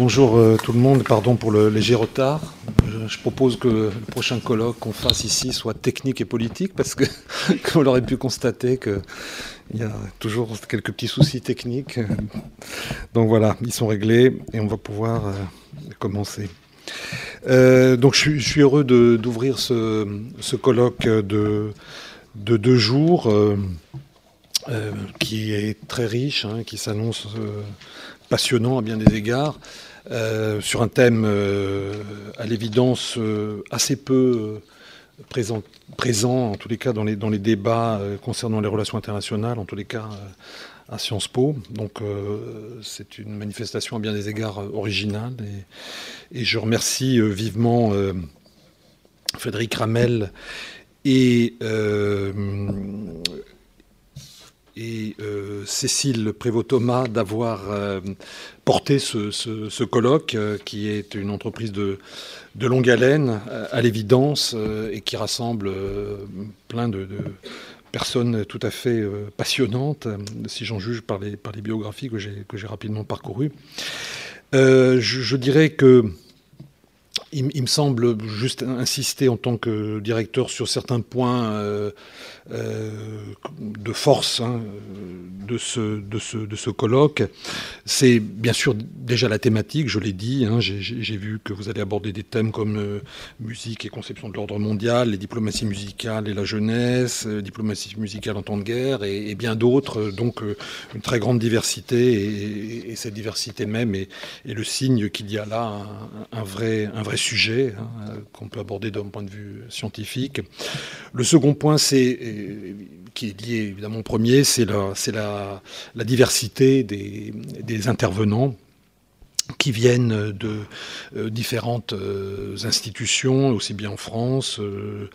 bonjour euh, tout le monde, pardon pour le léger retard. Je, propose que le prochain colloque qu'on fasse ici soit technique et politique parce que, comme l'aurait pu constater, qu'il y a toujours quelques petits soucis techniques. Donc voilà, ils sont réglés et on va pouvoir euh, commencer. Euh, donc je, suis heureux d'ouvrir ce, colloque de, de deux jours qui est très riche, hein, qui s'annonce passionnant à bien des égards, euh, sur un thème euh, à l'évidence euh, assez peu présent, présent, en tous les cas dans les, débats concernant les relations internationales, en tous les cas à Sciences Po. Donc c'est une manifestation à bien des égards originale et, je remercie vivement Frédéric Ramel et Cécile Prévost-Thomas d'avoir porté ce, colloque, euh, qui est une entreprise de, longue haleine, à l'évidence, et qui rassemble plein de, personnes tout à fait passionnantes, si j'en juge par les, par les biographies que j'ai rapidement parcourues. je, dirais que il, me semble juste insister en tant que directeur sur certains points euh, euh, de force hein, de, ce, de, ce, de ce colloque. C'est bien sûr déjà la thématique, je l'ai dit. Hein, J'ai vu que vous allez aborder des thèmes comme euh, musique et conception de l'ordre mondial, les diplomaties musicales et la jeunesse, diplomatie musicale en temps de guerre et, bien d'autres. Donc une très grande diversité et, cette diversité même est, le signe qu'il y a là un, un vrai, un vrai sujet hein, qu'on peut aborder d'un point de vue scientifique. Le second point, c'est qui est lié évidemment au premier, c'est la, diversité des intervenants qui viennent de euh, différentes euh, institutions, aussi bien en France, euh,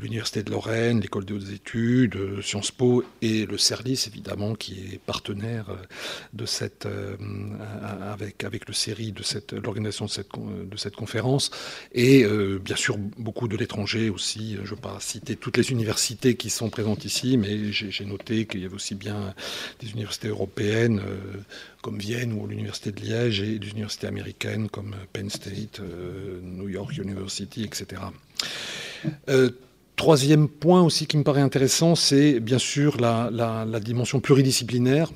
l'Université de Lorraine, l'École des hautes études, Sciences Po et le CERLIS, évidemment, qui est partenaire de cette, avec, avec le CERI de cette, l'organisation de cette, de cette conférence, et bien sûr beaucoup de l'étranger aussi. Je ne vais pas citer toutes les universités qui sont présentes ici, mais j'ai noté qu'il y avait aussi bien des universités européennes comme Vienne ou l'Université de Liège et des universités américaines comme Penn State, euh, New York University, etc. Euh, troisième point aussi qui me paraît intéressant, c'est bien sûr la, dimension pluridisciplinaire.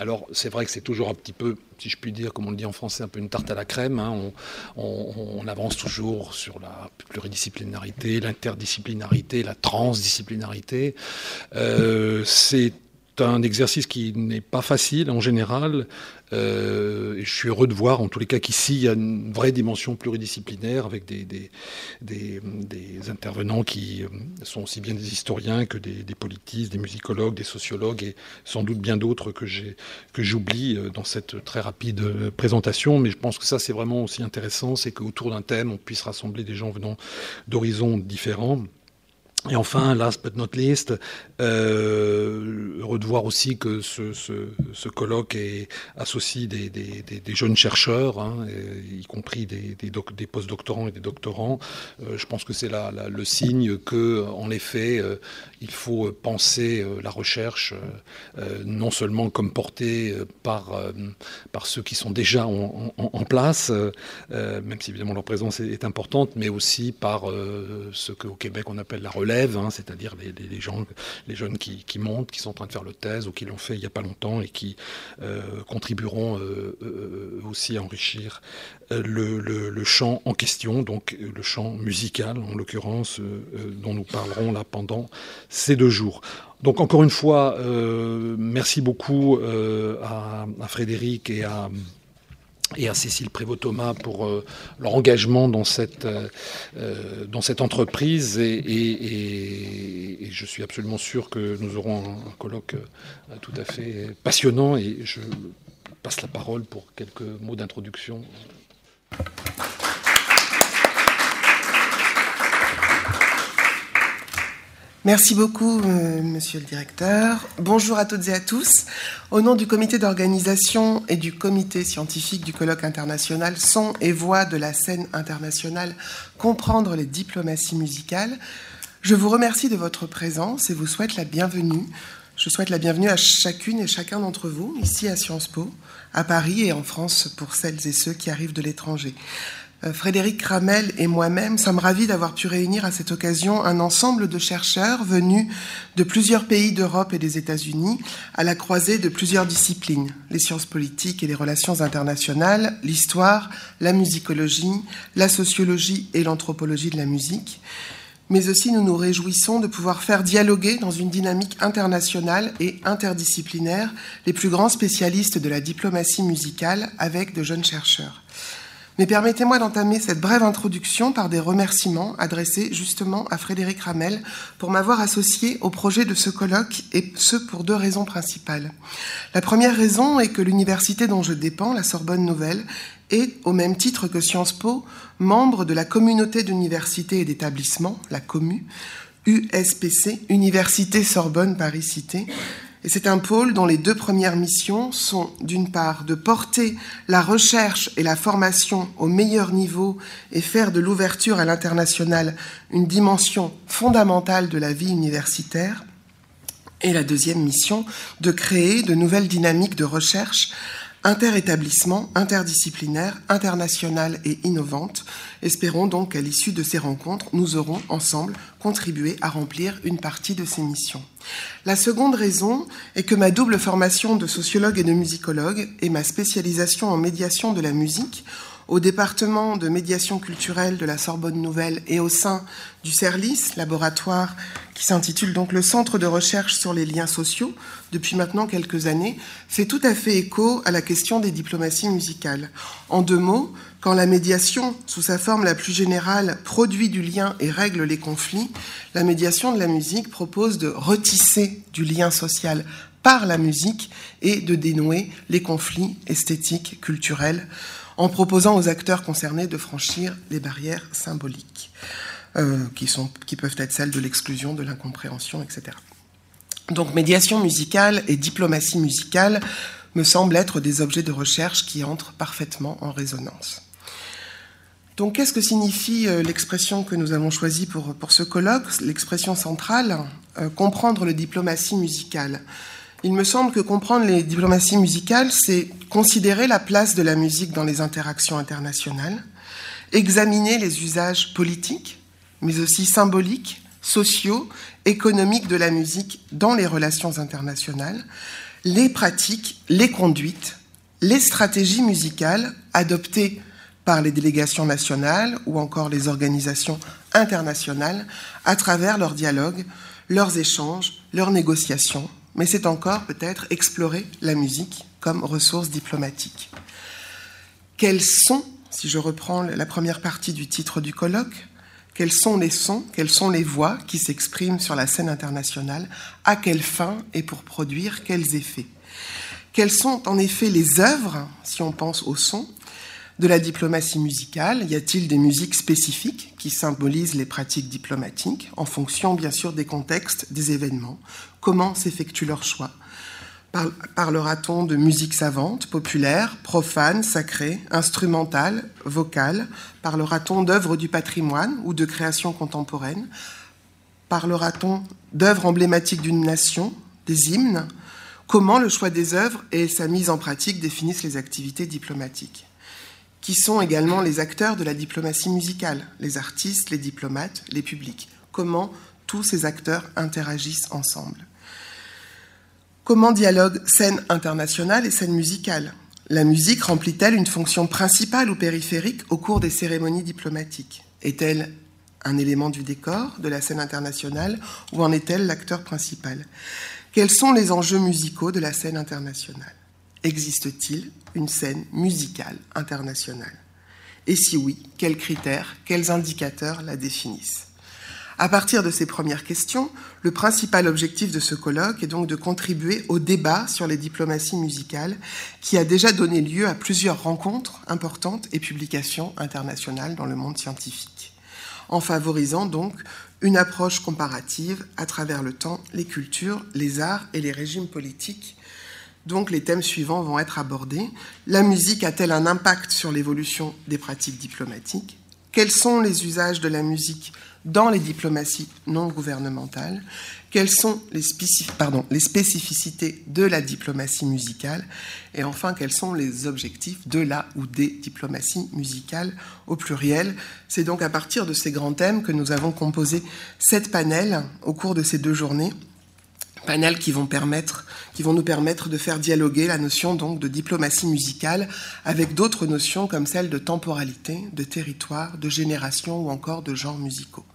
Alors c'est vrai que c'est toujours un petit peu, si je puis dire, comme on le dit en français, un peu une tarte à la crème. Hein. On, avance toujours sur la pluridisciplinarité, l'interdisciplinarité, la transdisciplinarité. Euh, c'est un exercice qui n'est pas facile en général. Euh, je suis heureux de voir, en tous les cas, qu'ici, il y a une vraie dimension pluridisciplinaire avec des, des, intervenants qui euh, sont aussi bien des historiens que des, politistes, des musicologues, des sociologues et sans doute bien d'autres que j'oublie euh, dans cette très rapide présentation. Mais je pense que ça, c'est vraiment aussi intéressant, c'est qu'autour d'un thème, on puisse rassembler des gens venant d'horizons différents. Et enfin, last but not least, euh, heureux de voir aussi que ce, ce, ce colloque est, associe des, des, des, jeunes chercheurs, hein, y compris des, des, post-doctorants et des doctorants. Euh, je pense que c'est là, le signe que, en effet, euh, il faut penser euh, la recherche euh, non seulement comme portée par, ceux qui sont déjà en, place, même si évidemment leur présence est, importante, mais aussi par ce qu'au Québec on appelle la relève Hein, c'est-à-dire les, jeunes qui, montent, qui sont en train de faire le thèse ou qui l'ont fait il n'y a pas longtemps et qui euh, contribueront euh, euh, aussi à enrichir le, champ en question, donc le champ musical en l'occurrence, dont nous parlerons là pendant ces deux jours. Donc encore une fois, merci beaucoup à, Frédéric et à Cécile Prévost-Thomas pour euh, leur engagement dans cette, euh, euh, dans cette entreprise. Et, je suis absolument sûr que nous aurons un, colloque tout à fait passionnant. Et je passe la parole pour quelques mots d'introduction. Merci beaucoup, euh, monsieur le directeur. Bonjour à toutes et à tous. Au nom du comité d'organisation et du comité scientifique du colloque international Son et Voix de la scène internationale Comprendre les diplomaties musicales, je vous remercie de votre présence et vous souhaite la bienvenue. Je souhaite la bienvenue à chacune et chacun d'entre vous, ici à Sciences Po, à Paris et en France pour celles et ceux qui arrivent de l'étranger. Euh, Frédéric Cramel et moi-même sommes ravis d'avoir pu réunir à cette occasion un ensemble de chercheurs venus de plusieurs pays d'Europe et des États-Unis à la croisée de plusieurs disciplines, les sciences politiques et les relations internationales, l'histoire, la musicologie, la sociologie et l'anthropologie de la musique. Mais aussi nous nous réjouissons de pouvoir faire dialoguer dans une dynamique internationale et interdisciplinaire les plus grands spécialistes de la diplomatie musicale avec de jeunes chercheurs. Mais permettez-moi d'entamer cette brève introduction par des remerciements adressés justement à Frédéric Ramel pour m'avoir associé au projet de ce colloque et ce pour deux raisons principales. La première raison est que l'université dont je dépends, la Sorbonne Nouvelle, est, au même titre que Sciences Po, membre de la communauté d'universités et d'établissements, la COMU, USPC, Université Sorbonne Paris-Cité, et c'est un pôle dont les deux premières missions sont, d'une part, de porter la recherche et la formation au meilleur niveau et faire de l'ouverture à l'international une dimension fondamentale de la vie universitaire, et la deuxième mission, de créer de nouvelles dynamiques de recherche interétablissement, interdisciplinaire, internationale et innovante. Espérons donc qu'à l'issue de ces rencontres, nous aurons ensemble contribué à remplir une partie de ces missions. La seconde raison est que ma double formation de sociologue et de musicologue et ma spécialisation en médiation de la musique au département de médiation culturelle de la Sorbonne Nouvelle et au sein du CERLIS, laboratoire qui s'intitule donc le Centre de recherche sur les liens sociaux depuis maintenant quelques années, fait tout à fait écho à la question des diplomaties musicales. En deux mots, quand la médiation, sous sa forme la plus générale, produit du lien et règle les conflits, la médiation de la musique propose de retisser du lien social par la musique et de dénouer les conflits esthétiques, culturels, en proposant aux acteurs concernés de franchir les barrières symboliques, euh, qui, peuvent être celles de l'exclusion, de l'incompréhension, etc. Donc médiation musicale et diplomatie musicale me semblent être des objets de recherche qui entrent parfaitement en résonance. Donc qu'est-ce que signifie euh, l'expression que nous avons choisie pour, pour ce colloque? L'expression centrale, euh, comprendre le diplomatie musicale. Il me semble que comprendre les diplomaties musicales, c'est considérer la place de la musique dans les interactions internationales, examiner les usages politiques, mais aussi symboliques, sociaux, économiques de la musique dans les relations internationales, les pratiques, les conduites, les stratégies musicales adoptées par les délégations nationales ou encore les organisations internationales à travers leurs dialogues, leurs échanges, leurs négociations, mais c'est encore peut-être explorer la musique comme ressource diplomatique. Quels sont, si je reprends la première partie du titre du colloque, quels sont les sons, quelles sont les voix qui s'expriment sur la scène internationale, à quelle fin et pour produire quels effets? Quelles sont en effet les œuvres, si on pense au son, de la diplomatie musicale? Y a-t-il des musiques spécifiques qui symbolisent les pratiques diplomatiques en fonction bien sûr des contextes, des événements? Comment s'effectue leur choix Parlera-t-on de musique savante, populaire, profane, sacrée, instrumentale, vocale Parlera-t-on d'œuvres du patrimoine ou de créations contemporaines Parlera-t-on d'œuvres emblématiques d'une nation, des hymnes Comment le choix des œuvres et sa mise en pratique définissent les activités diplomatiques qui sont également les acteurs de la diplomatie musicale, les artistes, les diplomates, les publics. Comment tous ces acteurs interagissent ensemble. Comment dialogue scène internationale et scène musicale? La musique remplit-elle une fonction principale ou périphérique au cours des cérémonies diplomatiques? Est-elle un élément du décor de la scène internationale ou en est-elle l'acteur principal? Quels sont les enjeux musicaux de la scène internationale? Existe-t-il une scène musicale internationale? Et si oui, quels critères, quels indicateurs la définissent? À partir de ces premières questions, le principal objectif de ce colloque est donc de contribuer au débat sur les diplomaties musicales qui a déjà donné lieu à plusieurs rencontres importantes et publications internationales dans le monde scientifique, en favorisant donc une approche comparative à travers le temps, les cultures, les arts et les régimes politiques donc les thèmes suivants vont être abordés. La musique a-t-elle un impact sur l'évolution des pratiques diplomatiques? Quels sont les usages de la musique dans les diplomaties non gouvernementales, quelles sont les, pardon, les spécificités de la diplomatie musicale et enfin quels sont les objectifs de la ou des diplomaties musicales au pluriel. C'est donc à partir de ces grands thèmes que nous avons composé sept panels au cours de ces deux journées panels qui vont, permettre, qui vont nous permettre de faire dialoguer la notion donc de diplomatie musicale avec d'autres notions comme celle de temporalité, de territoire, de génération ou encore de genres musicaux.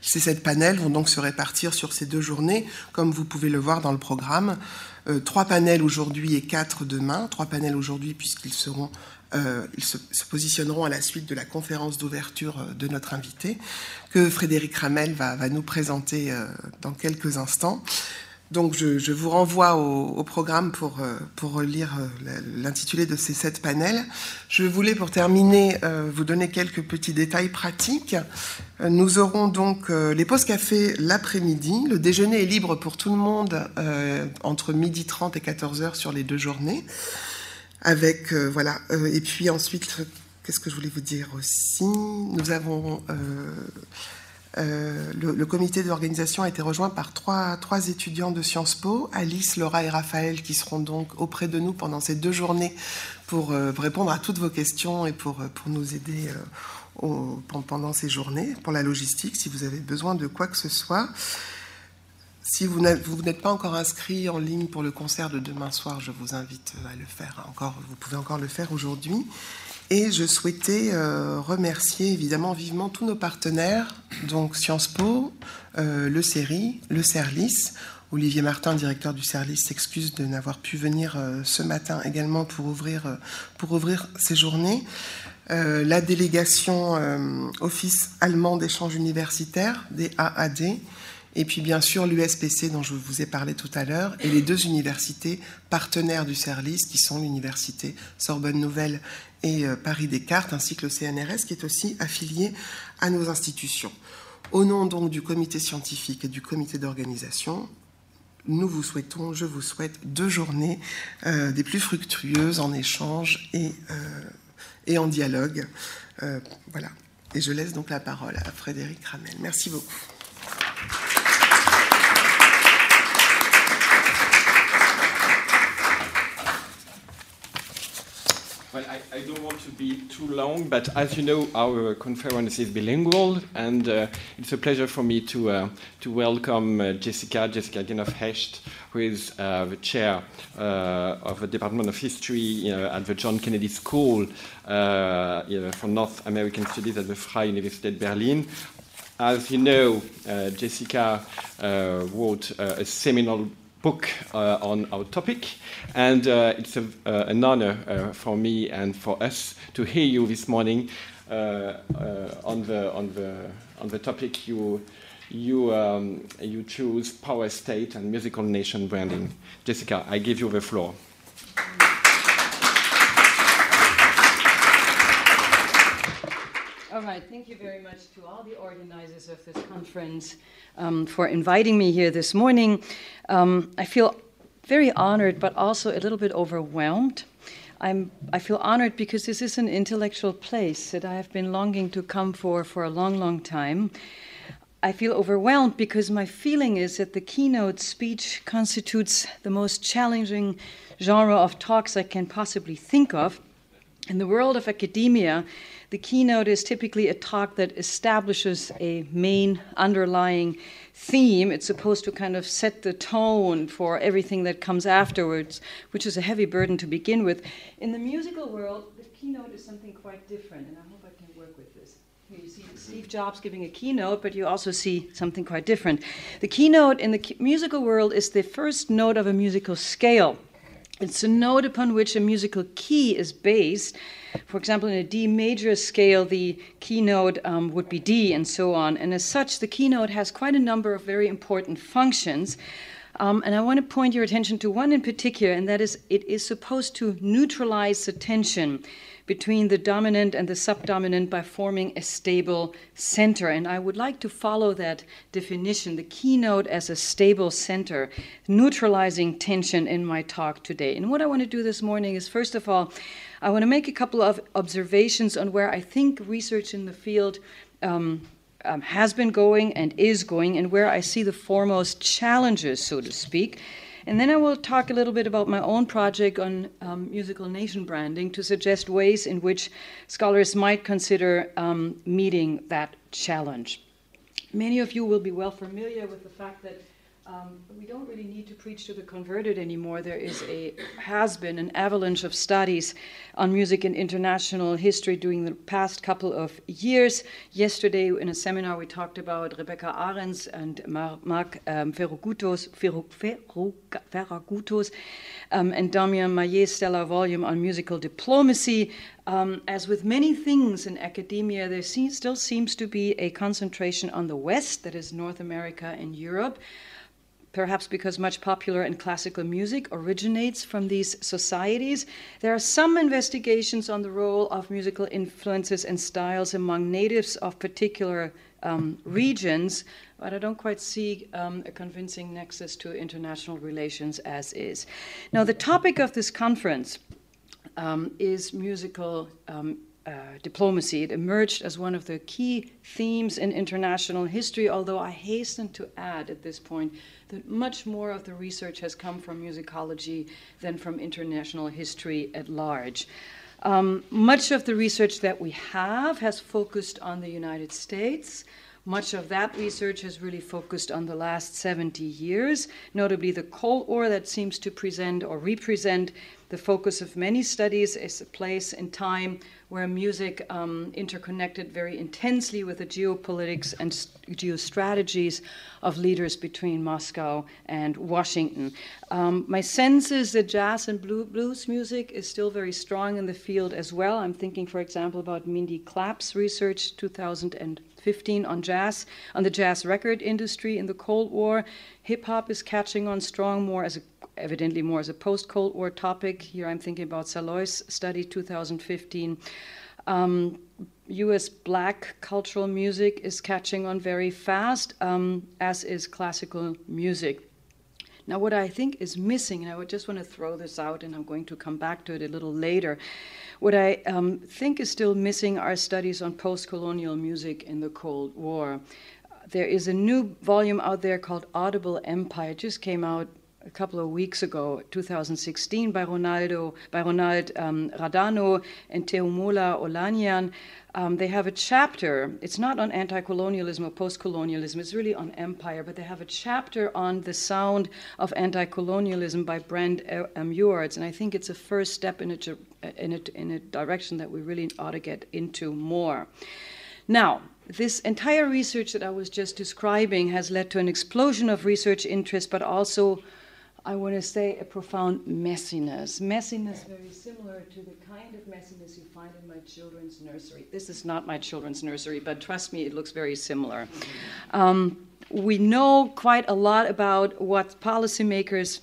Ces sept panels vont donc se répartir sur ces deux journées, comme vous pouvez le voir dans le programme. Euh, trois panels aujourd'hui et quatre demain. Trois panels aujourd'hui puisqu'ils euh, se, positionneront à la suite de la conférence d'ouverture euh, de notre invité, que Frédéric Ramel va nous présenter dans quelques instants. Donc je, vous renvoie au, programme pour, euh, pour lire euh, l'intitulé de ces sept panels. Je voulais pour terminer euh, vous donner quelques petits détails pratiques. Nous aurons donc les pauses café l'après-midi. Le déjeuner est libre pour tout le monde entre midi 30 et 14 heures sur les deux journées. Avec, voilà. et puis ensuite, qu'est-ce que je voulais vous dire aussi? Nous avons le, comité d'organisation a été rejoint par trois, trois, étudiants de Sciences Po, Alice, Laura et Raphaël, qui seront donc auprès de nous pendant ces deux journées pour euh, répondre à toutes vos questions et pour, euh, pour nous aider pendant ces journées, pour la logistique, si vous avez besoin de quoi que ce soit. Si vous n'êtes pas encore inscrit en ligne pour le concert de demain soir, je vous invite à le faire encore. Vous pouvez encore le faire aujourd'hui. Et je souhaitais euh, remercier évidemment vivement tous nos partenaires, donc Sciences Po, euh, le CERI, le CERLIS. Olivier Martin, directeur du CERLIS, s'excuse de n'avoir pu venir euh, ce matin également pour ouvrir, pour ouvrir ces journées. la délégation Office allemand d'échange universitaire, des AAD, et puis bien sûr l'USPC dont je vous ai parlé tout à l'heure, et les deux universités partenaires du CERLIS qui sont l'université Sorbonne Nouvelle et euh, Paris Descartes, ainsi que le CNRS qui est aussi affilié à nos institutions. Au nom donc du comité scientifique et du comité d'organisation, nous vous souhaitons, je vous souhaite deux journées euh, des plus fructueuses en échange et, euh, et en dialogue. voilà. Et je laisse donc la parole à Frédéric Ramel. Merci beaucoup. Well, I, I, don't want to be too long, but as you know, our conference is bilingual, and uh, it's a pleasure for me to, uh, to welcome uh, Jessica, Jessica Gienow-Hecht, who is uh, the chair uh, of the Department of History at the John Kennedy School uh, for North American Studies at the Freie Universität Berlin. As you know, Jessica wrote a seminal book uh, on our topic. And uh, it's a, uh, an honor for me and for us to hear you this morning on, the, on, the, on the topic you, you, um, you choose power state and musical nation branding. Jessica, I give you the floor. All right, thank you very much to all the organizers of this conference um, for inviting me here this morning. Um, I feel very honored, but also a little bit overwhelmed. I'm, I feel honored because this is an intellectual place that I have been longing to come for for a long, long time. I feel overwhelmed because my feeling is that the keynote speech constitutes the most challenging genre of talks I can possibly think of. In the world of academia, the keynote is typically a talk that establishes a main underlying theme. It's supposed to kind of set the tone for everything that comes afterwards, which is a heavy burden to begin with. In the musical world, the keynote is something quite different, and I hope I can work with this. You see Steve Jobs giving a keynote, but you also see something quite different. The keynote in the musical world is the first note of a musical scale. It's a note upon which a musical key is based for example, in a D major scale, the keynote um, would be D and so on. And as such, the keynote has quite a number of very important functions. Um, and I want to point your attention to one in particular, and that is it is supposed to neutralize the tension between the dominant and the subdominant by forming a stable center. And I would like to follow that definition the keynote as a stable center, neutralizing tension in my talk today. And what I want to do this morning is, first of all, I want to make a couple of observations on where I think research in the field um, um, has been going and is going, and where I see the foremost challenges, so to speak. And then I will talk a little bit about my own project on um, musical nation branding to suggest ways in which scholars might consider um, meeting that challenge. Many of you will be well familiar with the fact that um, we don't really need to preach to the converted anymore. There is a has been an avalanche of studies on music and international history during the past couple of years. Yesterday, in a seminar, we talked about Rebekkah Ahrendt and Marc um, Ferragutos, Ferragutos um, and Damien Mahiet's stellar volume on musical diplomacy. Um, as with many things in academia, there still seems to be a concentration on the West, that is North America and Europe perhaps because much popular and classical music originates from these societies. There are some investigations on the role of musical influences and styles among natives of particular um, regions, but I don't quite see um, a convincing nexus to international relations as is. Now, the topic of this conference um, is musical. Um, uh, diplomacy. It emerged as one of the key themes in international history, although I hasten to add at this point that much more of the research has come from musicology than from international history at large. Um, much of the research that we have has focused on the United States. Much of that research has really focused on the last 70 years, notably the Cold War that seems to present or represent the focus of many studies is a place in time where music um, interconnected very intensely with the geopolitics and geostrategies of leaders between Moscow and Washington. Um, my sense is that jazz and blues music is still very strong in the field as well. I'm thinking, for example, about Mindy Clapp's research 2015 on jazz, on the jazz record industry in the Cold War. Hip hop is catching on strong more as a evidently more as a post Cold War topic. Here I'm thinking about Saloy's study 2015. Um, US black cultural music is catching on very fast, um, as is classical music. Now, what I think is missing, and I would just want to throw this out, and I'm going to come back to it a little later. What I um, think is still missing are studies on post colonial music in the Cold War. There is a new volume out there called Audible Empire. It just came out a couple of weeks ago, 2016, by Ronaldo, by Ronald um, Radano and Tejumola Olaniyan. Um, they have a chapter. It's not on anti-colonialism or post-colonialism. It's really on empire. But they have a chapter on the sound of anti-colonialism by Brand um, and I think it's a first step in a, in a, in a direction that we really ought to get into more. Now, this entire research that I was just describing has led to an explosion of research interest, but also I want to say a profound messiness. Messiness very similar to the kind of messiness you find in my children's nursery. This is not my children's nursery, but trust me, it looks very similar. Um, we know quite a lot about what policymakers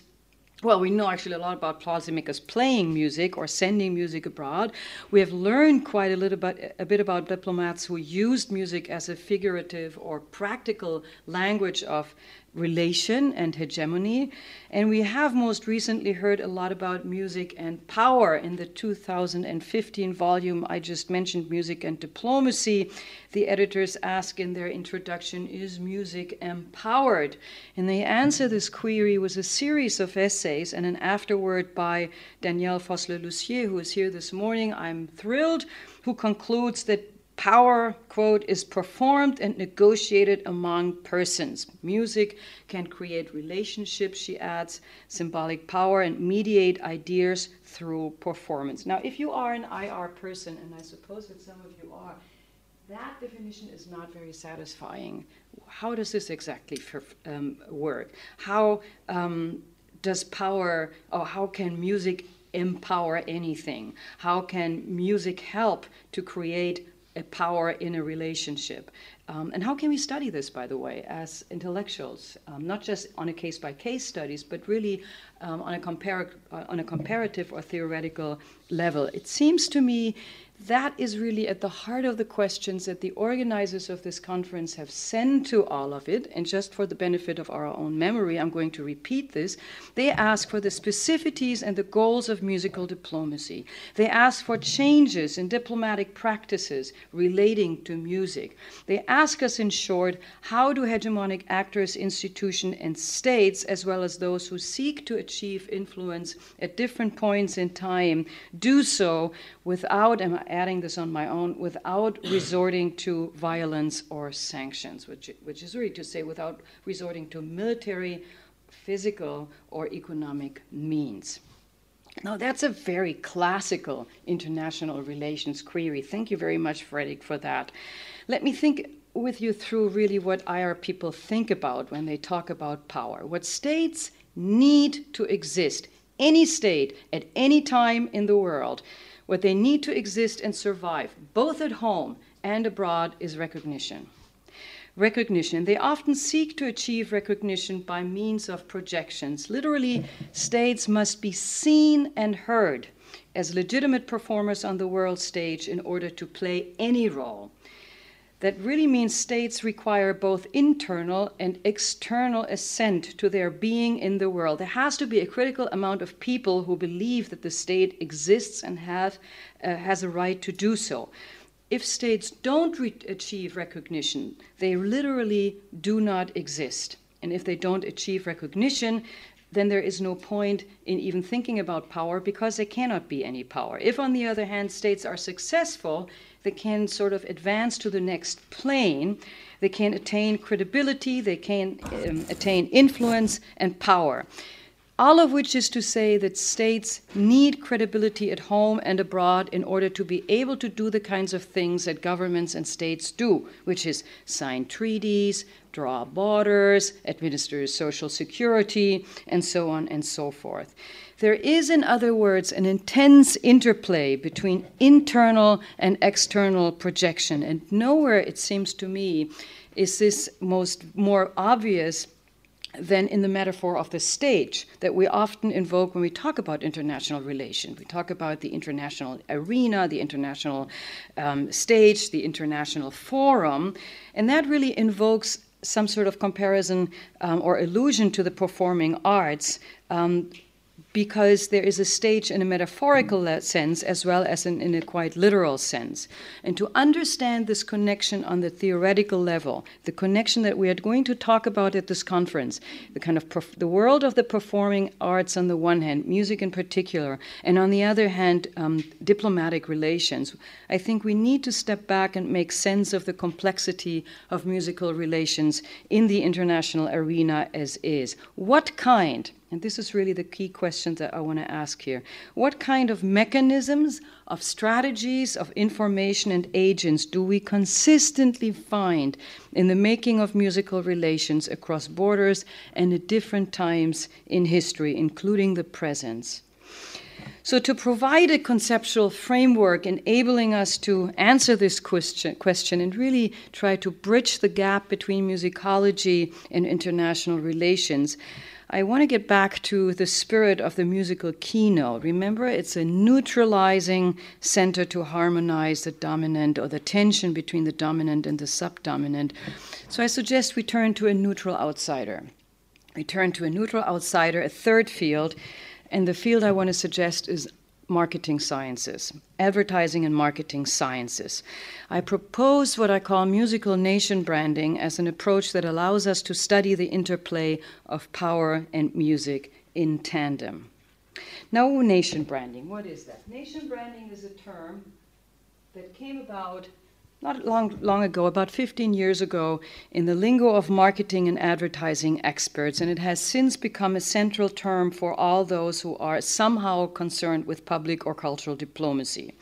well, we know actually a lot about policymakers playing music or sending music abroad. We have learned quite a little bit, a bit about diplomats who used music as a figurative or practical language of relation and hegemony. And we have most recently heard a lot about music and power in the 2015 volume I just mentioned, Music and Diplomacy. The editors ask in their introduction, Is music empowered? And they answer this query with a series of essays and an afterword by Danielle Fosler-Lussier, who is here this morning. I'm thrilled, who concludes that Power, quote, is performed and negotiated among persons. Music can create relationships, she adds, symbolic power, and mediate ideas through performance. Now, if you are an IR person, and I suppose that some of you are, that definition is not very satisfying. How does this exactly for, um, work? How um, does power, or how can music empower anything? How can music help to create a power in a relationship. Um, and how can we study this, by the way, as intellectuals, um, not just on a case by case studies, but really um, on, a compar- uh, on a comparative or theoretical level? It seems to me that is really at the heart of the questions that the organizers of this conference have sent to all of it. And just for the benefit of our own memory, I'm going to repeat this. They ask for the specificities and the goals of musical diplomacy. They ask for changes in diplomatic practices relating to music. They ask us, in short, how do hegemonic actors, institutions, and states, as well as those who seek to achieve influence at different points in time, do so without, am I adding this on my own, without resorting to violence or sanctions, which, which is really to say without resorting to military, physical, or economic means. Now, that's a very classical international relations query. Thank you very much, Frederick, for that. Let me think with you through really what IR people think about when they talk about power. What states need to exist, any state at any time in the world, what they need to exist and survive, both at home and abroad, is recognition. Recognition. They often seek to achieve recognition by means of projections. Literally, states must be seen and heard as legitimate performers on the world stage in order to play any role that really means states require both internal and external assent to their being in the world. There has to be a critical amount of people who believe that the state exists and have, uh, has a right to do so. If states don't re- achieve recognition, they literally do not exist. And if they don't achieve recognition, then there is no point in even thinking about power because there cannot be any power. If, on the other hand, states are successful they can sort of advance to the next plane. They can attain credibility, they can um, attain influence and power. All of which is to say that states need credibility at home and abroad in order to be able to do the kinds of things that governments and states do, which is sign treaties, draw borders, administer social security, and so on and so forth. There is, in other words, an intense interplay between internal and external projection, and nowhere, it seems to me, is this most more obvious than in the metaphor of the stage that we often invoke when we talk about international relations. We talk about the international arena, the international um, stage, the international forum, and that really invokes some sort of comparison um, or allusion to the performing arts. Um, because there is a stage in a metaphorical sense as well as in, in, a quite literal sense. And to understand this connection on the theoretical level, the connection that we are going to talk about at this conference, the kind of perf- the world of the performing arts on the one hand, music in particular, and on the other hand, um, diplomatic relations, I think we need to step back and make sense of the complexity of musical relations in the international arena as is. What kind? And this is really the key question that I want to ask here. What kind of mechanisms, of strategies, of information and agents do we consistently find in the making of musical relations across borders and at different times in history, including the present? So, to provide a conceptual framework enabling us to answer this question, question and really try to bridge the gap between musicology and international relations, I want to get back to the spirit of the musical keynote. Remember, it's a neutralizing center to harmonize the dominant or the tension between the dominant and the subdominant. So I suggest we turn to a neutral outsider. We turn to a neutral outsider, a third field, and the field I want to suggest is marketing sciences, advertising and marketing sciences. I propose what I call musical nation branding as an approach that allows us to study the interplay of power and music in tandem. Now, nation branding, what is that? Nation branding is a term that came about not long, long ago, about 15 years ago, in the lingo of marketing and advertising experts, and it has since become a central term for all those who are somehow concerned with public or cultural diplomacy.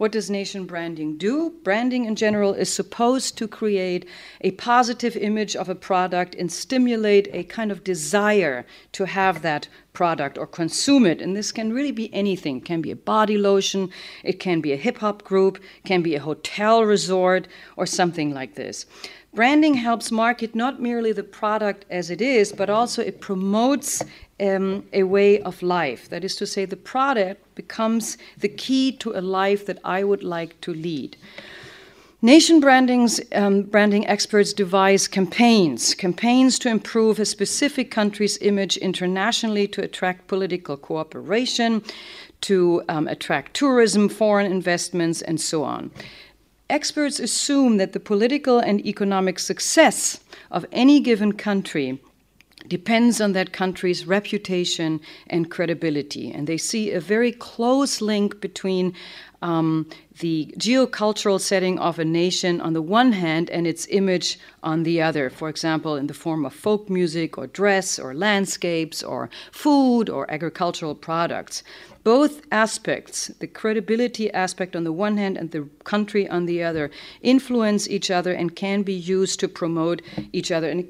What does nation branding do? Branding in general is supposed to create a positive image of a product and stimulate a kind of desire to have that product or consume it. And this can really be anything. It can be a body lotion, it can be a hip hop group, it can be a hotel resort, or something like this. Branding helps market not merely the product as it is, but also it promotes um, a way of life. That is to say, the product becomes the key to a life that I would like to lead. Nation branding's, um, branding experts devise campaigns, campaigns to improve a specific country's image internationally to attract political cooperation, to um, attract tourism, foreign investments, and so on. Experts assume that the political and economic success of any given country depends on that country's reputation and credibility. And they see a very close link between um, the geocultural setting of a nation on the one hand and its image on the other, for example, in the form of folk music or dress or landscapes or food or agricultural products. Both aspects, the credibility aspect on the one hand and the country on the other, influence each other and can be used to promote each other. And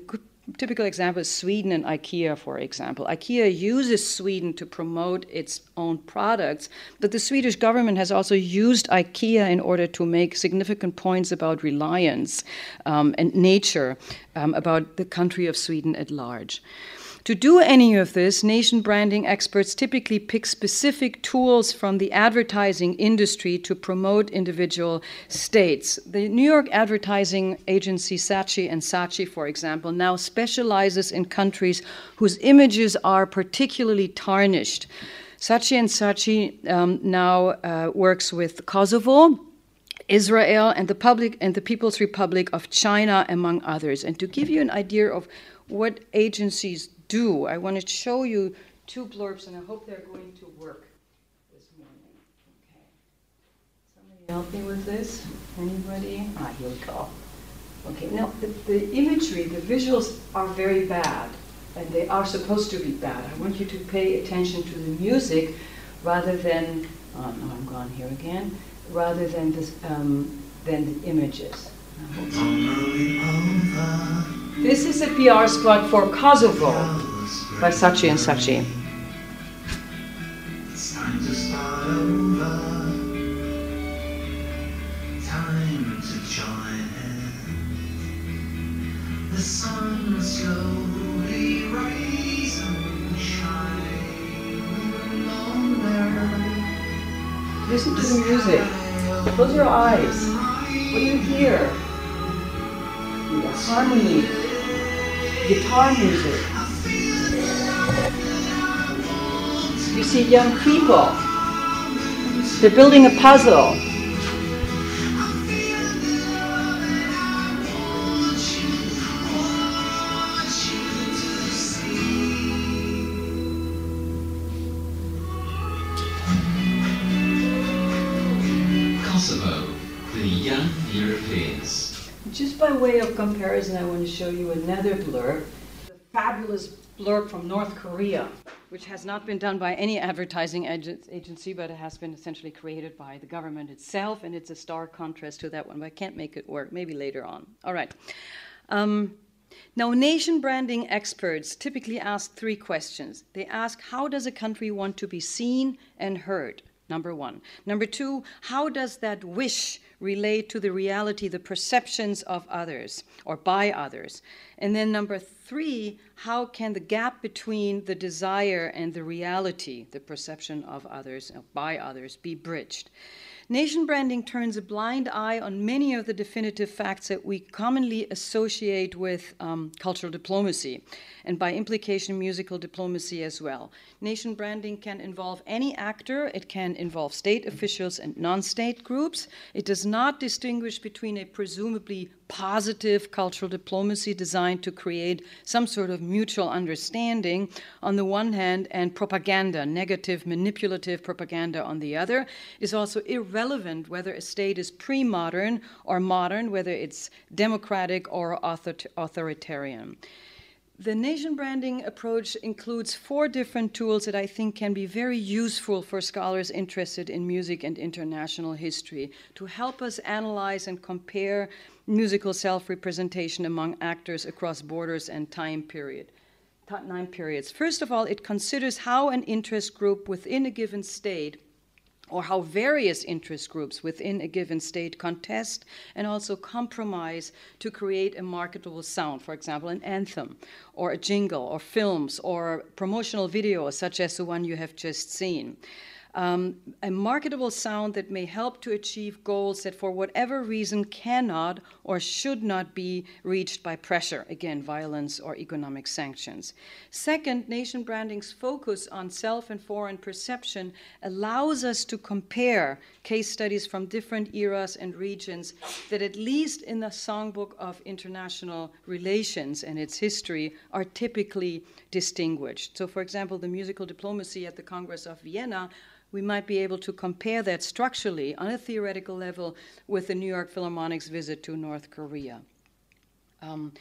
typical example is Sweden and IKEA, for example. IKEA uses Sweden to promote its own products, but the Swedish government has also used IKEA in order to make significant points about reliance um, and nature, um, about the country of Sweden at large. To do any of this, nation branding experts typically pick specific tools from the advertising industry to promote individual states. The New York advertising agency Saatchi and Saatchi, for example, now specializes in countries whose images are particularly tarnished. Saatchi and Saatchi um, now uh, works with Kosovo. Israel and the public and the People's Republic of China, among others. And to give you an idea of what agencies do. I want to show you two blurbs, and I hope they're going to work this morning. Okay. Somebody help me with this? Anybody? Ah, here we go. Okay, now the, the imagery, the visuals are very bad, and they are supposed to be bad. I want you to pay attention to the music rather than, oh no, I'm gone here again, rather than, this, um, than the images. This is a PR spot for Kosovo by Saatchi and Saatchi. The sun slowly Listen to the music. Close your eyes. What do you hear? Harmony guitar music. You see young people. They're building a puzzle. By way of comparison, I want to show you another blurb, the fabulous blurb from North Korea, which has not been done by any advertising agency, but it has been essentially created by the government itself, and it's a stark contrast to that one, but I can't make it work. Maybe later on. All right. Um, now, nation branding experts typically ask three questions. They ask, how does a country want to be seen and heard? Number one. Number two, how does that wish relate to the reality, the perceptions of others or by others? And then number three, how can the gap between the desire and the reality, the perception of others, by others, be bridged? Nation branding turns a blind eye on many of the definitive facts that we commonly associate with um, cultural diplomacy, and by implication, musical diplomacy as well. Nation branding can involve any actor, it can involve state officials and non state groups. It does not distinguish between a presumably positive cultural diplomacy designed to create some sort of mutual understanding on the one hand and propaganda, negative, manipulative propaganda on the other, is also irrelevant whether a state is pre modern or modern, whether it's democratic or author- authoritarian. The nation branding approach includes four different tools that I think can be very useful for scholars interested in music and international history to help us analyze and compare musical self representation among actors across borders and time period time periods. First of all, it considers how an interest group within a given state or how various interest groups within a given state contest and also compromise to create a marketable sound, for example, an anthem or a jingle or films or promotional videos such as the one you have just seen um, a marketable sound that may help to achieve goals that, for whatever reason, cannot or should not be reached by pressure, again, violence or economic sanctions. Second, nation branding's focus on self and foreign perception allows us to compare case studies from different eras and regions that, at least in the songbook of international relations and its history, are typically distinguished. So, for example, the musical diplomacy at the Congress of Vienna we might be able to compare that structurally on a theoretical level with the New York Philharmonic's visit to North Korea. Um,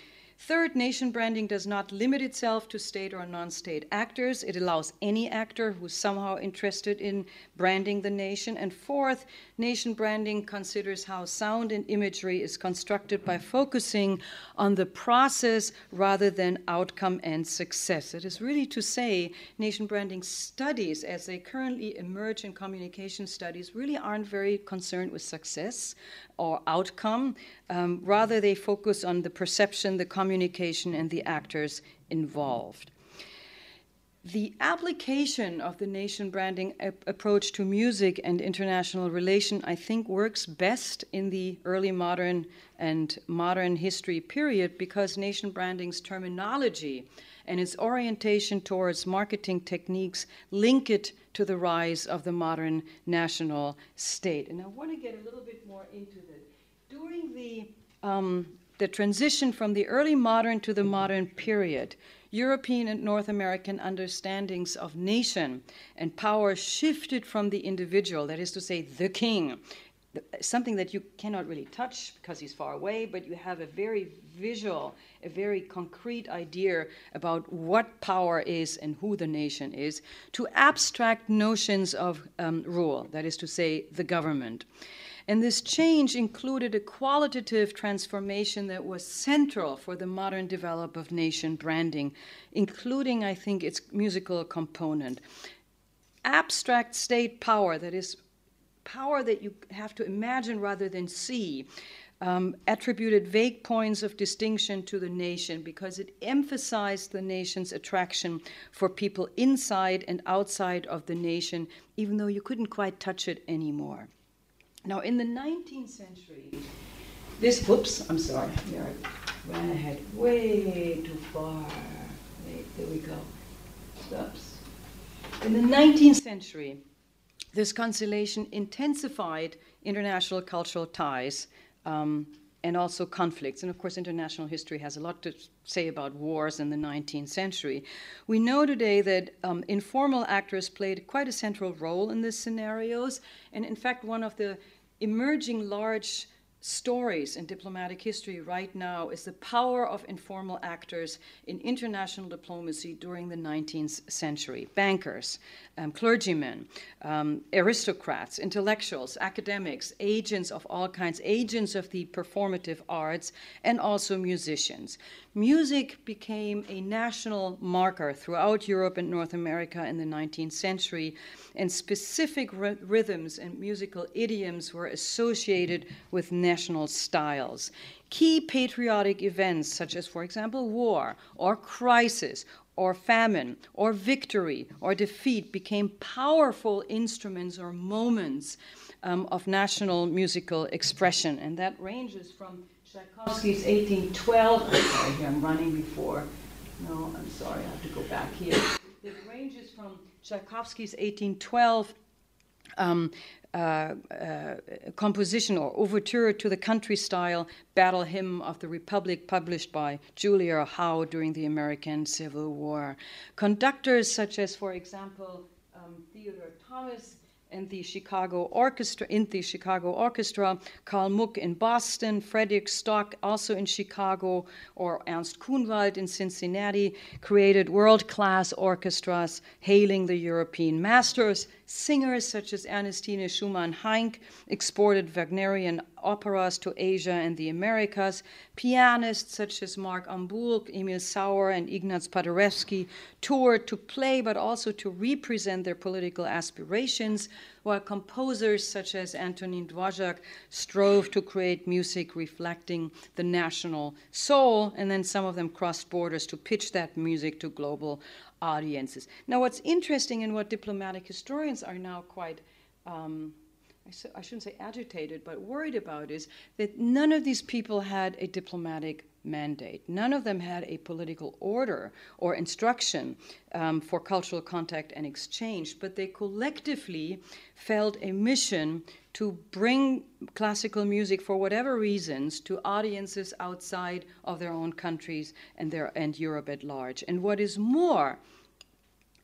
Third, nation branding does not limit itself to state or non state actors. It allows any actor who's somehow interested in branding the nation. And fourth, nation branding considers how sound and imagery is constructed by focusing on the process rather than outcome and success. It is really to say, nation branding studies, as they currently emerge in communication studies, really aren't very concerned with success or outcome. Um, rather, they focus on the perception, the communication, and the actors involved. The application of the nation branding ap- approach to music and international relation, I think, works best in the early modern and modern history period because nation branding's terminology and its orientation towards marketing techniques link it to the rise of the modern national state. And I want to get a little bit more into that. During the um, the transition from the early modern to the modern period, European and North American understandings of nation and power shifted from the individual, that is to say, the king, something that you cannot really touch because he's far away, but you have a very visual, a very concrete idea about what power is and who the nation is, to abstract notions of um, rule, that is to say, the government. And this change included a qualitative transformation that was central for the modern develop of nation branding, including, I think, its musical component. Abstract state power, that is, power that you have to imagine rather than see, um, attributed vague points of distinction to the nation because it emphasized the nation's attraction for people inside and outside of the nation, even though you couldn't quite touch it anymore. Now, in the 19th century, this, whoops, I'm sorry, here I ran ahead way too far. Wait, there we go. Oops. In the 19th century, this constellation intensified international cultural ties um, and also conflicts. And of course, international history has a lot to say about wars in the 19th century. We know today that um, informal actors played quite a central role in these scenarios. And in fact, one of the emerging large stories in diplomatic history right now is the power of informal actors in international diplomacy during the 19th century bankers, um, clergymen, um, aristocrats, intellectuals, academics, agents of all kinds, agents of the performative arts, and also musicians. Music became a national marker throughout Europe and North America in the 19th century, and specific r- rhythms and musical idioms were associated with national styles. Key patriotic events, such as, for example, war or crisis or famine or victory or defeat, became powerful instruments or moments um, of national musical expression. And that ranges from Tchaikovsky's 1812. I'm sorry, here I'm running before. No, I'm sorry, I have to go back here. It ranges from Tchaikovsky's 1812 um, uh, uh, composition or overture to the country style battle hymn of the Republic, published by Julia Howe during the American Civil War. Conductors such as, for example, um, Theodore Thomas and the Chicago Orchestra, in the Chicago Orchestra, Karl Muck in Boston, Frederick Stock also in Chicago, or Ernst Kunwald in Cincinnati, created world class orchestras hailing the European masters, Singers such as Ernestine Schumann Heink exported Wagnerian operas to Asia and the Americas. Pianists such as Mark Hambourg, Emil Sauer, and Ignaz Paderewski toured to play but also to represent their political aspirations, while composers such as Antonin Dvorak strove to create music reflecting the national soul, and then some of them crossed borders to pitch that music to global audiences. Now, what's interesting and what diplomatic historians are now quite um, I shouldn't say agitated, but worried about is that none of these people had a diplomatic mandate. None of them had a political order or instruction um, for cultural contact and exchange, but they collectively felt a mission to bring classical music for whatever reasons to audiences outside of their own countries and, their, and Europe at large. And what is more,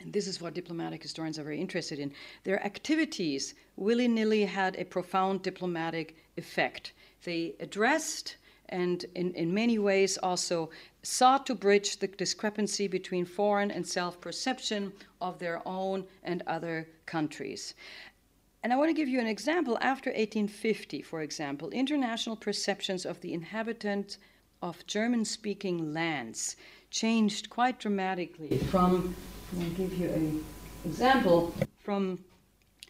and this is what diplomatic historians are very interested in, their activities willy nilly had a profound diplomatic effect. They addressed and in, in many ways also sought to bridge the discrepancy between foreign and self perception of their own and other countries. And I want to give you an example. After 1850, for example, international perceptions of the inhabitants of German speaking lands changed quite dramatically from I'll give you an example from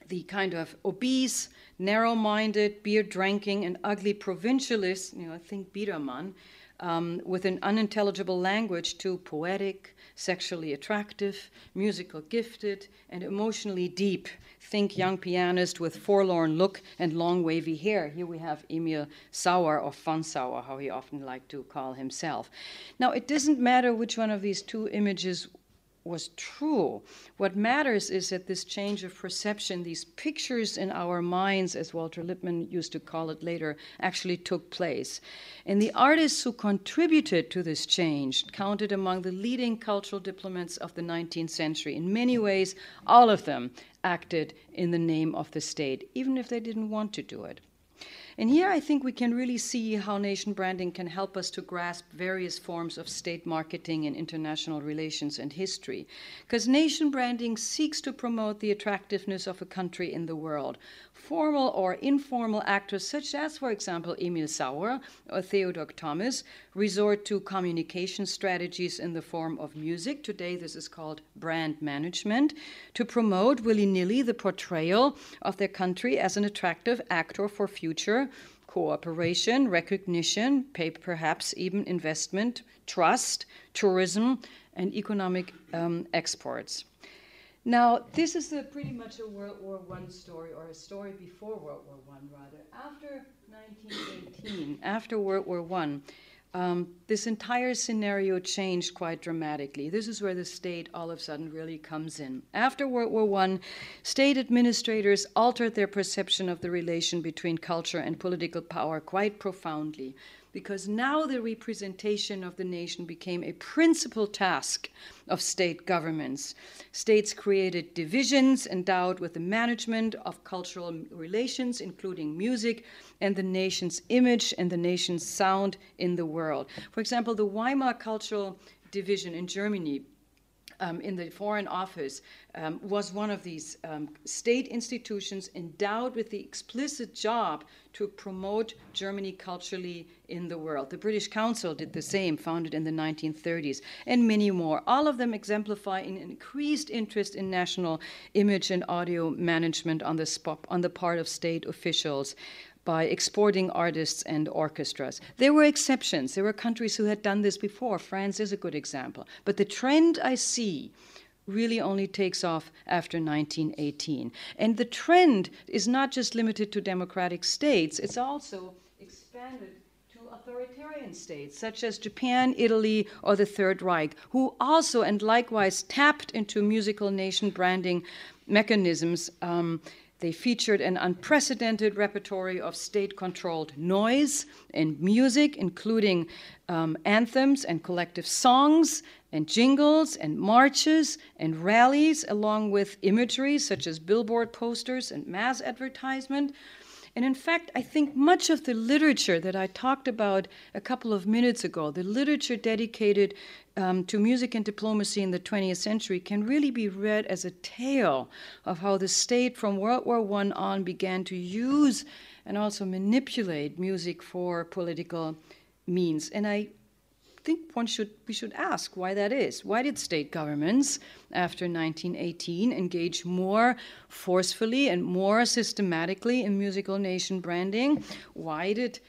the kind of obese, narrow minded, beer drinking, and ugly provincialist, you know, I think Biedermann, um, with an unintelligible language to poetic, sexually attractive, musical gifted, and emotionally deep. Think young pianist with forlorn look and long wavy hair. Here we have Emil Sauer, or von Sauer, how he often liked to call himself. Now, it doesn't matter which one of these two images was true. What matters is that this change of perception, these pictures in our minds, as Walter Lippmann used to call it later, actually took place. And the artists who contributed to this change counted among the leading cultural diplomats of the 19th century. In many ways, all of them acted in the name of the state, even if they didn't want to do it. And here I think we can really see how nation branding can help us to grasp various forms of state marketing in international relations and history. Because nation branding seeks to promote the attractiveness of a country in the world. Formal or informal actors, such as, for example, Emil Sauer or Theodor Thomas, resort to communication strategies in the form of music. Today, this is called brand management, to promote willy nilly the portrayal of their country as an attractive actor for future cooperation, recognition, perhaps even investment, trust, tourism, and economic um, exports. Now, this is a, pretty much a World War I story, or a story before World War I, rather. After 1918, after World War I, um, this entire scenario changed quite dramatically. This is where the state all of a sudden really comes in. After World War I, state administrators altered their perception of the relation between culture and political power quite profoundly because now the representation of the nation became a principal task of state governments. States created divisions endowed with the management of cultural relations, including music, and the nation's image and the nation's sound in the world. For example, the Weimar Cultural Division in Germany um, in the Foreign Office um, was one of these um, state institutions endowed with the explicit job to promote Germany culturally in the world. The British Council did the same, founded in the 1930s, and many more. All of them exemplify an increased interest in national image and audio management on the, spot, on the part of state officials by exporting artists and orchestras. There were exceptions. There were countries who had done this before. France is a good example. But the trend I see really only takes off after 1918. And the trend is not just limited to democratic states, it's also expanded to authoritarian states such as Japan, Italy, or the Third Reich, who also and likewise tapped into musical nation branding mechanisms. Um, they featured an unprecedented repertory of state controlled noise and music, including um, anthems and collective songs and jingles and marches and rallies, along with imagery such as billboard posters and mass advertisement. And in fact, I think much of the literature that I talked about a couple of minutes ago, the literature dedicated um, to music and diplomacy in the 20th century, can really be read as a tale of how the state from World War I on began to use and also manipulate music for political means. And I think one should we should ask why that is. Why did state governments after 1918 engage more forcefully and more systematically in musical nation branding? Why did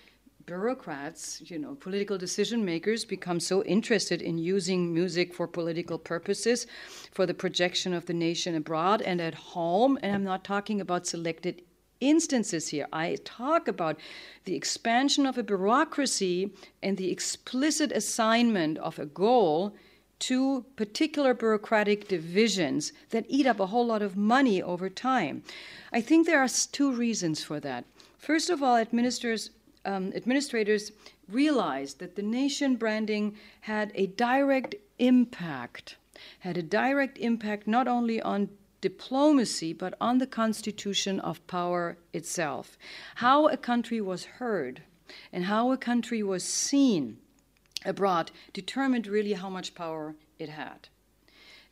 bureaucrats, you know, political decision makers become so interested in using music for political purposes, for the projection of the nation abroad and at home. And I'm not talking about selected instances here. I talk about the expansion of a bureaucracy and the explicit assignment of a goal to particular bureaucratic divisions that eat up a whole lot of money over time. I think there are two reasons for that. First of all, administrators, um, administrators realized that the nation branding had a direct impact, had a direct impact not only on diplomacy, but on the constitution of power itself. How a country was heard and how a country was seen abroad determined really how much power it had.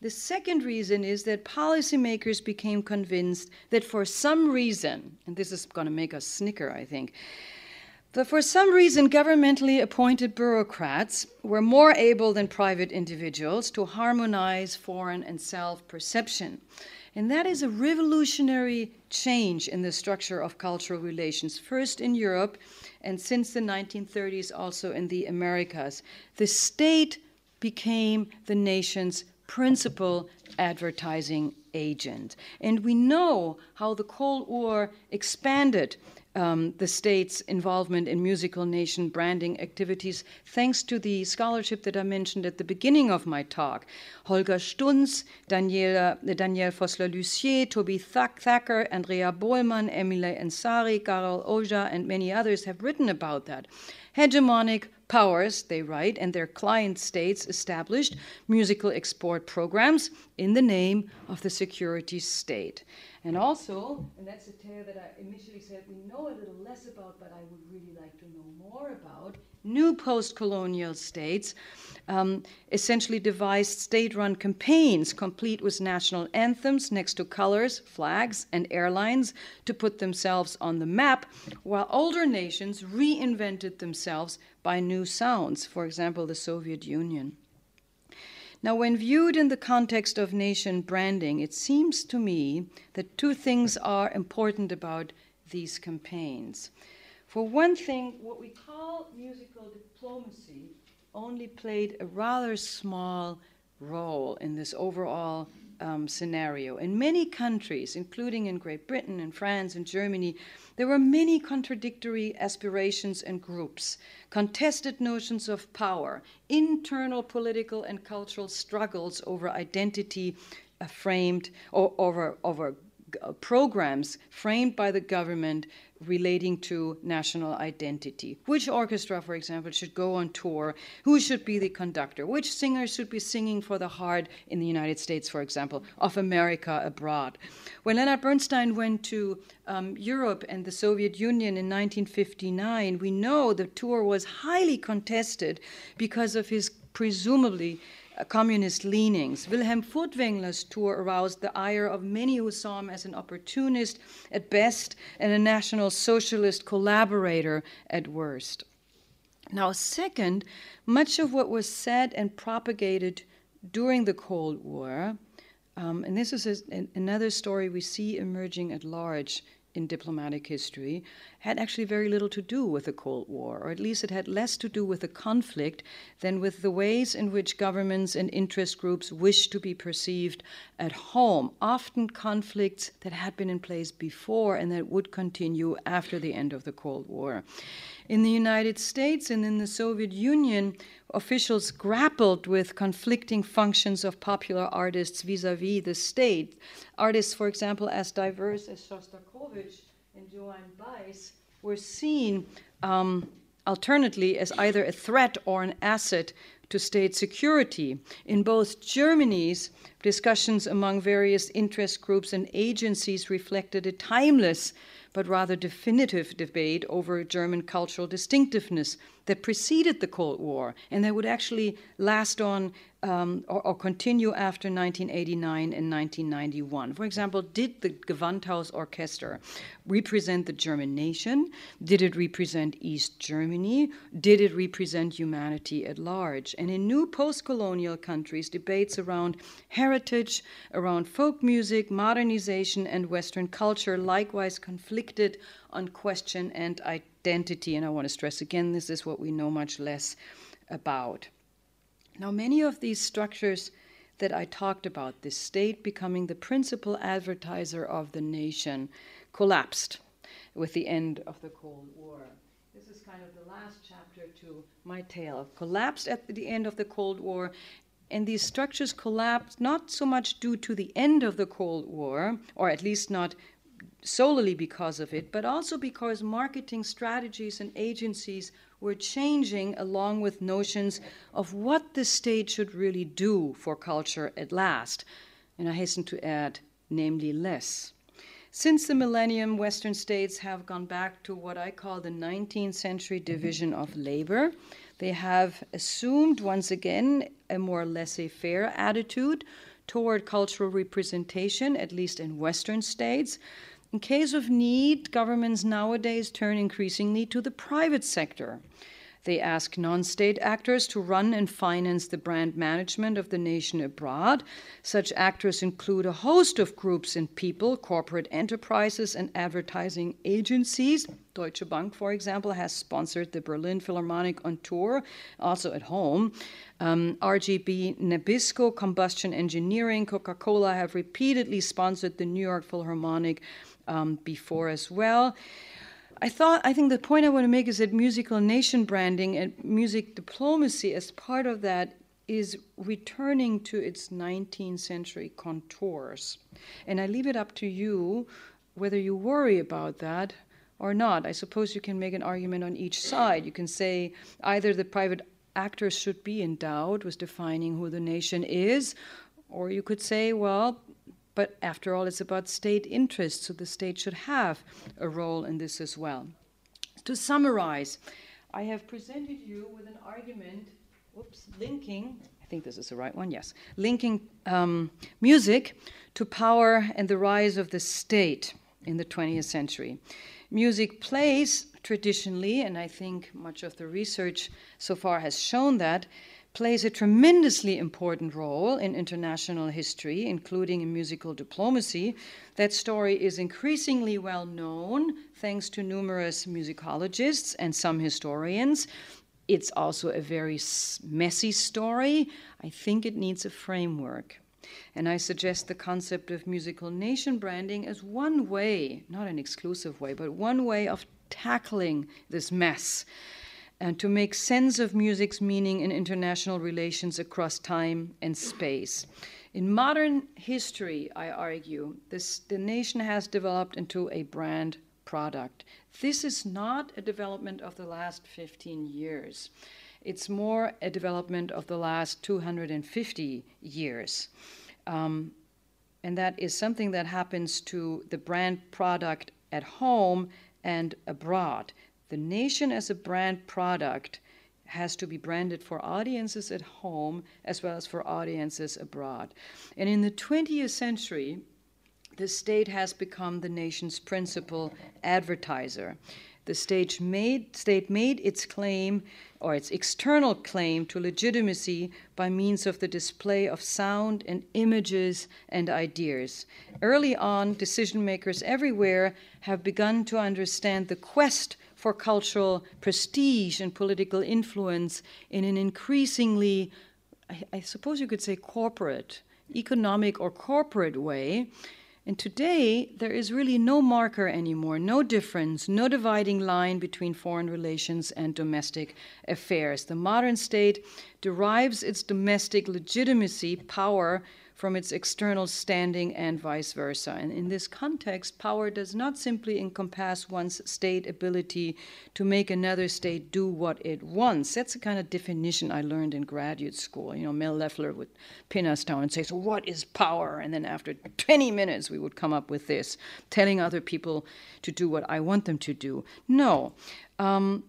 The second reason is that policymakers became convinced that for some reason, and this is going to make us snicker, I think, that for some reason governmentally appointed bureaucrats were more able than private individuals to harmonize foreign and self perception. And that is a revolutionary change in the structure of cultural relations, first in Europe and since the 1930s also in the Americas. The state became the nation's principal advertising agent. And we know how the Cold War expanded um, the state's involvement in musical nation branding activities, thanks to the scholarship that I mentioned at the beginning of my talk. Holger Stunz, Daniela, Danielle Fosler-Lussier, Toby Thacker, Andrea Bohlman, Emile Ansari, Carol Oja, and many others have written about that. Hegemonic powers, they write, and their client states established musical export programs in the name of the security state. And also, and that's a tale that I initially said we know a little less about, but I would really like to know more about. New post colonial states um, essentially devised state run campaigns complete with national anthems next to colors, flags, and airlines to put themselves on the map, while older nations reinvented themselves by new sounds, for example, the Soviet Union. Now, when viewed in the context of nation branding, it seems to me that two things are important about these campaigns. For one thing, what we call musical diplomacy only played a rather small role in this overall um, scenario. In many countries, including in Great Britain and France and Germany, there were many contradictory aspirations and groups, contested notions of power, internal political and cultural struggles over identity uh, framed or over, over uh, programs framed by the government relating to national identity. Which orchestra, for example, should go on tour? Who should be the conductor? Which singer should be singing for the heart in the United States, for example, of America abroad? When Leonard Bernstein went to um, Europe and the Soviet Union in 1959, we know the tour was highly contested because of his presumably communist leanings. Wilhelm Furtwängler's tour aroused the ire of many who saw him as an opportunist at best and a National Socialist collaborator at worst. Now, second, much of what was said and propagated during the Cold War, um, and this is a, another story we see emerging at large in diplomatic history had actually very little to do with the Cold War, or at least it had less to do with the conflict than with the ways in which governments and interest groups wished to be perceived at home, often conflicts that had been in place before and that would continue after the end of the Cold War. In the United States and in the Soviet Union, officials grappled with conflicting functions of popular artists vis a vis the state. Artists, for example, as diverse as Shostakovich and Joan Baez, were seen um, alternately as either a threat or an asset to state security. In both Germany's discussions among various interest groups and agencies reflected a timeless but rather definitive debate over German cultural distinctiveness that preceded the Cold War and that would actually last on um, or, or, continue after 1989 and 1991. For example, did the Gewandhaus Orchestra represent the German nation? Did it represent East Germany? Did it represent humanity at large? And in new post colonial countries, debates around heritage, around folk music, modernization, and Western culture likewise conflicted on question and identity. And I want to stress again this is what we know much less about. Now, many of these structures that I talked about, the state becoming the principal advertiser of the nation, collapsed with the end of the Cold War. This is kind of the last chapter to my tale. Collapsed at the end of the Cold War, and these structures collapsed not so much due to the end of the Cold War, or at least not solely because of it, but also because marketing strategies and agencies were changing along with notions of what the state should really do for culture at last. And I hasten to add, namely, less. Since the millennium, Western states have gone back to what I call the 19th century mm-hmm. division of labor. They have assumed once again a more laissez faire attitude toward cultural representation, at least in Western states. In case of need, governments nowadays turn increasingly to the private sector. They ask non state actors to run and finance the brand management of the nation abroad. Such actors include a host of groups and people, corporate enterprises, and advertising agencies. Deutsche Bank, for example, has sponsored the Berlin Philharmonic on tour, also at home. Um, RGB Nabisco, Combustion Engineering, Coca Cola have repeatedly sponsored the New York Philharmonic um, before as well. I thought I think the point I want to make is that musical nation branding and music diplomacy as part of that is returning to its 19th century contours. And I leave it up to you whether you worry about that or not. I suppose you can make an argument on each side. You can say either the private actors should be endowed with defining who the nation is, or you could say, well, but after all, it's about state interest, so the state should have a role in this as well. To summarize, I have presented you with an argument, linking, I think this is the right one, yes, linking um, music to power and the rise of the state in the 20th century. Music plays traditionally, and I think much of the research so far has shown that, plays a tremendously important role in international history, including in musical diplomacy. That story is increasingly well known thanks to numerous musicologists and some historians. It's also a very messy story. I think it needs a framework. And I suggest the concept of musical nation branding as one way, not an exclusive way, but one way of tackling this mess and to make sense of music's meaning in international relations across time and space. In modern history, I argue, this, the nation has developed into a brand product. This is not a development of the last 15 years. It's more a development of the last 250 years. Um, and that is something that happens to the brand product at home and abroad the nation as a brand product has to be branded for audiences at home as well as for audiences abroad. And in the 20th century, the state has become the nation's principal advertiser. The state made, state made its claim or its external claim to legitimacy by means of the display of sound and images and ideas. Early on, decision makers everywhere have begun to understand the quest for cultural prestige and political influence in an increasingly, I, I suppose you could say, corporate, economic or corporate way. And today, there is really no marker anymore, no difference, no dividing line between foreign relations and domestic affairs. The modern state derives its domestic legitimacy, power, from its external standing and vice versa. And in this context, power does not simply encompass one's state ability to make another state do what it wants. That's the kind of definition I learned in graduate school. You know, Mel Leffler would pin us down and say, So, what is power? And then after 20 minutes, we would come up with this, telling other people to do what I want them to do. No. Um,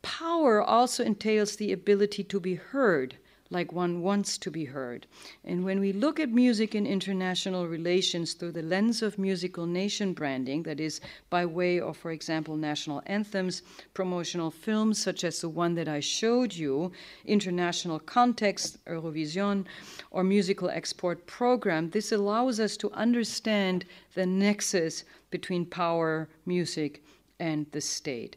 power also entails the ability to be heard like one wants to be heard. And when we look at music in international relations through the lens of musical nation branding, that is, by way of, for example, national anthems, promotional films such as the one that I showed you, international context, Eurovision, or musical export program, this allows us to understand the nexus between power, music, and the state.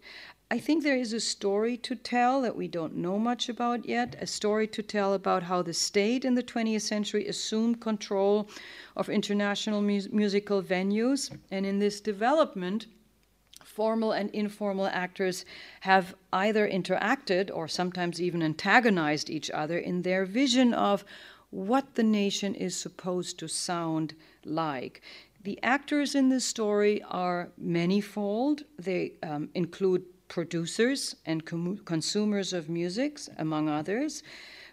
I think there is a story to tell that we don't know much about yet, a story to tell about how the state in the 20th century assumed control of international mu- musical venues. And in this development, formal and informal actors have either interacted or sometimes even antagonized each other in their vision of what the nation is supposed to sound like. The actors in this story are manifold. They um, include producers and com- consumers of music, among others.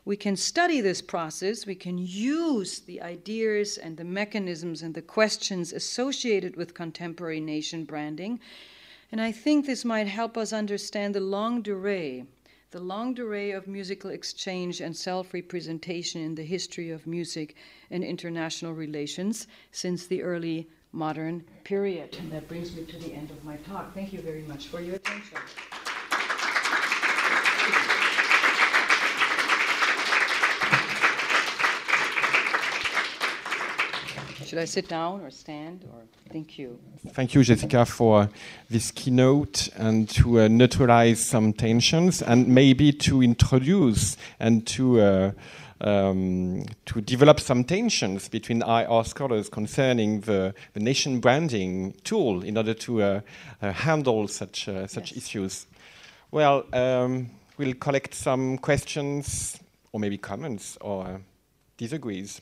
We can study this process, we can use the ideas and the mechanisms and the questions associated with contemporary nation branding. And I think this might help us understand the longue durée, the longue durée of musical exchange and self representation in the history of music and international relations since the early modern period. And that brings me to the end of my talk. Thank you very much for your attention. Should I sit down or stand or thank you? Thank you, Jessica, for this keynote and to uh, neutralize some tensions and maybe to introduce and to uh, um, to develop some tensions between IR scholars concerning the, the nation branding tool in order to uh, uh, handle such, uh, such yes. issues. Well, um, we'll collect some questions or maybe comments or disagrees.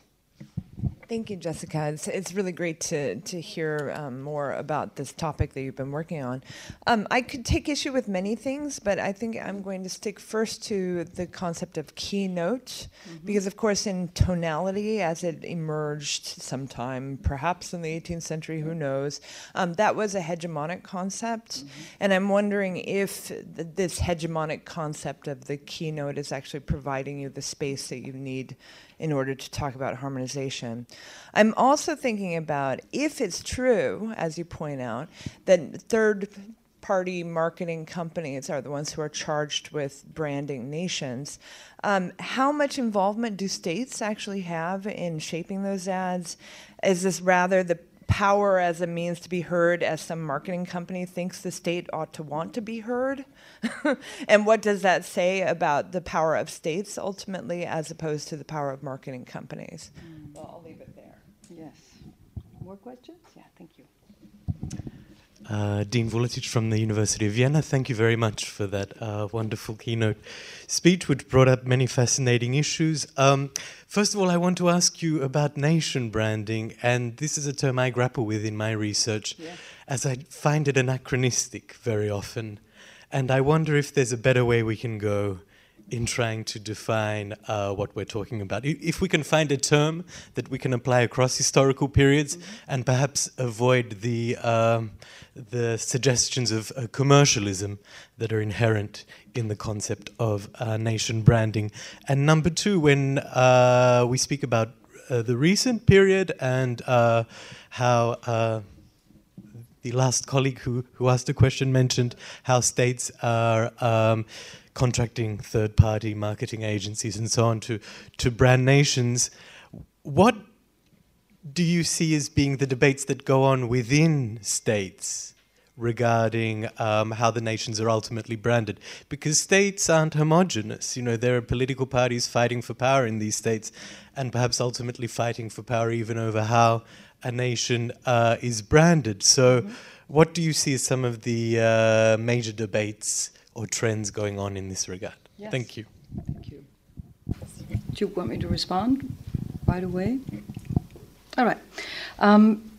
Thank you, Jessica. It's, it's really great to, to hear um, more about this topic that you've been working on. Um, I could take issue with many things, but I think I'm going to stick first to the concept of keynote, mm-hmm. because, of course, in tonality, as it emerged sometime, perhaps in the 18th century, who knows, um, that was a hegemonic concept. Mm-hmm. And I'm wondering if th- this hegemonic concept of the keynote is actually providing you the space that you need in order to talk about harmonization. I'm also thinking about if it's true, as you point out, that third party marketing companies are the ones who are charged with branding nations. Um, how much involvement do states actually have in shaping those ads? Is this rather the power as a means to be heard as some marketing company thinks the state ought to want to be heard? and what does that say about the power of states ultimately as opposed to the power of marketing companies? Mm. Well, I'll leave it there. Yes. More questions? Yeah, thank you. Uh, Dean Vuletic from the University of Vienna. Thank you very much for that uh, wonderful keynote speech, which brought up many fascinating issues. Um, first of all, I want to ask you about nation branding, and this is a term I grapple with in my research, yeah. as I find it anachronistic very often. And I wonder if there's a better way we can go in trying to define uh, what we're talking about. If we can find a term that we can apply across historical periods mm-hmm. and perhaps avoid the, um, the suggestions of uh, commercialism that are inherent in the concept of uh, nation branding. And number two, when uh, we speak about uh, the recent period and uh, how the last colleague who, who asked a question mentioned how states are um, contracting third party marketing agencies and so on to, to brand nations. What do you see as being the debates that go on within states regarding um, how the nations are ultimately branded? Because states aren't homogenous. You know, there are political parties fighting for power in these states and perhaps ultimately fighting for power even over how a nation uh, is branded. So, mm-hmm. what do you see as some of the uh, major debates or trends going on in this regard? Yes. Thank you. Thank you. Do you want me to respond right away? All right. Um,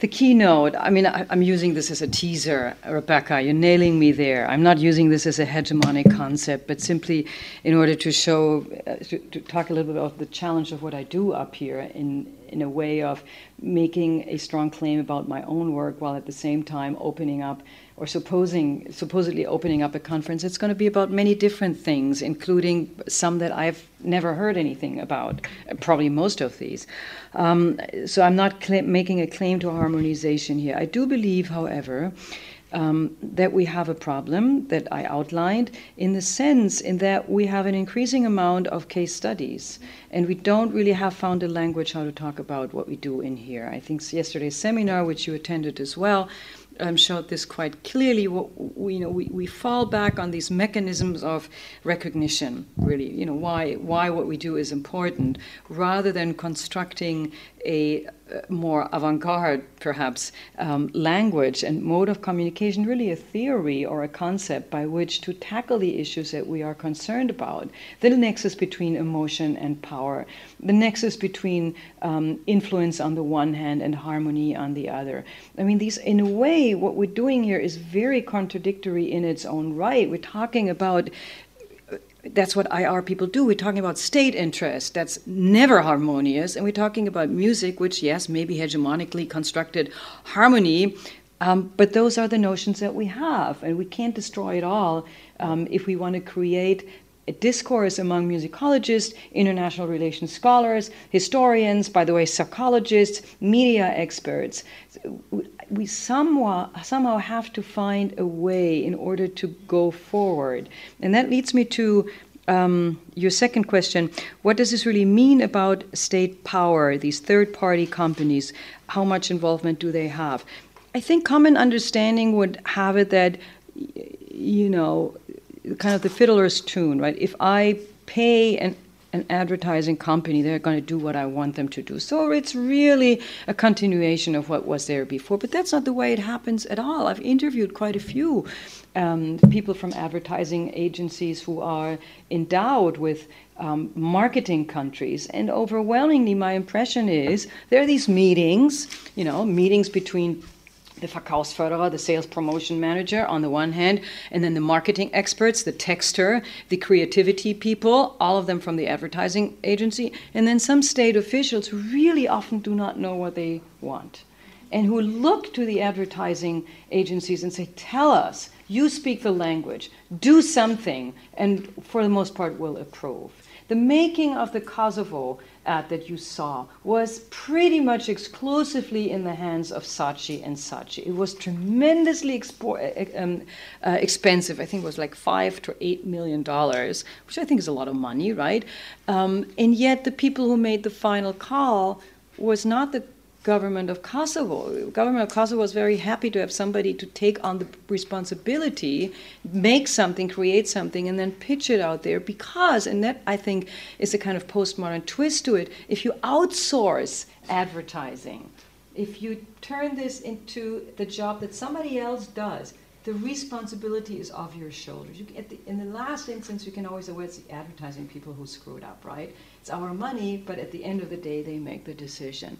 the keynote, I mean, I, am using this as a teaser, Rebekkah. You're nailing me there. I'm not using this as a hegemonic concept, but simply in order to show, uh, to, to, talk a little bit about the challenge of what I do up here in, in a way of making a strong claim about my own work while at the same time opening up or supposing supposedly opening up a conference it's going to be about many different things including some that i've never heard anything about probably most of these um, so i'm not making a claim to harmonization here i do believe however um, that we have a problem that I outlined in the sense in that we have an increasing amount of case studies and we don't really have found a language how to talk about what we do in here. I think yesterday's seminar, which you attended as well, um, showed this quite clearly. We, you know, we, we fall back on these mechanisms of recognition, really, you know, why, why what we do is important, rather than constructing a more avant garde, perhaps, um, language and mode of communication, really a theory or a concept by which to tackle the issues that we are concerned about. The nexus between emotion and power, the nexus between um, influence on the one hand and harmony on the other. I mean, these, in a way, what we're doing here is very contradictory in its own right. We're talking about that's what IR people do. We're talking about state interest. That's never harmonious. And we're talking about music, which, yes, maybe hegemonically constructed harmony. Um, but those are the notions that we have. And we can't destroy it all um, if we want to create a discourse among musicologists, international relations scholars, historians, by the way, psychologists, media experts. We somehow, somehow have to find a way in order to go forward. And that leads me to um, your second question what does this really mean about state power, these third party companies? How much involvement do they have? I think common understanding would have it that, you know, kind of the fiddler's tune, right? If I pay an an advertising company, they're going to do what I want them to do. So it's really a continuation of what was there before. But that's not the way it happens at all. I've interviewed quite a few um, people from advertising agencies who are endowed with um, marketing countries. And overwhelmingly, my impression is there are these meetings, you know, meetings between the Verkaufsförderer, the sales promotion manager on the one hand, and then the marketing experts, the texter, the creativity people, all of them from the advertising agency, and then some state officials who really often do not know what they want and who look to the advertising agencies and say, Tell us, you speak the language, do something, and for the most part will approve. The making of the Kosovo ad that you saw was pretty much exclusively in the hands of Saatchi and Saatchi. It was tremendously uh, um, uh, expensive. I think it was like five to eight million dollars, which I think is a lot of money, right? Um, and yet the people who made the final call was not the government of Kosovo. Government of Kosovo was very happy to have somebody to take on the responsibility, make something, create something, and then pitch it out there because, and that I think is a kind of postmodern twist to it, if you outsource advertising, if you turn this into the job that somebody else does, the responsibility is off your shoulders. You, the, in the last instance, you can always say, well, it's the advertising people who screwed up, right? It's our money, but at the end of the day, they make the decision.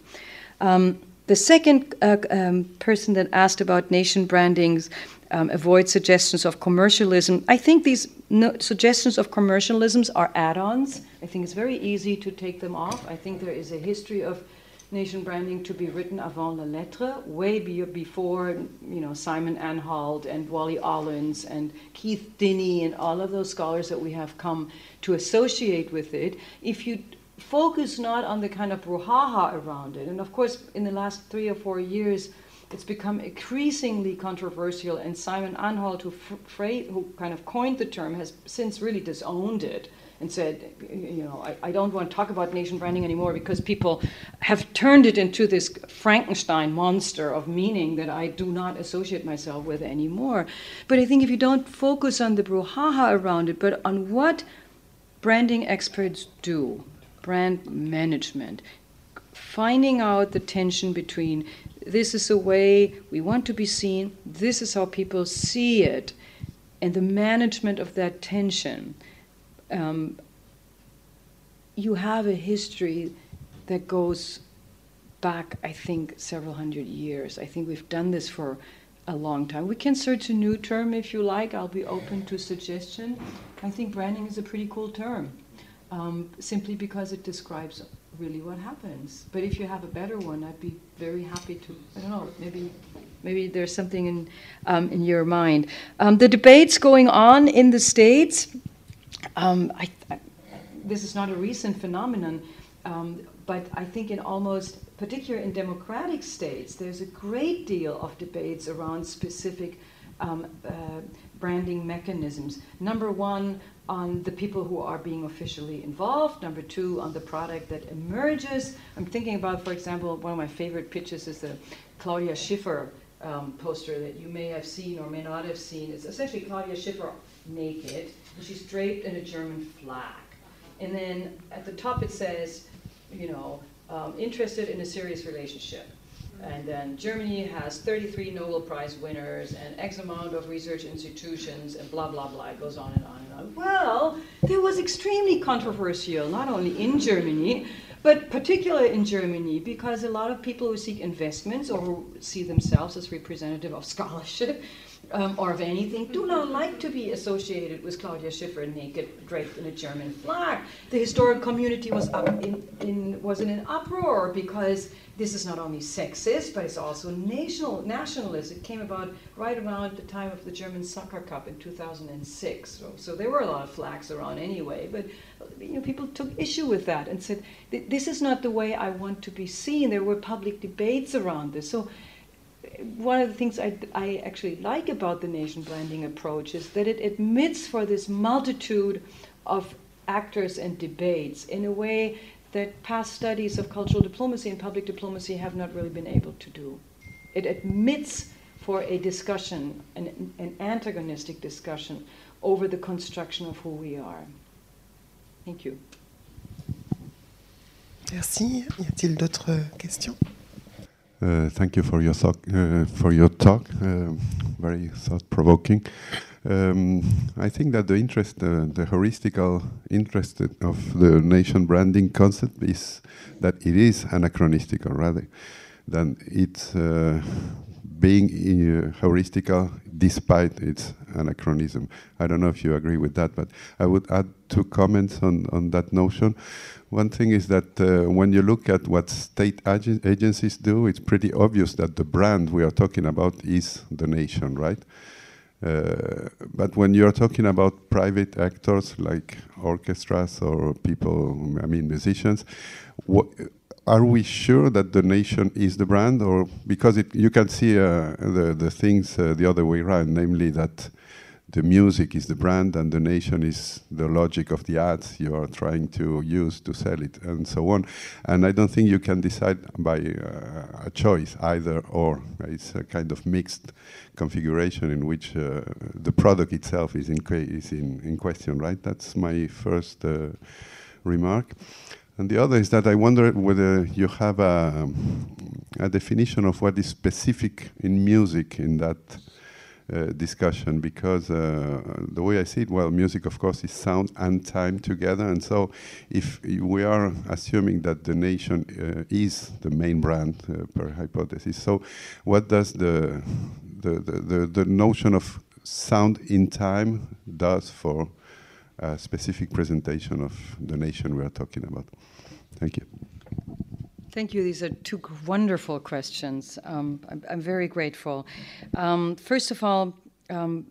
Um, the second uh, um, person that asked about nation brandings um, avoid suggestions of commercialism. I think these no, suggestions of commercialisms are add-ons. I think it's very easy to take them off. I think there is a history of nation branding to be written avant la lettre, way be, before you know Simon Anholt and Wally Olins and Keith Dinnie and all of those scholars that we have come to associate with it. If you focus not on the kind of brouhaha around it. And of course, in the last three or four years, it's become increasingly controversial. And Simon Anholt, who, who kind of coined the term, has since really disowned it and said, you know, I, I, don't want to talk about nation branding anymore because people have turned it into this Frankenstein monster of meaning that I do not associate myself with anymore. But I think if you don't focus on the brouhaha around it, but on what branding experts do, brand management, finding out the tension between this is a way we want to be seen, this is how people see it, and the management of that tension. Um, you have a history that goes back, I think, several hundred years. I think we've done this for a long time. We can search a new term if you like. I'll be open to suggestion. I think branding is a pretty cool term, um, simply because it describes really what happens. But if you have a better one, I'd be very happy to. I don't know. Maybe, maybe there's something in um, in your mind. Um, the debates going on in the states. Um, I, I, this is not a recent phenomenon, um, but I think in almost particularly in democratic states, there's a great deal of debates around specific um, uh, branding mechanisms. Number one, on the people who are being officially involved. Number two, on the product that emerges. I'm thinking about, for example, one of my favorite pitches is the Claudia Schiffer um, poster that you may have seen or may not have seen. It's essentially Claudia Schiffer naked, and she's draped in a German flag. And then at the top it says, you know, um, interested in a serious relationship. And then Germany has 33 Nobel Prize winners and X amount of research institutions and blah, blah, blah. It goes on and on and on. Well, there was extremely controversial, not only in Germany, but particularly in Germany, because a lot of people who seek investments or who see themselves as representative of scholarship um, or of anything do not like to be associated with Claudia Schiffer naked, draped in a German flag. The historic community was in, in, was in an uproar because this is not only sexist, but it's also national nationalist. It came about right around the time of the German Soccer Cup in 2006. So, so there were a lot of flags around anyway, but you know, people took issue with that and said, this is not the way I want to be seen. There were public debates around this. So one of the things I, I actually like about the nation blending approach is that it admits for this multitude of actors and debates in a way that past studies of cultural diplomacy and public diplomacy have not really been able to do. It admits for a discussion, an, an antagonistic discussion, over the construction of who we are. Thank you. Merci. Y a-t-il d'autres questions? Uh, thank you for your talk. Uh, for your talk, uh, very thought-provoking. Um, I think that the interest, uh, the heuristical interest of the nation branding concept is that it is anachronistical rather than it's uh, being uh, heuristical despite its anachronism. I don't know if you agree with that, but I would add two comments on, on that notion. One thing is that uh, when you look at what state ag agencies do, it's pretty obvious that the brand we are talking about is the nation, right? Uh, but when you're talking about private actors like orchestras or people, I mean musicians, are we sure that the nation is the brand, or because it, you can see uh, the the things uh, the other way around, namely that the music is the brand and the nation is the logic of the ads you are trying to use to sell it and so on. And I don't think you can decide by uh, a choice either or. It's a kind of mixed configuration in which uh, the product itself is in, is in, in question, right? That's my first uh, remark. And the other is that I wonder whether you have a, a definition of what is specific in music in that uh, discussion because uh, the way I see it, well, music, of course, is sound and time together. And so, if we are assuming that the nation uh, is the main brand uh, per hypothesis, so what does the the, the, the, notion of sound in time does for a specific presentation of the nation we are talking about? Thank you. Thank you. These are two wonderful questions. Um, I'm, I'm, very grateful. Um, first of all, um,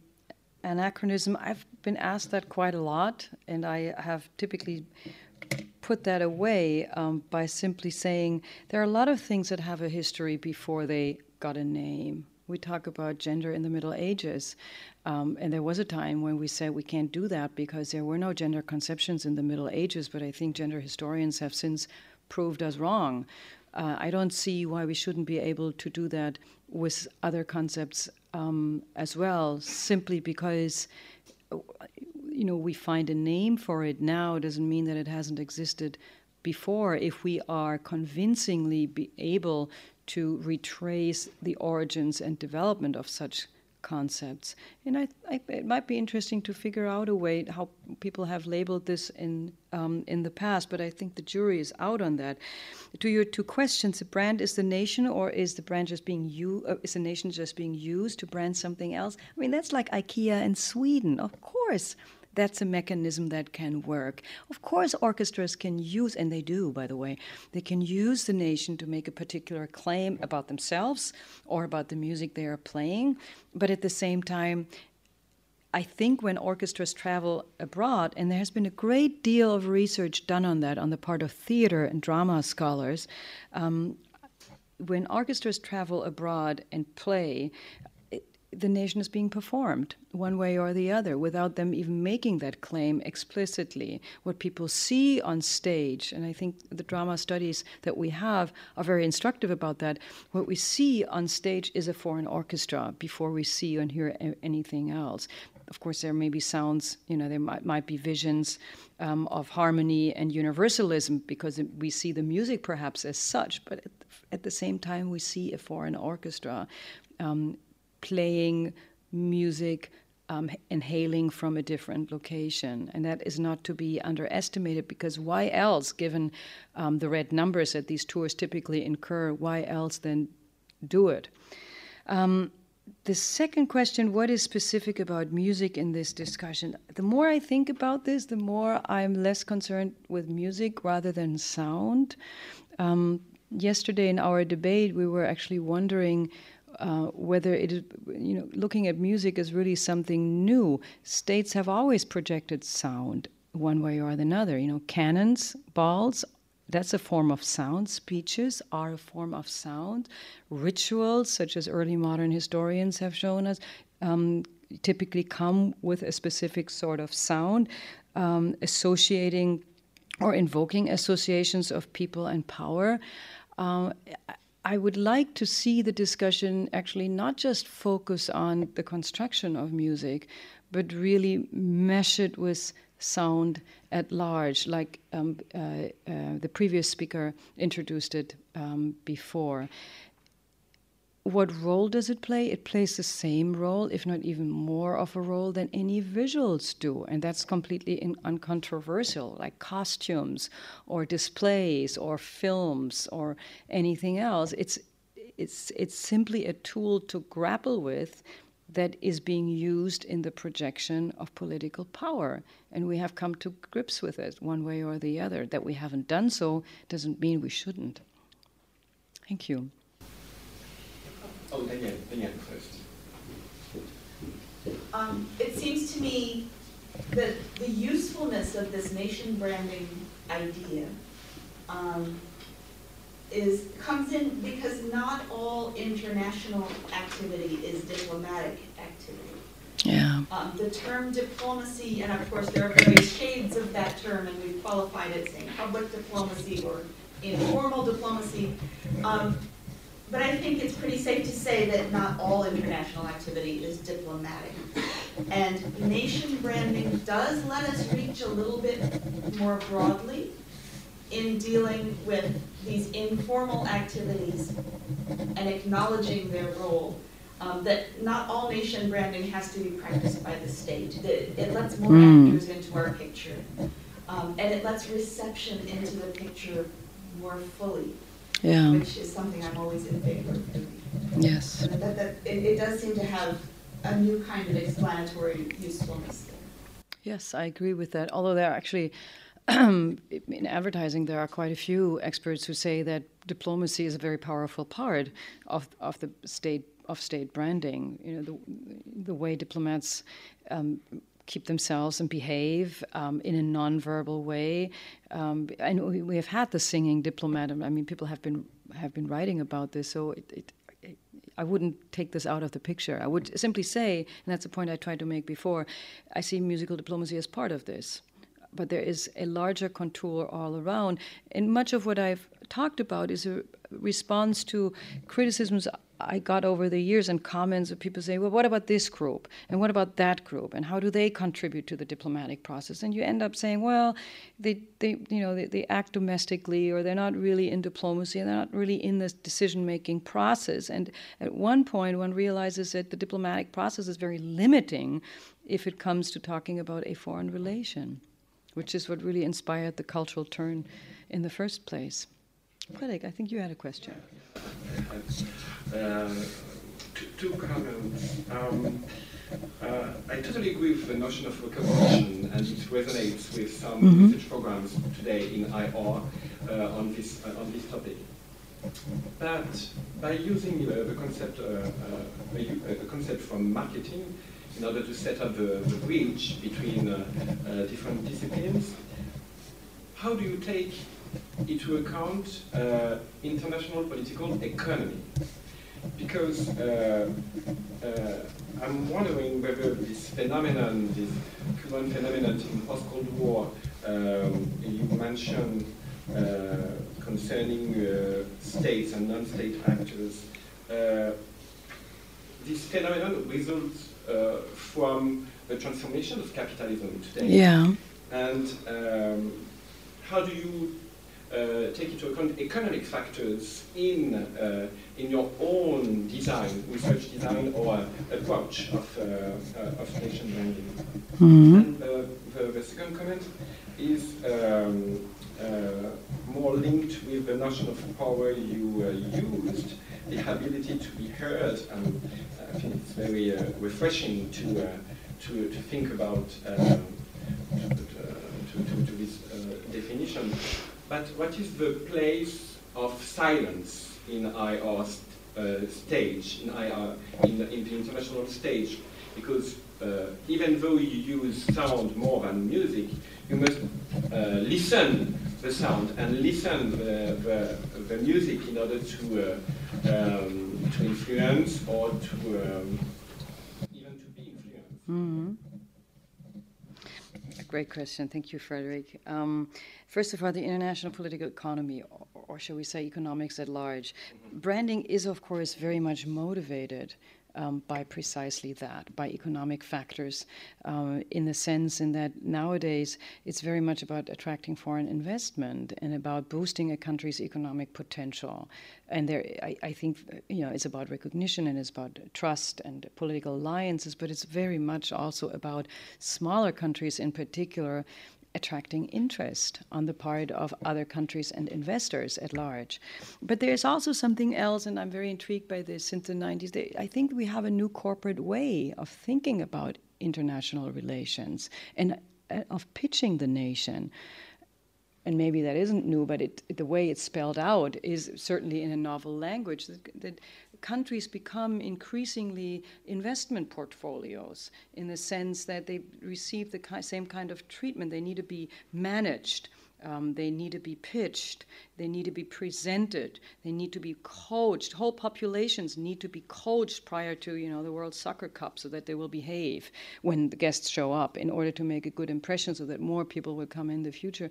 anachronism, I've been asked that quite a lot, and I have typically put that away um, by simply saying there are a lot of things that have a history before they got a name. We talk about gender in the Middle Ages, um, and there was a time when we said we can't do that because there were no gender conceptions in the Middle Ages, but I think gender historians have since proved us wrong. Uh, I don't see why we shouldn't be able to do that with other concepts um, as well, simply because you know we find a name for it now doesn't mean that it hasn't existed before. If we are convincingly able to retrace the origins and development of such concepts. And I, I, it might be interesting to figure out a way how people have labeled this in um, in the past. But I think the jury is out on that. To your two questions, the brand is the nation, or is the brand just being used? Uh, is the nation just being used to brand something else? I mean, that's like IKEA in Sweden, of course that's a mechanism that can work. Of course, orchestras can use, and they do, by the way, they can use the nation to make a particular claim about themselves or about the music they are playing, but at the same time, I think when orchestras travel abroad, and there has been a great deal of research done on that on the part of theater and drama scholars, um, when orchestras travel abroad and play, the nation is being performed one way or the other without them even making that claim explicitly. What people see on stage, and I think the drama studies that we have are very instructive about that. What we see on stage is a foreign orchestra before we see and hear anything else. Of course, there may be sounds, you know, there might, might be visions um, of harmony and universalism because we see the music perhaps as such, but at, at the same time, we see a foreign orchestra. Um, playing music um, from a different location. And that is not to be underestimated because why else, given um, the red numbers that these tours typically incur, why else then do it? Um, the second question what is specific about music in this discussion? The more I think about this, the more I'm less concerned with music rather than sound. Um, yesterday in our debate, we were actually wondering uh, whether it is, you know, looking at music is really something new. States have always projected sound one way or another. You know, cannons, balls, that's a form of sound. Speeches are a form of sound. Rituals, such as early modern historians have shown us, um, typically come with a specific sort of sound, um, associating or invoking associations of people and power. Uh, I would like to see the discussion actually not just focus on the construction of music, but really mesh it with sound at large, like um, uh, uh, the previous speaker introduced it um, before what role does it play? It plays the same role, if not even more of a role than any visuals do. And that's completely in, uncontroversial, like costumes or displays or films or anything else. It's, it's, it's simply a tool to grapple with that is being used in the projection of political power. And we have come to grips with it one way or the other. That we haven't done so doesn't mean we shouldn't. Thank you. Oh, Danielle, Danielle first. Um, it seems to me that the usefulness of this nation branding idea um, is comes in because not all international activity is diplomatic activity. Yeah. Um, the term diplomacy, and of course there are various shades of that term, and we've qualified it saying public diplomacy or informal diplomacy. Um, but I think it's pretty safe to say that not all international activity is diplomatic. And nation branding does let us reach a little bit more broadly in dealing with these informal activities and acknowledging their role. Um, that not all nation branding has to be practiced by the state. It, it lets more mm. actors into our picture. Um, and it lets reception into the picture more fully yeah. which is something I'm always in favor of. Yes. That, that, that it, it, does seem to have a new kind of explanatory usefulness there. Yes, I agree with that. Although there are actually, in advertising, there are quite a few experts who say that diplomacy is a very powerful part of, of the state of state branding. You know, the, the way diplomats um, keep themselves and behave um, in a non-verbal way. Um, and we, we, have had the singing diplomat. I mean, people have been have been writing about this. So it, it, it, I wouldn't take this out of the picture. I would simply say, and that's a point I tried to make before. I see musical diplomacy as part of this. But there is a larger contour all around. And much of what I've talked about is a response to criticisms I got over the years and comments of people saying, well, what about this group? And what about that group? And how do they contribute to the diplomatic process? And you end up saying, well, they, they you know, they, they act domestically or they're not really in diplomacy and they're not really in this decision making process. And at one point, one realizes that the diplomatic process is very limiting if it comes to talking about a foreign relation, which is what really inspired the cultural turn in the first place. Frederick, I think you had a question. Uh, two, comments. Um, uh, I totally agree with the notion of recognition, and it resonates with some mm-hmm. research programs today in IR uh, on this uh, on this topic. But by using uh, the concept uh, uh, a, concept from marketing in order to set up the, the bridge between different disciplines, how do you take into account uh, international political economy. Because uh, uh, I'm wondering whether this phenomenon, this Cuban phenomenon in post-Cold War, um, you mentioned uh, concerning uh, states and non-state actors, uh, this phenomenon results from the transformation of capitalism today. Yeah. And um, how do you take into account economic factors in, uh, in your own design, research design or approach of, uh, of nation branding. Mm-hmm. And the, the, second comment is um, more linked with the notion of power you used, the ability to be heard, and I think it's very refreshing to, to, to think about um, to, to, to, this definition. But what is the place of silence in IR uh, stage, in IR, in the, in the international stage? Because uh, even though you use sound more than music, you must uh, listen the sound and listen the, the, the music in order to uh, um, to influence or to um, even to be influenced. Mm-hmm. Great question. Thank you, Frederick. Um, first of all, the international political economy, or, or shall we say economics at large, branding is, of course, very much motivated um, by precisely that, by economic factors, uh, in the sense in that nowadays it's very much about attracting foreign investment and about boosting a country's economic potential. And there, I, I think, you know, it's about recognition and it's about trust and political alliances, but it's very much also about smaller countries in particular attracting interest on the part of other countries and investors at large. But there's also something else, and I'm very intrigued by this since the 90s. I think we have a new corporate way of thinking about international relations and uh, of pitching the nation and maybe that isn't new, but it, the way it's spelled out is certainly in a novel language. That, that, countries become increasingly investment portfolios in the sense that they receive the ki- same kind of treatment. They need to be managed. Um, they need to be pitched. They need to be presented. They need to be coached. Whole populations need to be coached prior to, you know, the World Soccer Cup, so that they will behave when the guests show up, in order to make a good impression, so that more people will come in the future.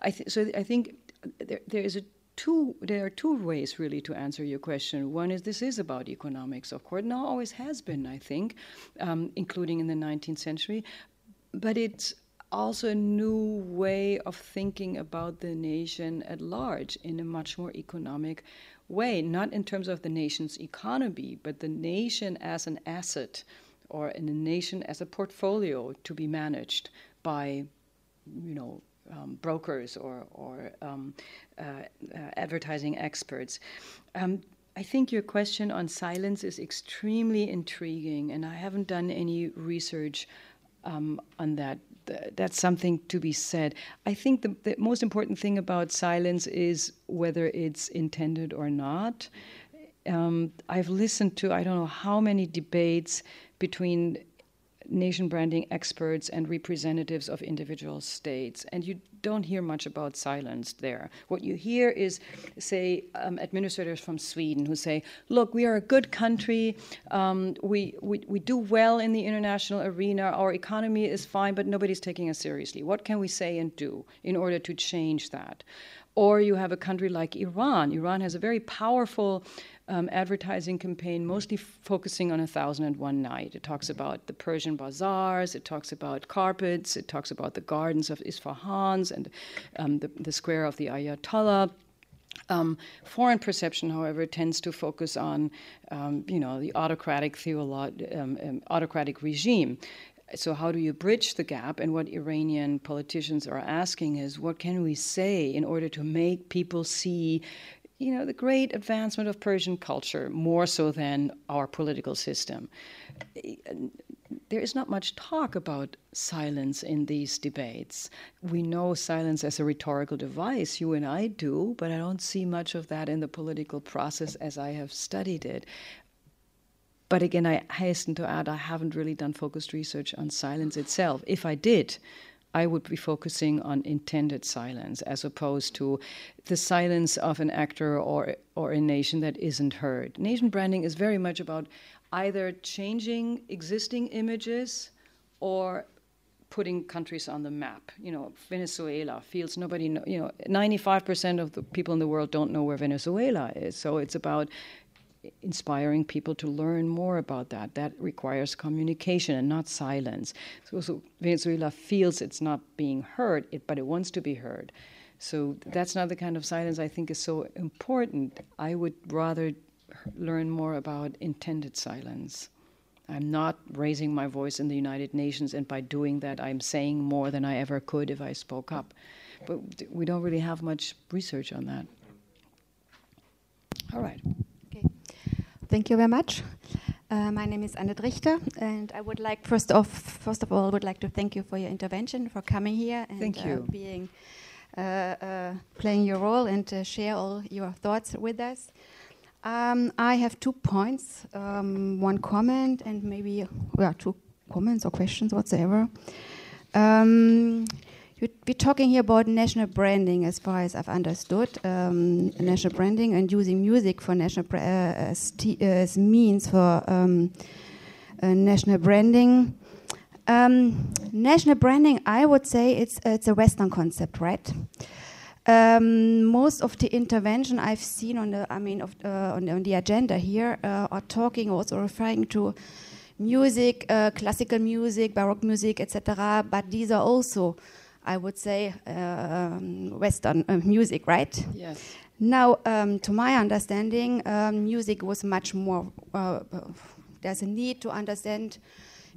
I th- so I think there, there is a two there are two ways really to answer your question one is this is about economics of course now always has been i think um, including in the 19th century but it's also a new way of thinking about the nation at large in a much more economic way, not in terms of the nation's economy, but the nation as an asset or in a nation as a portfolio to be managed by, you know, um, brokers or, or um, uh, uh, advertising experts. Um, I think your question on silence is extremely intriguing, and I haven't done any research um, on that. That's something to be said. I think the, the, most important thing about silence is whether it's intended or not. Um, I've listened to I don't know how many debates between nation branding experts and representatives of individual states. And you don't hear much about silence there. What you hear is, say, um, administrators from Sweden who say, look, we are a good country, um, we, we, we do well in the international arena, our economy is fine, but nobody's taking us seriously. What can we say and do in order to change that? Or you have a country like Iran. Iran has a very powerful um, advertising campaign, mostly f- focusing on A Thousand and One Night. It talks about the Persian bazaars, it talks about carpets, it talks about the gardens of Isfahan and um, the, the square of the Ayatollah. Um, foreign perception, however, tends to focus on, um, you know, the autocratic theolo- um, um, autocratic regime. So, how do you bridge the gap? And what Iranian politicians are asking is, what can we say in order to make people see, you know, the great advancement of Persian culture more so than our political system? there is not much talk about silence in these debates. We know silence as a rhetorical device, you and I do, but I don't see much of that in the political process as I have studied it. But again, I hasten to add I haven't really done focused research on silence itself. If I did, I would be focusing on intended silence as opposed to the silence of an actor or, or a nation that isn't heard. Nation branding is very much about either changing existing images or putting countries on the map. You know, Venezuela feels nobody know, you know, 95% of the people in the world don't know where Venezuela is. So it's about inspiring people to learn more about that. That requires communication and not silence. So, so Venezuela feels it's not being heard, it, but it wants to be heard. So that's not the kind of silence I think is so important. I would rather learn more about intended silence. I'm not raising my voice in the United Nations, and by doing that, I'm saying more than I ever could if I spoke up. But we don't really have much research on that. All right. Thank you very much. Uh, my name is Annett Richter, and I would like first of first of all would like to thank you for your intervention, for coming here and thank you. Uh, being uh, uh playing your role and share all your thoughts with us. Um, I have two points, um, one comment and maybe well, two comments or questions whatsoever. Um, we're talking here about national branding, as far as I've understood, um, national branding and using music for national uh, as, as, means for um, uh, national branding. Um, national branding, I would say, it's it's a Western concept, right? Um, most of the intervention I've seen on the, I mean, of, uh, on, on, the, agenda here uh, are talking also referring to music, uh, classical music, baroque music, etc. But these are also, I would say, um, Western uh, music, right? Yes. Now, um, to my understanding, um, music was much more. Uh, there's a need to understand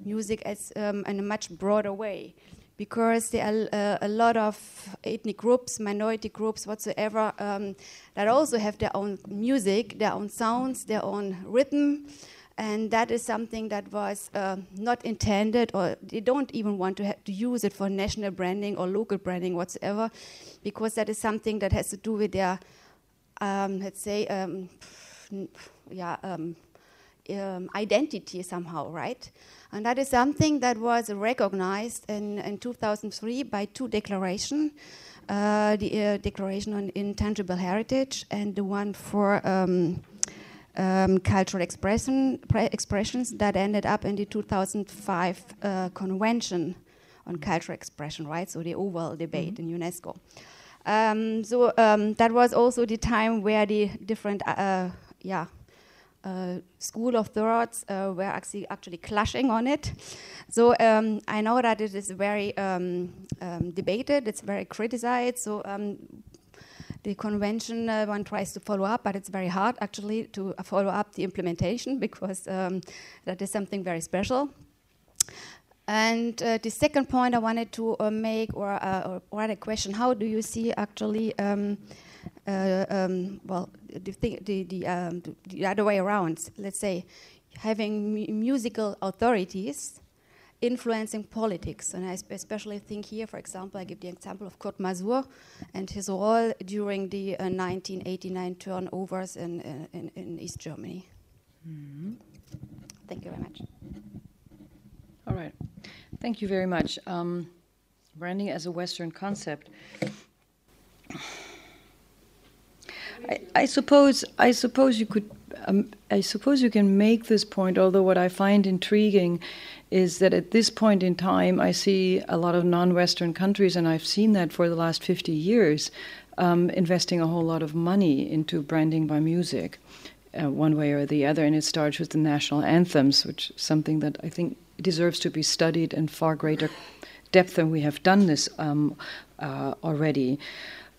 music as um, in a much broader way because there are uh, a lot of ethnic groups, minority groups, whatsoever, um, that also have their own music, their own sounds, their own rhythm. And that is something that was uh, not intended, or they don't even want to, to use it for national branding or local branding whatsoever, because that is something that has to do with their, um, let's say, um, yeah, um, um, identity somehow, right? And that is something that was recognized in, in 2003 by two declarations. Uh, the uh, Declaration on Intangible Heritage and the one for um, cultural expression, expressions that ended up in the 2005 uh, Convention on Cultural Expression, right? So the overall debate mm-hmm. in UNESCO. Um, so um, that was also the time where the different, uh, yeah, uh, school of thoughts uh, were actually actually clashing on it. So um, I know that it is very um, um, debated. It's very criticized. So um, the convention uh, one tries to follow up, but it's very hard actually to follow up the implementation because um, that is something very special. And uh, the second point I wanted to uh, make, or, uh, or, a question: How do you see actually? Um, uh, um, well, the, the, the, um, the, other way around, let's say, having musical authorities influencing politics. And I especially think here, for example, I give the example of Kurt Masur and his role during the uh, 1989 turnovers in, in, in East Germany. Mm-hmm. Thank you very much. All right. Thank you very much. Um, branding as a Western concept. I, I, suppose I suppose you could um, I suppose you can make this point. Although what I find intriguing is that at this point in time, I see a lot of non-Western countries, and I've seen that for the last 50 years, um, investing a whole lot of money into branding by music. uh, one way or the other, and it starts with the national anthems, which is something that I think deserves to be studied in far greater depth than we have done this um, uh, already.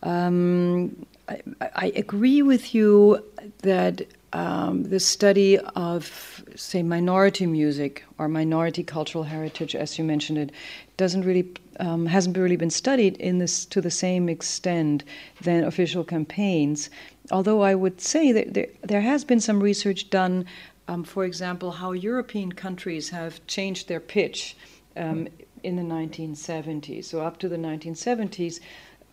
Um, I, I, agree with you that um, the study of, say, minority music or minority cultural heritage, as you mentioned it, doesn't really um, hasn't really been studied in this to the same extent than official campaigns. Although I would say that there, there has been some research done, um, for example, how European countries have changed their pitch um, in the 1970s. So up to the 1970s,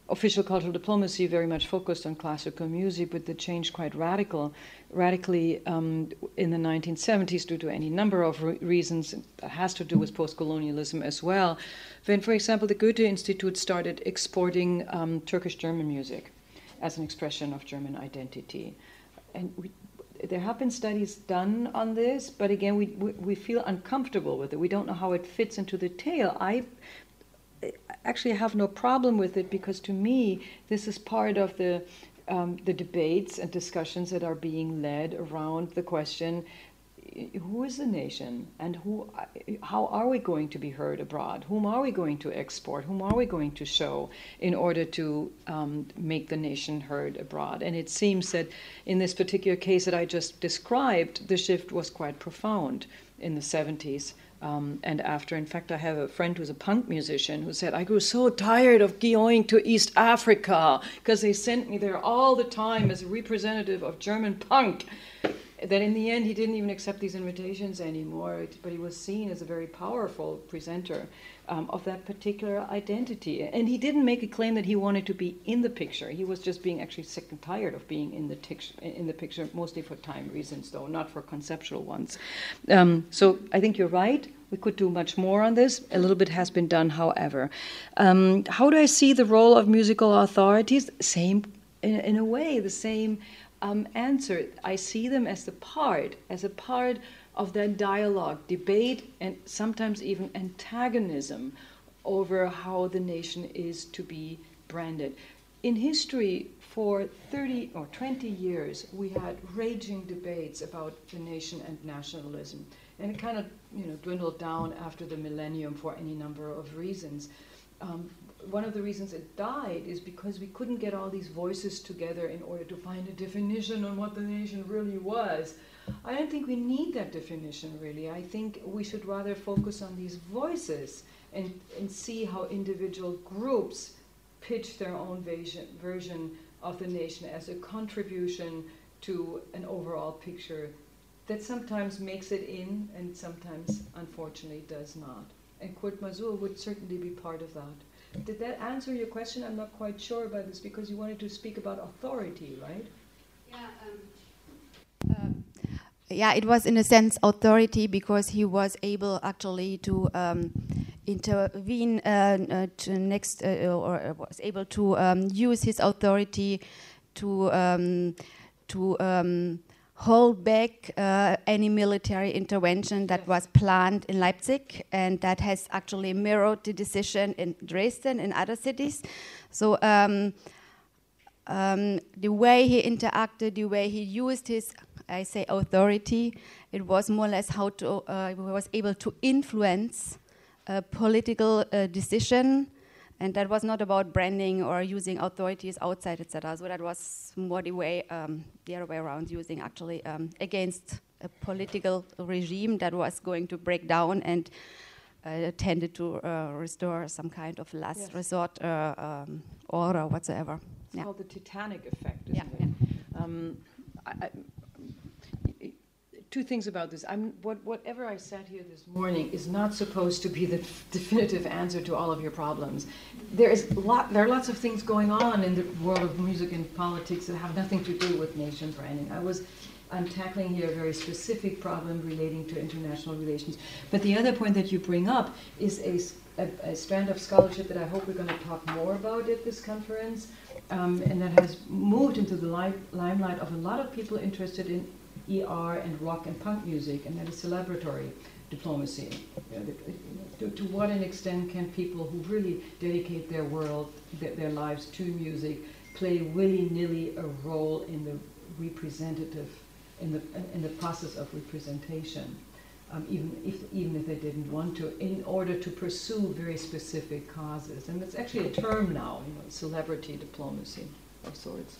official cultural diplomacy very much focused on classical music, but the change quite radical, radically um, in the 1970s due to any number of re- reasons. That has to do with post-colonialism as well. When, for example, the Goethe Institute started exporting um, Turkish German music as an expression of German identity, and we, there have been studies done on this, but again, we, we, we feel uncomfortable with it. We don't know how it fits into the tale. I actually have no problem with it because to me, this is part of the um, the debates and discussions that are being led around the question who is the nation and who how are we going to be heard abroad? Whom are we going to export? Whom are we going to show in order to um, make the nation heard abroad? And it seems that in this particular case that i just described the shift was quite profound in the 70s um, and after, in fact, I have a friend who's a punk musician who said, I grew so tired of going to East Africa because they sent me there all the time as a representative of German punk. That in the end, he didn't even accept these invitations anymore, but he was seen as a very powerful presenter um, of that particular identity. And he didn't make a claim that he wanted to be in the picture. He was just being actually sick and tired of being in the, tix- in the picture, mostly for time reasons, though, not for conceptual ones. Um, so I think you're right. We could do much more on this. A little bit has been done, however. Um, how do I see the role of musical authorities? Same, in, in a way, the same um, answer. I see them as the part, as a part of that dialogue, debate, and sometimes even antagonism over how the nation is to be branded. In history, for 30 or 20 years, we had raging debates about the nation and nationalism. And it kind of you know, dwindled down after the millennium for any number of reasons. Um, one of the reasons it died is because we couldn't get all these voices together in order to find a definition on what the nation really was. I don't think we need that definition really. I think we should rather focus on these voices and, and see how individual groups pitch their own version, version of the nation as a contribution to an overall picture that sometimes makes it in and sometimes, unfortunately, does not. And Kurt Masur would certainly be part of that. Did that answer your question? I'm not quite sure about this because you wanted to speak about authority, right? Yeah. Um, uh, yeah, it was in a sense authority because he was able actually to um, intervene uh, uh, to next, uh, or was able to um, use his authority to um, to um, hold back uh, any military intervention that was planned in Leipzig, and that has actually mirrored the decision in Dresden and other cities. So um, um, the way he interacted, the way he used his, I say, authority, it was more or less how to uh, was able to influence a political uh, decision and that was not about branding or using authorities outside, etc. So that was more the way, um, the other way around, using actually um, against a political regime that was going to break down and uh, tended to uh, restore some kind of last yes. resort uh, um, order whatsoever. It's yeah. called the Titanic effect, isn't yeah, it? Yeah. Um, I, two things about this. What, whatever I said here this morning is not supposed to be the definitive answer to all of your problems. There is lot, there are lots of things going on in the world of music and politics that have nothing to do with nation branding. I was I'm tackling here a very specific problem relating to international relations. But the other point that you bring up is a, a, a strand of scholarship that I hope we're going to talk more about at this conference, um, and that has moved into the limelight of a lot of people interested in ER and rock and punk music, and that is celebrity diplomacy. to, to, what an extent can people who really dedicate their world, their, their lives to music, play willy-nilly a role in the representative in the, in the process of representation, um, even, if, even if they didn't want to, in order to pursue very specific causes. And it's actually a term now, you know, celebrity diplomacy of sorts.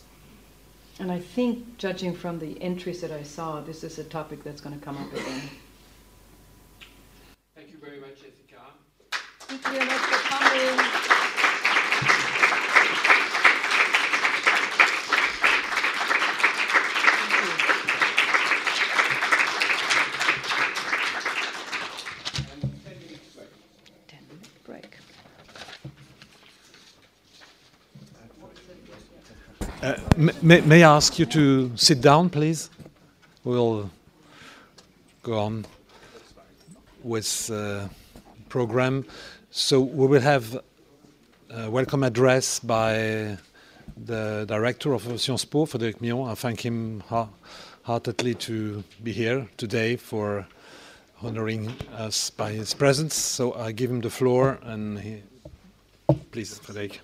And I think, judging from the entries that I saw, this is a topic that's going to come up again. Thank you very much, Jessica. Thank you very much for coming. Uh, may, may, I ask you to sit down, please? We'll go on with the uh, program. So we will have a welcome address by the director of Sciences Po, Frédéric Mion. I thank him heartedly to be here today for honoring us by his presence. So I give him the floor, and he, please, Frédéric.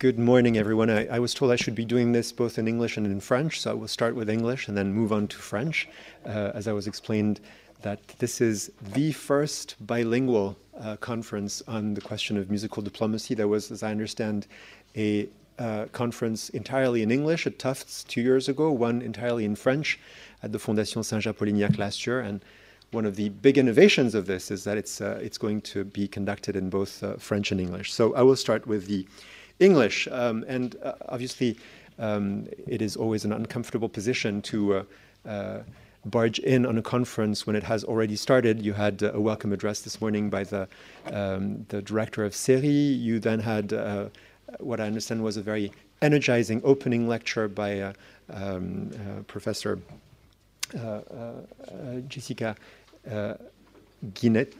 Good morning, everyone. I, I, was told I should be doing this both in English and in French, so I will start with English and then move on to French. Uh, as I was explained, that this is the first bilingual uh, conference on the question of musical diplomacy. There was, as I understand, a uh, conference entirely in English at Tufts two years ago, one entirely in French at the Fondation Singer-Polignac last year, and one of the big innovations of this is that it's uh, it's going to be conducted in both uh, French and English. So I will start with the English. Um, and uh, obviously, um, it is always an uncomfortable position to uh, uh, barge in on a conference when it has already started. You had a welcome address this morning by the, um, the director of CERI. You then had uh, what I understand was a very energizing opening lecture by uh, um, uh, Professor Jessica Guinet.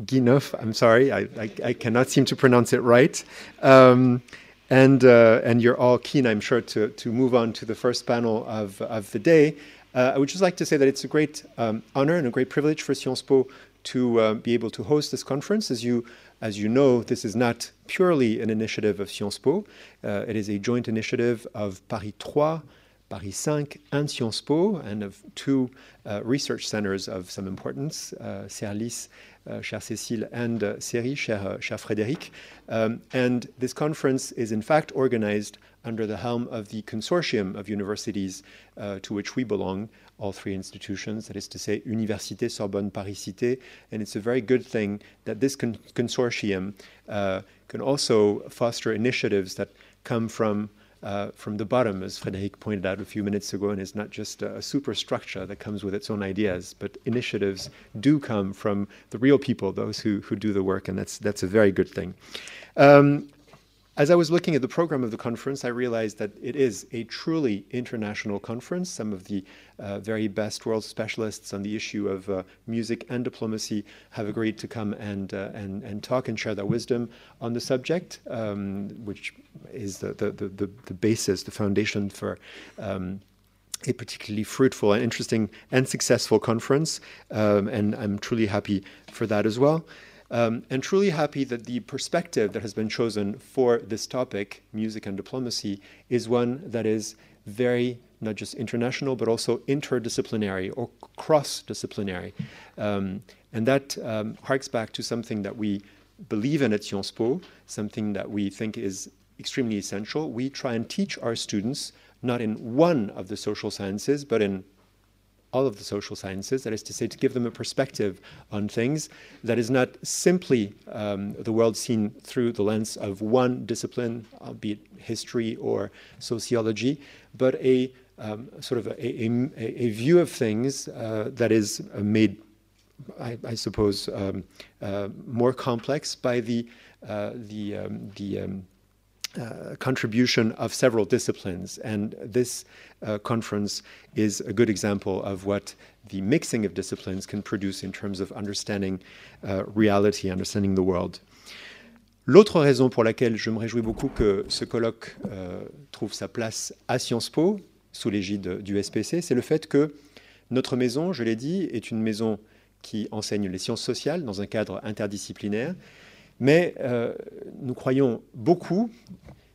Guinoff. I'm sorry, I, I, I, cannot seem to pronounce it right. Um, and, uh, and you're all keen, I'm sure, to, to move on to the first panel of, of the day. Uh, I would just like to say that it's a great um, honor and a great privilege for Sciences Po to uh, be able to host this conference. As you, as you know, this is not purely an initiative of Sciences Po. Uh, it is a joint initiative of Paris 3, Paris 5, and Sciences Po, and of two uh, research centers of some importance, uh, CERLIS uh, chère Cécile, and uh, CERI, cher, uh, cher Frédéric. Um, and this conference is in fact organized under the helm of the consortium of universities uh, to which we belong, all three institutions, that is to say, Université Sorbonne Paris Cité. And it's a very good thing that this con- consortium uh, can also foster initiatives that come from uh, from the bottom, as Frédéric pointed out a few minutes ago, and it's not just a, a, superstructure that comes with its own ideas, but initiatives do come from the real people, those who, who do the work, and that's, that's a very good thing. Um, as I was looking at the program of the conference, I realized that it is a truly international conference. Some of the uh, very best world specialists on the issue of uh, music and diplomacy have agreed to come and, uh, and, and talk and share their wisdom on the subject, um, which is the, the, the, the, basis, the foundation for. Um, a particularly fruitful and interesting and successful conference, um, and I'm truly happy for that as well. Um, and truly happy that the perspective that has been chosen for this topic, music and diplomacy, is one that is very not just international but also interdisciplinary or cross-disciplinary, um, and that um, harks back to something that we believe in at Sciences Po, something that we think is extremely essential. We try and teach our students not in one of the social sciences, but in all of the social sciences, that is to say, to give them a perspective on things that is not simply um, the world seen through the lens of one discipline, albeit history or sociology, but a um, sort of a, a, a, view of things uh, that is uh, made, I, I suppose, um, uh, more complex by the uh, the um, the um, uh, contribution of several disciplines. And this uh, conference is a good example of what the mixing of disciplines can produce in terms of understanding uh, reality, understanding the world. L'autre raison pour laquelle je me réjouis beaucoup que ce colloque euh, trouve sa place à Sciences Po, sous l'égide du SPC, c'est le fait que notre maison, je l'ai dit, est une maison qui enseigne les sciences sociales dans un cadre interdisciplinaire, mais euh, nous croyons beaucoup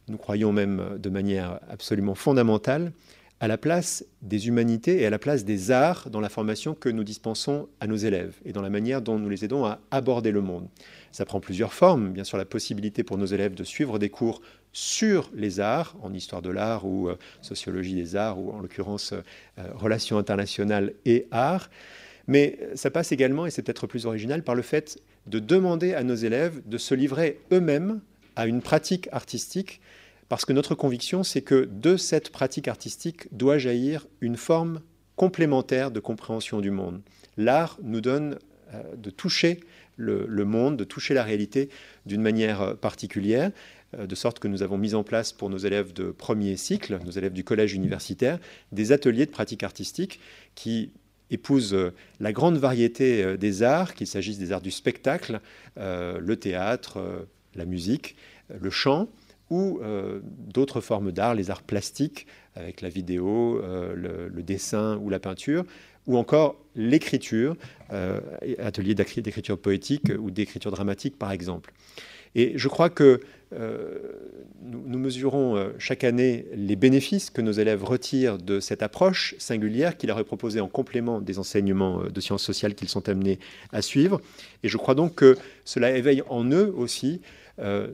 nous croyons même de manière absolument fondamentale, à la place des humanités et à la place des arts dans la formation que nous dispensons à nos élèves et dans la manière dont nous les aidons à aborder le monde. Ça prend plusieurs formes, bien sûr la possibilité pour nos élèves de suivre des cours sur les arts, en histoire de l'art ou euh, sociologie des arts, ou en l'occurrence euh, relations internationales et arts. Mais ça passe également, et c'est peut-être plus original, par le fait de demander à nos élèves de se livrer eux-mêmes à une pratique artistique parce que notre conviction, c'est que de cette pratique artistique doit jaillir une forme complémentaire de compréhension du monde. L'art nous donne euh, de toucher le, monde, de toucher la réalité d'une manière euh, particulière, euh, de sorte que nous avons mis en place pour nos élèves de premier cycle, nos élèves du collège universitaire, des ateliers de pratique artistique qui épousent la grande variété des arts, qu'il s'agisse des arts du spectacle, le théâtre, la musique, le chant, ou euh, d'autres formes d'art, les arts plastiques avec la vidéo, euh, le, dessin ou la peinture, ou encore l'écriture, euh, atelier d'écriture poétique ou d'écriture dramatique par exemple. Et je crois que nous, nous, mesurons chaque année les bénéfices que nos élèves retirent de cette approche singulière qui leur est proposée en complément des enseignements de sciences sociales qu'ils sont amenés à suivre. Et je crois donc que cela éveille en eux aussi euh,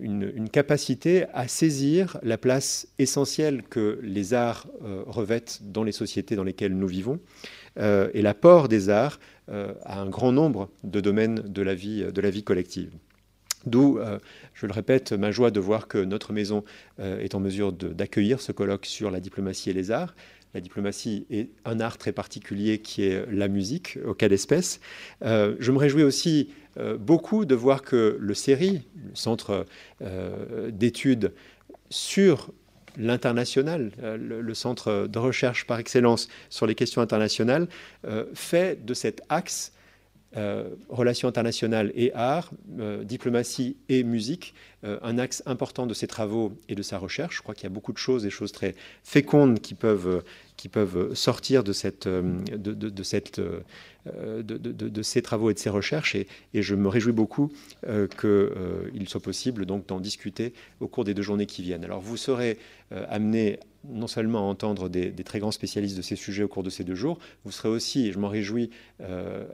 une, capacité à saisir la place essentielle que les arts euh, revêtent dans les sociétés dans lesquelles nous vivons euh, et l'apport des arts à un grand nombre de domaines de la vie collective. D'où, je le répète, ma joie de voir que notre maison est en mesure d'accueillir ce colloque sur la diplomatie et les arts. La diplomatie est un art très particulier qui est la musique, au cas d'espèce. je me réjouis aussi euh, beaucoup de voir que le CERI, le centre euh, d'études sur l'international, euh, le, centre de recherche par excellence sur les questions internationales, fait de cet axe relations internationales et art, diplomatie et musique, un axe important de ses travaux et de sa recherche. Je crois qu'il y a beaucoup de choses, des choses très fécondes qui peuvent, qui peuvent sortir de cette, de, de cette euh, de, ces travaux et de ces recherches et, je me réjouis beaucoup euh, qu'il euh, soit possible donc d'en discuter au cours des deux journées qui viennent. Alors vous serez amené non seulement à entendre des, très grands spécialistes de ces sujets au cours de ces deux jours, vous serez aussi, et je m'en réjouis,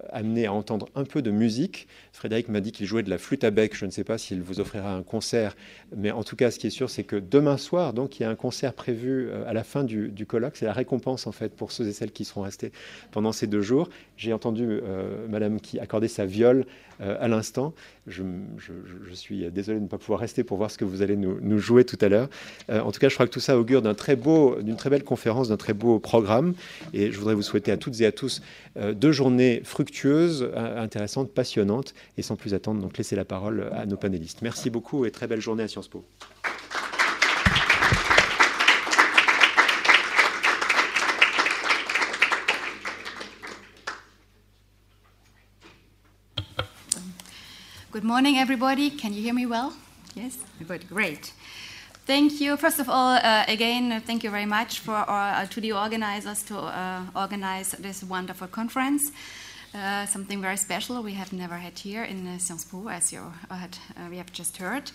amené à entendre un peu de musique. Frédéric m'a dit qu'il jouait de la flûte à bec. Je ne sais pas s'il vous offrira un concert, mais en tout cas, ce qui est sûr, c'est que demain soir, donc, il y a un concert prévu à la fin du, du colloque. C'est la récompense en fait pour ceux et celles qui seront restés pendant ces deux jours. J'ai entendu euh, Madame qui accordait sa viole euh, à l'instant. Je, suis désolé de ne pas pouvoir rester pour voir ce que vous allez nous, jouer tout à l'heure. Euh, en tout cas, je crois que tout ça augure d'une très belle conférence, d'un très beau programme. Et je voudrais vous souhaiter à toutes et à tous deux journées fructueuses, intéressantes, passionnantes. Et sans plus attendre, donc laisser la parole à nos panélistes. Merci beaucoup et très belle journée à Sciences Po. Good morning, everybody. Can you hear me well? Yes? Good, great. Thank you. First of all, uh, again, thank you very much for uh, to the organizers to uh, organize this wonderful conference. Uh, something very special we have never had here in uh, Sciences Po, as you had, uh, we have just heard.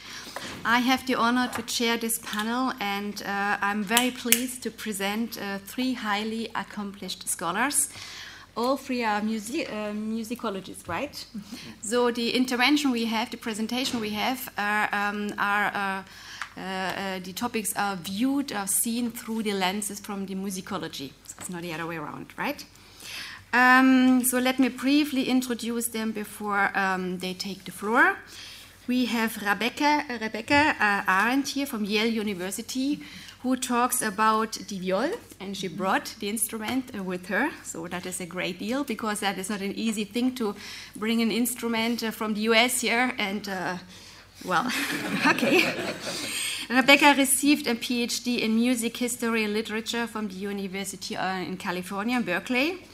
I have the honor to chair this panel, and I'm very pleased to present three highly accomplished scholars all three are music, uh, musicologists, right? Mm-hmm. So the intervention we have, the presentation we have, are, um, are uh, uh, uh, the topics are viewed, are seen through the lenses from the musicology. So it's not the other way around, right? Um, so let me briefly introduce them before um, they take the floor. We have Rebekkah, Rebekkah uh, Ahrendt here from Yale University, who talks about the viol, and she brought the instrument uh, with her. So that is a great deal because that is not an easy thing to bring an instrument uh, from the US here. And uh, well, okay. Rebekkah received a PhD in music history and literature from the University uh, in California, Berkeley.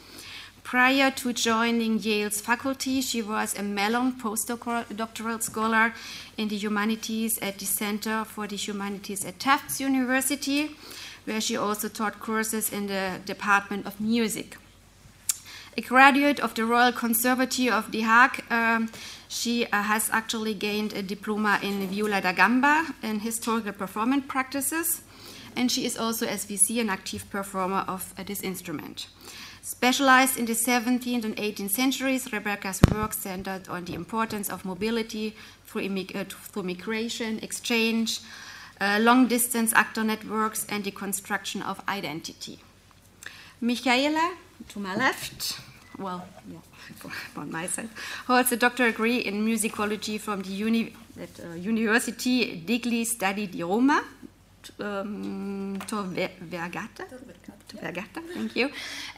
Prior to joining Yale's faculty, she was a Mellon postdoctoral scholar in the humanities at the Center for the Humanities at Tufts University, where she also taught courses in the Department of Music. A graduate of the Royal Conservatory of The Hague, um, she uh, has actually gained a diploma in viola da gamba in historical performance practices, and she is also, as we see, an active performer of uh, this instrument. Specialized in the 17th and 18th centuries, Rebekkah's work centered on the importance of mobility through, immig- uh, through migration, exchange, uh, long distance actor networks, and the construction of identity. Michela, to my left, well, yeah, on my side, holds a doctorate degree in musicology from the uni- uh, University degli Studi di Roma, um, Tor Vergata, Tor Vergata, thank you,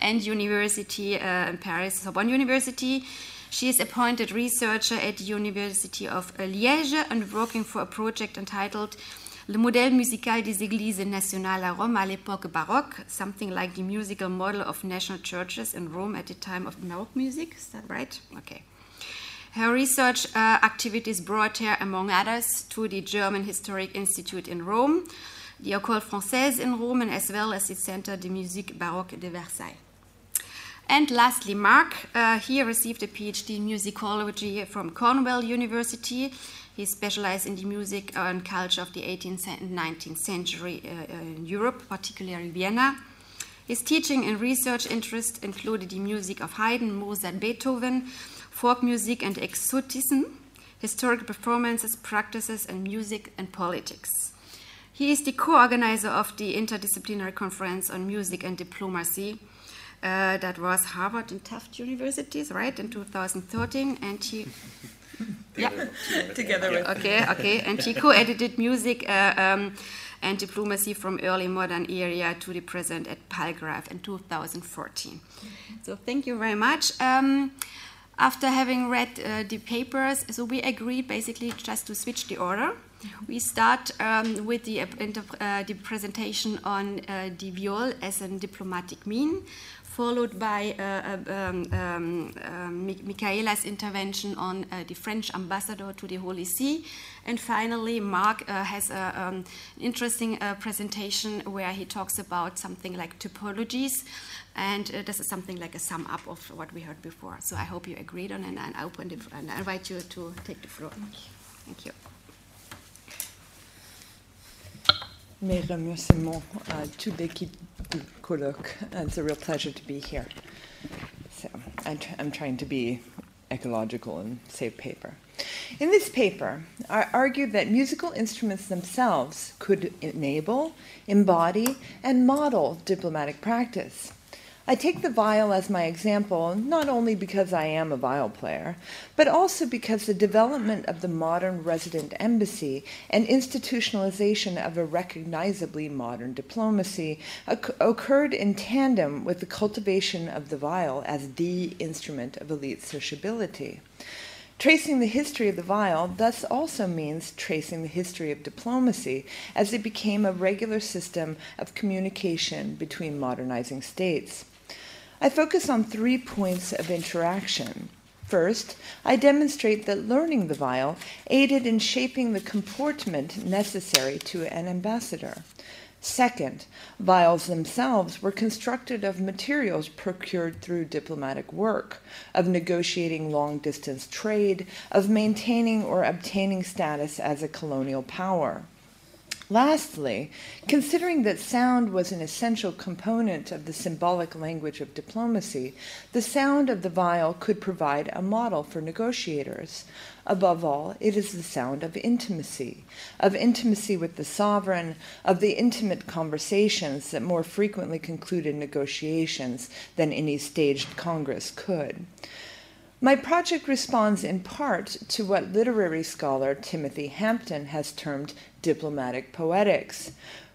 and University uh, in Paris, Sorbonne University. She is appointed researcher at the University of Liège and working for a project entitled Le modèle musical des églises nationales à Rome à l'époque baroque, something like the musical model of national churches in Rome at the time of Baroque music. Is that right? Okay. Her research uh, activities brought her, among others, to the German Historic Institute in Rome, the École Française in Rome, and as well as the Centre de Musique Baroque de Versailles. And lastly, Mark, uh, he received a PhD in musicology from Cornell University. He specialized in the music and culture of the 18th and 19th century uh, in Europe, particularly Vienna. His teaching and research interests included the music of Haydn, Mozart, Beethoven, folk music and exotism, historical performances, practices, and music and politics. He is the co organizer of the Interdisciplinary Conference on Music and Diplomacy. Uh, that was Harvard and Tufts universities, right, in 2013, and he yeah. Together with. Okay, okay. And she co edited music uh, um, and diplomacy from early modern era to the present at Palgrave in 2014. So thank you very much. Um, after having read uh, the papers, so we agreed basically just to switch the order. We start um, with the, uh, the presentation on uh, the viol as a diplomatic mean, followed by uh, um, um, um, Michela's intervention on uh, the French ambassador to the Holy See. And finally, Mark uh, has an interesting presentation where he talks about something like typologies. And uh, this is something like a sum up of what we heard before. So I hope you agreed on it, and I open it, and I invite you to take the floor. Thank you. Mes remerciements à toute l'équipe du colloque. It's a real pleasure to be here. So I'm trying to be ecological and save paper. In this paper, I argued that musical instruments themselves could enable, embody, and model diplomatic practice. I take the viol as my example not only because I am a viol player, but also because the development of the modern resident embassy and institutionalization of a recognizably modern diplomacy occurred in tandem with the cultivation of the viol as the instrument of elite sociability. Tracing the history of the viol thus also means tracing the history of diplomacy as it became a regular system of communication between modernizing states. I focus on three points of interaction. First, I demonstrate that learning the viol aided in shaping the comportment necessary to an ambassador. Second, viols themselves were constructed of materials procured through diplomatic work, of negotiating long distance trade, of maintaining or obtaining status as a colonial power. Lastly, considering that sound was an essential component of the symbolic language of diplomacy, the sound of the viol could provide a model for negotiators. Above all, it is the sound of intimacy, of intimacy with the sovereign, of the intimate conversations that more frequently concluded negotiations than any staged congress could. My project responds in part to what literary scholar Timothy Hampton has termed diplomatic poetics.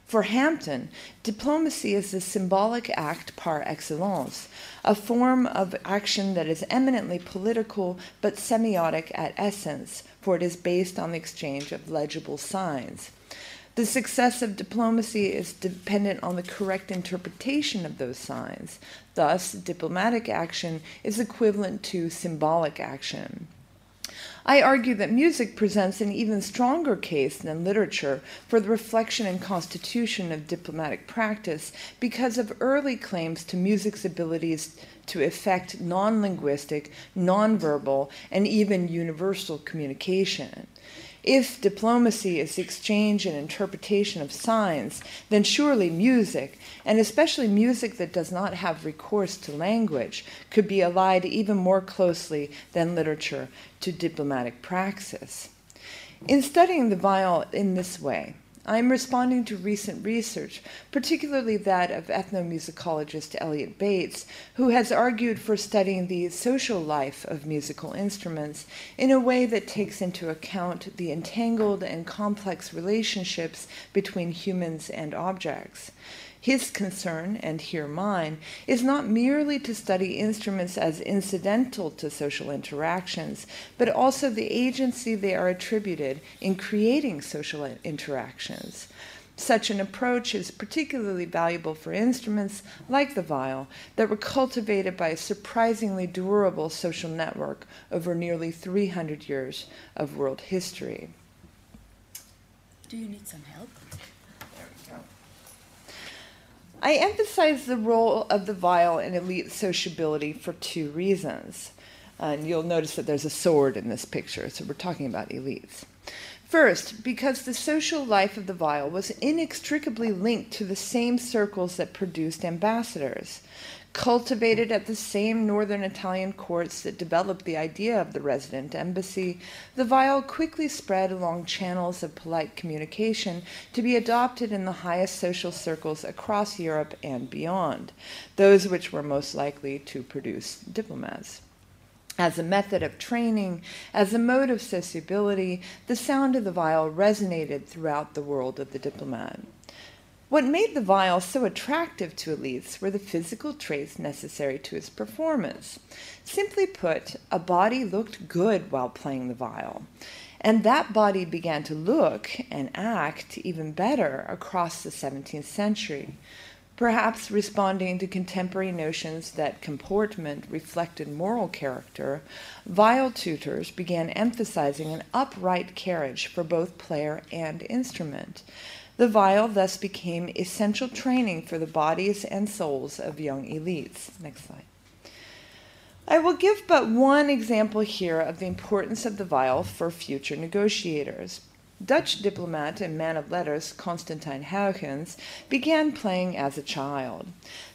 For Hampton, diplomacy is the symbolic act par excellence, a form of action that is eminently political but semiotic at essence, for it is based on the exchange of legible signs. The success of diplomacy is dependent on the correct interpretation of those signs. Thus, diplomatic action is equivalent to symbolic action. I argue that music presents an even stronger case than literature for the reflection and constitution of diplomatic practice because of early claims to music's abilities to effect non linguistic, non verbal, and even universal communication. If diplomacy is the exchange and interpretation of signs, then surely music, and especially music that does not have recourse to language, could be allied even more closely than literature to diplomatic praxis. In studying the viol in this way, I am responding to recent research, particularly that of ethnomusicologist Eliot Bates, who has argued for studying the social life of musical instruments in a way that takes into account the entangled and complex relationships between humans and objects. His concern, and here mine, is not merely to study instruments as incidental to social interactions, but also the agency they are attributed in creating social interactions. Such an approach is particularly valuable for instruments like the viol that were cultivated by a surprisingly durable social network over nearly 300 years of world history. Do you need some help? I emphasize the role of the viol in elite sociability for two reasons. Uh, and you'll notice that there's a sword in this picture, so we're talking about elites. First, because the social life of the viol was inextricably linked to the same circles that produced ambassadors cultivated at the same northern Italian courts that developed the idea of the resident embassy, the viol quickly spread along channels of polite communication to be adopted in the highest social circles across Europe and beyond, those which were most likely to produce diplomats. As a method of training, as a mode of sociability, the sound of the viol resonated throughout the world of the diplomat. What made the viol so attractive to elites were the physical traits necessary to its performance. Simply put, a body looked good while playing the viol. And that body began to look and act even better across the 17th century, perhaps responding to contemporary notions that comportment reflected moral character. Viol tutors began emphasizing an upright carriage for both player and instrument. The viol thus became essential training for the bodies and souls of young elites. Next slide. I will give but one example here of the importance of the viol for future negotiators. Dutch diplomat and man of letters Constantijn Huygens began playing as a child.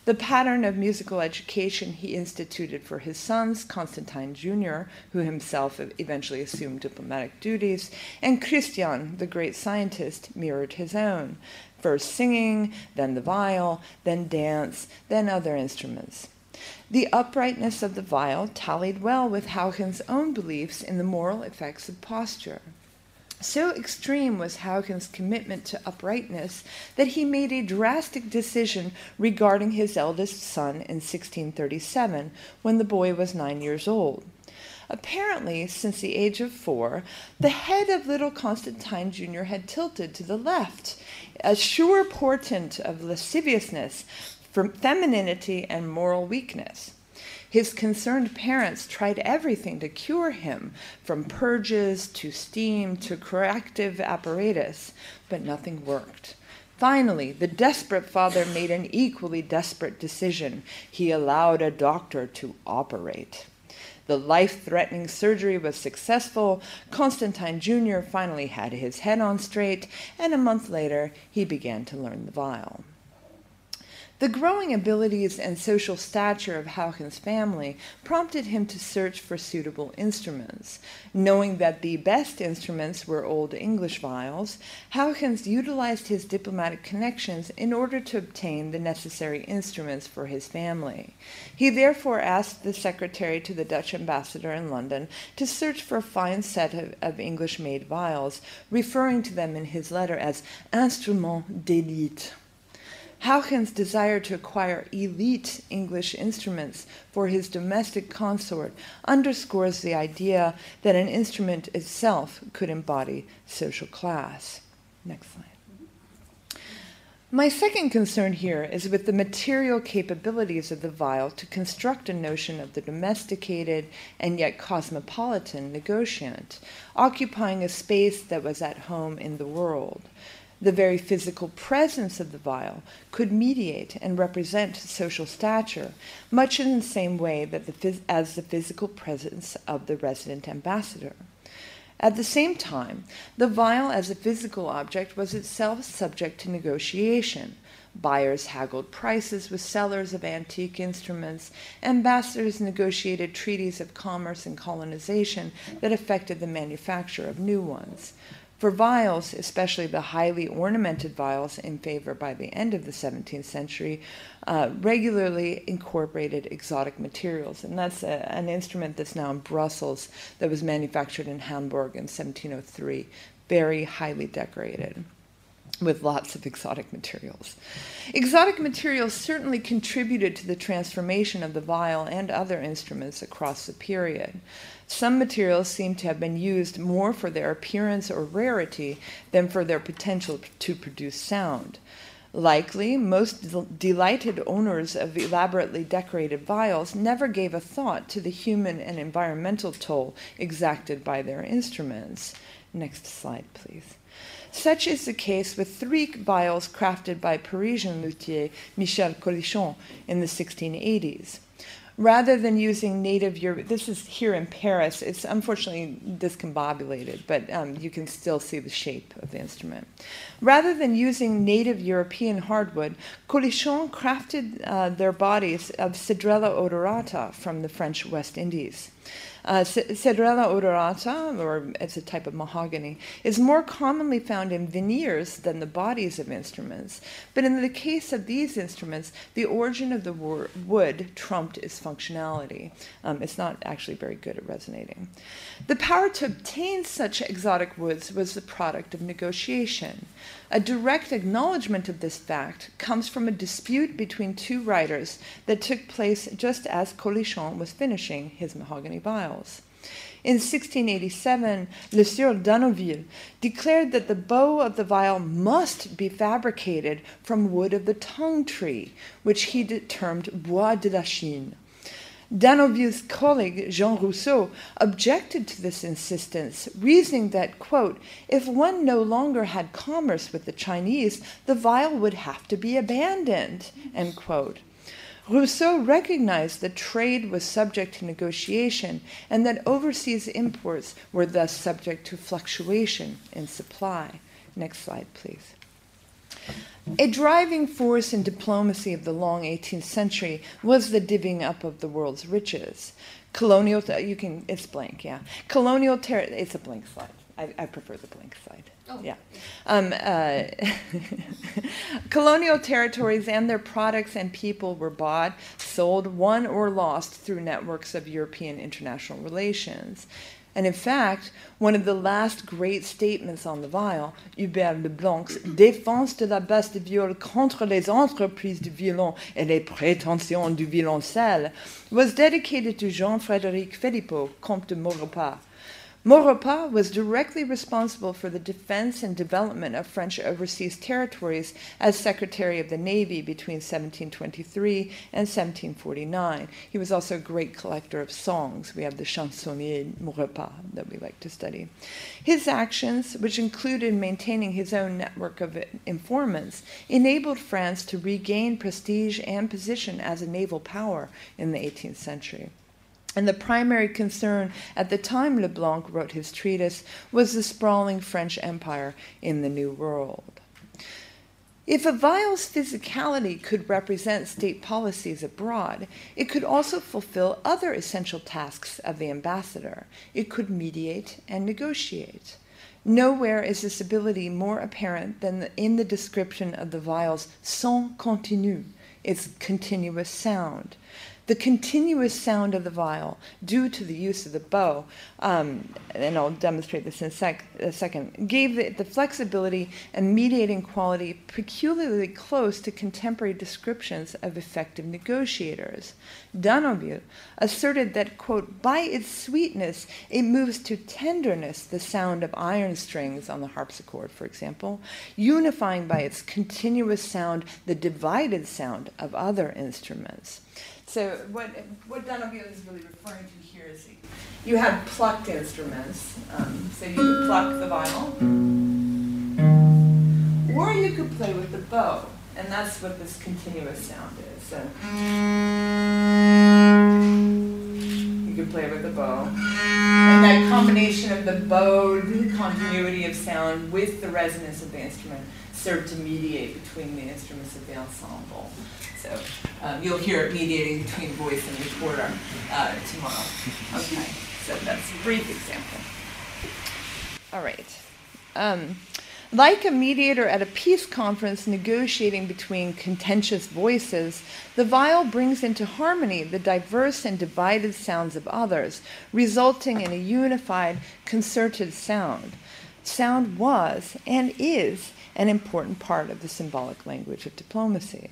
The pattern of musical education he instituted for his sons, Constantijn Jr., who himself eventually assumed diplomatic duties, and Christian, the great scientist, mirrored his own. First singing, then the viol, then dance, then other instruments. The uprightness of the viol tallied well with Huygens' own beliefs in the moral effects of posture. So extreme was Huygens' commitment to uprightness that he made a drastic decision regarding his eldest son in 1637 when the boy was nine years old. Apparently, since the age of four, the head of little Constantijn Jr. had tilted to the left, a sure portent of lasciviousness, femininity, and moral weakness. His concerned parents tried everything to cure him, from purges to steam to corrective apparatus, but nothing worked. Finally, the desperate father made an equally desperate decision. He allowed a doctor to operate. The life threatening surgery was successful. Constantijn Jr. finally had his head on straight, and a month later, he began to learn the viol. The growing abilities and social stature of Huygens' family prompted him to search for suitable instruments. Knowing that the best instruments were Old English viols, Huygens utilized his diplomatic connections in order to obtain the necessary instruments for his family. He therefore asked the secretary to the Dutch ambassador in London to search for a fine set of, of English made viols, referring to them in his letter as instruments d'élite. Huygens' desire to acquire elite English instruments for his domestic consort underscores the idea that an instrument itself could embody social class. Next slide. My second concern here is with the material capabilities of the viol to construct a notion of the domesticated and yet cosmopolitan negotiant, occupying a space that was at home in the world. The very physical presence of the viol could mediate and represent social stature, much in the same way that the, as the physical presence of the resident ambassador. At the same time, the viol as a physical object was itself subject to negotiation. Buyers haggled prices with sellers of antique instruments. Ambassadors negotiated treaties of commerce and colonization that affected the manufacture of new ones. For viols, especially the highly ornamented viols in favor by the end of the 17th century, uh, regularly incorporated exotic materials. And that's a, an instrument that's now in Brussels that was manufactured in Hamburg in 1703, very highly decorated with lots of exotic materials. Exotic materials certainly contributed to the transformation of the viol and other instruments across the period. Some materials seem to have been used more for their appearance or rarity than for their potential to produce sound. Likely, most del- delighted owners of elaborately decorated viols never gave a thought to the human and environmental toll exacted by their instruments. Next slide, please. Such is the case with three viols crafted by Parisian luthier Michel Colichon in the 1680s rather than using native Europe, this is here in Paris. It's unfortunately discombobulated, but um, you can still see the shape of the instrument. Rather than using native European hardwood, Colichon crafted uh, their bodies of Cedrela odorata from the French West Indies. Uh, Cedrela odorata, or it's a type of mahogany, is more commonly found in veneers than the bodies of instruments. But in the case of these instruments, the origin of the wood trumped its functionality. Um, it's not actually very good at resonating. The power to obtain such exotic woods was the product of negotiation. A direct acknowledgement of this fact comes from a dispute between two writers that took place just as Colichon was finishing his mahogany viols. In 1687, Le Sieur Danoville declared that the bow of the viol must be fabricated from wood of the tongue tree, which he termed bois de la Chine. Danoville's colleague, Jean Rousseau, objected to this insistence, reasoning that, quote, if one no longer had commerce with the Chinese, the viol would have to be abandoned, end quote. Rousseau recognized that trade was subject to negotiation and that overseas imports were thus subject to fluctuation in supply. Next slide, please. A driving force in diplomacy of the long 18th century was the divvying up of the world's riches. Colonial, you can, it's blank, yeah. Colonial, ter- it's a blank slide. I, I prefer the blank slide. Oh. Yeah. Um, uh, colonial territories and their products and people were bought, sold, won, or lost through networks of European international relations. And in fact, one of the last great statements on the viol, Hubert Leblanc's Défense de la basse de viol contre les entreprises du violon et les prétentions du violoncelle, was dedicated to Jean-Frédéric Phélypeaux, Comte de Maurepas. Maurepas was directly responsible for the defense and development of French overseas territories as Secretary of the Navy between 1723 and 1749. He was also a great collector of songs. We have the Chansonnier Maurepas that we like to study. His actions, which included maintaining his own network of informants, enabled France to regain prestige and position as a naval power in the 18th century. And the primary concern at the time Leblanc wrote his treatise was the sprawling French Empire in the New World. If a viol's physicality could represent state policies abroad, it could also fulfill other essential tasks of the ambassador. It could mediate and negotiate. Nowhere is this ability more apparent than in the description of the viol's son continu, its continuous sound. The continuous sound of the viol, due to the use of the bow, um, and I'll demonstrate this in a, sec- a second, gave it the flexibility and mediating quality peculiarly close to contemporary descriptions of effective negotiators. Danoville asserted that, quote, by its sweetness, it moves to tenderness the sound of iron strings on the harpsichord, for example, unifying by its continuous sound the divided sound of other instruments. So what, what Danoville is really referring to here is you have plucked instruments. Um, so you could pluck the viol, or you could play with the bow, and that's what this continuous sound is. So you could play with the bow, and that combination of the bowed continuity of sound with the resonance of the instrument served to mediate between the instruments of the ensemble. So um, you'll hear it mediating between voice and recorder uh, tomorrow. Okay, so that's a brief example. All right. Um, like a mediator at a peace conference negotiating between contentious voices, the viol brings into harmony the diverse and divided sounds of others, resulting in a unified, concerted sound. Sound was and is an important part of the symbolic language of diplomacy.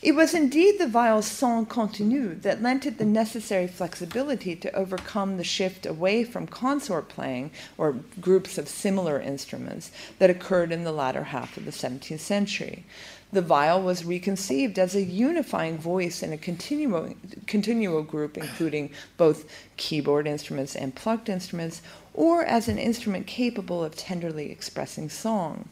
It was indeed the viol's son continu that lent it the necessary flexibility to overcome the shift away from consort playing, or groups of similar instruments, that occurred in the latter half of the 17th century. The viol was reconceived as a unifying voice in a continuo, continuo group, including both keyboard instruments and plucked instruments, or as an instrument capable of tenderly expressing song.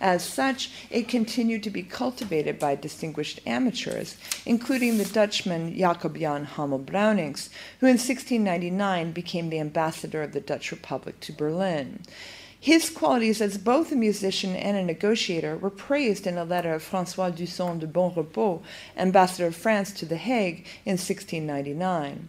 As such, it continued to be cultivated by distinguished amateurs, including the Dutchman Jacob Jan Hamel Bruinings, who in 1699 became the ambassador of the Dutch Republic to Berlin. His qualities as both a musician and a negotiator were praised in a letter of Francois Dusson de Bonrepos, ambassador of France to The Hague, in 1699.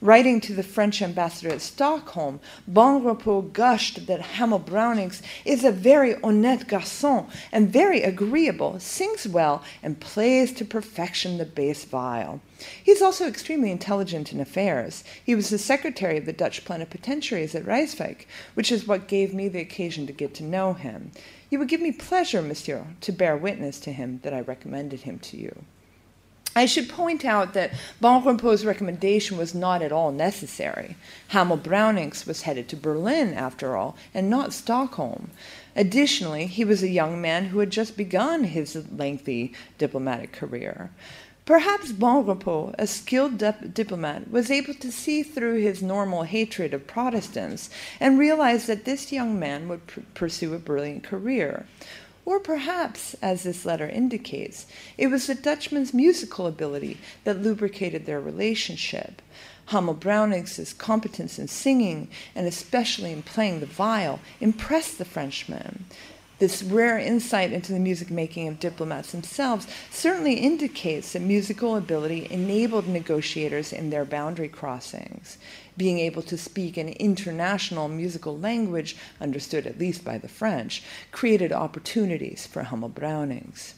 Writing to the French ambassador at Stockholm, Bonrepos gushed that Hamel Bruinings is a very honnête garçon and very agreeable, sings well, and plays to perfection the bass viol. He is also extremely intelligent in affairs. He was the secretary of the Dutch plenipotentiaries at Rijswijk, which is what gave me the occasion to get to know him. You would give me pleasure, monsieur, to bear witness to him that I recommended him to you. I should point out that Bonrepos's recommendation was not at all necessary. Hamel Bruinings was headed to Berlin, after all, and not Stockholm. Additionally, he was a young man who had just begun his lengthy diplomatic career. Perhaps Bonrepos, a skilled dip- diplomat, was able to see through his normal hatred of Protestants and realize that this young man would pr- pursue a brilliant career. Or perhaps, as this letter indicates, it was the Dutchman's musical ability that lubricated their relationship. Hamel Bruinings' competence in singing, and especially in playing the viol, impressed the Frenchman. This rare insight into the music making of diplomats themselves certainly indicates that musical ability enabled negotiators in their boundary crossings. Being able to speak an international musical language, understood at least by the French, created opportunities for Hamel Bruinings.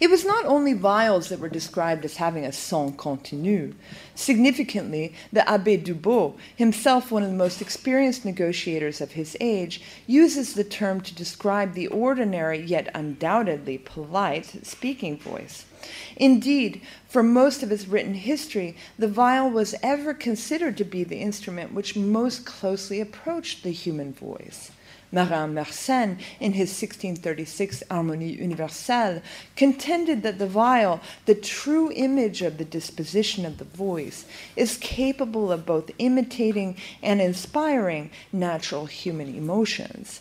It was not only viols that were described as having a son continu. Significantly, the Abbé Dubos, himself one of the most experienced negotiators of his age, uses the term to describe the ordinary yet undoubtedly polite speaking voice. Indeed, for most of his written history, the viol was ever considered to be the instrument which most closely approached the human voice. Marin Mersenne, in his 1636 Harmonie Universelle, contended that the viol, the true image of the disposition of the voice, is capable of both imitating and inspiring natural human emotions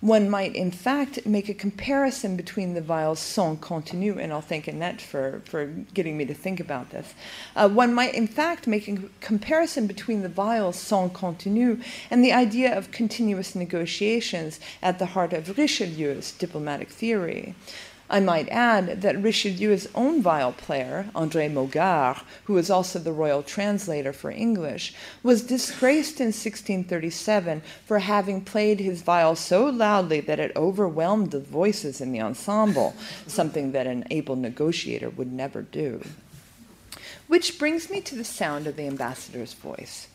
one might in fact make a comparison between the viol's son continu, and I'll thank Annett for, for getting me to think about this. Uh, one might in fact make a comparison between the viol's son continu and the idea of continuous negotiations at the heart of Richelieu's diplomatic theory. I might add that Richelieu's own viol player, André Maugars, who was also the royal translator for English, was disgraced in 1637 for having played his viol so loudly that it overwhelmed the voices in the ensemble, something that an able negotiator would never do. Which brings me to the sound of the ambassador's voice.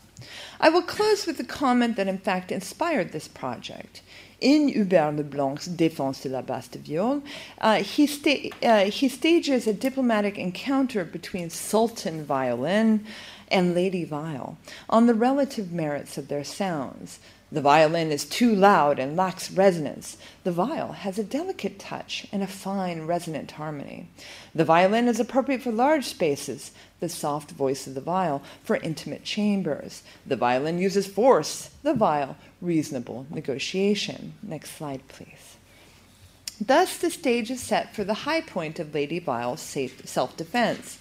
I will close with the comment that in fact inspired this project. In Hubert Leblanc's Défense de la Basse Viole, uh, he, sta- uh, he stages a diplomatic encounter between Sultan violin and Lady Viol on the relative merits of their sounds. The violin is too loud and lacks resonance. The viol has a delicate touch and a fine resonant harmony. The violin is appropriate for large spaces, the soft voice of the viol for intimate chambers. The violin uses force, the viol, reasonable negotiation. Next slide, please. Thus, the stage is set for the high point of Lady Viol's self defense.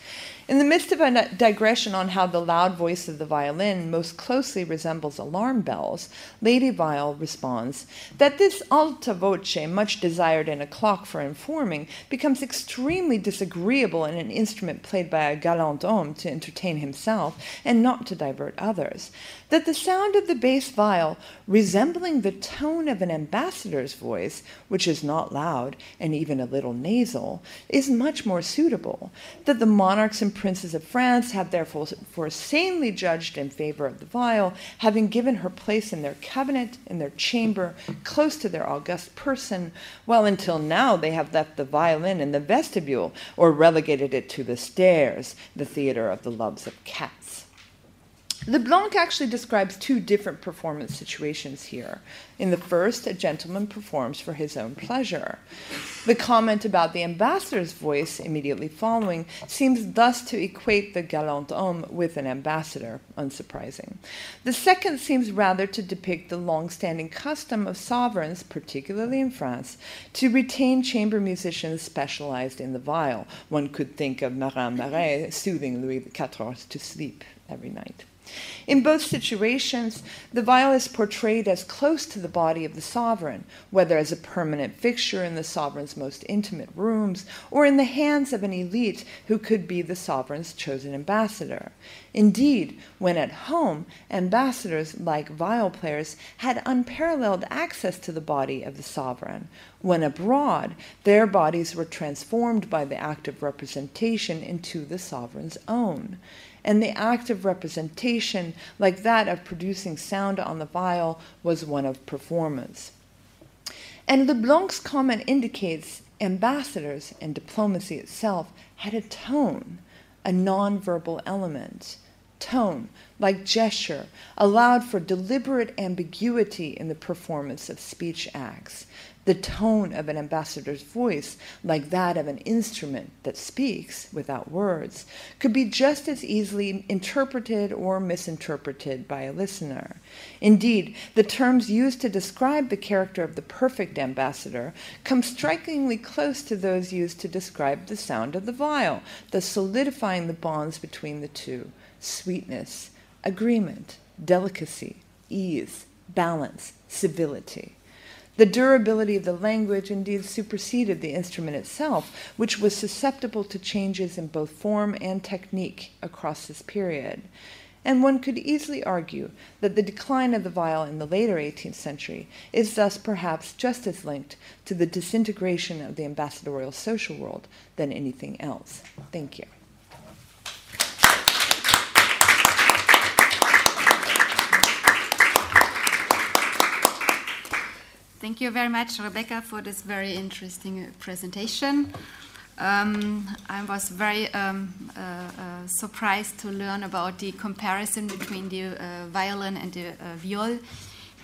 In the midst of a digression on how the loud voice of the violin most closely resembles alarm bells, Lady Viol responds that this alta voce, much desired in a clock for informing, becomes extremely disagreeable in an instrument played by a galant homme to entertain himself and not to divert others. That the sound of the bass viol, resembling the tone of an ambassador's voice, which is not loud and even a little nasal, is much more suitable. That the monarchs and princes of France have therefore for sanely judged in favor of the viol, having given her place in their cabinet, in their chamber, close to their august person, while until now they have left the violin in the vestibule or relegated it to the stairs, the theater of the loves of cats. Leblanc actually describes two different performance situations here. In the first, a gentleman performs for his own pleasure. The comment about the ambassador's voice immediately following seems thus to equate the galant homme with an ambassador, unsurprising. The second seems rather to depict the long standing custom of sovereigns, particularly in France, to retain chamber musicians specialized in the viol. One could think of Marin Marais soothing Louis XIV to sleep every night. In both situations, the viol is portrayed as close to the body of the sovereign, whether as a permanent fixture in the sovereign's most intimate rooms or in the hands of an elite who could be the sovereign's chosen ambassador. Indeed, when at home, ambassadors, like viol players, had unparalleled access to the body of the sovereign. When abroad, their bodies were transformed by the act of representation into the sovereign's own and the act of representation, like that of producing sound on the viol, was one of performance. And Leblanc's comment indicates ambassadors and diplomacy itself had a tone, a nonverbal element. Tone, like gesture, allowed for deliberate ambiguity in the performance of speech acts the tone of an ambassador's voice, like that of an instrument that speaks without words, could be just as easily interpreted or misinterpreted by a listener. Indeed, the terms used to describe the character of the perfect ambassador come strikingly close to those used to describe the sound of the viol, thus solidifying the bonds between the two sweetness, agreement, delicacy, ease, balance, civility. The durability of the language indeed superseded the instrument itself, which was susceptible to changes in both form and technique across this period. And one could easily argue that the decline of the viol in the later 18th century is thus perhaps just as linked to the disintegration of the ambassadorial social world than anything else. Thank you. Thank you very much, Rebekkah, for this very interesting uh, presentation. Um, I was very um, uh, uh, surprised to learn about the comparison between the uh, violin and the uh, viol,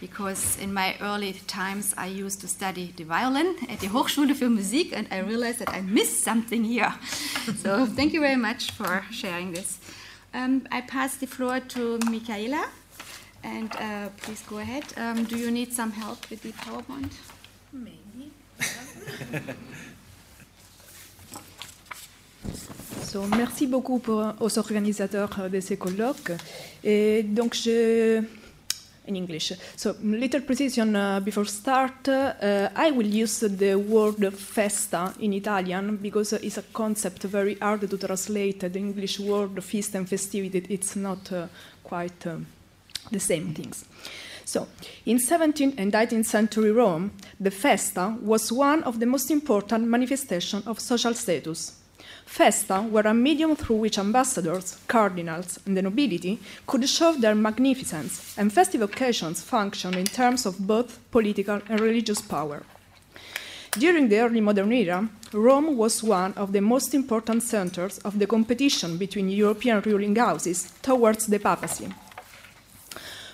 because in my early times I used to study the violin at the Hochschule für Musik, and I realized that I missed something here. so thank you very much for sharing this. Um, I pass the floor to Michela. And uh, please go ahead. Um, do you need some help with the PowerPoint? Maybe. so, merci beaucoup pour, aux organisateurs de ces colloques. Et donc, je, in English. So, little precision uh, before start. Uh, I will use the word festa in Italian because it's a concept very hard to translate. The English word feast and festivity, it's not uh, quite. Um, the same things. So, in 17th and 19th century Rome, the festa was one of the most important manifestations of social status. Festa were a medium through which ambassadors, cardinals, and the nobility could show their magnificence, and festive occasions functioned in terms of both political and religious power. During the early modern era, Rome was one of the most important centers of the competition between European ruling houses towards the papacy.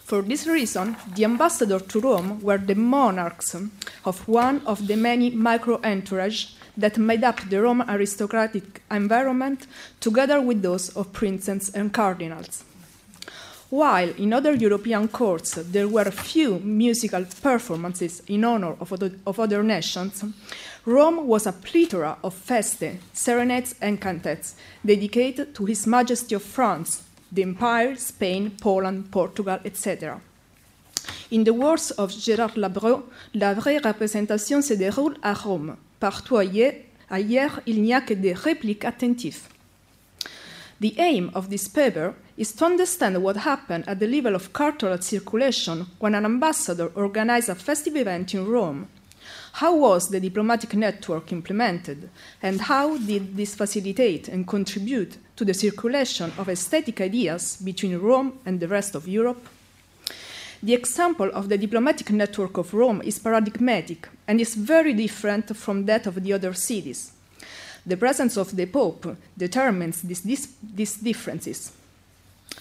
For this reason, the ambassadors to Rome were the monarchs of one of the many micro entourage that made up the Roman aristocratic environment, together with those of princes and cardinals. While in other European courts there were few musical performances in honor of other, of other nations, Rome was a plethora of feste, serenades, and cantets dedicated to His Majesty of France, the Empire, Spain, Poland, Portugal, etc. In the words of Gérard Labrot, la vraie représentation se déroule à Rome. Partout ailleurs, il n'y a que des répliques attentives. The aim of this paper is to understand what happened at the level of cultural circulation when an ambassador organized a festive event in Rome. How was the diplomatic network implemented, and how did this facilitate and contribute to the circulation of aesthetic ideas between Rome and the rest of Europe? The example of the diplomatic network of Rome is paradigmatic and is very different from that of the other cities. The presence of the Pope determines this, this, these differences.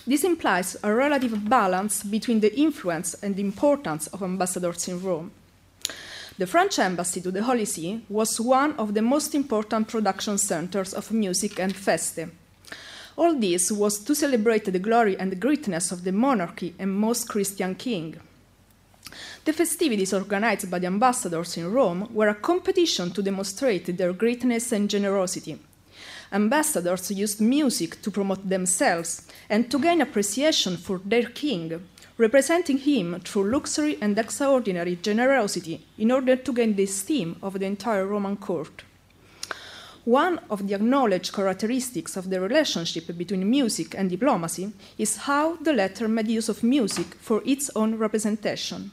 This implies a relative balance between the influence and importance of ambassadors in Rome. The French embassy to the Holy See was one of the most important production centers of music and feste. All this was to celebrate the glory and the greatness of the monarchy and most Christian king. The festivities organized by the ambassadors in Rome were a competition to demonstrate their greatness and generosity. Ambassadors used music to promote themselves and to gain appreciation for their king, representing him through luxury and extraordinary generosity in order to gain the esteem of the entire Roman court. One of the acknowledged characteristics of the relationship between music and diplomacy is how the latter made use of music for its own representation.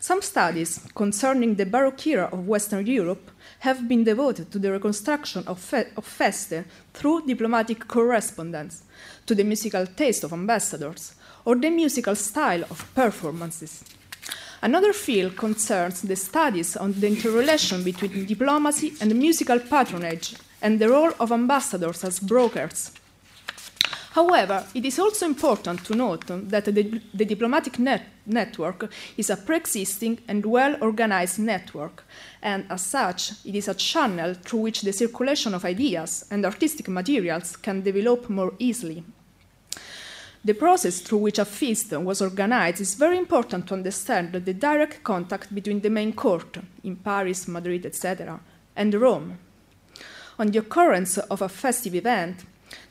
Some studies concerning the Baroque era of Western Europe have been devoted to the reconstruction of, fe- of feste through diplomatic correspondence, to the musical taste of ambassadors, or the musical style of performances. Another field concerns the studies on the interrelation between diplomacy and musical patronage and the role of ambassadors as brokers However, it is also important to note that the, the diplomatic net network is a pre existing and well organized network, and as such, it is a channel through which the circulation of ideas and artistic materials can develop more easily. The process through which a feast was organized is very important to understand the direct contact between the main court in Paris, Madrid, etc., and Rome. On the occurrence of a festive event,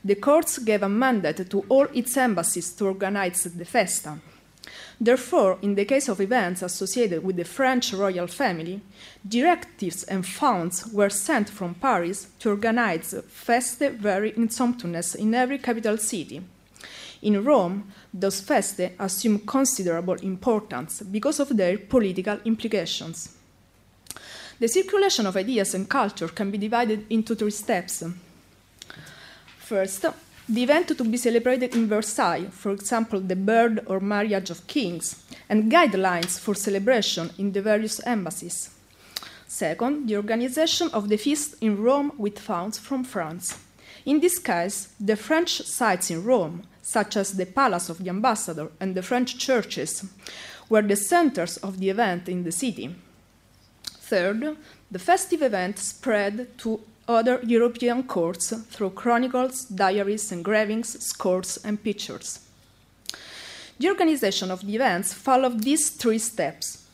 the courts gave a mandate to all its embassies to organize the festa. Therefore, in the case of events associated with the French royal family, directives and funds were sent from Paris to organize feste very in in every capital city. In Rome, those feste assume considerable importance because of their political implications. The circulation of ideas and culture can be divided into three steps. First, the event to be celebrated in Versailles, for example, the birth or marriage of kings, and guidelines for celebration in the various embassies. Second, the organization of the feast in Rome with funds from France. In this case, the French sites in Rome, such as the Palace of the Ambassador and the French churches, were the centers of the event in the city. Third, the festive event spread to other European courts through chronicles, diaries, engravings, scores, and pictures. The organization of the events followed these three steps.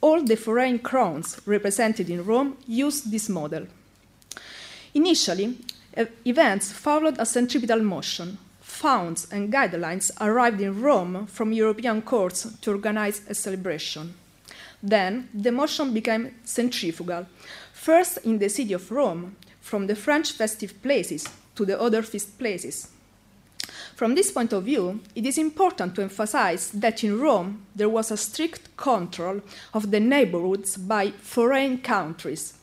All the foreign crowns represented in Rome used this model. Initially, events followed a centripetal motion. Funds and guidelines arrived in Rome from European courts to organize a celebration. Then the motion became centrifugal, first in the city of Rome, from the French festive places to the other feast places. From this point of view, it is important to emphasize that in Rome there was a strict control of the neighborhoods by foreign countries.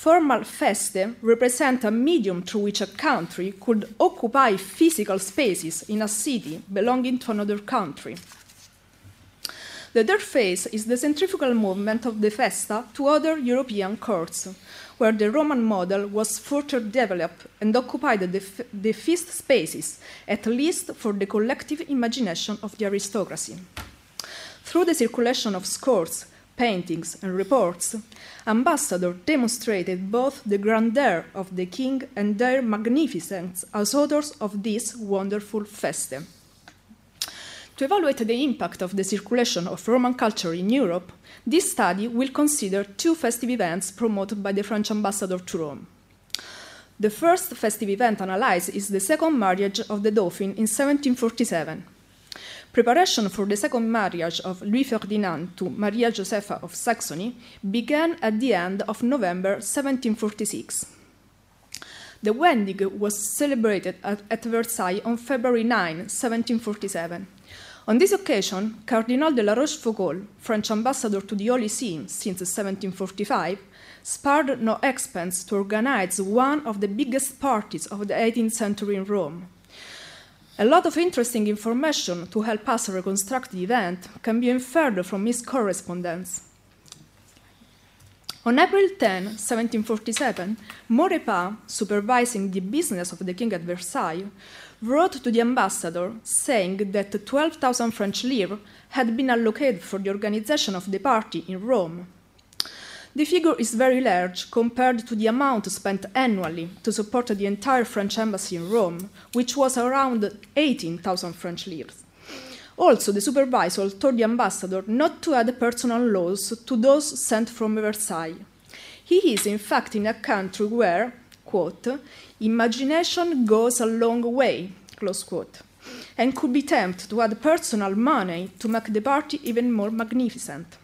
Formal feste represent a medium through which a country could occupy physical spaces in a city belonging to another country. The third phase is the centrifugal movement of the festa to other European courts, where the Roman model was further developed and occupied the, the feast spaces, at least for the collective imagination of the aristocracy. Through the circulation of scores, paintings, and reports, ambassadors demonstrated both the grandeur of the king and their magnificence as authors of this wonderful feste. To evaluate the impact of the circulation of Roman culture in Europe, this study will consider two festive events promoted by the French ambassador to Rome. The first festive event analyzed is the second marriage of the Dauphin in 1747. Preparation for the second marriage of Louis Ferdinand to Maria Josepha of Saxony began at the end of November 1746. The wedding was celebrated at, at Versailles on February 9, 1747. On this occasion, Cardinal de la Rochefoucauld, French ambassador to the Holy See since 1745, spared no expense to organize one of the biggest parties of the 18th century in Rome. A lot of interesting information to help us reconstruct the event can be inferred from his correspondence. On April 10, 1747, Maurepas, supervising the business of the king at Versailles, wrote to the ambassador saying that 12,000 French livres had been allocated for the organization of the party in Rome. The figure is very large compared to the amount spent annually to support the entire French embassy in Rome, which was around 18,000 French livres. Also, the supervisor told the ambassador not to add personal laws to those sent from Versailles. He is, in fact, in a country where, quote, imagination goes a long way, close quote, and could be tempted to add personal money to make the party even more magnificent.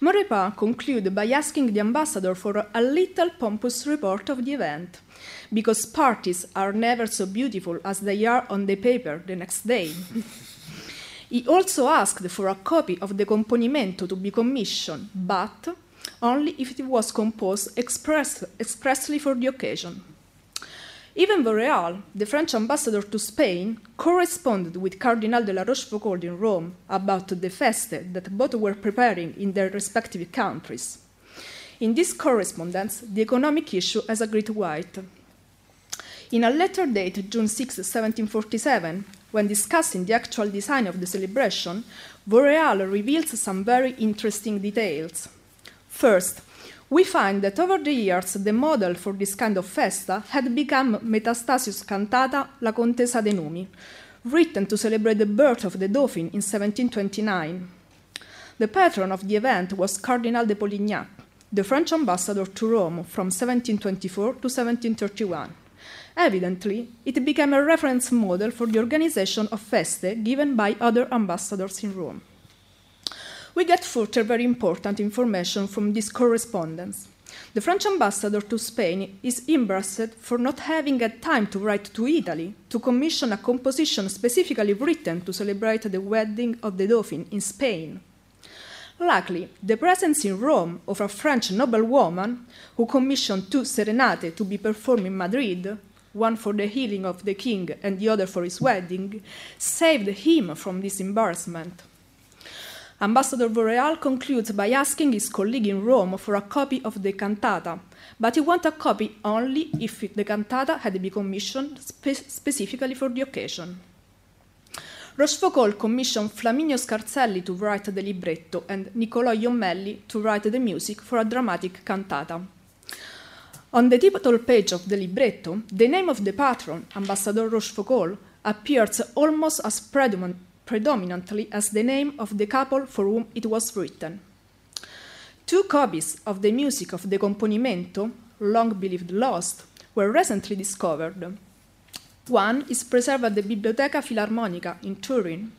Maurepas concluded by asking the ambassador for a little pompous report of the event, because parties are never so beautiful as they are on the paper the next day. he also asked for a copy of the componimento to be commissioned, but only if it was composed express, expressly for the occasion. Even Vaureal, the French ambassador to Spain, corresponded with Cardinal de la Rochefoucauld in Rome about the feste that both were preparing in their respective countries. In this correspondence, the economic issue has a great weight. In a letter dated June 6, 1747, when discussing the actual design of the celebration, Vaureal reveals some very interesting details. First, we find that over the years the model for this kind of festa had become Metastasius' cantata La Contesa de Numi, written to celebrate the birth of the Dauphin in 1729. The patron of the event was Cardinal de Polignac, the French ambassador to Rome from 1724 to 1731. Evidently, it became a reference model for the organization of feste given by other ambassadors in Rome we get further very important information from this correspondence. The French ambassador to Spain is embarrassed for not having had time to write to Italy to commission a composition specifically written to celebrate the wedding of the Dauphin in Spain. Luckily, the presence in Rome of a French noblewoman who commissioned two serenate to be performed in Madrid, one for the healing of the king and the other for his wedding, saved him from this embarrassment. Ambassador Vaureal concludes by asking his colleague in Rome for a copy of the cantata, but he wants a copy only if the cantata had been commissioned spe- specifically for the occasion. Rochefoucauld commissioned Flaminio Scarselli to write the libretto and Niccolò Jommelli to write the music for a dramatic cantata. On the title page of the libretto, the name of the patron, Ambassador Rochefoucauld, appears almost as predominant predominantly as the name of the couple for whom it was written. Two copies of the music of the componimento, long believed lost, were recently discovered. One is preserved at the Biblioteca Filarmonica in Turin,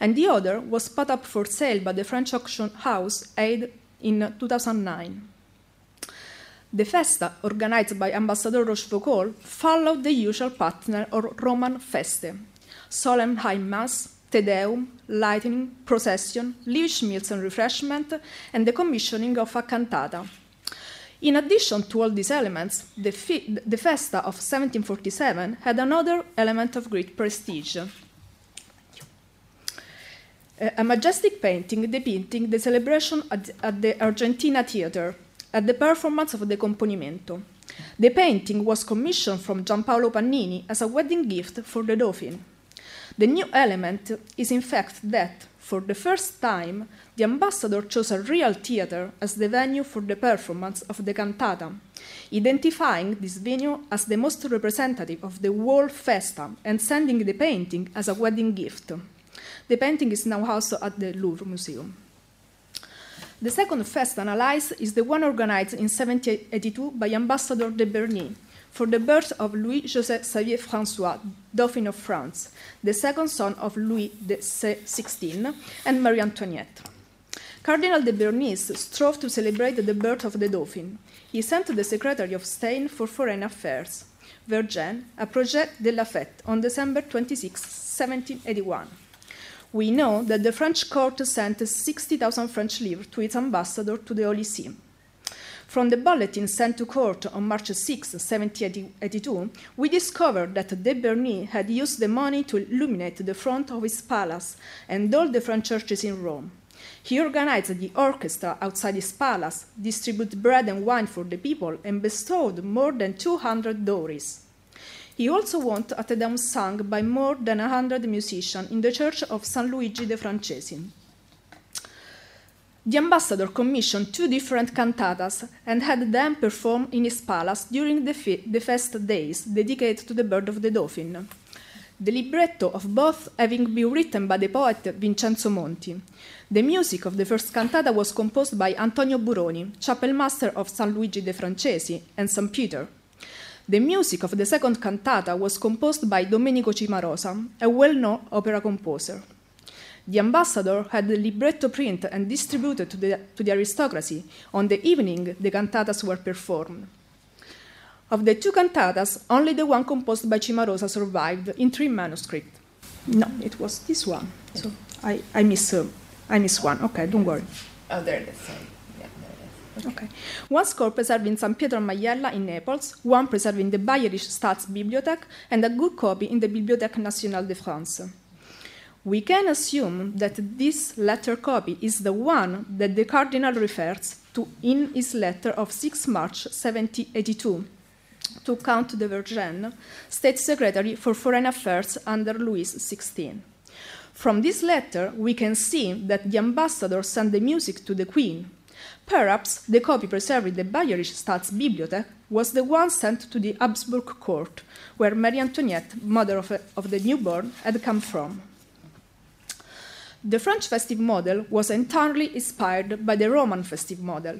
and the other was put up for sale by the French auction house Aid in 2009. The festa, organized by Ambassador Rochefoucauld, followed the usual pattern of Roman feste solemn high mass, Te Deum, lightning, procession, lavish meals and refreshment, and the commissioning of a cantata. In addition to all these elements, the, the Festa of 1747 had another element of great prestige. A majestic painting depicting the celebration at, at the Argentina Theatre, at the performance of the Componimento. The painting was commissioned from Giampaolo Pannini as a wedding gift for the Dauphin. The new element is, in fact, that, for the first time, the ambassador chose a real theater as the venue for the performance of the cantata, identifying this venue as the most representative of the whole festa and sending the painting as a wedding gift. The painting is now also at the Louvre Museum. The second fest analyzed is the one organized in 1782 by Ambassador de Bernis for the birth of Louis Joseph Xavier Francois, Dauphin of France, the second son of Louis XVI and Marie Antoinette. Cardinal de Bernis strove to celebrate the birth of the Dauphin. He sent the Secretary of State for Foreign Affairs, Vergennes, a projet de la fête on December 26, 1781. We know that the French court sent 60,000 French livres to its ambassador to the Holy See. From the bulletin sent to court on March 6, 1782, we discovered that de Bernis had used the money to illuminate the front of his palace and all the French churches in Rome. He organized the orchestra outside his palace, distributed bread and wine for the people, and bestowed more than 200 dowries. He also went a Deum sung by more than 100 musicians in the church of San Luigi de Francesi. The ambassador commissioned two different cantatas and had them performed in his palace during the, fe- the fest days dedicated to the birth of the Dauphin. The libretto of both having been written by the poet Vincenzo Monti. The music of the first cantata was composed by Antonio Boroni, chapel master of San Luigi de Francesi and St. Peter. The music of the second cantata was composed by Domenico Cimarosa, a well known opera composer. The ambassador had the libretto print and distributed to the, to the aristocracy on the evening the cantatas were performed. Of the two cantatas, only the one composed by Cimarosa survived in three manuscripts. No, it was this one. So I, I miss uh, I miss one. Okay, don't worry. Oh, there it is. Yeah, there it is. Okay. One score preserved in San Pietro Maiella in Naples, one preserved in the Bayerische Staatsbibliothek, and a good copy in the Bibliothèque Nationale de France. We can assume that this latter copy is the one that the Cardinal refers to in his letter of 6 March 1782 to Count de Vergennes, State Secretary for Foreign Affairs under Louis XVI. From this letter, we can see that the ambassador sent the music to the Queen. Perhaps the copy preserved in the Bayerische Staatsbibliothek was the one sent to the Habsburg court, where Marie Antoinette, mother of, of the newborn, had come from. The French festive model was entirely inspired by the Roman festive model.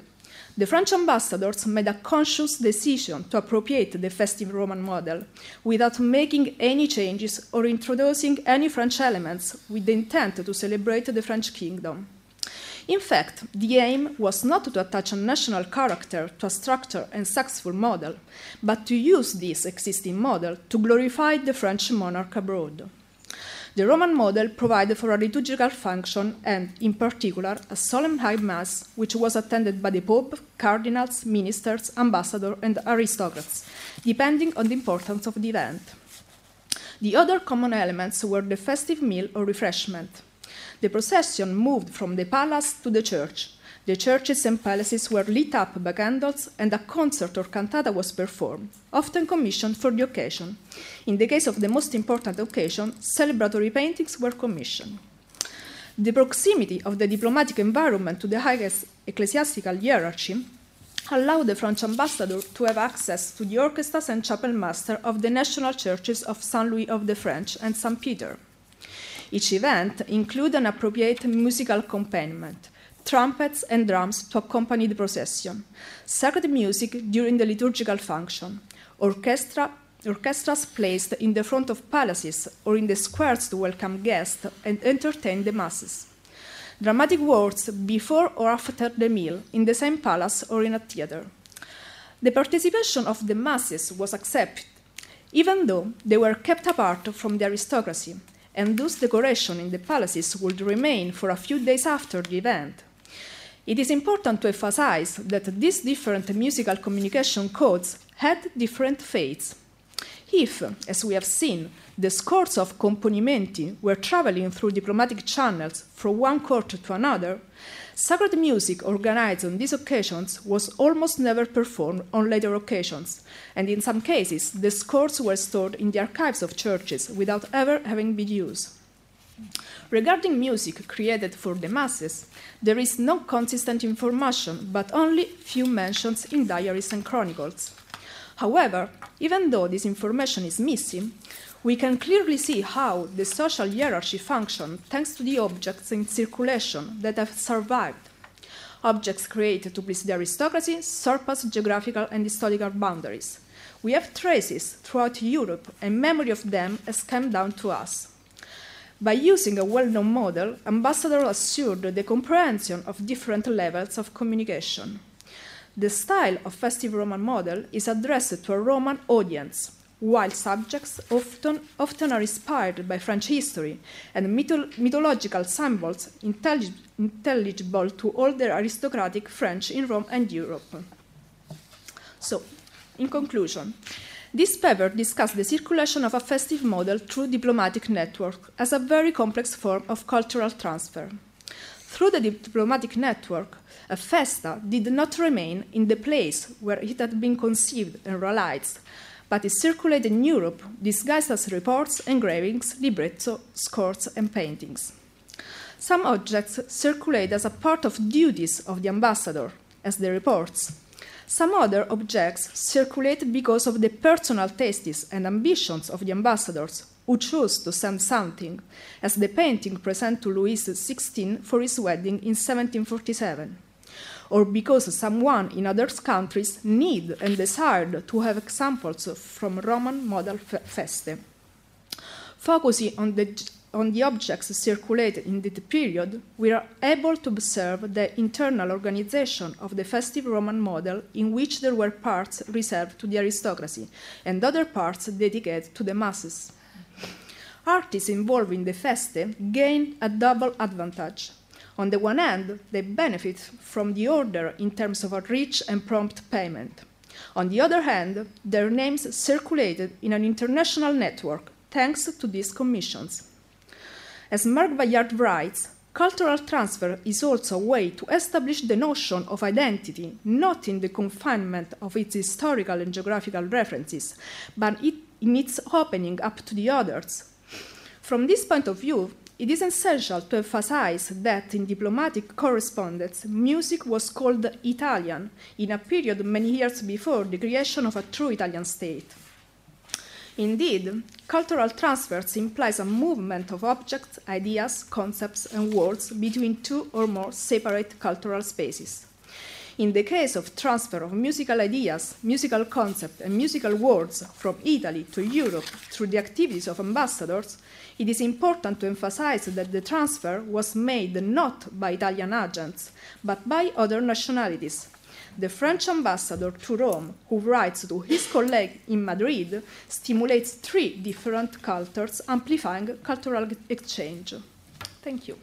The French ambassadors made a conscious decision to appropriate the festive Roman model without making any changes or introducing any French elements with the intent to celebrate the French kingdom. In fact, the aim was not to attach a national character to a structure and successful model, but to use this existing model to glorify the French monarch abroad. The Roman model provided for a liturgical function and, in particular, a solemn high mass, which was attended by the Pope, cardinals, ministers, ambassadors, and aristocrats, depending on the importance of the event. The other common elements were the festive meal or refreshment. The procession moved from the palace to the church. The churches and palaces were lit up by candles, and a concert or cantata was performed, often commissioned for the occasion. In the case of the most important occasion, celebratory paintings were commissioned. The proximity of the diplomatic environment to the highest ecclesiastical hierarchy allowed the French ambassador to have access to the orchestras and chapel master of the national churches of Saint Louis of the French and St. Peter. Each event included an appropriate musical accompaniment, trumpets and drums to accompany the procession, sacred music during the liturgical function, orchestra, orchestras placed in the front of palaces or in the squares to welcome guests and entertain the masses. Dramatic works before or after the meal in the same palace or in a theater. The participation of the masses was accepted, even though they were kept apart from the aristocracy, and thus decoration in the palaces would remain for a few days after the event. It is important to emphasize that these different musical communication codes had different fates. If, as we have seen, the scores of componimenti were traveling through diplomatic channels from one court to another, sacred music organized on these occasions was almost never performed on later occasions, and in some cases, the scores were stored in the archives of churches without ever having been used. Regarding music created for the masses, there is no consistent information, but only few mentions in diaries and chronicles. However, even though this information is missing, we can clearly see how the social hierarchy functioned thanks to the objects in circulation that have survived. Objects created to please the aristocracy surpass geographical and historical boundaries. We have traces throughout Europe, and memory of them has come down to us. By using a well known model, ambassadors assured the comprehension of different levels of communication. The style of festive Roman model is addressed to a Roman audience, while subjects often, often are inspired by French history and mytho- mythological symbols intellig- intelligible to all the aristocratic French in Rome and Europe. So, in conclusion, this paper discussed the circulation of a festive model through diplomatic network as a very complex form of cultural transfer. Through the diplomatic network, a festa did not remain in the place where it had been conceived and realized, but it circulated in Europe disguised as reports, engravings, libretto, scores, and paintings. Some objects circulate as a part of duties of the ambassador, as the reports. Some other objects circulate because of the personal tastes and ambitions of the ambassadors who chose to send something, as the painting present to Louis XVI for his wedding in 1747, or because someone in other countries need and desired to have examples from Roman model feste. Focusing on the on the objects circulated in that period, we are able to observe the internal organization of the festive Roman model, in which there were parts reserved to the aristocracy and other parts dedicated to the masses. Artists involved in the feste gain a double advantage. On the one hand, they benefit from the order in terms of a rich and prompt payment. On the other hand, their names circulated in an international network thanks to these commissions. As Marc Bayard writes, cultural transfer is also a way to establish the notion of identity, not in the confinement of its historical and geographical references, but it, in its opening up to the others. From this point of view, it is essential to emphasize that in diplomatic correspondence, music was called Italian in a period many years before the creation of a true Italian state. Indeed, cultural transfers implies a movement of objects, ideas, concepts, and words between two or more separate cultural spaces. In the case of transfer of musical ideas, musical concepts, and musical words from Italy to Europe through the activities of ambassadors, it is important to emphasize that the transfer was made not by Italian agents, but by other nationalities, the French ambassador to Rome, who writes to his colleague in Madrid, stimulates three different cultures, amplifying cultural exchange. Thank you.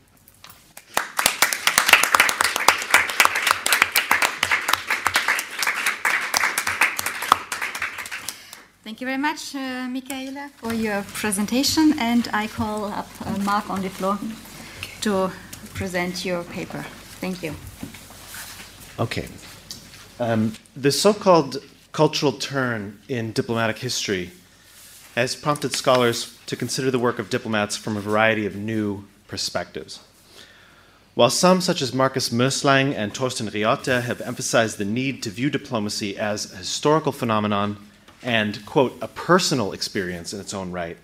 Thank you very much, uh, Michela, for your presentation. And I call up uh, Mark on the floor to present your paper. Thank you. Okay. Um, the so called cultural turn in diplomatic history has prompted scholars to consider the work of diplomats from a variety of new perspectives. While some, such as Markus Mösslang and Torsten Riotte, have emphasized the need to view diplomacy as a historical phenomenon and, quote, a personal experience in its own right,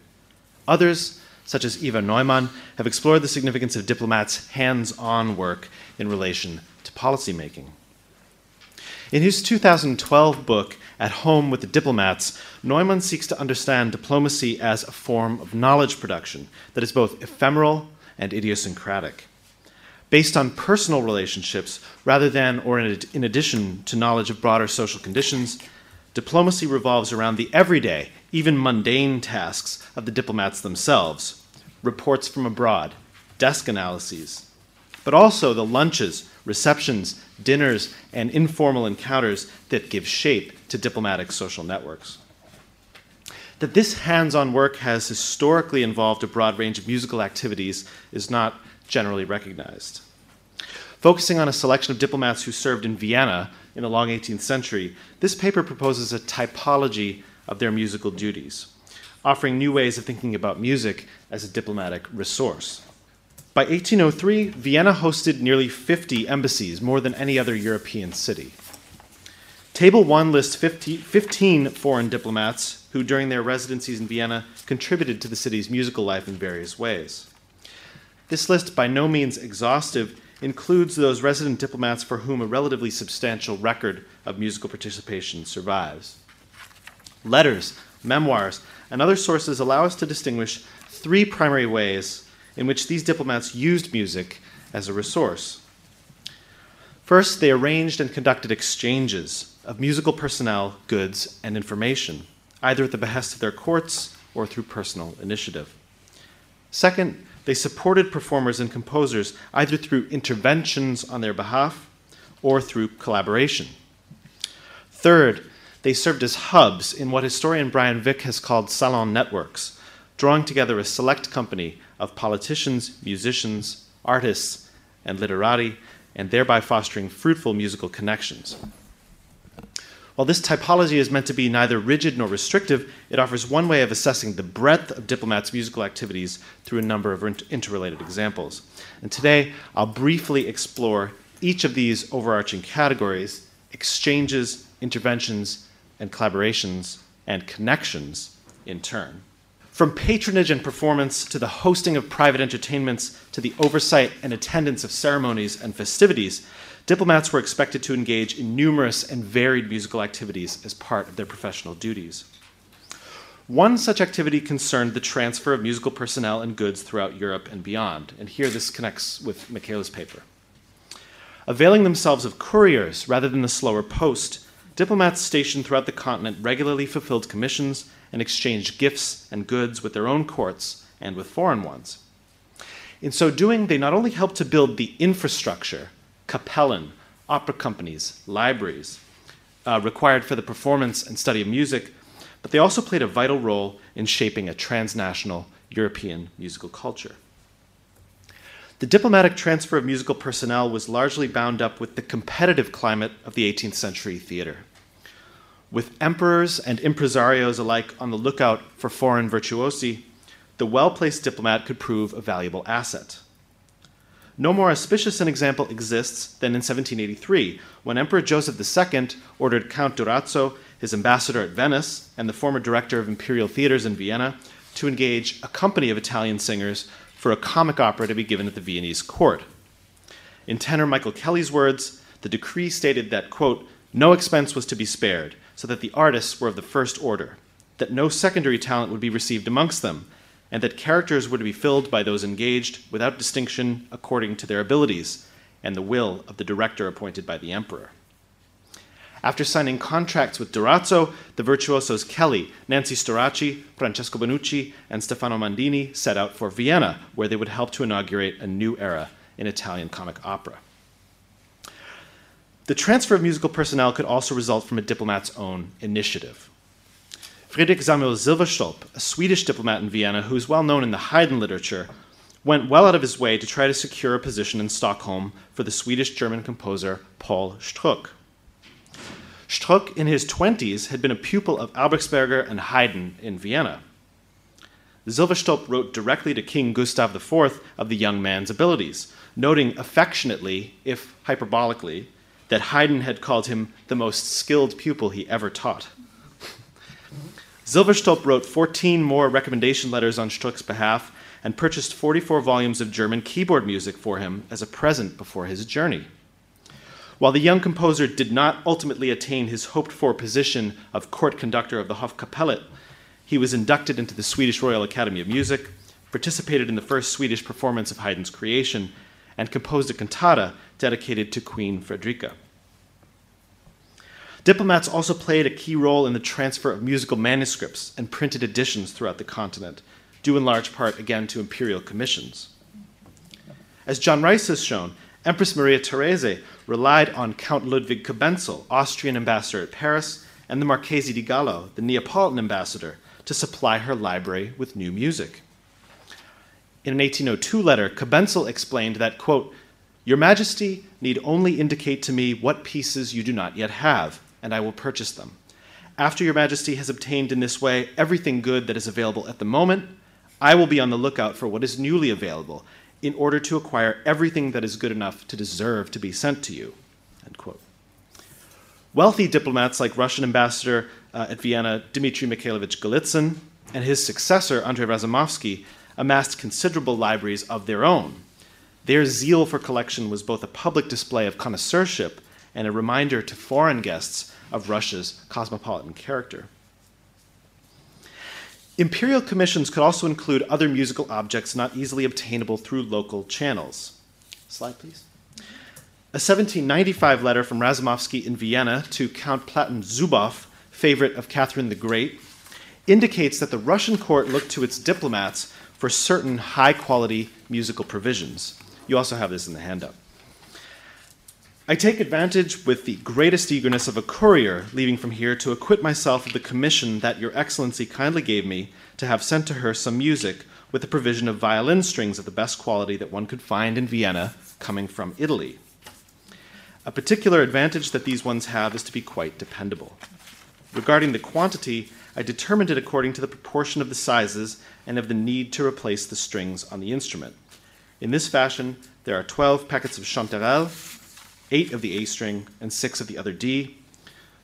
others, such as Iver Neumann, have explored the significance of diplomats' hands on work in relation to policymaking. In his 2012 book, At Home with the Diplomats, Neumann seeks to understand diplomacy as a form of knowledge production that is both ephemeral and idiosyncratic. Based on personal relationships rather than or in addition to knowledge of broader social conditions, diplomacy revolves around the everyday, even mundane tasks of the diplomats themselves reports from abroad, desk analyses, but also the lunches, receptions, dinners, and informal encounters that give shape to diplomatic social networks. That this hands on work has historically involved a broad range of musical activities is not generally recognized. Focusing on a selection of diplomats who served in Vienna in the long 18th century, this paper proposes a typology of their musical duties, offering new ways of thinking about music as a diplomatic resource. By 1803, Vienna hosted nearly 50 embassies, more than any other European city. Table 1 lists 50, 15 foreign diplomats who, during their residencies in Vienna, contributed to the city's musical life in various ways. This list, by no means exhaustive, includes those resident diplomats for whom a relatively substantial record of musical participation survives. Letters, memoirs, and other sources allow us to distinguish three primary ways in which these diplomats used music as a resource. First, they arranged and conducted exchanges of musical personnel, goods, and information, either at the behest of their courts or through personal initiative. Second, they supported performers and composers either through interventions on their behalf or through collaboration. Third, they served as hubs in what historian Brian Vick has called salon networks, drawing together a select company of politicians, musicians, artists, and literati, and thereby fostering fruitful musical connections. While this typology is meant to be neither rigid nor restrictive, it offers one way of assessing the breadth of diplomats' musical activities through a number of interrelated examples. And today, I'll briefly explore each of these overarching categories exchanges, interventions, and collaborations, and connections in turn. From patronage and performance to the hosting of private entertainments to the oversight and attendance of ceremonies and festivities, diplomats were expected to engage in numerous and varied musical activities as part of their professional duties. One such activity concerned the transfer of musical personnel and goods throughout Europe and beyond, and here this connects with Michela's paper. Availing themselves of couriers rather than the slower post, diplomats stationed throughout the continent regularly fulfilled commissions and exchanged gifts and goods with their own courts and with foreign ones. In so doing, they not only helped to build the infrastructure Kapellen, opera companies, libraries uh, required for the performance and study of music, but they also played a vital role in shaping a transnational European musical culture. The diplomatic transfer of musical personnel was largely bound up with the competitive climate of the 18th century theater. With emperors and impresarios alike on the lookout for foreign virtuosi, the well placed diplomat could prove a valuable asset. No more auspicious an example exists than in 1783, when Emperor Joseph II ordered Count Durazzo, his ambassador at Venice, and the former director of imperial theaters in Vienna, to engage a company of Italian singers for a comic opera to be given at the Viennese court. In tenor Michael Kelly's words, the decree stated that, quote, no expense was to be spared, so that the artists were of the first order, that no secondary talent would be received amongst them, and that characters were to be filled by those engaged without distinction according to their abilities and the will of the director appointed by the emperor. After signing contracts with Durazzo, the virtuosos Kelly, Nancy Storace, Francesco Benucci, and Stefano Mandini set out for Vienna, where they would help to inaugurate a new era in Italian comic opera. The transfer of musical personnel could also result from a diplomat's own initiative. Friedrich Samuel Silverstolp, a Swedish diplomat in Vienna who is well known in the Haydn literature, went well out of his way to try to secure a position in Stockholm for the Swedish German composer Paul Struck. Struck, in his 20s, had been a pupil of Albrechtsberger and Haydn in Vienna. Silverstolp wrote directly to King Gustav IV of the young man's abilities, noting affectionately, if hyperbolically, that Haydn had called him the most skilled pupil he ever taught. Silverstolp wrote 14 more recommendation letters on Struck's behalf and purchased 44 volumes of German keyboard music for him as a present before his journey. While the young composer did not ultimately attain his hoped for position of court conductor of the Hofkapelle, he was inducted into the Swedish Royal Academy of Music, participated in the first Swedish performance of Haydn's creation, and composed a cantata dedicated to Queen Frederica. Diplomats also played a key role in the transfer of musical manuscripts and printed editions throughout the continent, due in large part again to imperial commissions. As John Rice has shown, Empress Maria Therese relied on Count Ludwig Cobenzl, Austrian ambassador at Paris, and the Marchese di Gallo, the Neapolitan ambassador, to supply her library with new music. In an 1802 letter, Cobenzl explained that, quote, Your Majesty need only indicate to me what pieces you do not yet have, and I will purchase them. After Your Majesty has obtained in this way everything good that is available at the moment, I will be on the lookout for what is newly available in order to acquire everything that is good enough to deserve to be sent to you. Wealthy diplomats like Russian ambassador uh, at Vienna Dmitry Mikhailovich Golitsyn and his successor Andrei Razumovsky amassed considerable libraries of their own. Their zeal for collection was both a public display of connoisseurship and a reminder to foreign guests of Russia's cosmopolitan character. Imperial commissions could also include other musical objects not easily obtainable through local channels. Slide, please. A 1795 letter from Razumovsky in Vienna to Count Platon Zubov, favorite of Catherine the Great, indicates that the Russian court looked to its diplomats for certain high quality musical provisions. You also have this in the handout. I take advantage with the greatest eagerness of a courier leaving from here to acquit myself of the commission that Your Excellency kindly gave me to have sent to her some music with the provision of violin strings of the best quality that one could find in Vienna coming from Italy. A particular advantage that these ones have is to be quite dependable. Regarding the quantity, I determined it according to the proportion of the sizes and of the need to replace the strings on the instrument. In this fashion, there are 12 packets of chanterelle, 8 of the A string, and 6 of the other D,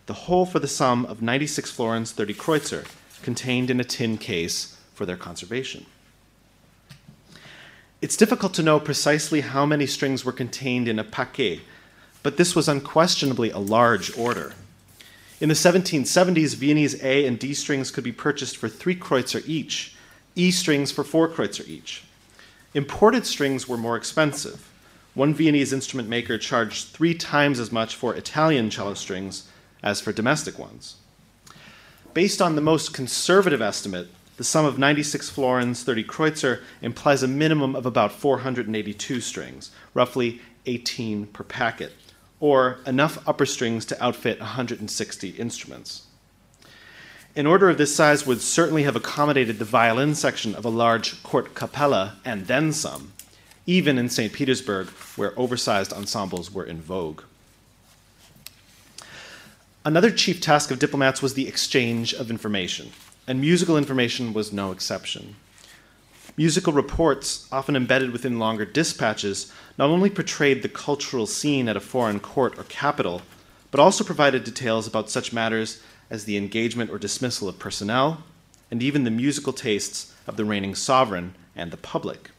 the whole for the sum of 96 florins 30 kreutzer, contained in a tin case for their conservation. It's difficult to know precisely how many strings were contained in a paquet, but this was unquestionably a large order. In the 1770s, Viennese A and D strings could be purchased for 3 kreutzer each, E strings for 4 kreutzer each. Imported strings were more expensive. One Viennese instrument maker charged three times as much for Italian cello strings as for domestic ones. Based on the most conservative estimate, the sum of 96 florins 30 kreutzer implies a minimum of about 482 strings, roughly 18 per packet, or enough upper strings to outfit 160 instruments. An order of this size would certainly have accommodated the violin section of a large court capella and then some, even in St. Petersburg, where oversized ensembles were in vogue. Another chief task of diplomats was the exchange of information, and musical information was no exception. Musical reports, often embedded within longer dispatches, not only portrayed the cultural scene at a foreign court or capital, but also provided details about such matters as the engagement or dismissal of personnel, and even the musical tastes of the reigning sovereign and the public.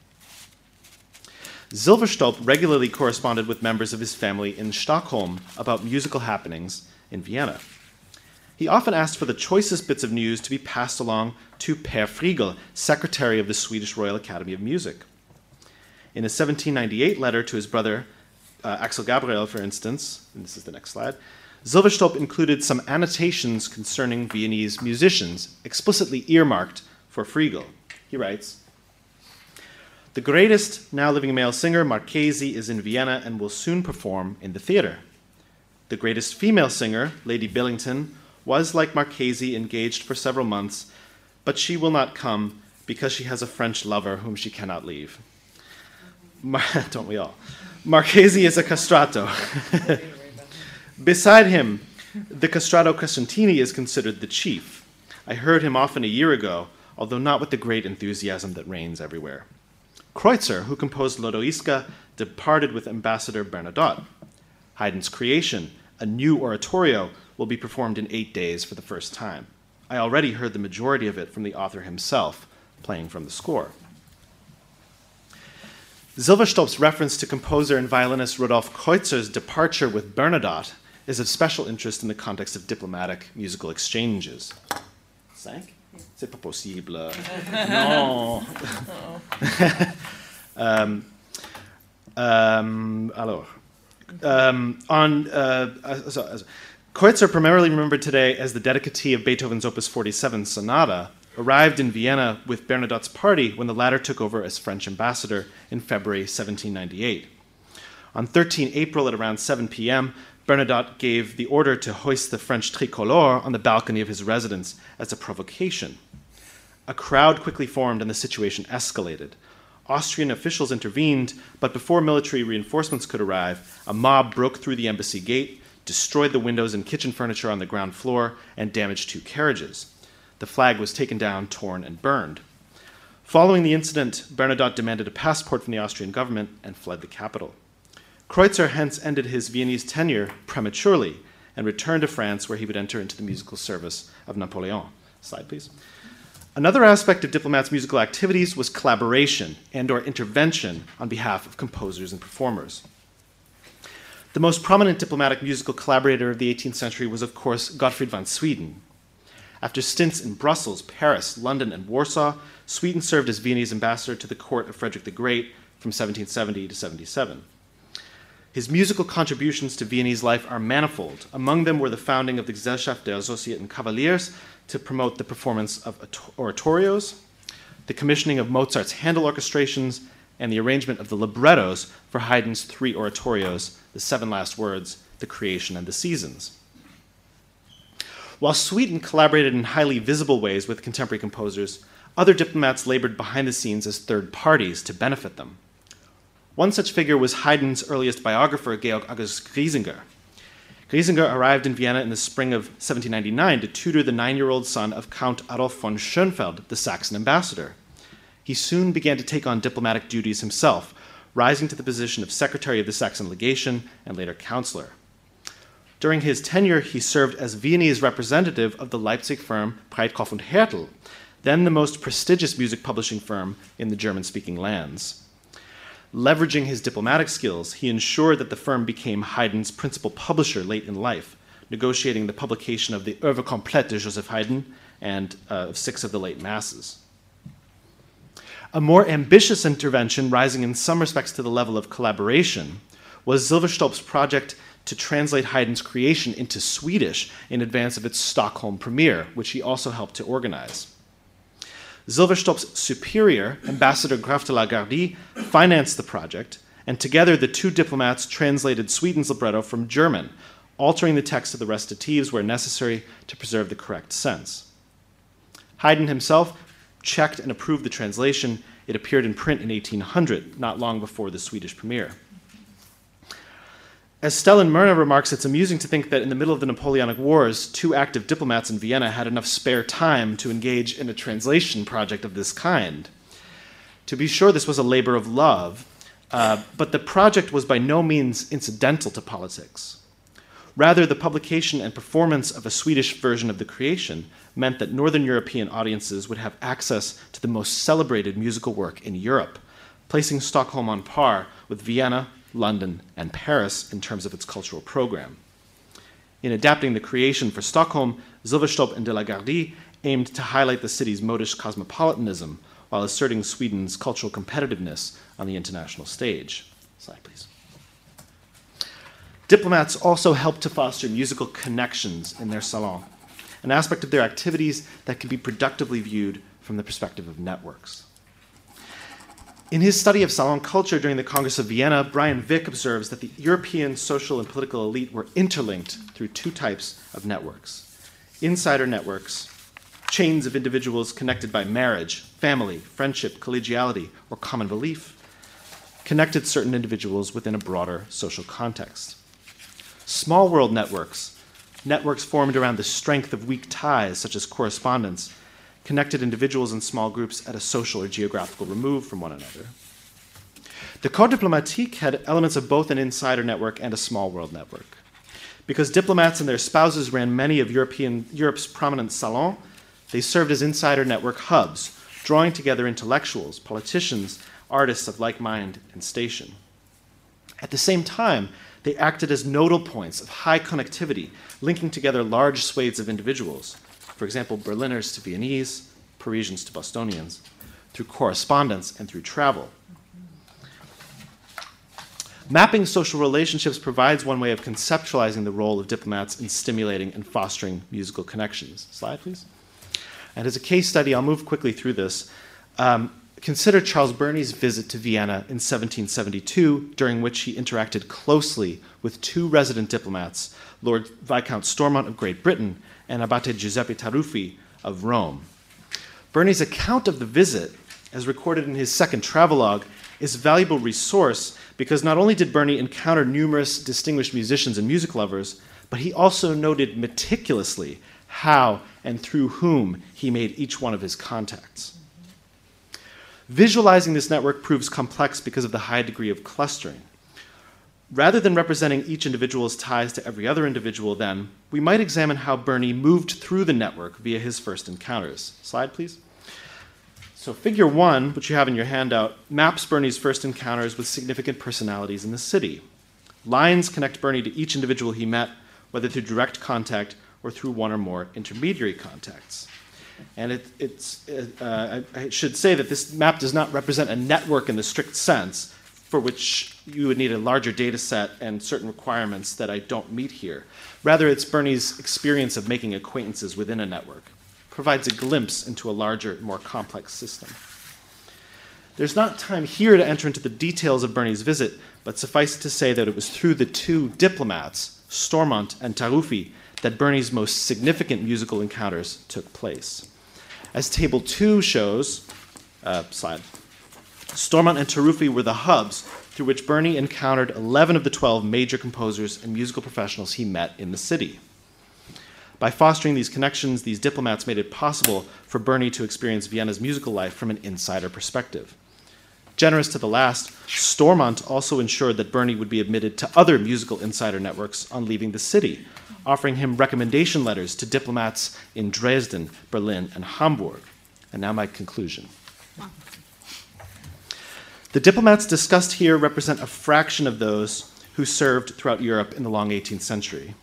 Silverstolp regularly corresponded with members of his family in Stockholm about musical happenings in Vienna. He often asked for the choicest bits of news to be passed along to Per Frigel, secretary of the Swedish Royal Academy of Music. In a 1798 letter to his brother uh, Axel Gabriel, for instance, and this is the next slide, Silverstolp included some annotations concerning Viennese musicians, explicitly earmarked for Frigel. He writes The greatest now living male singer, Marchesi, is in Vienna and will soon perform in the theater. The greatest female singer, Lady Billington, was, like Marchesi, engaged for several months, but she will not come because she has a French lover whom she cannot leave. Mar- don't we all? Marchesi is a castrato. Beside him, the castrato Crescentini is considered the chief. I heard him often a year ago, although not with the great enthusiasm that reigns everywhere. Kreutzer, who composed Lodoiska, departed with Ambassador Bernadotte. Haydn's Creation, a new oratorio, will be performed in eight days for the first time. I already heard the majority of it from the author himself, playing from the score. Silverstolp's reference to composer and violinist Rodolphe Kreutzer's departure with Bernadotte is of special interest in the context of diplomatic musical exchanges. Cinq? C'est pas possible. non. um, um, alors, um, on uh, so, uh, Kreutzer, primarily remembered today as the dedicatee of Beethoven's Opus 47 Sonata, arrived in Vienna with Bernadotte's party when the latter took over as French ambassador in February 1798. On 13 April at around 7 p.m., Bernadotte gave the order to hoist the French tricolore on the balcony of his residence as a provocation. A crowd quickly formed and the situation escalated. Austrian officials intervened, but before military reinforcements could arrive, a mob broke through the embassy gate, destroyed the windows and kitchen furniture on the ground floor, and damaged two carriages. The flag was taken down, torn, and burned. Following the incident, Bernadotte demanded a passport from the Austrian government and fled the capital. Kreutzer hence ended his Viennese tenure prematurely and returned to France, where he would enter into the musical service of Napoleon. Slide, please. Another aspect of diplomats' musical activities was collaboration and or intervention on behalf of composers and performers. The most prominent diplomatic musical collaborator of the 18th century was, of course, Gottfried van Swieten. After stints in Brussels, Paris, London, and Warsaw, Swieten served as Viennese ambassador to the court of Frederick the Great from 1770 to 77. His musical contributions to Viennese life are manifold. Among them were the founding of the Gesellschaft der Associierten Kavaliers to promote the performance of oratorios, the commissioning of Mozart's Handel orchestrations, and the arrangement of the librettos for Haydn's three oratorios, The Seven Last Words, The Creation, and The Seasons. While Swieten collaborated in highly visible ways with contemporary composers, other diplomats labored behind the scenes as third parties to benefit them. One such figure was Haydn's earliest biographer, Georg August Griesinger. Griesinger arrived in Vienna in the spring of 1799 to tutor the nine year old son of Count Adolf von Schönfeld, the Saxon ambassador. He soon began to take on diplomatic duties himself, rising to the position of secretary of the Saxon legation and later counselor. During his tenure, he served as Viennese representative of the Leipzig firm Breitkopf und Härtel, then the most prestigious music publishing firm in the German speaking lands. Leveraging his diplomatic skills, he ensured that the firm became Haydn's principal publisher late in life, negotiating the publication of the Oeuvre complète de Joseph Haydn and uh, of six of the late masses. A more ambitious intervention, rising in some respects to the level of collaboration, was Silverstolp's project to translate Haydn's creation into Swedish in advance of its Stockholm premiere, which he also helped to organize. Silverstolp's superior, Ambassador Graf de la Gardie, financed the project, and together the two diplomats translated Swieten's libretto from German, altering the text of the recitatives where necessary to preserve the correct sense. Haydn himself checked and approved the translation. It appeared in print in 1800, not long before the Swedish premiere. As Stellan Mörner remarks, it's amusing to think that in the middle of the Napoleonic Wars, two active diplomats in Vienna had enough spare time to engage in a translation project of this kind. To be sure, this was a labor of love, uh, but the project was by no means incidental to politics. Rather, the publication and performance of a Swedish version of the creation meant that Northern European audiences would have access to the most celebrated musical work in Europe, placing Stockholm on par with Vienna, London, and Paris in terms of its cultural program. In adapting the creation for Stockholm, Silverstolp and de la Gardie aimed to highlight the city's modish cosmopolitanism while asserting Sweden's cultural competitiveness on the international stage. Slide, please. Diplomats also helped to foster musical connections in their salon, an aspect of their activities that can be productively viewed from the perspective of networks. In his study of Salon culture during the Congress of Vienna, Brian Vick observes that the European social and political elite were interlinked through two types of networks insider networks, chains of individuals connected by marriage, family, friendship, collegiality, or common belief, connected certain individuals within a broader social context. Small world networks, networks formed around the strength of weak ties, such as correspondence, connected individuals and small groups at a social or geographical remove from one another. The Corps Diplomatique had elements of both an insider network and a small world network. Because diplomats and their spouses ran many of European, Europe's prominent salons, they served as insider network hubs, drawing together intellectuals, politicians, artists of like mind and station. At the same time, they acted as nodal points of high connectivity, linking together large swathes of individuals, for example, Berliners to Viennese, Parisians to Bostonians, through correspondence and through travel. Mapping social relationships provides one way of conceptualizing the role of diplomats in stimulating and fostering musical connections. Slide, please. And as a case study, I'll move quickly through this. Um, Consider Charles Burney's visit to Vienna in 1772, during which he interacted closely with two resident diplomats, Lord Viscount Stormont of Great Britain and Abate Giuseppe Taruffi of Rome. Burney's account of the visit, as recorded in his second travelogue, is a valuable resource because not only did Burney encounter numerous distinguished musicians and music lovers, but he also noted meticulously how and through whom he made each one of his contacts. Visualizing this network proves complex because of the high degree of clustering. Rather than representing each individual's ties to every other individual, then, we might examine how Burney moved through the network via his first encounters. Slide, please. So, figure one, which you have in your handout, maps Burney's first encounters with significant personalities in the city. Lines connect Burney to each individual he met, whether through direct contact or through one or more intermediary contacts. And it, it's, uh, I, I should say that this map does not represent a network in the strict sense, for which you would need a larger data set and certain requirements that I don't meet here. Rather, it's Burney's experience of making acquaintances within a network, provides a glimpse into a larger, more complex system. There's not time here to enter into the details of Burney's visit, but suffice it to say that it was through the two diplomats, Stormont and Taruffi, that Burney's most significant musical encounters took place. As Table 2 shows, uh, slide, Stormont and Taruffi were the hubs through which Burney encountered 11 of the 12 major composers and musical professionals he met in the city. By fostering these connections, these diplomats made it possible for Burney to experience Vienna's musical life from an insider perspective. Generous to the last, Stormont also ensured that Burney would be admitted to other musical insider networks on leaving the city, offering him recommendation letters to diplomats in Dresden, Berlin, and Hamburg. And now my conclusion. The diplomats discussed here represent a fraction of those who served throughout Europe in the long 18th century.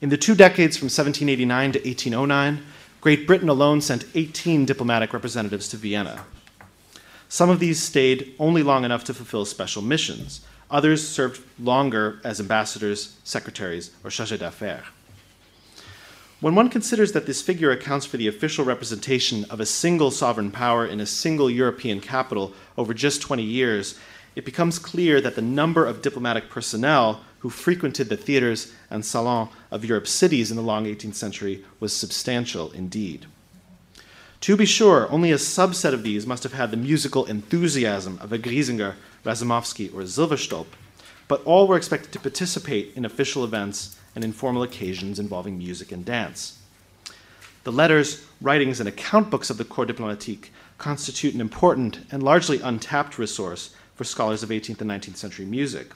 In the two decades from 1789 to 1809, Great Britain alone sent 18 diplomatic representatives to Vienna. Some of these stayed only long enough to fulfill special missions, Others served longer as ambassadors, secretaries, or chargés d'affaires. When one considers that this figure accounts for the official representation of a single sovereign power in a single European capital over just 20 years, it becomes clear that the number of diplomatic personnel who frequented the theaters and salons of Europe's cities in the long 18th century was substantial indeed. To be sure, only a subset of these must have had the musical enthusiasm of a Griesinger Razumovsky, or Silverstolpe, but all were expected to participate in official events and informal occasions involving music and dance. The letters, writings, and account books of the Corps Diplomatique constitute an important and largely untapped resource for scholars of 18th and 19th century music.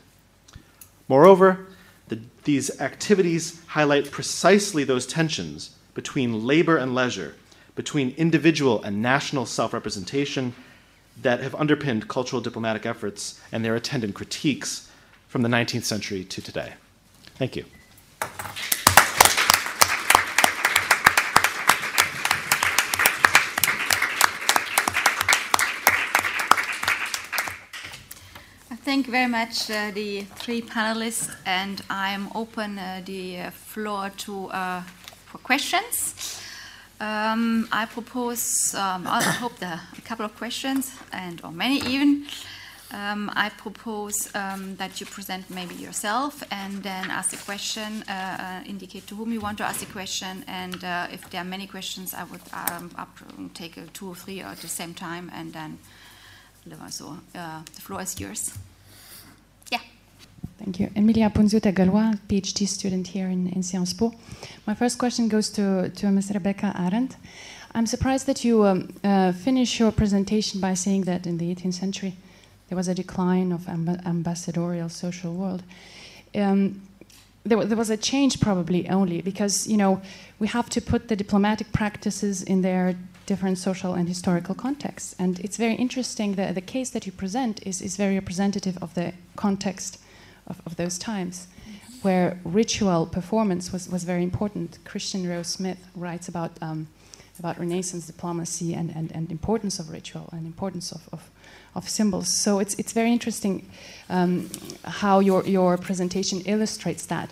Moreover, the, these activities highlight precisely those tensions between labor and leisure, between individual and national self representation, that have underpinned cultural diplomatic efforts and their attendant critiques from the 19th century to today. Thank you. I thank you very much, uh, the three panelists, and I'm open uh, the uh, floor to uh, for questions. Um, I propose, um, I hope there are a couple of questions, and or many even. Um, I propose um, that you present maybe yourself and then ask a question, uh, uh, indicate to whom you want to ask a question, and uh, if there are many questions, I would um, up, take two or three at the same time, and then so uh, the floor is yours. Yeah. Thank you. Emilia Ponziuta Galois, PhD student here in, in Sciences Po. My first question goes to, to Ms. Rebekkah Ahrendt. I'm surprised that you um, uh, finish your presentation by saying that in the 18th century there was a decline of amb- ambassadorial social world. Um, there, there, was a change probably only because you know we have to put the diplomatic practices in their different social and historical contexts and it's very interesting that the case that you present is, is very representative of the context of, of those times, where ritual performance was, was very important. Christian Reus-Smit writes about, um, about Renaissance diplomacy and, and, and importance of ritual and importance of, of, of symbols. So it's, it's very interesting um, how your, your presentation illustrates that.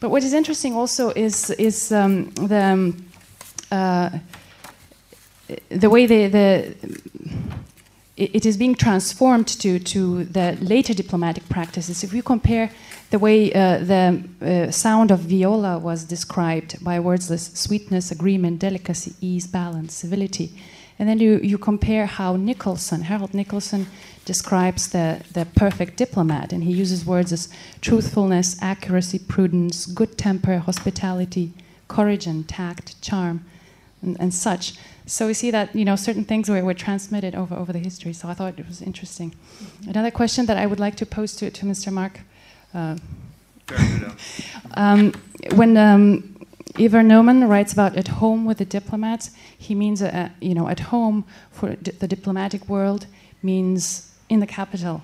But what is interesting also is, is um, the, um, uh, the way the, the it, it is being transformed to, to the later diplomatic practices. If we compare the way uh, the uh, sound of viola was described by words like sweetness, agreement, delicacy, ease, balance, civility, and then you, you compare how Nicolson, Harold Nicolson, describes the, the perfect diplomat, and he uses words as truthfulness, accuracy, prudence, good temper, hospitality, courage and tact, charm, and, and such. So we see that you know certain things were, were transmitted over, over the history. So I thought it was interesting. Another question that I would like to pose to, to Mr. Mark. Uh, um, when um, Iver Neumann writes about at home with the diplomats, he means uh, you know at home for the diplomatic world means in the capital.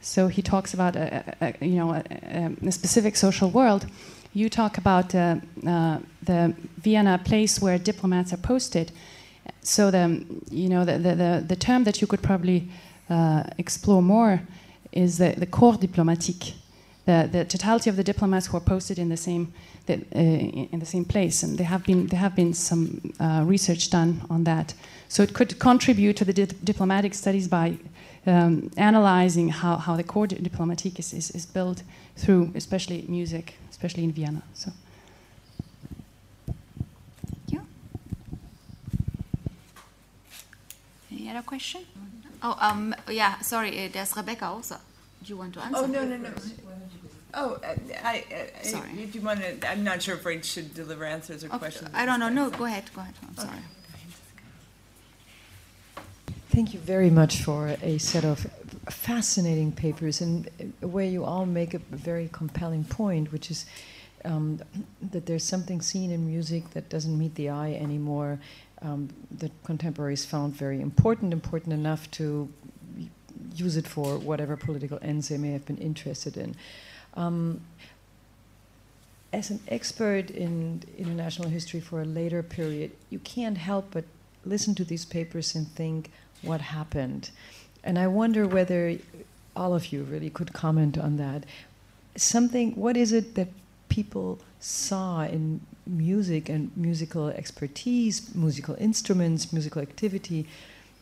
So he talks about a, a, a you know a, specific social world. You talk about uh, uh, the Vienna place where diplomats are posted. So the you know the the, the term that you could probably uh, explore more is the, the corps diplomatique, the, the totality of the diplomats who are posted in the same the, uh, in the same place, and there have been there have been some uh, research done on that. So it could contribute to the di diplomatic studies by um, analyzing how, how the corps diplomatique is, is, is, built through, especially music, especially in Vienna. So. Thank you. Any other question? Oh, um, yeah. Sorry, uh, there's Rebekkah also. Do you want to answer? Oh no, no, no. Oh, I, I, I, sorry. If you want to, I'm not sure if I should deliver answers or okay. questions. I don't know. No, go ahead. Go ahead. I'm sorry. Thank you very much for a set of fascinating papers and where you all make a very compelling point, which is um, that there's something seen in music that doesn't meet the eye anymore. Um, that contemporaries found very important, important enough to use it for whatever political ends they may have been interested in. Um, as an expert in international history for a later period, you can't help but listen to these papers and think, what happened. And I wonder whether all of you really could comment on that. Something, what is it that people saw in music and musical expertise, musical instruments, musical activity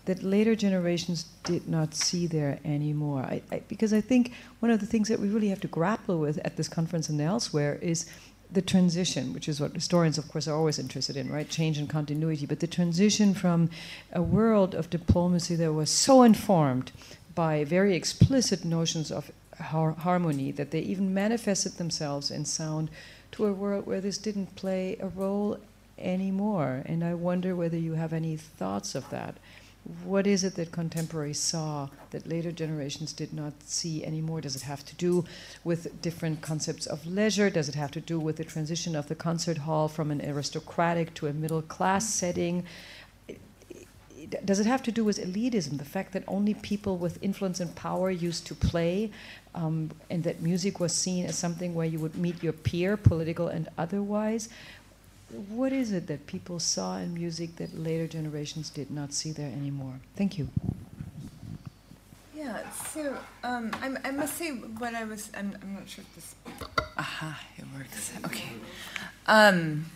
that later generations did not see there anymore? I, I, because I think one of the things that we really have to grapple with at this conference and elsewhere is the transition, which is what historians, of course, are always interested in, right? Change and continuity. But the transition from a world of diplomacy that was so informed by very explicit notions of har- harmony that they even manifested themselves in sound to a world where this didn't play a role anymore. And I wonder whether you have any thoughts of that what is it that contemporaries saw that later generations did not see anymore? Does it have to do with different concepts of leisure? Does it have to do with the transition of the concert hall from an aristocratic to a middle class setting? Does it have to do with elitism, the fact that only people with influence and power used to play, um, and that music was seen as something where you would meet your peer, political and otherwise? What is it that people saw in music that later generations did not see there anymore? Thank you. Yeah, so um, I, must say what I was, I'm, I'm, not sure if this, aha, it works. Okay. Um,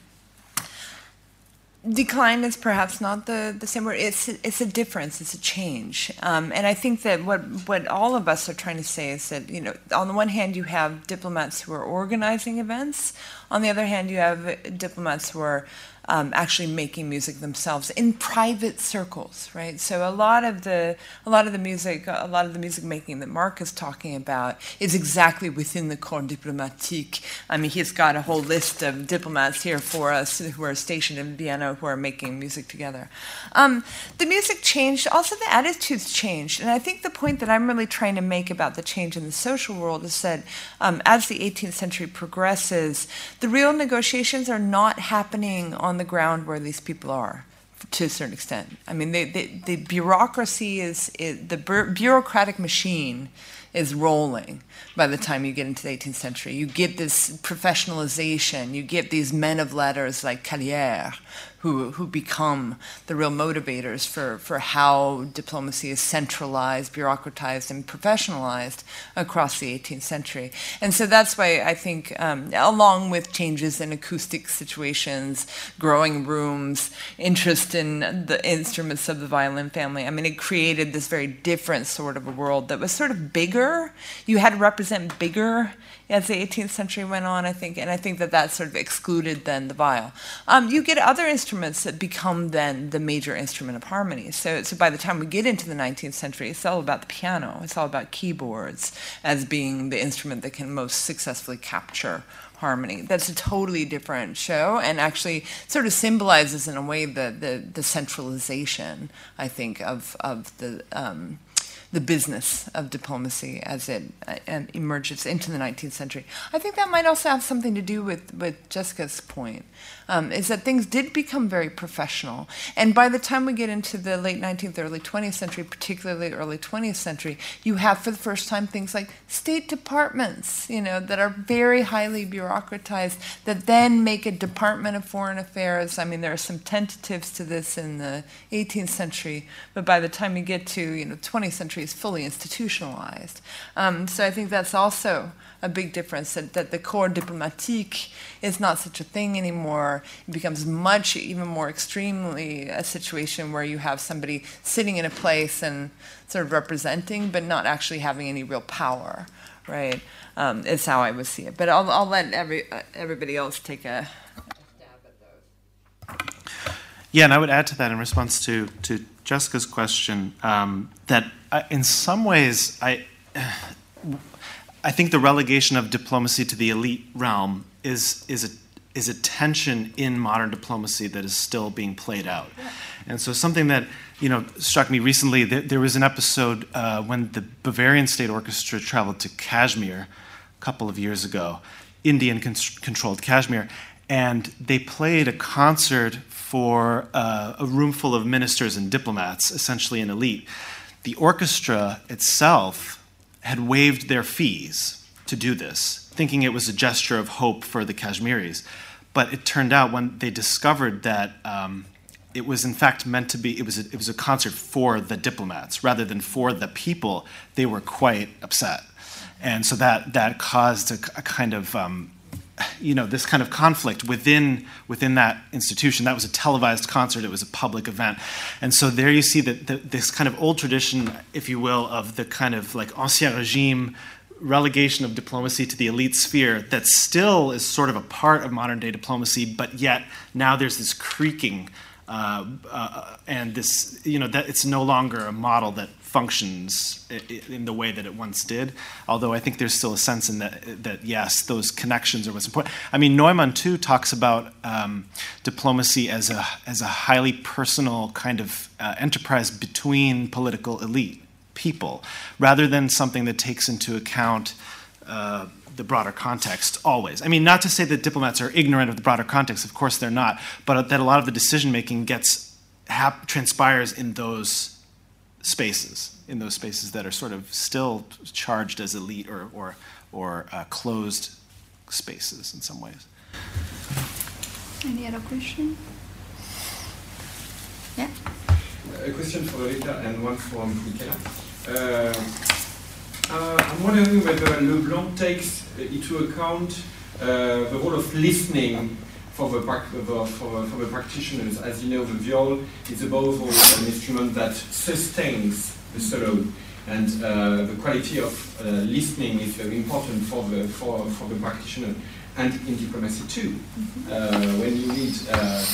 decline is perhaps not the, the same word. It's, it's a difference, it's a change. Um, and I think that what, what all of us are trying to say is that, you know, on the one hand, you have diplomats who are organizing events. On the other hand, you have diplomats who are um, actually making music themselves in private circles, right? So a lot of the a lot of the music, a lot of the music making that Mark is talking about is exactly within the corps diplomatique. I mean, he's got a whole list of diplomats here for us who are stationed in Vienna who are making music together. Um, the music changed, also the attitudes changed, and I think the point that I'm really trying to make about the change in the social world is that um, as the 18th century progresses, the real negotiations are not happening on the ground where these people are to a certain extent. I mean, they, they, the bureaucracy is, is the bureaucratic machine is rolling by the time you get into the 18th century. You get this professionalization. You get these men of letters like Callières who, who become the real motivators for, for how diplomacy is centralized, bureaucratized, and professionalized across the 18th century. And so that's why I think, um, along with changes in acoustic situations, growing rooms, interest in the instruments of the violin family, I mean, it created this very different sort of a world that was sort of bigger. You had to represent bigger as the 18th century went on, I think, and I think that that sort of excluded then the viol. Um, you get other instruments that become then the major instrument of harmony. So, so by the time we get into the 19th century, it's all about the piano. It's all about keyboards as being the instrument that can most successfully capture harmony. That's a totally different show, and actually sort of symbolizes in a way the the, the centralization, I think, of of the. Um, the business of diplomacy as it uh, emerges into the 19th century. I think that might also have something to do with, with Jessica's point, um, is that things did become very professional. And by the time we get into the late 19th, early 20th century, particularly early 20th century, you have for the first time things like state departments, you know, that are very highly bureaucratized, that then make a Department of Foreign Affairs. I mean, there are some tentatives to this in the 18th century, but by the time you get to, you know, 20th century, is fully institutionalized. Um, so I think that's also a big difference that, that the corps diplomatique is not such a thing anymore. It becomes much, even more extremely a situation where you have somebody sitting in a place and sort of representing, but not actually having any real power, right? Um, is how I would see it. But I'll, I'll let every, uh, everybody else take a, dab at those. Yeah, and I would add to that in response to, to Jessica's question um, that uh, in some ways, I, I think the relegation of diplomacy to the elite realm is, is, a, is a tension in modern diplomacy that is still being played out. And so, something that you know struck me recently, there, there was an episode uh, when the Bavarian State Orchestra traveled to Kashmir a couple of years ago, Indian controlled Kashmir, and they played a concert for uh, a room full of ministers and diplomats, essentially an elite the orchestra itself had waived their fees to do this, thinking it was a gesture of hope for the Kashmiris. But it turned out when they discovered that um, it was in fact meant to be, it was, a, it was a concert for the diplomats rather than for the people, they were quite upset. And so that, that caused a, a kind of um, you know this kind of conflict within within that institution. That was a televised concert. It was a public event, and so there you see that the, this kind of old tradition, if you will, of the kind of like ancien regime relegation of diplomacy to the elite sphere that still is sort of a part of modern day diplomacy, but yet now there's this creaking. Uh, uh, and this, you know, that it's no longer a model that functions in the way that it once did. Although I think there's still a sense in that that yes, those connections are what's important. I mean, Neumann too talks about um, diplomacy as a as a highly personal kind of uh, enterprise between political elite people, rather than something that takes into account. Uh, the broader context always. I mean, not to say that diplomats are ignorant of the broader context, of course they're not, but that a lot of the decision making gets hap- transpires in those spaces, in those spaces that are sort of still charged as elite or, or, or uh, closed spaces in some ways. Any other question? Yeah? A question for Rita and one for Michela. Uh, uh, I'm wondering whether Leblanc takes into account uh, the role of listening for the, for, for the practitioners. As you know, the viol is above all an instrument that sustains the solo. And uh, the quality of uh, listening is very important for the, for, for the practitioner and in diplomacy too. Mm-hmm. Uh, when you read uh,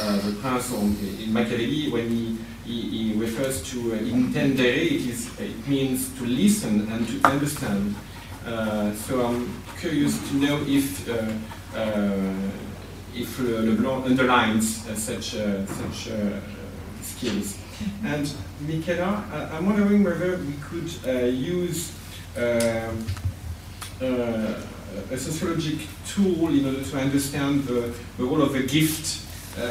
uh, the Prince in Machiavelli, when he, he, he refers to uh, intendere, it, is, it means to listen and to understand. so I'm curious to know if if Leblanc underlines uh, such, uh, such uh, skills. And Michela, I'm wondering whether we could use a sociologic tool in order to understand the, the role of a gift. Uh,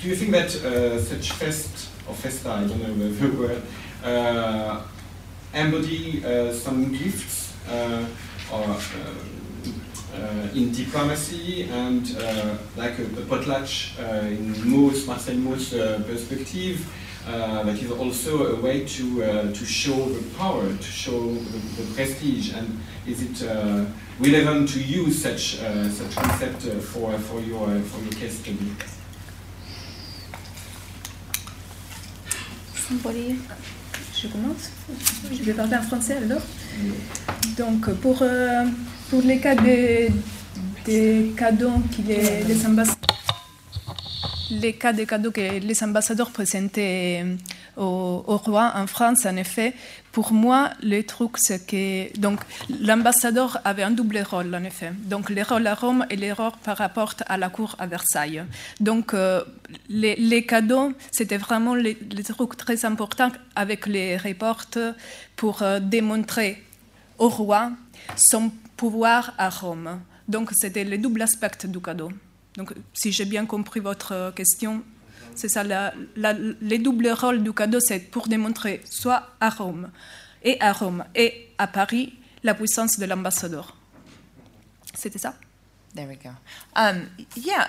do you think that uh, such fest or festa, I don't know the word, uh, embody some gifts or Uh, in diplomacy and uh, like a, a potlatch uh, in Mauss, Marcel Mauss perspective. Uh, that is also a way to uh, to show the power, to show the, the prestige, and is it uh, relevant to use such such concept for for your for your case study? Somebody, je commence. Je vais parler en français alors. Donc pour euh, pour les cas des des cadeaux qu'il les, les cas de cadeaux que les ambassadeurs présentaient au, au, roi en France, en effet, pour moi, le truc, c'est que donc l'ambassadeur avait un double rôle, en effet. Donc, le rôle à Rome et le rôle par rapport à la cour à Versailles. Donc, euh, les, les, cadeaux, c'était vraiment les, les, trucs très importants avec les reports pour euh, démontrer au roi son pouvoir à Rome. Donc, c'était le double aspect du cadeau. Donc, si j'ai bien compris votre question, c'est ça, la, la, les doubles du cadeau, c'est pour démontrer soit à Rome et à Rome et à Paris la puissance de l'ambassadeur. C'était ça? There we go. Um, yeah,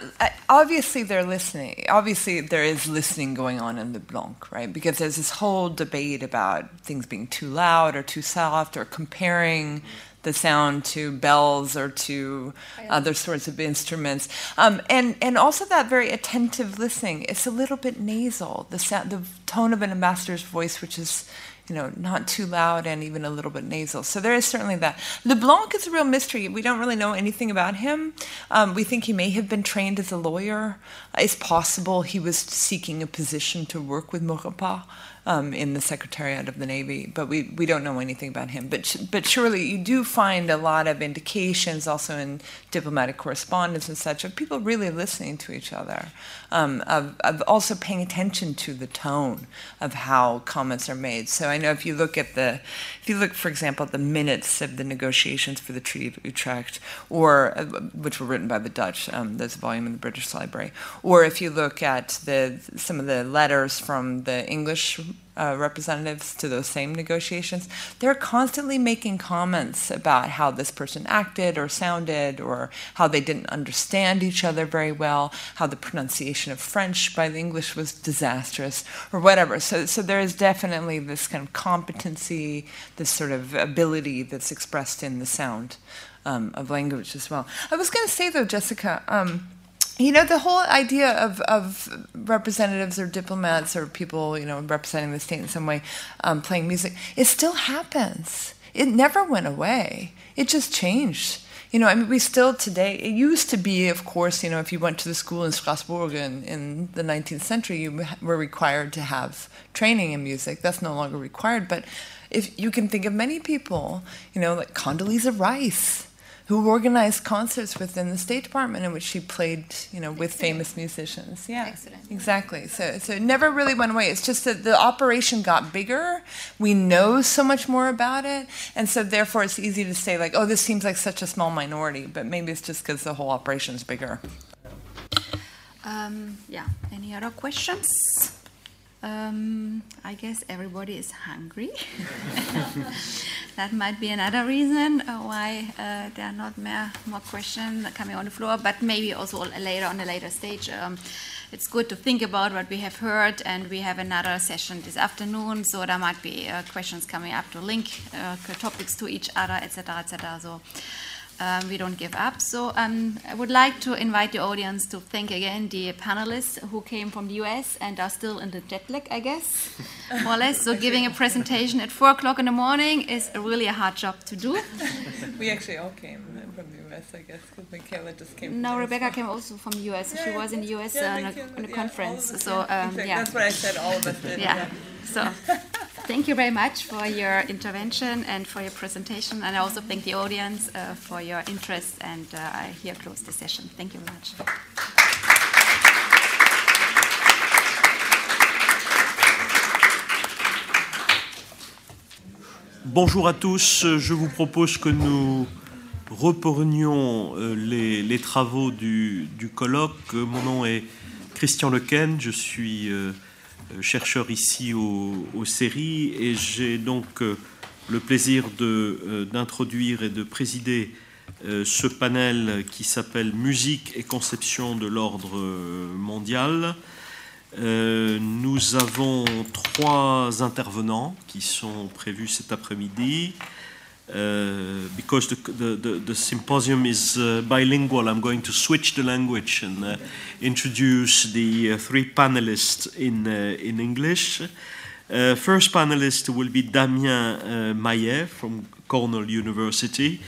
obviously they're listening. Obviously, there is listening going on in the Blanc, right? Because there's this whole debate about things being too loud or too soft or comparing the sound to bells or to other sorts of instruments. Um, and, and also that very attentive listening. It's a little bit nasal, the, sound, the tone of an ambassador's voice, which is you know, not too loud and even a little bit nasal. So there is certainly that. Leblanc is a real mystery. We don't really know anything about him. Um, we think he may have been trained as a lawyer. It's possible he was seeking a position to work with Maurepas um, in the Secretariat of the Navy, but we, we don't know anything about him. But, but surely you do find a lot of indications also in diplomatic correspondence and such of people really listening to each other, um, of, of also paying attention to the tone of how comments are made. So I know if you look at the, if you look, for example, at the minutes of the negotiations for the Treaty of Utrecht, or uh, which were written by the Dutch, um, there's a volume in the British Library, or if you look at the some of the letters from the English uh, representatives to those same negotiations, they're constantly making comments about how this person acted or sounded, or how they didn't understand each other very well, how the pronunciation of French by the English was disastrous, or whatever. So, so there is definitely this kind of competency, this sort of ability that's expressed in the sound um, of language as well. I was going to say though, Jessica. Um, you know the whole idea of, of representatives or diplomats or people you know representing the state in some way um, playing music it still happens. It never went away. It just changed. You know i mean we still today it used to be of course you know if you went to the school in strasbourg in, in the 19th century you were required to have training in music. That's no longer required but if you can think of many people you know like condoleezza rice who organized concerts within the State Department in which she played, you know, with famous musicians. Yeah, Excellent. exactly. So, so it never really went away. It's just that the operation got bigger. We know so much more about it, and so therefore it's easy to say like, oh, this seems like such a small minority, but maybe it's just because the whole operation is bigger. Um, yeah. Any other questions? Um, I guess everybody is hungry. that might be another reason uh, why uh, there are not more, more questions coming on the floor, but maybe also later on a later stage. Um, it's good to think about what we have heard, and we have another session this afternoon, so there might be uh, questions coming up to link uh, topics to each other, etc., etc. So um, we don't give up. So um, I would like to invite the audience to thank again the panelists who came from the US and are still in the jet lag, I guess, more or less. So giving a presentation at 4 o'clock in the morning is really a hard job to do. we actually all came from the US, I guess, because Michela just came. No, Rebekkah came also from the US. Yeah, she was in the US yeah, uh, in, a, in a conference. So um, exactly. yeah, that's what I said. All of us did. yeah. So thank you very much for your intervention and for your presentation. And I also thank the audience uh, for your interest. And uh, I here close the session. Thank you very much. Bonjour à tous. Je vous propose que nous reprenions euh, les, les travaux du, du, colloque. Mon nom est Christian Lequen. Je suis euh, chercheur ici au, au CERI et j'ai donc euh, le plaisir d'introduire et de présider euh, ce panel qui s'appelle Musique et conception de l'ordre mondial. Euh, nous avons trois intervenants qui sont prévus cet après-midi. Uh, because the, the, the, symposium is uh, bilingual, I'm going to switch the language and uh, introduce the uh, three panelists in, uh, in English. First panelist will be Damien Mahiet from Cornell University.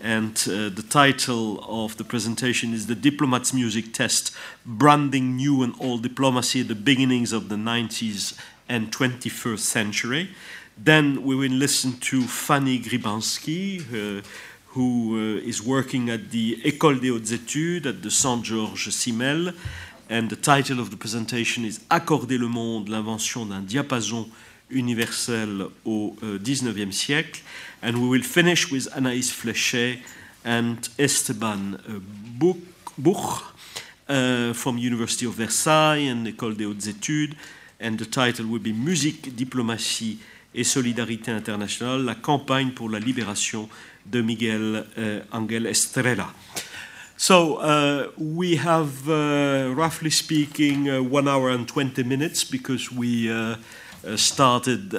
And the title of the presentation is The Diplomat's Music Test Branding New and Old Diplomacy at the Beginnings of the 90s and 21st Century. Then we will listen to Fanny Gribenski, uh, who uh, is working at the École des Hautes Études at the Centre Georg Simmel. And the title of the presentation is Accorder le monde, l'invention d'un diapason universel au XIXe uh, siècle. And we will finish with Anaïs Fléchet and Esteban uh, Buch uh, from University of Versailles and École des Hautes Études. And the title will be Musique, Diplomatie et Solidarité internationale, la campagne pour la libération de Miguel uh, Angel Estrella. So uh, we have, uh, roughly speaking, uh, one hour and 20 minutes because we uh, uh, started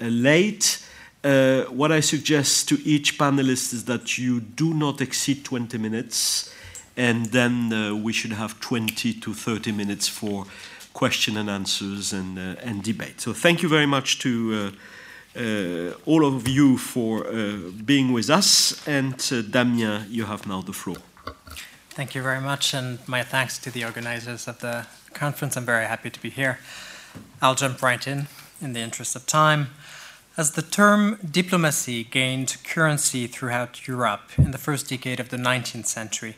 late. what I suggest to each panelist is that you do not exceed 20 minutes, and then we should have 20 to 30 minutes for question and answers and, uh, and debate. So thank you very much to uh, uh, all of you for being with us. And Damien, you have now the floor. Thank you very much, and my thanks to the organizers of the conference. I'm very happy to be here. I'll jump right in in the interest of time. As the term diplomacy gained currency throughout Europe in the first decade of the 19th century,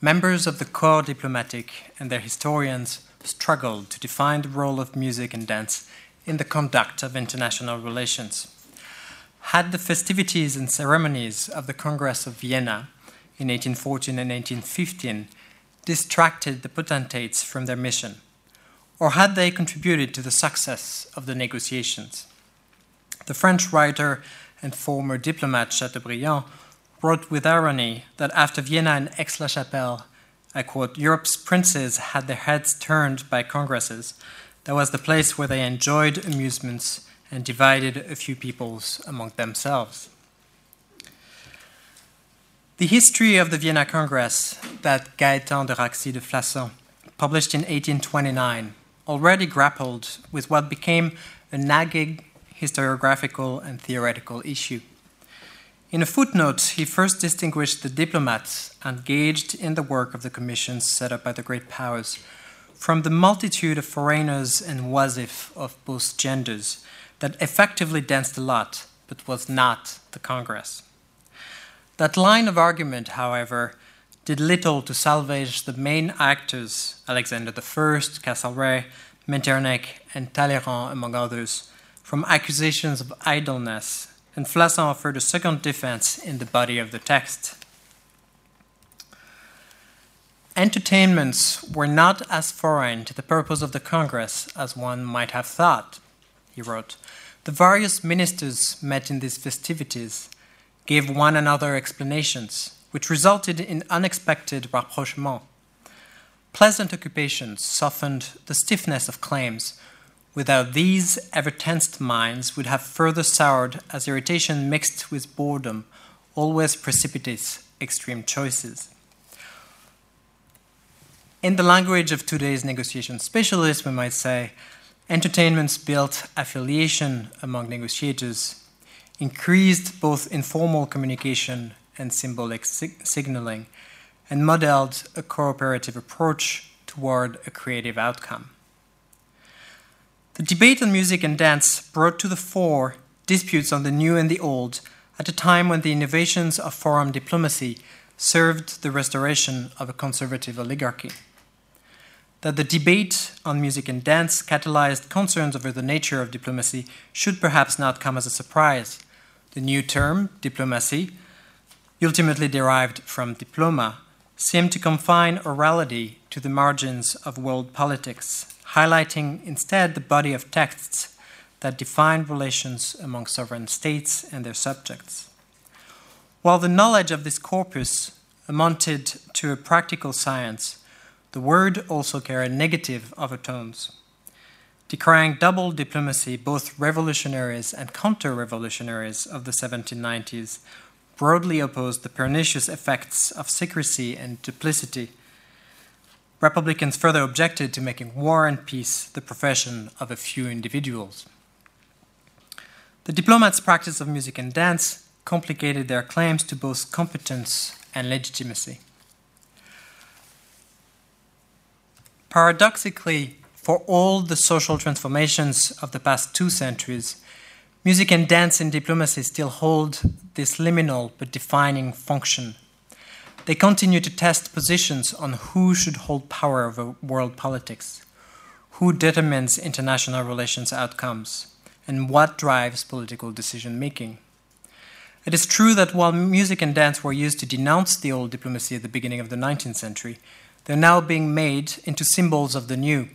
members of the corps diplomatique and their historians struggled to define the role of music and dance in the conduct of international relations. Had the festivities and ceremonies of the Congress of Vienna in 1814 and 1815 distracted the potentates from their mission, or had they contributed to the success of the negotiations? The French writer and former diplomat Chateaubriand wrote with irony that after Vienna and Aix-la-Chapelle, I quote, Europe's princes had their heads turned by congresses. That was the place where they enjoyed amusements and divided a few peoples among themselves. The history of the Vienna Congress that Gaëtan de Raxis de Flassan published in 1829 already grappled with what became a nagging historiographical and theoretical issue. In a footnote, he first distinguished the diplomats engaged in the work of the commissions set up by the great powers from the multitude of foreigners and oisifs of both genders that effectively danced a lot, but was not the Congress. That line of argument, however, did little to salvage the main actors, Alexander I, Castlereagh, Metternich, and Talleyrand, among others, from accusations of idleness and Flassan offered a second defense in the body of the text. Entertainments were not as foreign to the purpose of the Congress as one might have thought, he wrote. The various ministers met in these festivities gave one another explanations, which resulted in unexpected rapprochements. Pleasant occupations softened the stiffness of claims Without these, ever tensed minds would have further soured as irritation mixed with boredom always precipitates extreme choices. In the language of today's negotiation specialists, we might say entertainments built affiliation among negotiators, increased both informal communication and symbolic sig- signaling, and modeled a cooperative approach toward a creative outcome. The debate on music and dance brought to the fore disputes on the new and the old at a time when the innovations of foreign diplomacy served the restoration of a conservative oligarchy. That the debate on music and dance catalyzed concerns over the nature of diplomacy should perhaps not come as a surprise. The new term, diplomacy, ultimately derived from diploma, seemed to confine orality to the margins of world politics highlighting instead the body of texts that define relations among sovereign states and their subjects. While the knowledge of this corpus amounted to a practical science, the word also carried negative overtones. Decrying double diplomacy, both revolutionaries and counter revolutionaries of the 1790s broadly opposed the pernicious effects of secrecy and duplicity. Republicans further objected to making war and peace the profession of a few individuals. The diplomats' practice of music and dance complicated their claims to both competence and legitimacy. Paradoxically, for all the social transformations of the past two centuries, music and dance in diplomacy still hold this liminal but defining function. They continue to test positions on who should hold power over world politics, who determines international relations outcomes, and what drives political decision making. It is true that while music and dance were used to denounce the old diplomacy at the beginning of the 19th century, they're now being made into symbols of the new.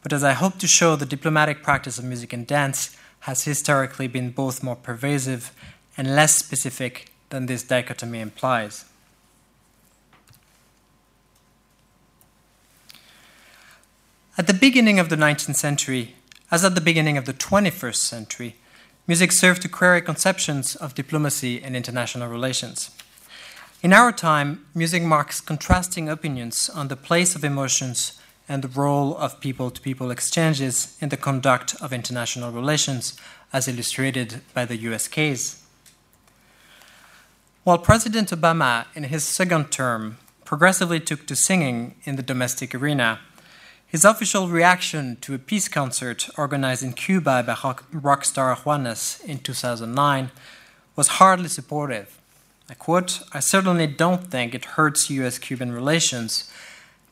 But as I hope to show, the diplomatic practice of music and dance has historically been both more pervasive and less specific than this dichotomy implies. At the beginning of the 19th century, as at the beginning of the 21st century, music served to query conceptions of diplomacy and international relations. In our time, music marks contrasting opinions on the place of emotions and the role of people to people exchanges in the conduct of international relations, as illustrated by the US case. While President Obama, in his second term, progressively took to singing in the domestic arena, his official reaction to a peace concert organized in Cuba by rock, rock star Juanes in 2009 was hardly supportive. I quote, I certainly don't think it hurts US Cuban relations.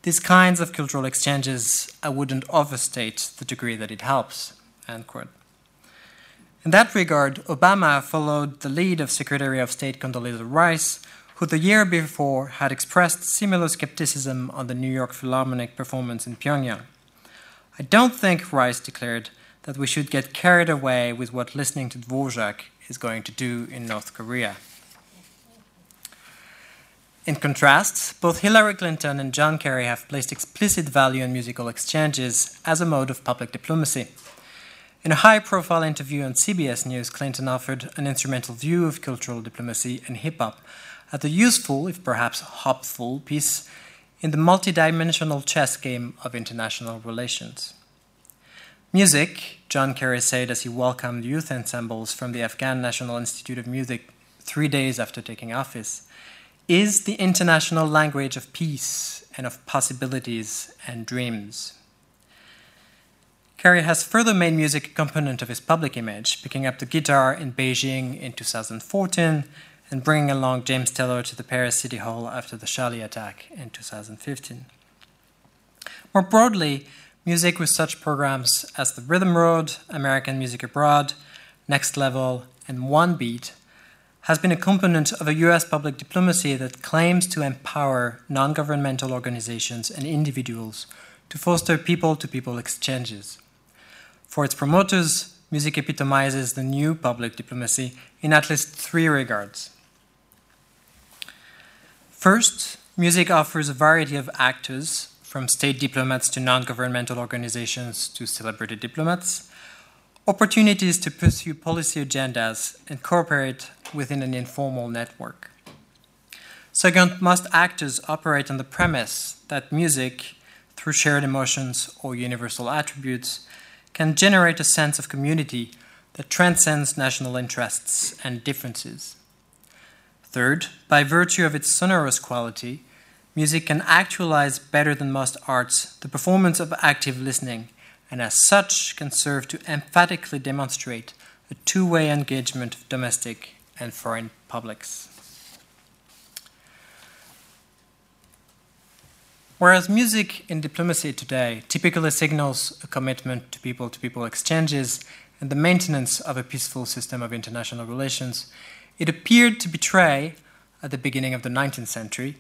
These kinds of cultural exchanges, I wouldn't overstate the degree that it helps. End quote. In that regard, Obama followed the lead of Secretary of State Condoleezza Rice, who the year before had expressed similar skepticism on the New York Philharmonic performance in Pyongyang. I don't think Rice declared that we should get carried away with what listening to Dvorak is going to do in North Korea. In contrast, both Hillary Clinton and John Kerry have placed explicit value on musical exchanges as a mode of public diplomacy. In a high profile interview on CBS News, Clinton offered an instrumental view of cultural diplomacy and hip hop as a useful, if perhaps hopeful, piece in the multidimensional chess game of international relations. Music, John Kerry said as he welcomed youth ensembles from the Afghan National Institute of Music three days after taking office, is the international language of peace and of possibilities and dreams. Kerry has further made music a component of his public image, picking up the guitar in Beijing in 2014 and bringing along James Taylor to the Paris City Hall after the Charlie attack in 2015. More broadly, music with such programs as the Rhythm Road, American Music Abroad, Next Level, and One Beat has been a component of a US public diplomacy that claims to empower non governmental organizations and individuals to foster people to people exchanges. For its promoters, music epitomizes the new public diplomacy in at least three regards. First, music offers a variety of actors, from state diplomats to non governmental organizations to celebrity diplomats, opportunities to pursue policy agendas and cooperate within an informal network. Second, most actors operate on the premise that music, through shared emotions or universal attributes, can generate a sense of community that transcends national interests and differences. Third, by virtue of its sonorous quality, music can actualize better than most arts the performance of active listening, and as such can serve to emphatically demonstrate a two way engagement of domestic and foreign publics. Whereas music in diplomacy today typically signals a commitment to people to people exchanges and the maintenance of a peaceful system of international relations, it appeared to betray, at the beginning of the 19th century,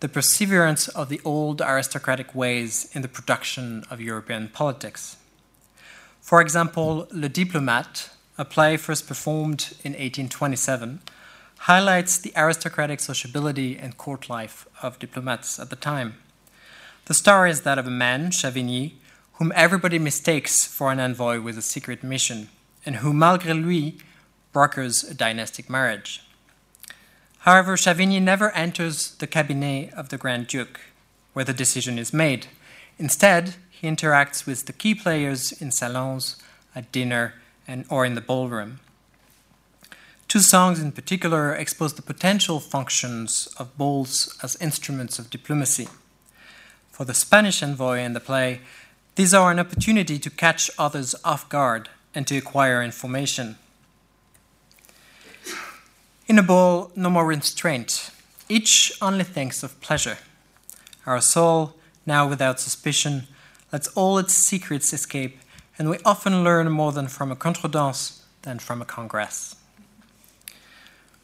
the perseverance of the old aristocratic ways in the production of European politics. For example, Le Diplomate, a play first performed in 1827, highlights the aristocratic sociability and court life of diplomats at the time. The star is that of a man, Chavigny, whom everybody mistakes for an envoy with a secret mission, and who, malgré lui, brokers a dynastic marriage. However, Chavigny never enters the cabinet of the Grand Duke, where the decision is made. Instead, he interacts with the key players in salons, at dinner, and, or in the ballroom. Two songs in particular expose the potential functions of balls as instruments of diplomacy. For the Spanish envoy in the play, these are an opportunity to catch others off guard and to acquire information. In a ball, no more restraint. Each only thinks of pleasure. Our soul, now without suspicion, lets all its secrets escape, and we often learn more than from a contredanse than from a congress.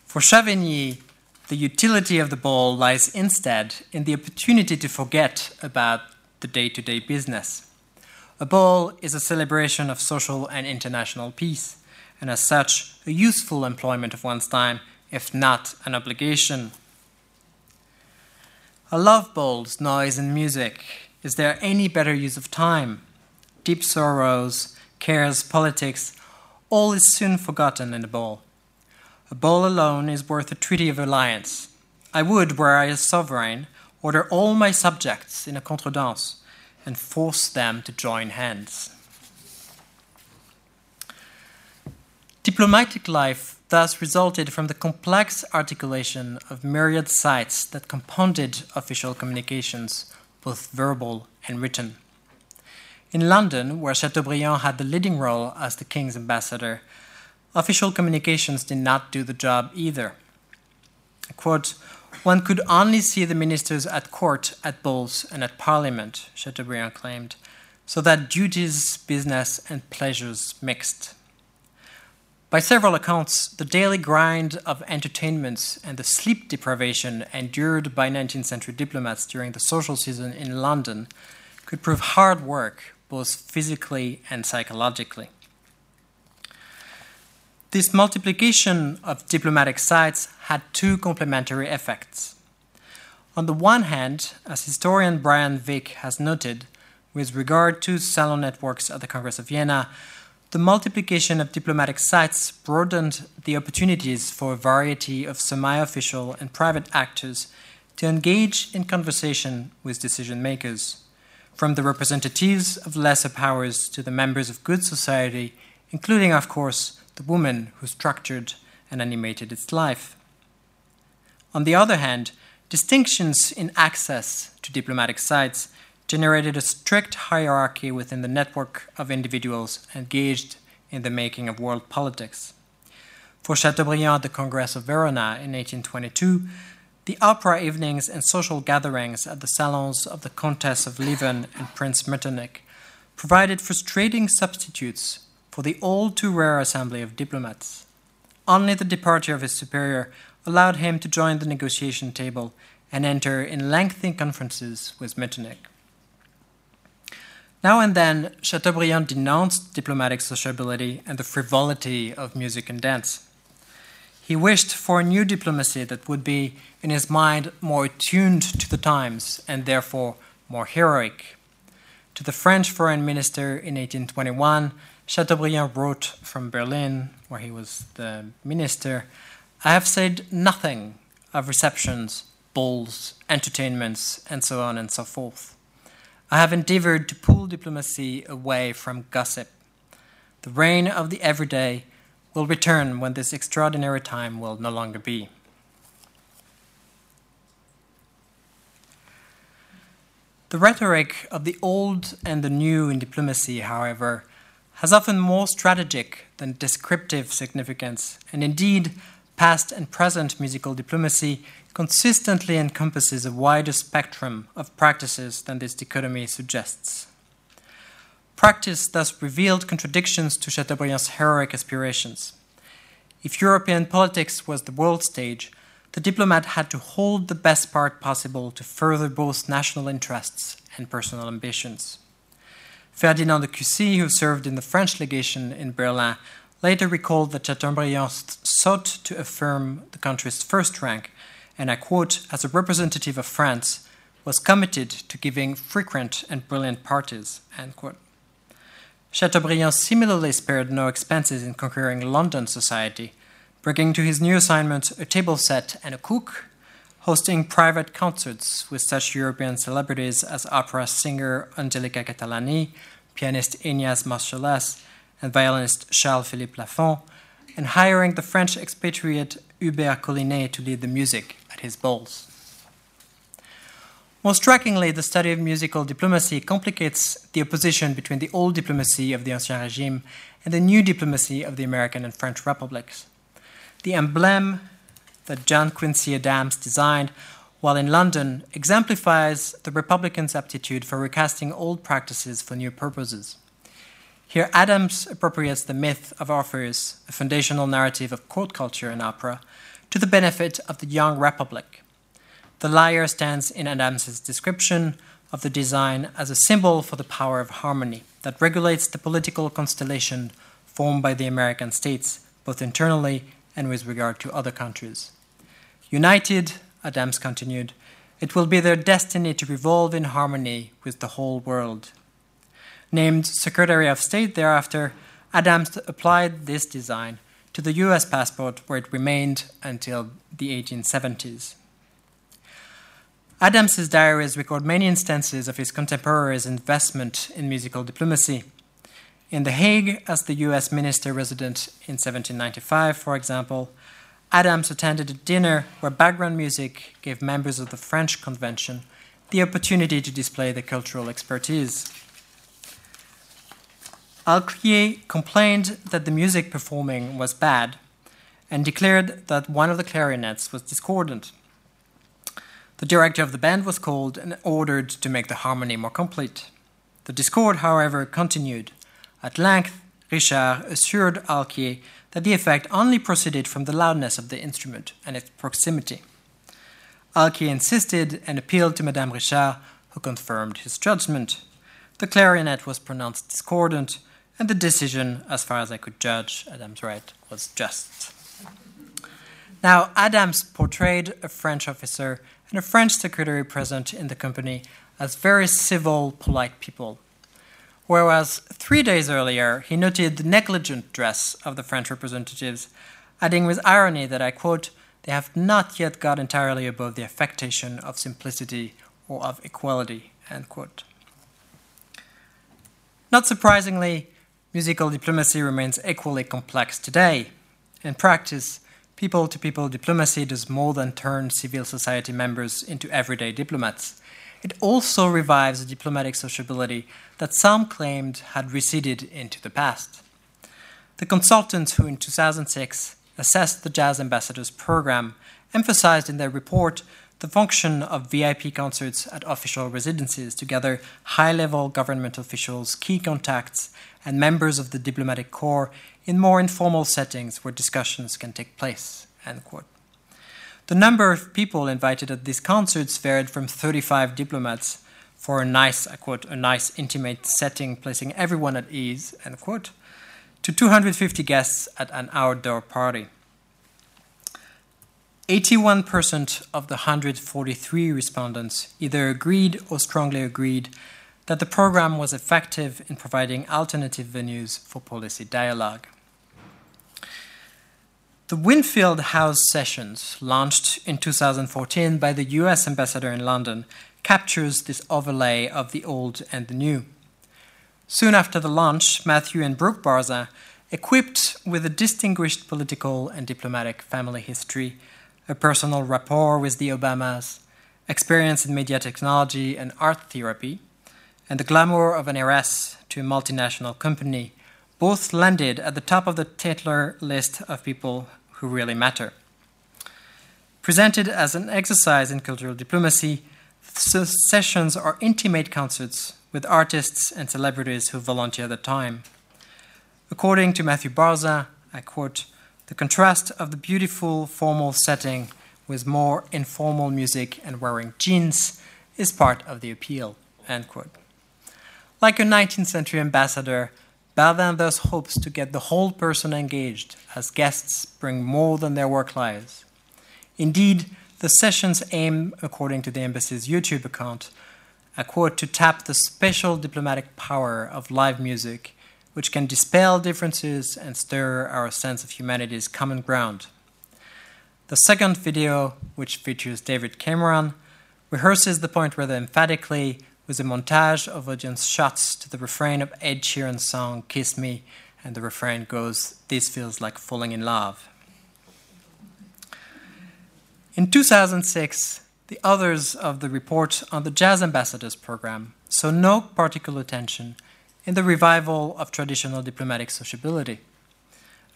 For Chavigny, the utility of the ball lies instead in the opportunity to forget about the day to day business. A ball is a celebration of social and international peace, and as such, a useful employment of one's time, if not an obligation. A love bowls noise and music. Is there any better use of time? Deep sorrows, cares, politics, all is soon forgotten in a ball. A ball alone is worth a treaty of alliance. I would, were I a sovereign, order all my subjects in a contredanse and force them to join hands. Diplomatic life thus resulted from the complex articulation of myriad sites that compounded official communications, both verbal and written. In London, where Chateaubriand had the leading role as the king's ambassador, official communications did not do the job either. Quote, one could only see the ministers at court, at balls, and at parliament, Chateaubriand claimed, so that duties, business, and pleasures mixed. By several accounts, the daily grind of entertainments and the sleep deprivation endured by 19th century diplomats during the social season in London could prove hard work, both physically and psychologically. This multiplication of diplomatic sites had two complementary effects. On the one hand, as historian Brian Vick has noted, with regard to salon networks at the Congress of Vienna, the multiplication of diplomatic sites broadened the opportunities for a variety of semi official and private actors to engage in conversation with decision makers, from the representatives of lesser powers to the members of good society, including, of course, the woman who structured and animated its life. On the other hand, distinctions in access to diplomatic sites generated a strict hierarchy within the network of individuals engaged in the making of world politics. For Chateaubriand at the Congress of Verona in 1822, the opera evenings and social gatherings at the salons of the Countess of Lieven and Prince Metternich provided frustrating substitutes for the all too rare assembly of diplomats. Only the departure of his superior allowed him to join the negotiation table and enter in lengthy conferences with Metternich. Now and then, Chateaubriand denounced diplomatic sociability and the frivolity of music and dance. He wished for a new diplomacy that would be, in his mind, more attuned to the times and therefore more heroic. To the French foreign minister in 1821, Chateaubriand wrote from Berlin, where he was the minister I have said nothing of receptions, balls, entertainments, and so on and so forth. I have endeavored to pull diplomacy away from gossip. The reign of the everyday will return when this extraordinary time will no longer be. The rhetoric of the old and the new in diplomacy, however, has often more strategic than descriptive significance, and indeed, past and present musical diplomacy consistently encompasses a wider spectrum of practices than this dichotomy suggests. Practice thus revealed contradictions to Chateaubriand's heroic aspirations. If European politics was the world stage, the diplomat had to hold the best part possible to further both national interests and personal ambitions. Ferdinand de Cussy, who served in the French legation in Berlin, later recalled that Chateaubriand sought to affirm the country's first rank, and I quote, as a representative of France, was committed to giving frequent and brilliant parties, end quote. Chateaubriand similarly spared no expenses in conquering London society, bringing to his new assignment a table set and a cook, hosting private concerts with such European celebrities as opera singer Angelica Catalani, pianist Ignace Moscheles, and violinist Charles Philippe Lafont, and hiring the French expatriate Hubert Collinet to lead the music his balls. More strikingly, the study of musical diplomacy complicates the opposition between the old diplomacy of the Ancien Regime and the new diplomacy of the American and French republics. The emblem that John Quincy Adams designed while in London exemplifies the Republicans' aptitude for recasting old practices for new purposes. Here, Adams appropriates the myth of Orpheus, a foundational narrative of court culture and opera, to the benefit of the young republic. The lyre stands in Adams's description of the design as a symbol for the power of harmony that regulates the political constellation formed by the American states, both internally and with regard to other countries. United, Adams continued, it will be their destiny to revolve in harmony with the whole world. Named Secretary of State thereafter, Adams applied this design to the US passport, where it remained until the 1870s. Adams's diaries record many instances of his contemporaries' investment in musical diplomacy. In The Hague, as the US minister resident in 1795, for example, Adams attended a dinner where background music gave members of the French Convention the opportunity to display their cultural expertise. Alquier complained that the music performing was bad and declared that one of the clarinets was discordant. The director of the band was called and ordered to make the harmony more complete. The discord, however, continued. At length, Richard assured Alquier that the effect only proceeded from the loudness of the instrument and its proximity. Alquier insisted and appealed to Madame Richard, who confirmed his judgment. The clarinet was pronounced discordant, and the decision, as far as I could judge, Adams right, was just. Now, Adams portrayed a French officer and a French secretary present in the company as very civil, polite people. Whereas three days earlier, he noted the negligent dress of the French representatives, adding with irony that I quote, they have not yet got entirely above the affectation of simplicity or of equality, end quote. Not surprisingly, musical diplomacy remains equally complex today. In practice, people to people diplomacy does more than turn civil society members into everyday diplomats. It also revives a diplomatic sociability that some claimed had receded into the past. The consultants who in 2006 assessed the Jazz Ambassadors program emphasized in their report the function of VIP concerts at official residences to gather high level government officials, key contacts, and members of the diplomatic corps in more informal settings where discussions can take place. The number of people invited at these concerts varied from 35 diplomats for a nice, quote, a nice intimate setting placing everyone at ease, end quote, to 250 guests at an outdoor party. 81% of the 143 respondents either agreed or strongly agreed that the program was effective in providing alternative venues for policy dialogue. The Winfield House Sessions, launched in 2014 by the US ambassador in London, captures this overlay of the old and the new. Soon after the launch, Matthew and Brooke Barzun, equipped with a distinguished political and diplomatic family history, a personal rapport with the Obamas, experience in media technology and art therapy, and the glamour of an heiress to a multinational company both landed at the top of the Tatler list of people who really matter. Presented as an exercise in cultural diplomacy, sessions are intimate concerts with artists and celebrities who volunteer their time. According to Matthew Barzun, I quote, the contrast of the beautiful formal setting with more informal music and wearing jeans is part of the appeal. End quote. Like a 19th century ambassador, Barzun thus hopes to get the whole person engaged, as guests bring more than their work lives. Indeed, the sessions aim, according to the embassy's YouTube account, a quote, to tap the special diplomatic power of live music, which can dispel differences and stir our sense of humanity's common ground. The second video, which features David Cameron, rehearses the point rather emphatically with a montage of audience shots to the refrain of Ed Sheeran's song Kiss Me, and the refrain goes, This feels like falling in love. In 2006, the authors of the report on the Jazz Ambassadors program saw no particular attention in the revival of traditional diplomatic sociability.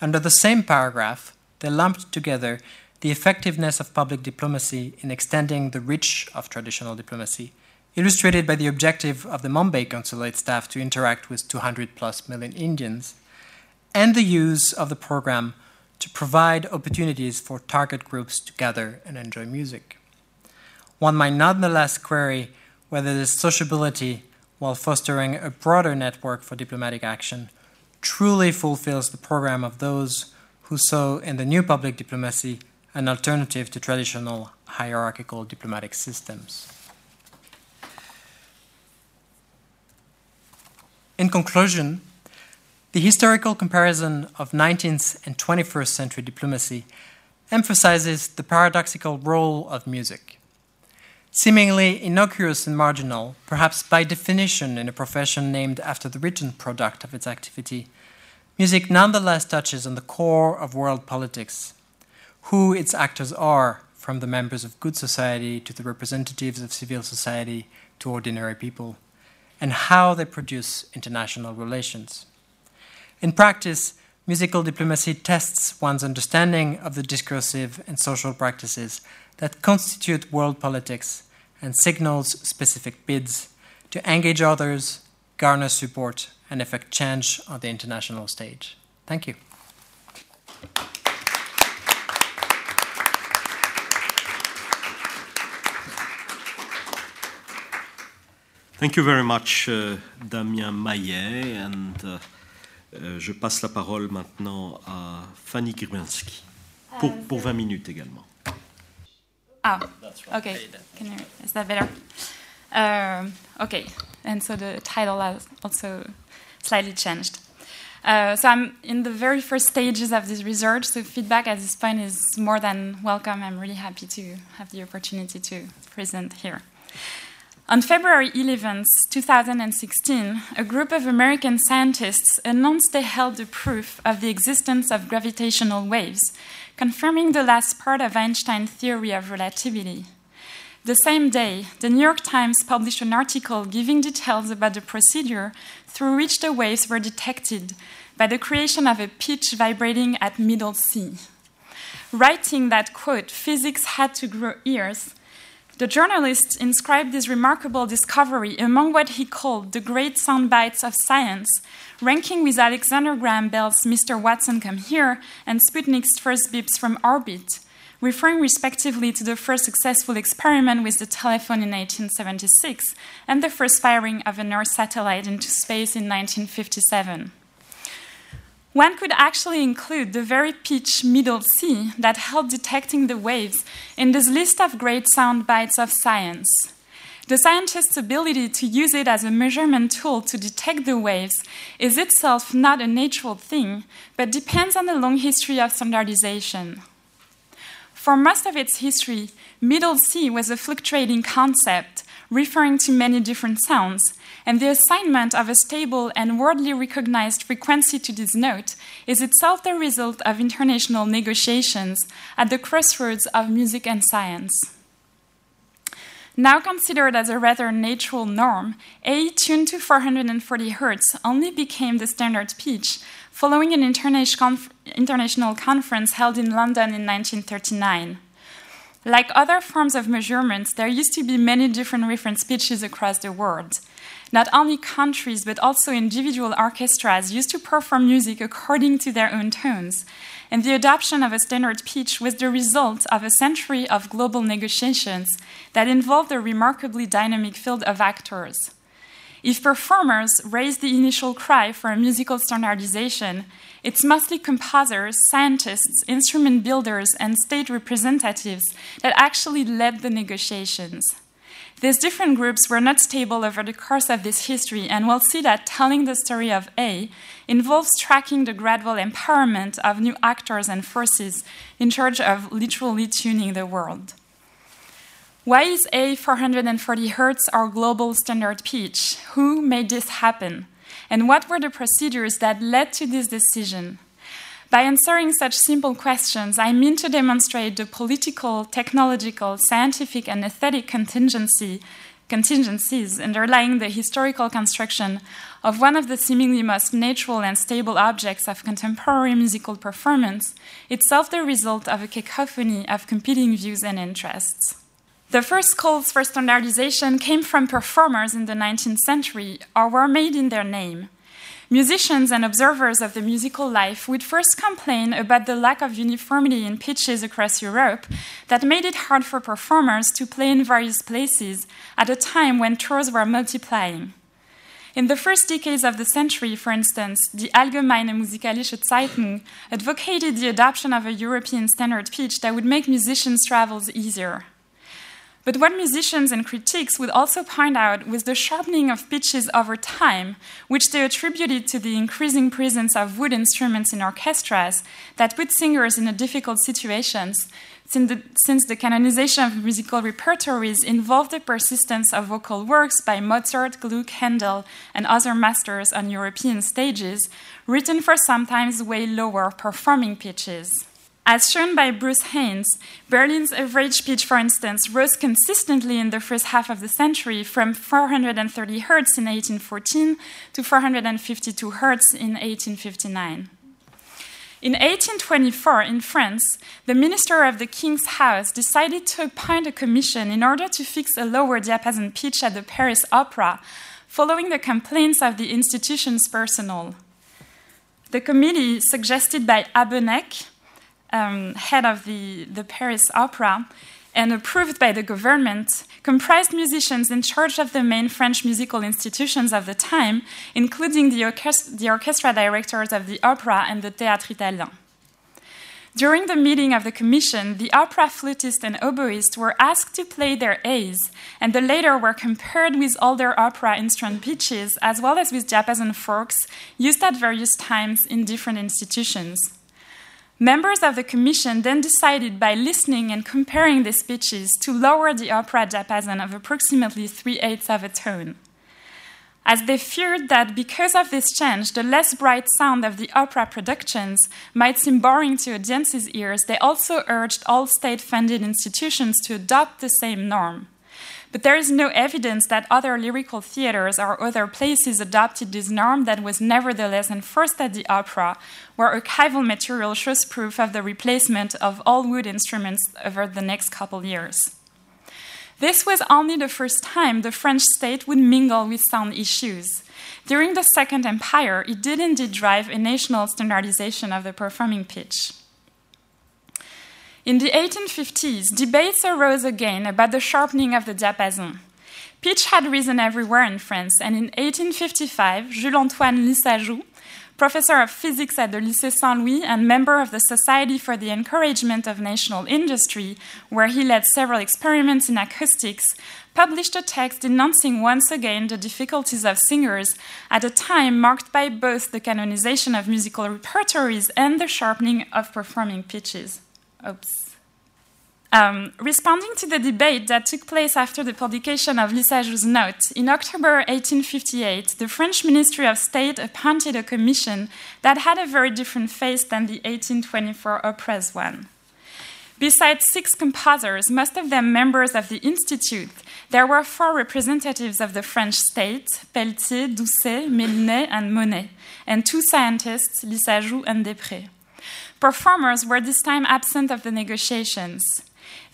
Under the same paragraph, they lumped together the effectiveness of public diplomacy in extending the reach of traditional diplomacy, illustrated by the objective of the Mumbai consulate staff to interact with 200 plus million Indians, and the use of the program to provide opportunities for target groups to gather and enjoy music. One might nonetheless query whether this sociability, while fostering a broader network for diplomatic action, truly fulfills the program of those who saw in the new public diplomacy an alternative to traditional hierarchical diplomatic systems. In conclusion, the historical comparison of 19th and 21st century diplomacy emphasizes the paradoxical role of music. Seemingly innocuous and marginal, perhaps by definition in a profession named after the written product of its activity, music nonetheless touches on the core of world politics who its actors are, from the members of good society to the representatives of civil society to ordinary people, and how they produce international relations. In practice, musical diplomacy tests one's understanding of the discursive and social practices that constitute world politics and signals specific bids to engage others, garner support, and effect change on the international stage. Thank you. Thank you very much, uh, Damien Mahiet. And uh, uh, je passe la parole maintenant à Fanny Gribenski pour, Uh, pour 20 minutes également. Ah, okay. Can you, is that better? Um, okay, and so the title has also slightly changed. Uh, so I'm in the very first stages of this research, so feedback at this point is more than welcome. I'm really happy to have the opportunity to present here. On February 11, 2016, a group of American scientists announced they held the proof of the existence of gravitational waves, confirming the last part of Einstein's theory of relativity. The same day, the New York Times published an article giving details about the procedure through which the waves were detected by the creation of a pitch vibrating at middle C. Writing that, quote, physics had to grow ears, the journalist inscribed this remarkable discovery among what he called the great sound bites of science, ranking with Alexander Graham Bell's Mr. Watson Come Here and Sputnik's first beeps from orbit, referring respectively to the first successful experiment with the telephone in 1876 and the first firing of an Earth satellite into space in 1957. One could actually include the very pitch middle C that helped detecting the waves in this list of great sound bites of science. The scientist's ability to use it as a measurement tool to detect the waves is itself not a natural thing, but depends on a long history of standardization. For most of its history, middle C was a fluctuating concept referring to many different sounds, and the assignment of a stable and worldly recognized frequency to this note is itself the result of international negotiations at the crossroads of music and science. Now considered as a rather natural norm, A tuned to 440 Hz only became the standard pitch following an international conference held in London in 1939. Like other forms of measurements, there used to be many different reference pitches across the world. Not only countries, but also individual orchestras used to perform music according to their own tones. And the adoption of a standard pitch was the result of a century of global negotiations that involved a remarkably dynamic field of actors. If performers raise the initial cry for a musical standardization, it's mostly composers, scientists, instrument builders, and state representatives that actually led the negotiations. These different groups were not stable over the course of this history, and we'll see that telling the story of A involves tracking the gradual empowerment of new actors and forces in charge of literally tuning the world. Why is A 440 Hz our global standard pitch? Who made this happen? And what were the procedures that led to this decision? By answering such simple questions, I mean to demonstrate the political, technological, scientific, and aesthetic contingency, contingencies underlying the historical construction of one of the seemingly most natural and stable objects of contemporary musical performance, itself the result of a cacophony of competing views and interests. The first calls for standardization came from performers in the 19th century or were made in their name. Musicians and observers of the musical life would first complain about the lack of uniformity in pitches across Europe that made it hard for performers to play in various places at a time when tours were multiplying. In the first decades of the century, for instance, the Allgemeine Musikalische Zeitung advocated the adoption of a European standard pitch that would make musicians' travels easier. But what musicians and critics would also point out was the sharpening of pitches over time, which they attributed to the increasing presence of wood instruments in orchestras that put singers in difficult situations, since the, since the canonization of musical repertories involved the persistence of vocal works by Mozart, Gluck, Handel, and other masters on European stages, written for sometimes way lower performing pitches. As shown by Bruce Haynes, Berlin's average pitch, for instance, rose consistently in the first half of the century from 430 Hz in 1814 to 452 Hz in 1859. In 1824, in France, the minister of the king's house decided to appoint a commission in order to fix a lower diapason pitch at the Paris Opera, following the complaints of the institution's personnel. The committee, suggested by Habeneck, um, head of the, the Paris Opera, and approved by the government, comprised musicians in charge of the main French musical institutions of the time, including the, orchest- the orchestra directors of the opera and the Théâtre Italien. During the meeting of the commission, the opera flutist and oboist were asked to play their A's, and the latter were compared with older opera instrument pitches as well as with diapason forks used at various times in different institutions. Members of the commission then decided by listening and comparing the speeches to lower the opera diapason of approximately three eighths of a tone. As they feared that because of this change, the less bright sound of the opera productions might seem boring to audiences' ears, they also urged all state funded institutions to adopt the same norm. But there is no evidence that other lyrical theaters or other places adopted this norm that was nevertheless enforced at the opera, where archival material shows proof of the replacement of all wood instruments over the next couple years. This was only the first time the French state would mingle with sound issues. During the Second Empire, it did indeed drive a national standardization of the performing pitch. In the 1850s, debates arose again about the sharpening of the diapason. Pitch had risen everywhere in France, and in 1855, Jules Antoine Lissajous, professor of physics at the Lycée Saint Louis and member of the Society for the Encouragement of National Industry, where he led several experiments in acoustics, published a text denouncing once again the difficulties of singers at a time marked by both the canonization of musical repertories and the sharpening of performing pitches. Oops. Um, responding to the debate that took place after the publication of Lissajous' note, in October 1858, the French Ministry of State appointed a commission that had a very different face than the 1824 Opera's one. Besides six composers, most of them members of the Institute, there were four representatives of the French state Pelletier, Doucet, Mélinet, and Monnais, and two scientists, Lissajous and Despretz. Performers were this time absent of the negotiations.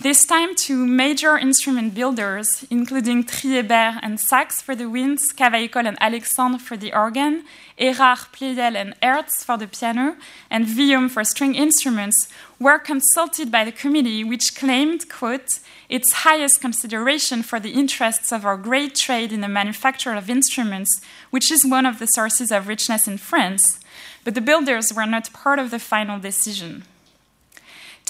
this time to major instrument builders, including Triebert and Sax for the winds, Cavaillé-Coll and Alexandre for the organ, Erard, Pleyel, and Herz for the piano, and Vuillaume for string instruments, were consulted by the committee, which claimed, quote, its highest consideration for the interests of our great trade in the manufacture of instruments, which is one of the sources of richness in France. But the builders were not part of the final decision.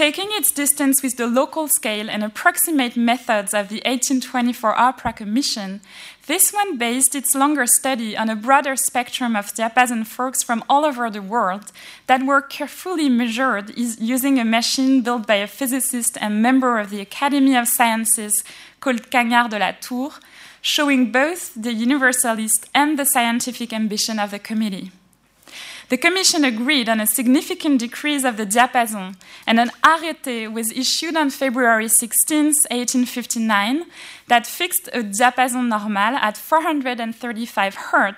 Taking its distance with the local scale and approximate methods of the 1824 Opera Commission, this one based its longer study on a broader spectrum of diapason forks from all over the world that were carefully measured using a machine built by a physicist and member of the Academy of Sciences called Cagnard de la Tour, showing both the universalist and the scientific ambition of the committee. The Commission agreed on a significant decrease of the diapason, and an arrêté was issued on February 16, 1859, that fixed a diapason normal at 435 Hz,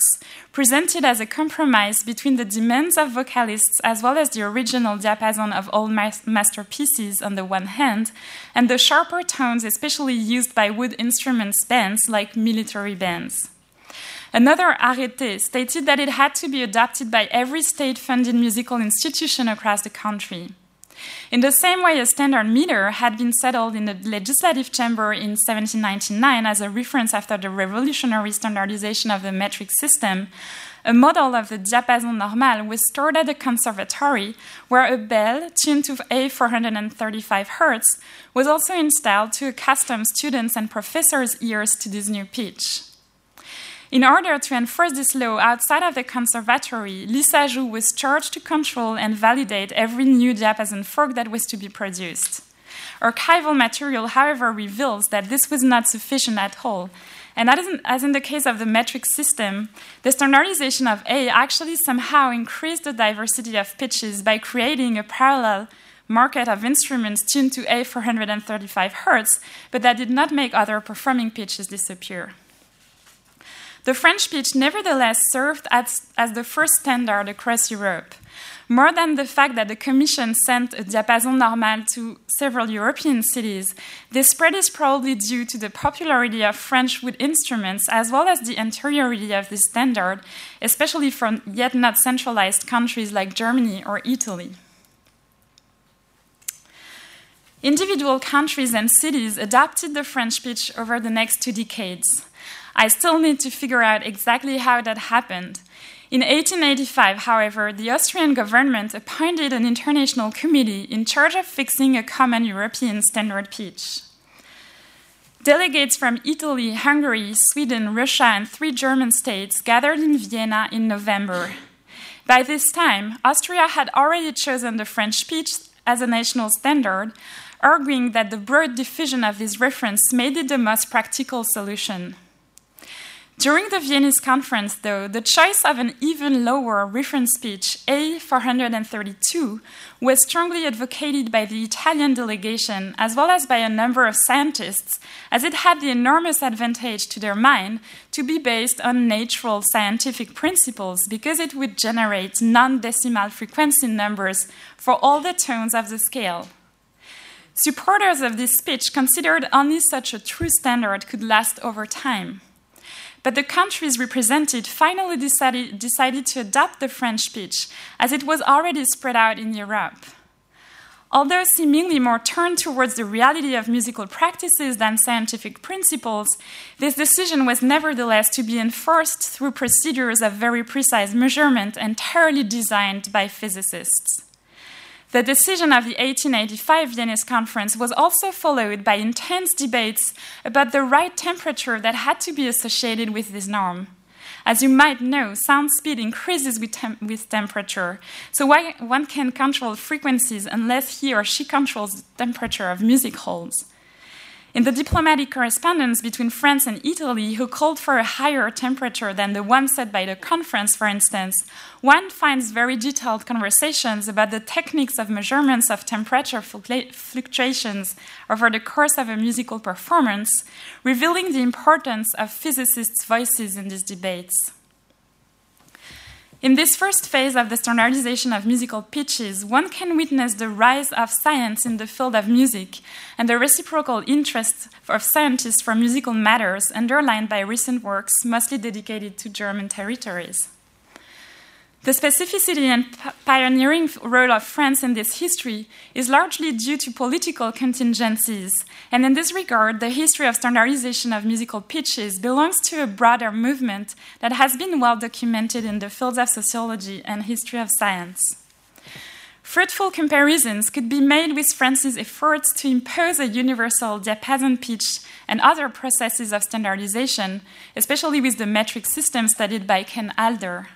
presented as a compromise between the demands of vocalists as well as the original diapason of all masterpieces on the one hand, and the sharper tones especially used by wood instruments bands like military bands. Another arrêté stated that it had to be adopted by every state funded musical institution across the country. In the same way, a standard meter had been settled in the legislative chamber in 1799 as a reference after the revolutionary standardization of the metric system, a model of the diapason normal was stored at the conservatory, where a bell tuned to A435 Hz was also installed to accustom students and professors' ears to this new pitch. In order to enforce this law outside of the conservatory, Lissajous was charged to control and validate every new diapason fork that was to be produced. Archival material, however, reveals that this was not sufficient at all. And as in the case of the metric system, the standardization of A actually somehow increased the diversity of pitches by creating a parallel market of instruments tuned to A435 Hz, but that did not make other performing pitches disappear. The French pitch nevertheless served as, as the first standard across Europe. More than the fact that the Commission sent a diapason normal to several European cities, this spread is probably due to the popularity of French wood instruments as well as the anteriority of this standard, especially from yet not centralized countries like Germany or Italy. Individual countries and cities adopted the French pitch over the next two decades. I still need to figure out exactly how that happened. In 1885, however, the Austrian government appointed an international committee in charge of fixing a common European standard pitch. Delegates from Italy, Hungary, Sweden, Russia, and three German states gathered in Vienna in November. By this time, Austria had already chosen the French pitch as a national standard, arguing that the broad diffusion of this reference made it the most practical solution. During the Viennese conference, though, the choice of an even lower reference pitch, A432, was strongly advocated by the Italian delegation as well as by a number of scientists, as it had the enormous advantage to their mind to be based on natural scientific principles because it would generate non decimal frequency numbers for all the tones of the scale. Supporters of this pitch considered only such a true standard could last over time. But the countries represented finally decided, decided to adopt the French pitch, as it was already spread out in Europe. Although seemingly more turned towards the reality of musical practices than scientific principles, this decision was nevertheless to be enforced through procedures of very precise measurement entirely designed by physicists. The decision of the 1885 Viennese Conference was also followed by intense debates about the right temperature that had to be associated with this norm. As you might know, sound speed increases with, with temperature, so why one can control frequencies unless he or she controls the temperature of music halls. In the diplomatic correspondence between France and Italy, who called for a higher temperature than the one set by the conference, for instance, one finds very detailed conversations about the techniques of measurements of temperature fluctuations over the course of a musical performance, revealing the importance of physicists' voices in these debates. In this first phase of the standardization of musical pitches, one can witness the rise of science in the field of music and the reciprocal interest of scientists for musical matters underlined by recent works mostly dedicated to German territories. The specificity and pioneering role of France in this history is largely due to political contingencies, and in this regard, the history of standardization of musical pitches belongs to a broader movement that has been well documented in the fields of sociology and history of science. Fruitful comparisons could be made with France's efforts to impose a universal diapason pitch and other processes of standardization, especially with the metric system studied by Ken Alder.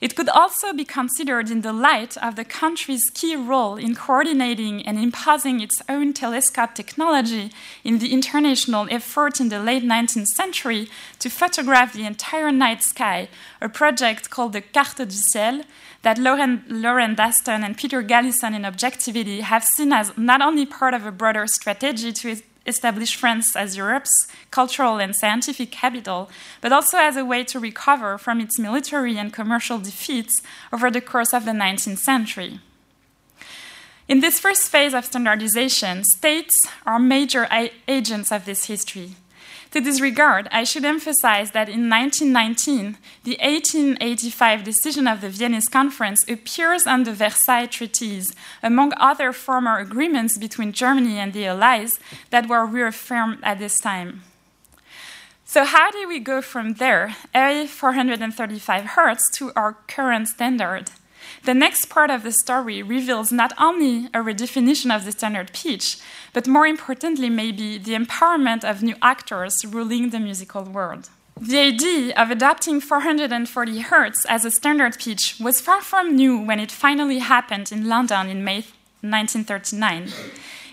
It could also be considered in the light of the country's key role in coordinating and imposing its own telescope technology in the international effort in the late 19th century to photograph the entire night sky, a project called the Carte du Ciel that Lauren, Lauren Daston and Peter Galison in Objectivity have seen as not only part of a broader strategy to establish France as Europe's cultural and scientific capital, but also as a way to recover from its military and commercial defeats over the course of the 19th century. In this first phase of standardization, states are major agents of this history. To this regard, I should emphasize that in 1919, the 1885 decision of the Viennese Conference appears on the Versailles Treaties, among other former agreements between Germany and the Allies that were reaffirmed at this time. So, how do we go from there, A 435 Hz, to our current standard? The next part of the story reveals not only a redefinition of the standard pitch, but more importantly, maybe the empowerment of new actors ruling the musical world. The idea of adopting 440 Hz as a standard pitch was far from new when it finally happened in London in May 1939.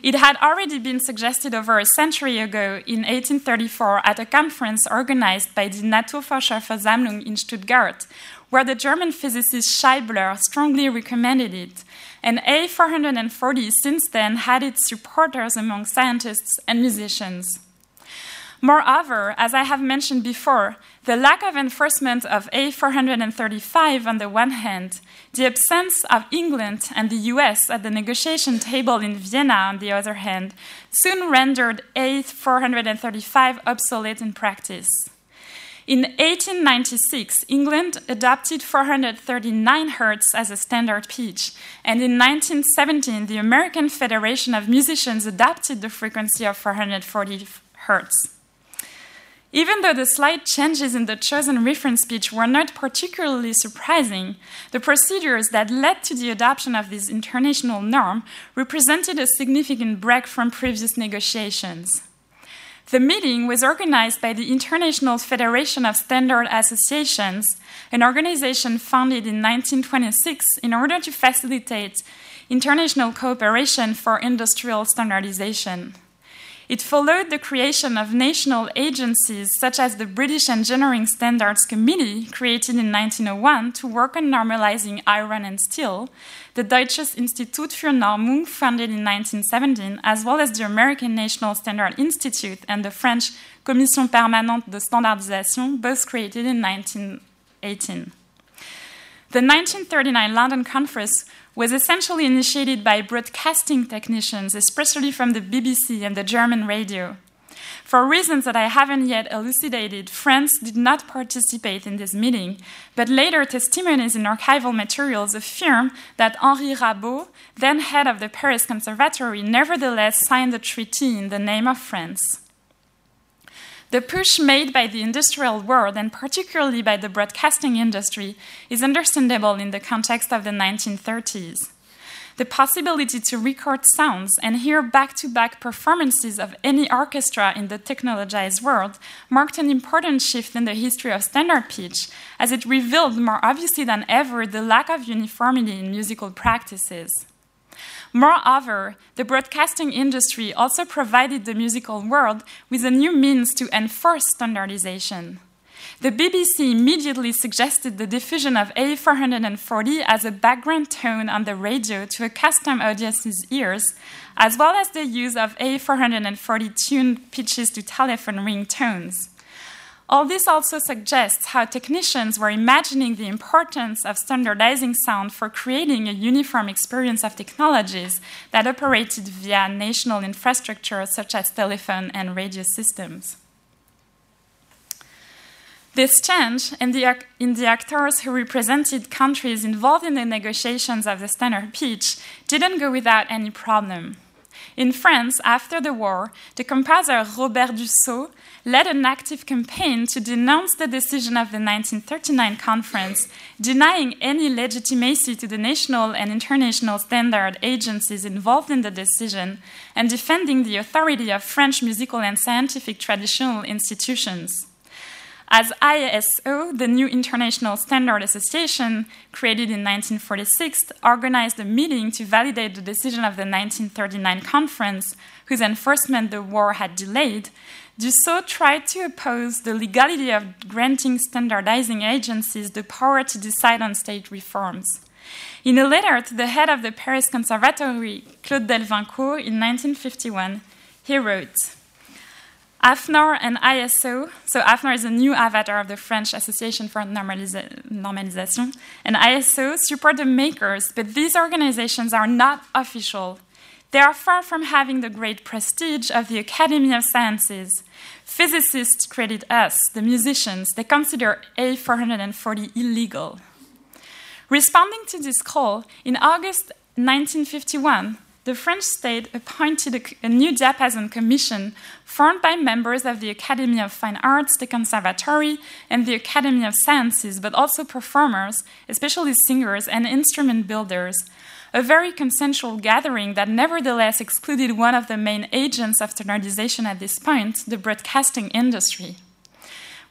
It had already been suggested over a century ago in 1834 at a conference organized by the Naturforscherversammlung in Stuttgart, where the German physicist Scheibler strongly recommended it, and A440 since then had its supporters among scientists and musicians. Moreover, as I have mentioned before, the lack of enforcement of A435 on the one hand, the absence of England and the US at the negotiation table in Vienna on the other hand, soon rendered A435 obsolete in practice. In 1896, England adopted 439 Hz as a standard pitch, and in 1917, the American Federation of Musicians adopted the frequency of 440 Hz. Even though the slight changes in the chosen reference pitch were not particularly surprising, the procedures that led to the adoption of this international norm represented a significant break from previous negotiations. The meeting was organized by the International Federation of Standard Associations, an organization founded in 1926 in order to facilitate international cooperation for industrial standardization. It followed the creation of national agencies such as the British Engineering Standards Committee, created in 1901 to work on normalizing iron and steel, the Deutsches Institut für Normung, founded in 1917, as well as the American National Standard Institute and the French Commission Permanente de Standardisation, both created in 1918. The 1939 London Conference was essentially initiated by broadcasting technicians, especially from the BBC and the German radio. For reasons that I haven't yet elucidated, France did not participate in this meeting, but later testimonies in archival materials affirm that Henri Rabaud, then head of the Paris Conservatory, nevertheless signed the treaty in the name of France. The push made by the industrial world, and particularly by the broadcasting industry, is understandable in the context of the 1930s. The possibility to record sounds and hear back to back performances of any orchestra in the technologized world marked an important shift in the history of standard pitch, as it revealed more obviously than ever the lack of uniformity in musical practices. Moreover, the broadcasting industry also provided the musical world with a new means to enforce standardization. The BBC immediately suggested the diffusion of A440 as a background tone on the radio to accustom audience's ears, as well as the use of A440 tuned pitches to telephone ring tones. All this also suggests how technicians were imagining the importance of standardizing sound for creating a uniform experience of technologies that operated via national infrastructure such as telephone and radio systems. This change in the, in the actors who represented countries involved in the negotiations of the standard pitch didn't go without any problem. In France, after the war, the composer Robert Dussaut led an active campaign to denounce the decision of the 1939 conference, denying any legitimacy to the national and international standard agencies involved in the decision, and defending the authority of French musical and scientific traditional institutions. As ISO, the new International Standard Association, created in 1946, organized a meeting to validate the decision of the 1939 conference, whose enforcement the war had delayed, Dussaut tried to oppose the legality of granting standardizing agencies the power to decide on state reforms. In a letter to the head of the Paris Conservatory, Claude Delvincourt, in 1951, he wrote, AFNOR and ISO, so AFNOR is a new avatar of the French Association for Normalization, and ISO support the makers, but these organizations are not official. They are far from having the great prestige of the Academy of Sciences. Physicists credit us, the musicians, they consider A440 illegal. Responding to this call, in August 1951, the French state appointed a, a, new diapason commission formed by members of the Academy of Fine Arts, the Conservatory, and the Academy of Sciences, but also performers, especially singers and instrument builders. A very consensual gathering that nevertheless excluded one of the main agents of standardization at this point, the broadcasting industry.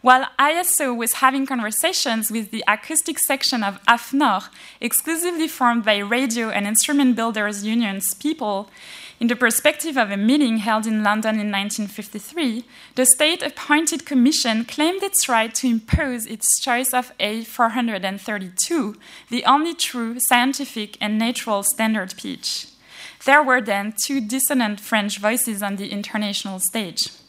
While ISO was having conversations with the acoustic section of AFNOR, exclusively formed by radio and instrument builders unions people, in the perspective of a meeting held in London in 1953, the state appointed commission claimed its right to impose its choice of A432, the only true scientific and natural standard pitch. There were then two dissonant French voices on the international stage.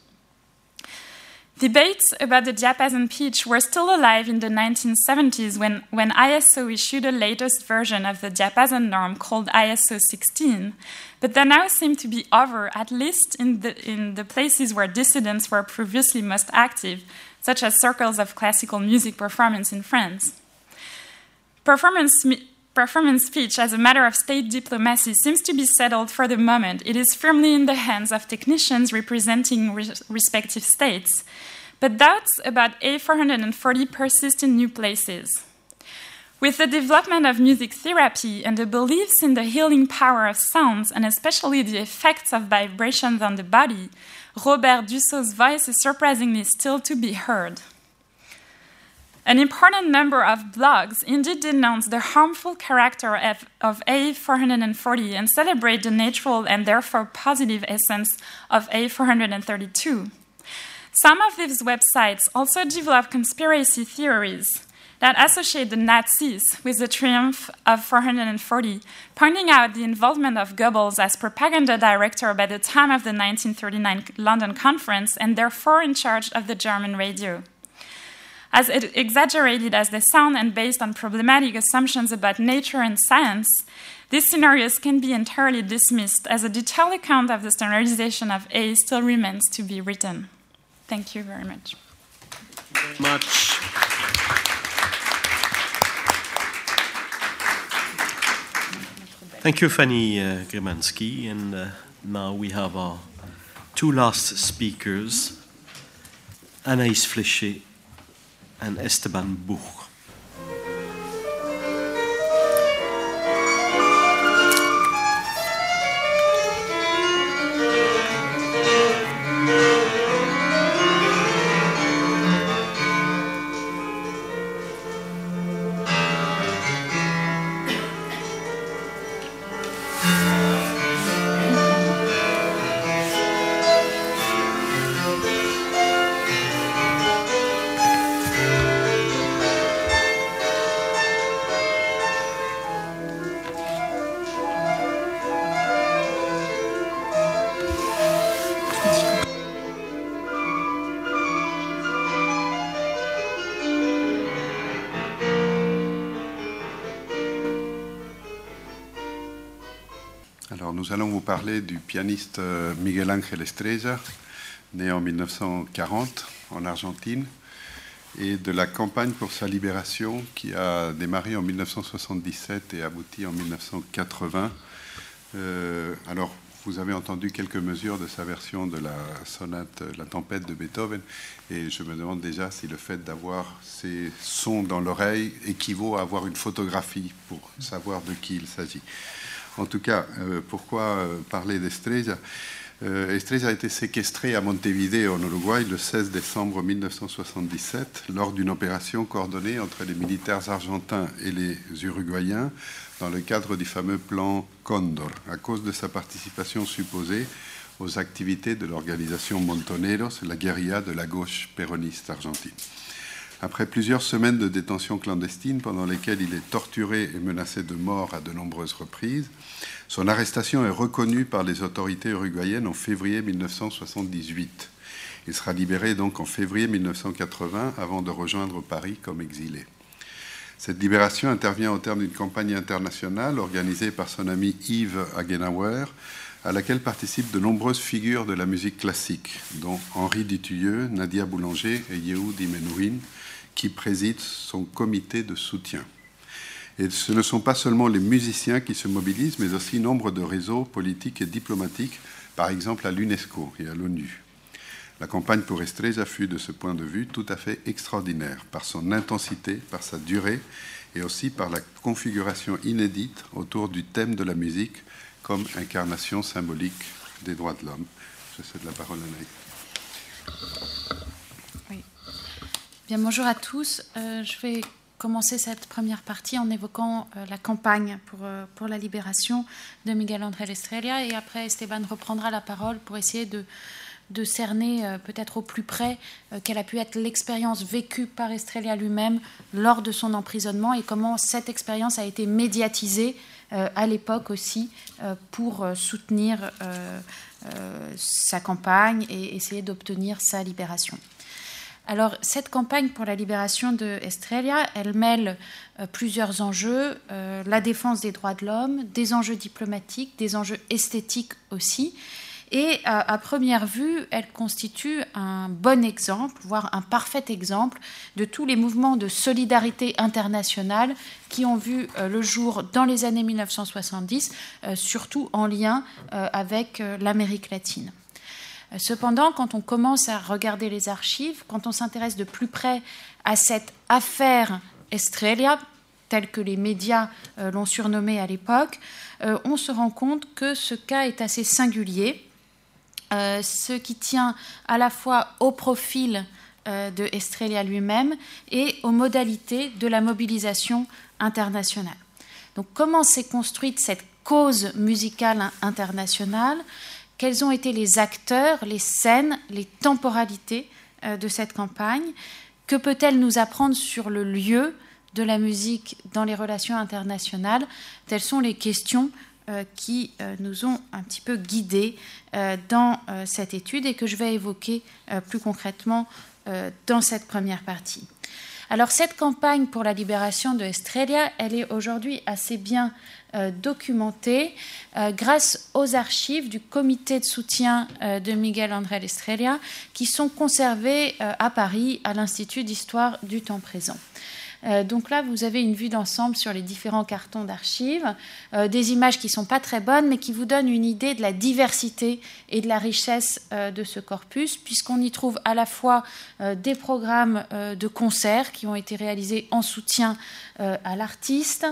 Debates about the diapason pitch were still alive in the 1970s when, when ISO issued a latest version of the diapason norm called ISO 16, but they now seem to be over, at least in the, in the places where dissidents were previously most active, such as circles of classical music performance in France. Performance performance speech as a matter of state diplomacy seems to be settled for the moment. It is firmly in the hands of technicians representing re- respective states. But doubts about A440 persist in new places. With the development of music therapy and the beliefs in the healing power of sounds, and especially the effects of vibrations on the body, Robert Dussaut's voice is surprisingly still to be heard. An important number of blogs indeed denounce the harmful character of, of A440 and celebrate the natural and therefore positive essence of A432. Some of these websites also develop conspiracy theories that associate the Nazis with the triumph of 440, pointing out the involvement of Goebbels as propaganda director by the time of the 1939 London conference and therefore in charge of the German radio. As exaggerated as they sound and based on problematic assumptions about nature and science, these scenarios can be entirely dismissed as a detailed account of the standardization of A still remains to be written. Thank you very much. much. Thank you, Fanny uh, Gribenski. And uh, now we have our two last speakers, Anaïs Fléchet and Esteban Buch. Du pianiste euh, Miguel Ángel Estrella, né en 1940 en Argentine, et de la campagne pour sa libération qui a démarré en 1977 et abouti en 1980. Euh, alors, vous avez entendu quelques mesures de sa version de la sonate La tempête de Beethoven, et je me demande déjà si le fait d'avoir ces sons dans l'oreille équivaut à avoir une photographie pour savoir de qui il s'agit. En tout cas, euh, pourquoi euh, parler d'Estrella? Euh, Estrella a été séquestré à Montevideo, en Uruguay, le 16 décembre 1977, lors d'une opération coordonnée entre les militaires argentins et les uruguayens dans le cadre du fameux plan Condor, à cause de sa participation supposée aux activités de l'organisation Montoneros, la guérilla de la gauche péroniste argentine. Après plusieurs semaines de détention clandestine pendant lesquelles il est torturé et menacé de mort à de nombreuses reprises, son arrestation est reconnue par les autorités uruguayennes en février 1978. Il sera libéré donc en février 1980 avant de rejoindre Paris comme exilé. Cette libération intervient au terme d'une campagne internationale organisée par son ami Yves Agenauer, à laquelle participent de nombreuses figures de la musique classique, dont Henri Dutilleux, Nadia Boulanger et Yehoudi Menouhin, qui président son comité de soutien. Et ce ne sont pas seulement les musiciens qui se mobilisent, mais aussi nombre de réseaux politiques et diplomatiques, par exemple à l'UNESCO et à l'ONU. La campagne pour Estrella fut, de ce point de vue, tout à fait extraordinaire, par son intensité, par sa durée, et aussi par la configuration inédite autour du thème de la musique comme incarnation symbolique des droits de l'homme. Je cède la parole à Naïf. Bien, bonjour à tous. Euh, je vais commencer cette première partie en évoquant euh, la campagne pour, euh, pour la libération de Miguel André Estrella et après Esteban reprendra la parole pour essayer de, de cerner peut-être au plus près quelle a pu être l'expérience vécue par Estrella lui-même lors de son emprisonnement et comment cette expérience a été médiatisée à l'époque aussi pour soutenir sa campagne et essayer d'obtenir sa libération. Alors, cette campagne pour la libération de Estrella, elle mêle euh, plusieurs enjeux euh, la défense des droits de l'homme, des enjeux diplomatiques, des enjeux esthétiques aussi. Et à, première vue, elle constitue un bon exemple, voire un parfait exemple, de tous les mouvements de solidarité internationale qui ont vu euh, le jour dans les années 1970, surtout en lien avec l'Amérique latine. Cependant, quand on commence à regarder les archives, quand on s'intéresse de plus près à cette affaire Estrella, telle que les médias euh, l'ont surnommée à l'époque, euh, on se rend compte que ce cas est assez singulier, euh, ce qui tient à la fois au profil de Estrella lui-même et aux modalités de la mobilisation internationale. Donc comment s'est construite cette cause musicale internationale? Quels ont été les acteurs, les scènes, les temporalités euh, de cette campagne Que peut-elle nous apprendre sur le lieu de la musique dans les relations internationales? Telles sont les questions euh, qui euh, nous ont un petit peu guidés dans cette étude et que je vais évoquer plus concrètement dans cette première partie. Alors cette campagne pour la libération de Estrella, elle est aujourd'hui assez bien euh, documentée euh, grâce aux archives du comité de soutien euh, de Miguel André Estrella qui sont conservées à Paris à l'Institut d'histoire du temps présent. Euh, donc là, vous avez une vue d'ensemble sur les différents cartons d'archives, euh, des images qui ne sont pas très bonnes, mais qui vous donnent une idée de la diversité et de la richesse euh, de ce corpus, puisqu'on y trouve à la fois des programmes de concerts qui ont été réalisés en soutien à l'artiste,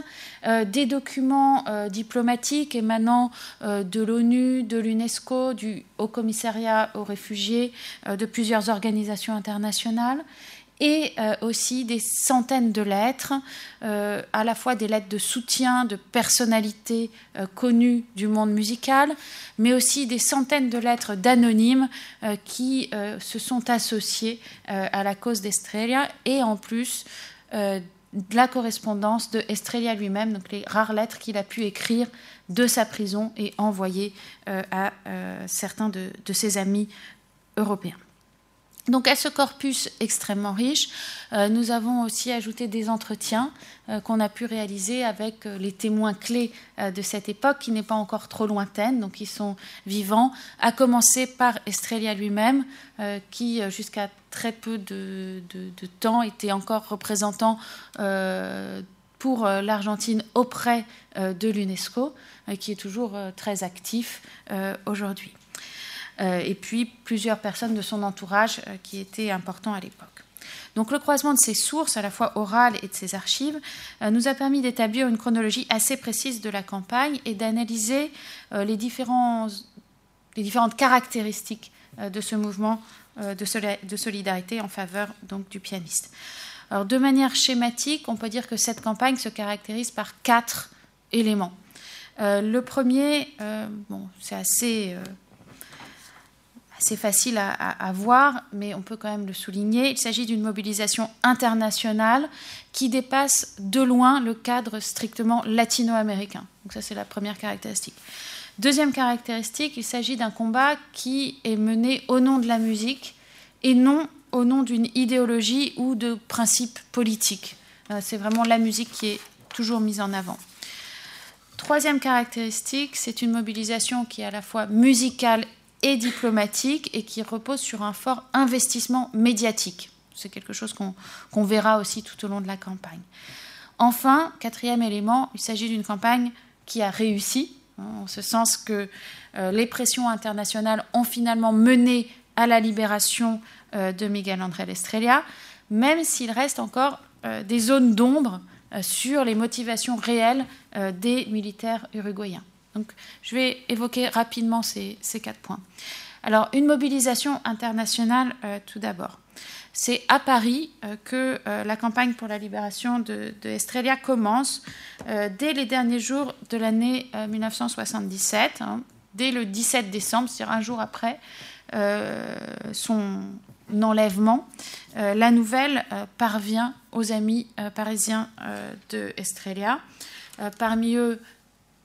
des documents diplomatiques émanant de l'ONU, de l'UNESCO, du Haut Commissariat aux réfugiés, de plusieurs organisations internationales et euh, aussi des centaines de lettres, euh, à la fois des lettres de soutien de personnalités euh, connues du monde musical, mais aussi des centaines de lettres d'anonymes qui se sont associés à la cause d'Estrella et en plus la correspondance de Estrella lui-même, donc les rares lettres qu'il a pu écrire de sa prison et envoyer à certains de ses amis européens. Donc à ce corpus extrêmement riche, euh, nous avons aussi ajouté des entretiens euh, qu'on a pu réaliser avec euh, les témoins clés de cette époque, qui n'est pas encore trop lointaine, donc qui sont vivants, à commencer par Estrella lui-même, qui jusqu'à très peu de, de, temps était encore représentant pour l'Argentine auprès de l'UNESCO, qui est toujours très actif aujourd'hui. Euh, et puis plusieurs personnes de son entourage euh, qui étaient importants à l'époque. Donc le croisement de ces sources, à la fois orales et de ces archives, euh, nous a permis d'établir une chronologie assez précise de la campagne et d'analyser les, les différentes caractéristiques de ce mouvement de, solidarité en faveur donc, du pianiste. Alors, de manière schématique, on peut dire que cette campagne se caractérise par quatre éléments. le premier, bon, c'est assez c'est facile à, voir, mais on peut quand même le souligner. Il s'agit d'une mobilisation internationale qui dépasse de loin le cadre strictement latino-américain. Donc ça, c'est la première caractéristique. Deuxième caractéristique, il s'agit d'un combat qui est mené au nom de la musique et non au nom d'une idéologie ou de principes politiques. Euh, c'est vraiment la musique qui est toujours mise en avant. Troisième caractéristique, c'est une mobilisation qui est à la fois musicale et diplomatique et qui repose sur un fort investissement médiatique. C'est quelque chose qu'on verra aussi tout au long de la campagne. Enfin, quatrième élément, il s'agit d'une campagne qui a réussi, hein, en ce sens que euh, les pressions internationales ont finalement mené à la libération euh, de Miguel André Estrella, même s'il reste encore euh, des zones d'ombre sur les motivations réelles des militaires uruguayens. Donc, je vais évoquer rapidement ces, quatre points. Alors, une mobilisation internationale, euh, tout d'abord. C'est à Paris euh, que euh, la campagne pour la libération de, Estrella commence dès les derniers jours de l'année 1977, hein, dès le 17 décembre, c'est-à-dire un jour après son enlèvement. la nouvelle parvient aux amis parisiens de Estrella. parmi eux,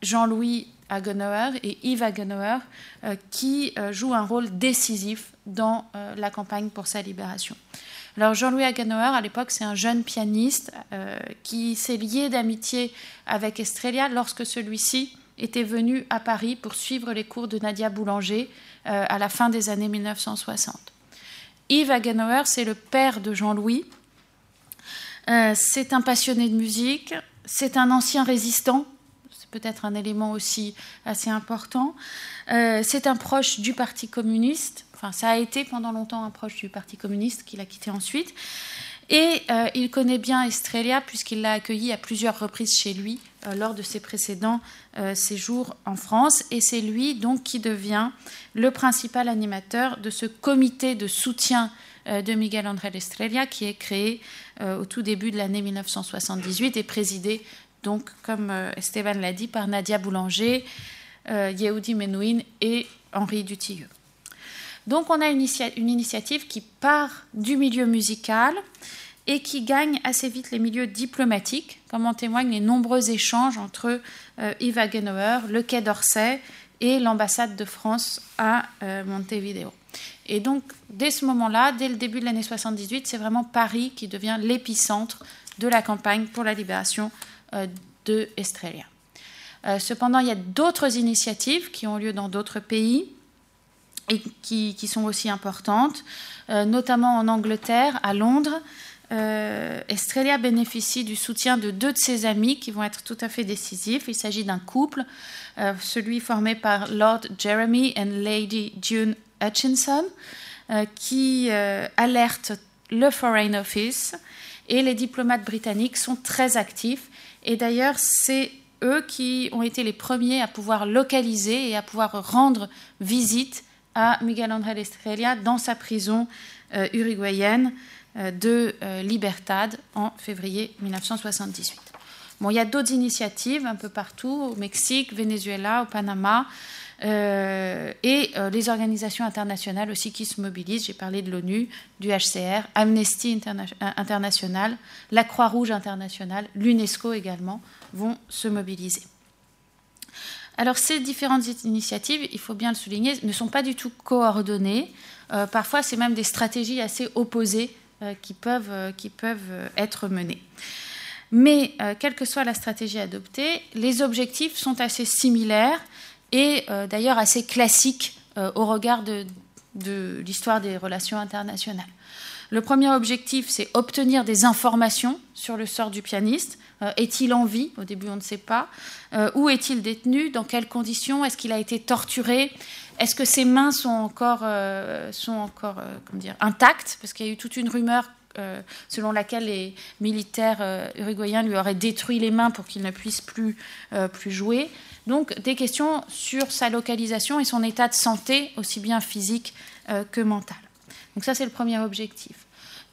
Jean-Louis Agenauer et Yves Agenauer, euh, qui euh, jouent un rôle décisif dans euh, la campagne pour sa libération. Alors Jean-Louis Agenauer, à l'époque, c'est un jeune pianiste qui s'est lié d'amitié avec Estrella lorsque celui-ci était venu à Paris pour suivre les cours de Nadia Boulanger à la fin des années 1960. Yves Agenauer, c'est le père de Jean-Louis. c'est un passionné de musique, c'est un ancien résistant peut-être un élément aussi assez important. Euh, c'est un proche du Parti communiste, enfin ça a été pendant longtemps un proche du Parti communiste qu'il a quitté ensuite. Et euh, il connaît bien Estrella puisqu'il l'a accueilli à plusieurs reprises chez lui euh, lors de ses précédents séjours en France. Et c'est lui donc qui devient le principal animateur de ce comité de soutien de Miguel André Estrella qui est créé au tout début de l'année 1978 et présidé donc comme euh, Esteban l'a dit, par Nadia Boulanger, euh, Yehudi Menouin et Henri Dutilleux. Donc on a une, initiative qui part du milieu musical et qui gagne assez vite les milieux diplomatiques, comme en témoignent les nombreux échanges entre euh, Yves le Quai d'Orsay et l'ambassade de France à Montevideo. Et donc, dès ce moment-là, dès le début de l'année 78, c'est vraiment Paris qui devient l'épicentre de la campagne pour la libération euh, de Estrella. Euh, cependant, il y a d'autres initiatives qui ont lieu dans d'autres pays et qui, sont aussi importantes, euh, notamment en Angleterre, à Londres. Estrella bénéficie du soutien de deux de ses amis qui vont être tout à fait décisifs. Il s'agit d'un couple, celui formé par Lord Jeremy et Lady June Hutchinson, qui alerte le Foreign Office et les diplomates britanniques sont très actifs et d'ailleurs, c'est eux qui ont été les premiers à pouvoir localiser et à pouvoir rendre visite à Miguel André Estrella dans sa prison euh, uruguayenne euh, de euh, Libertad en février 1978. Bon, il y a d'autres initiatives un peu partout, au Mexique, Venezuela, au Panama, et euh, les organisations internationales aussi qui se mobilisent. J'ai parlé de l'ONU, du HCR, Amnesty International, la Croix-Rouge internationale, l'UNESCO également vont se mobiliser. Alors ces différentes initiatives, il faut bien le souligner, ne sont pas du tout coordonnées. parfois, c'est même des stratégies assez opposées qui, peuvent, qui peuvent être menées. Mais quelle que soit la stratégie adoptée, les objectifs sont assez similaires et d'ailleurs assez classiques au regard de, l'histoire des relations internationales. Le premier objectif, c'est obtenir des informations sur le sort du pianiste. Euh, est-il en vie? Au début, on ne sait pas. Euh, où est-il détenu? Dans quelles conditions? Est-ce qu'il a été torturé? Est-ce que ses mains sont encore, euh, intactes? Parce qu'il y a eu toute une rumeur selon laquelle les militaires uruguayens lui auraient détruit les mains pour qu'il ne puisse plus jouer. Donc des questions sur sa localisation et son état de santé, aussi bien physique que mental. Donc ça, c'est le premier objectif.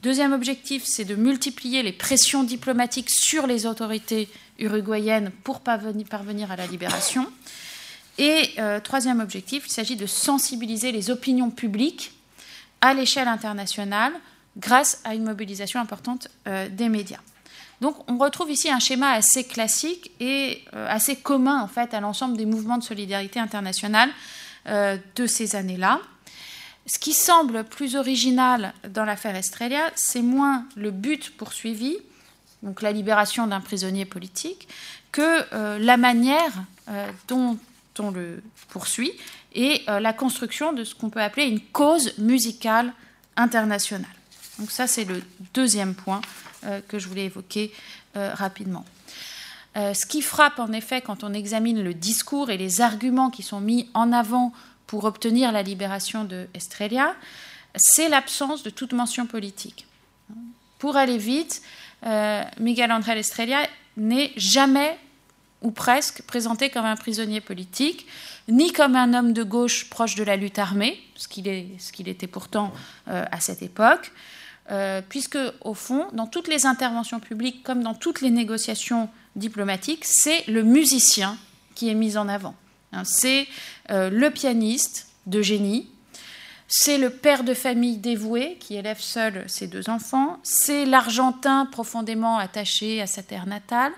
Deuxième objectif, c'est de multiplier les pressions diplomatiques sur les autorités uruguayennes pour parvenir à la libération. Et euh, troisième objectif, il s'agit de sensibiliser les opinions publiques à l'échelle internationale grâce à une mobilisation importante euh, des médias. Donc on retrouve ici un schéma assez classique et euh, assez commun en fait à l'ensemble des mouvements de solidarité internationale de ces années-là. Ce qui semble plus original dans l'affaire Estrella, c'est moins le but poursuivi, donc la libération d'un prisonnier politique, que euh, la manière euh, dont on le poursuit et euh, la construction de ce qu'on peut appeler une cause musicale internationale. Donc ça, c'est le deuxième point que je voulais évoquer rapidement. ce qui frappe en effet quand on examine le discours et les arguments qui sont mis en avant pour obtenir la libération de Estrella, c'est l'absence de toute mention politique. Pour aller vite, euh, Miguel Ángel Estrella n'est jamais ou presque présenté comme un prisonnier politique, ni comme un homme de gauche proche de la lutte armée, ce qu'il, était pourtant euh, à cette époque, euh, puisque au fond, dans toutes les interventions publiques comme dans toutes les négociations diplomatiques, c'est le musicien qui est mis en avant. Hein, c'est euh, le pianiste de génie, c'est le père de famille dévoué qui élève seul ses deux enfants, c'est l'Argentin profondément attaché à sa terre natale,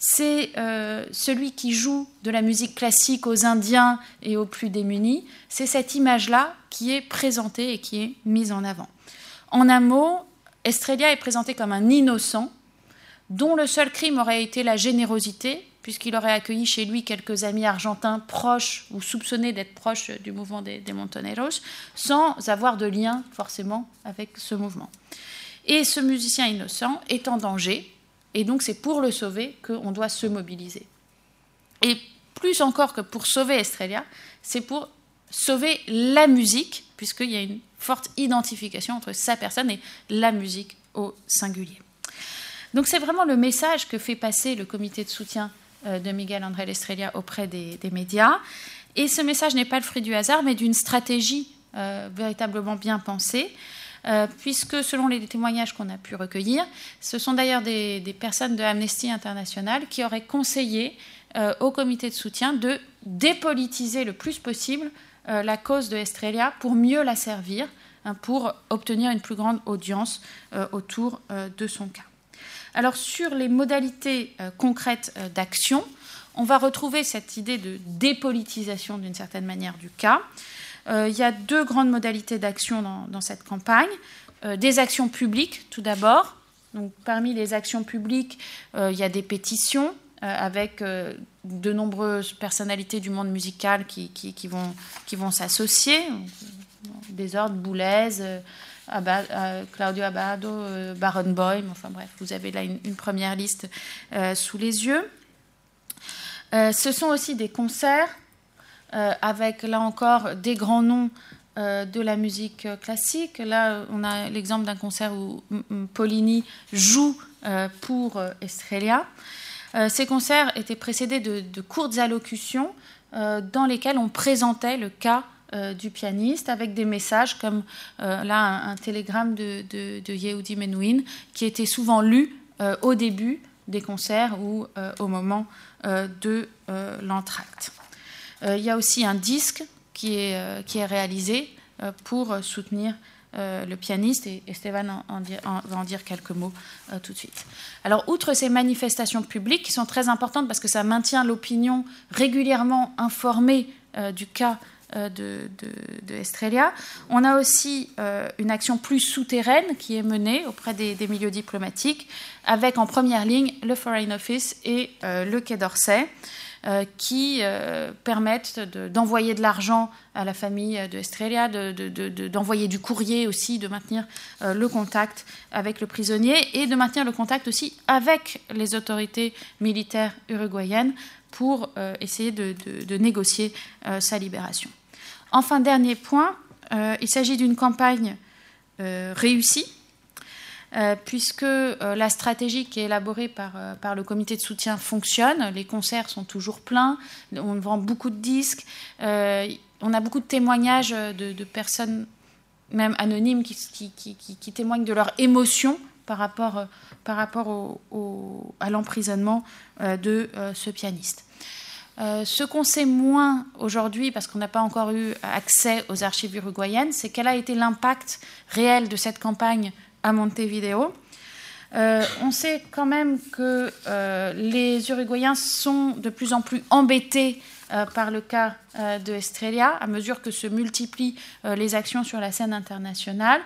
c'est euh, celui qui joue de la musique classique aux Indiens et aux plus démunis. C'est cette image-là qui est présentée et qui est mise en avant. En un mot, Estrella est présenté comme un innocent dont le seul crime aurait été la générosité puisqu'il aurait accueilli chez lui quelques amis argentins proches ou soupçonnés d'être proches du mouvement des, Montoneros, sans avoir de lien forcément avec ce mouvement. Et ce musicien innocent est en danger, et donc c'est pour le sauver qu'on doit se mobiliser. Et plus encore que pour sauver Estrella, c'est pour sauver la musique, puisqu'il y a une forte identification entre sa personne et la musique au singulier. Donc c'est vraiment le message que fait passer le comité de soutien euh, de Miguel André Estrella auprès des, médias. Et ce message n'est pas le fruit du hasard, mais d'une stratégie euh, véritablement bien pensée. Euh, puisque selon les témoignages qu'on a pu recueillir, ce sont d'ailleurs des, personnes de Amnesty International qui auraient conseillé au comité de soutien de dépolitiser le plus possible la cause de Estrella pour mieux la servir, hein, pour obtenir une plus grande audience autour de son cas. Alors sur les modalités euh, concrètes euh, d'action, on va retrouver cette idée de dépolitisation d'une certaine manière du cas. Euh, il y a deux grandes modalités d'action dans, cette campagne. des actions publiques, tout d'abord. Donc, parmi les actions publiques, il y a des pétitions avec de nombreuses personnalités du monde musical qui, vont, s'associer. Des ordres, Boulez, euh, Claudio Abado, euh, Baron Boym, enfin bref, vous avez là une, première liste euh, sous les yeux. ce sont aussi des concerts avec, là encore, des grands noms de la musique classique. Là, on a l'exemple d'un concert où Paulini joue pour Estrella. Ces concerts étaient précédés de, courtes allocutions dans lesquelles on présentait le cas euh, du pianiste avec des messages comme euh, là un, télégramme de, Yehudi Menuhin qui était souvent lu euh, au début des concerts ou au moment de l'entracte. il y a aussi un disque qui est, qui est réalisé pour soutenir le pianiste, et Esteban en, va en dire quelques mots tout de suite. Alors, outre ces manifestations publiques qui sont très importantes parce que ça maintient l'opinion régulièrement informée du cas euh, de, de, Estrella. On a aussi euh, une action plus souterraine qui est menée auprès des, milieux diplomatiques, avec en première ligne le Foreign Office et euh, le Quai d'Orsay. Qui permettent d'envoyer de, l'argent à la famille de Estrella, d'envoyer du courrier aussi, de maintenir le contact avec le prisonnier et de maintenir le contact aussi avec les autorités militaires uruguayennes pour essayer de, négocier sa libération. Enfin, dernier point, euh, il s'agit d'une campagne euh, réussie, euh, puisque la stratégie qui est élaborée par, par, le comité de soutien fonctionne. Les concerts sont toujours pleins, on vend beaucoup de disques, on a beaucoup de témoignages de, personnes, même anonymes, qui, témoignent de leur émotion par rapport, rapport à l'emprisonnement de ce pianiste. Euh, ce qu'on sait moins aujourd'hui, parce qu'on n'a pas encore eu accès aux archives uruguayennes, c'est quel a été l'impact réel de cette campagne à Montevideo. Euh, on sait quand même que euh, les Uruguayens sont de plus en plus embêtés par le cas de Estrella à mesure que se multiplient les actions sur la scène internationale.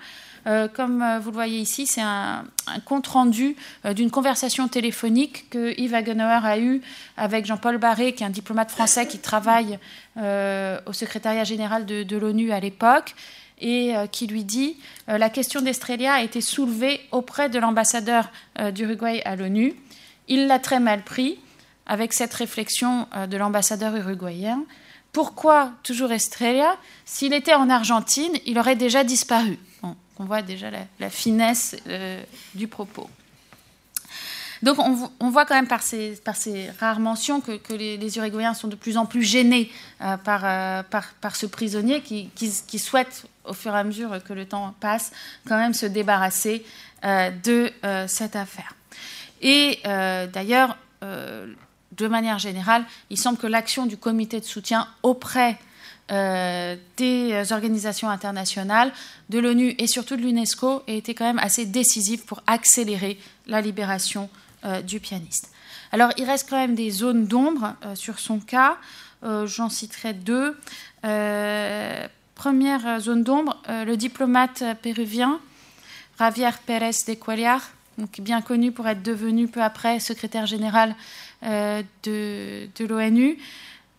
Euh, comme euh, vous le voyez ici, c'est un, compte-rendu euh, d'une conversation téléphonique que Yves Hagenauer a eue avec Jean-Paul Barré, qui est un diplomate français qui travaille au secrétariat général de, l'ONU à l'époque et qui lui dit la question d'Estrella a été soulevée auprès de l'ambassadeur d'Uruguay à l'ONU. Il l'a très mal pris avec cette réflexion de l'ambassadeur uruguayen. Pourquoi toujours Estrella? S'il était en Argentine, il aurait déjà disparu on voit déjà la, finesse euh, du propos. Donc on, voit quand même par ces, rares mentions que, les, Uruguayens sont de plus en plus gênés euh, euh, par, ce prisonnier qui, souhaite, au fur et à mesure que le temps passe, quand même se débarrasser de cette affaire. Et d'ailleurs, de manière générale, il semble que l'action du comité de soutien auprès euh, des organisations internationales, de l'ONU et surtout de l'UNESCO a été quand même assez décisive pour accélérer la libération euh, du pianiste. Alors il reste quand même des zones d'ombre euh, sur son cas. J'en citerai deux. première zone d'ombre, le diplomate péruvien Javier Pérez de Cuellar, donc bien connu pour être devenu peu après secrétaire général de, de l'ONU,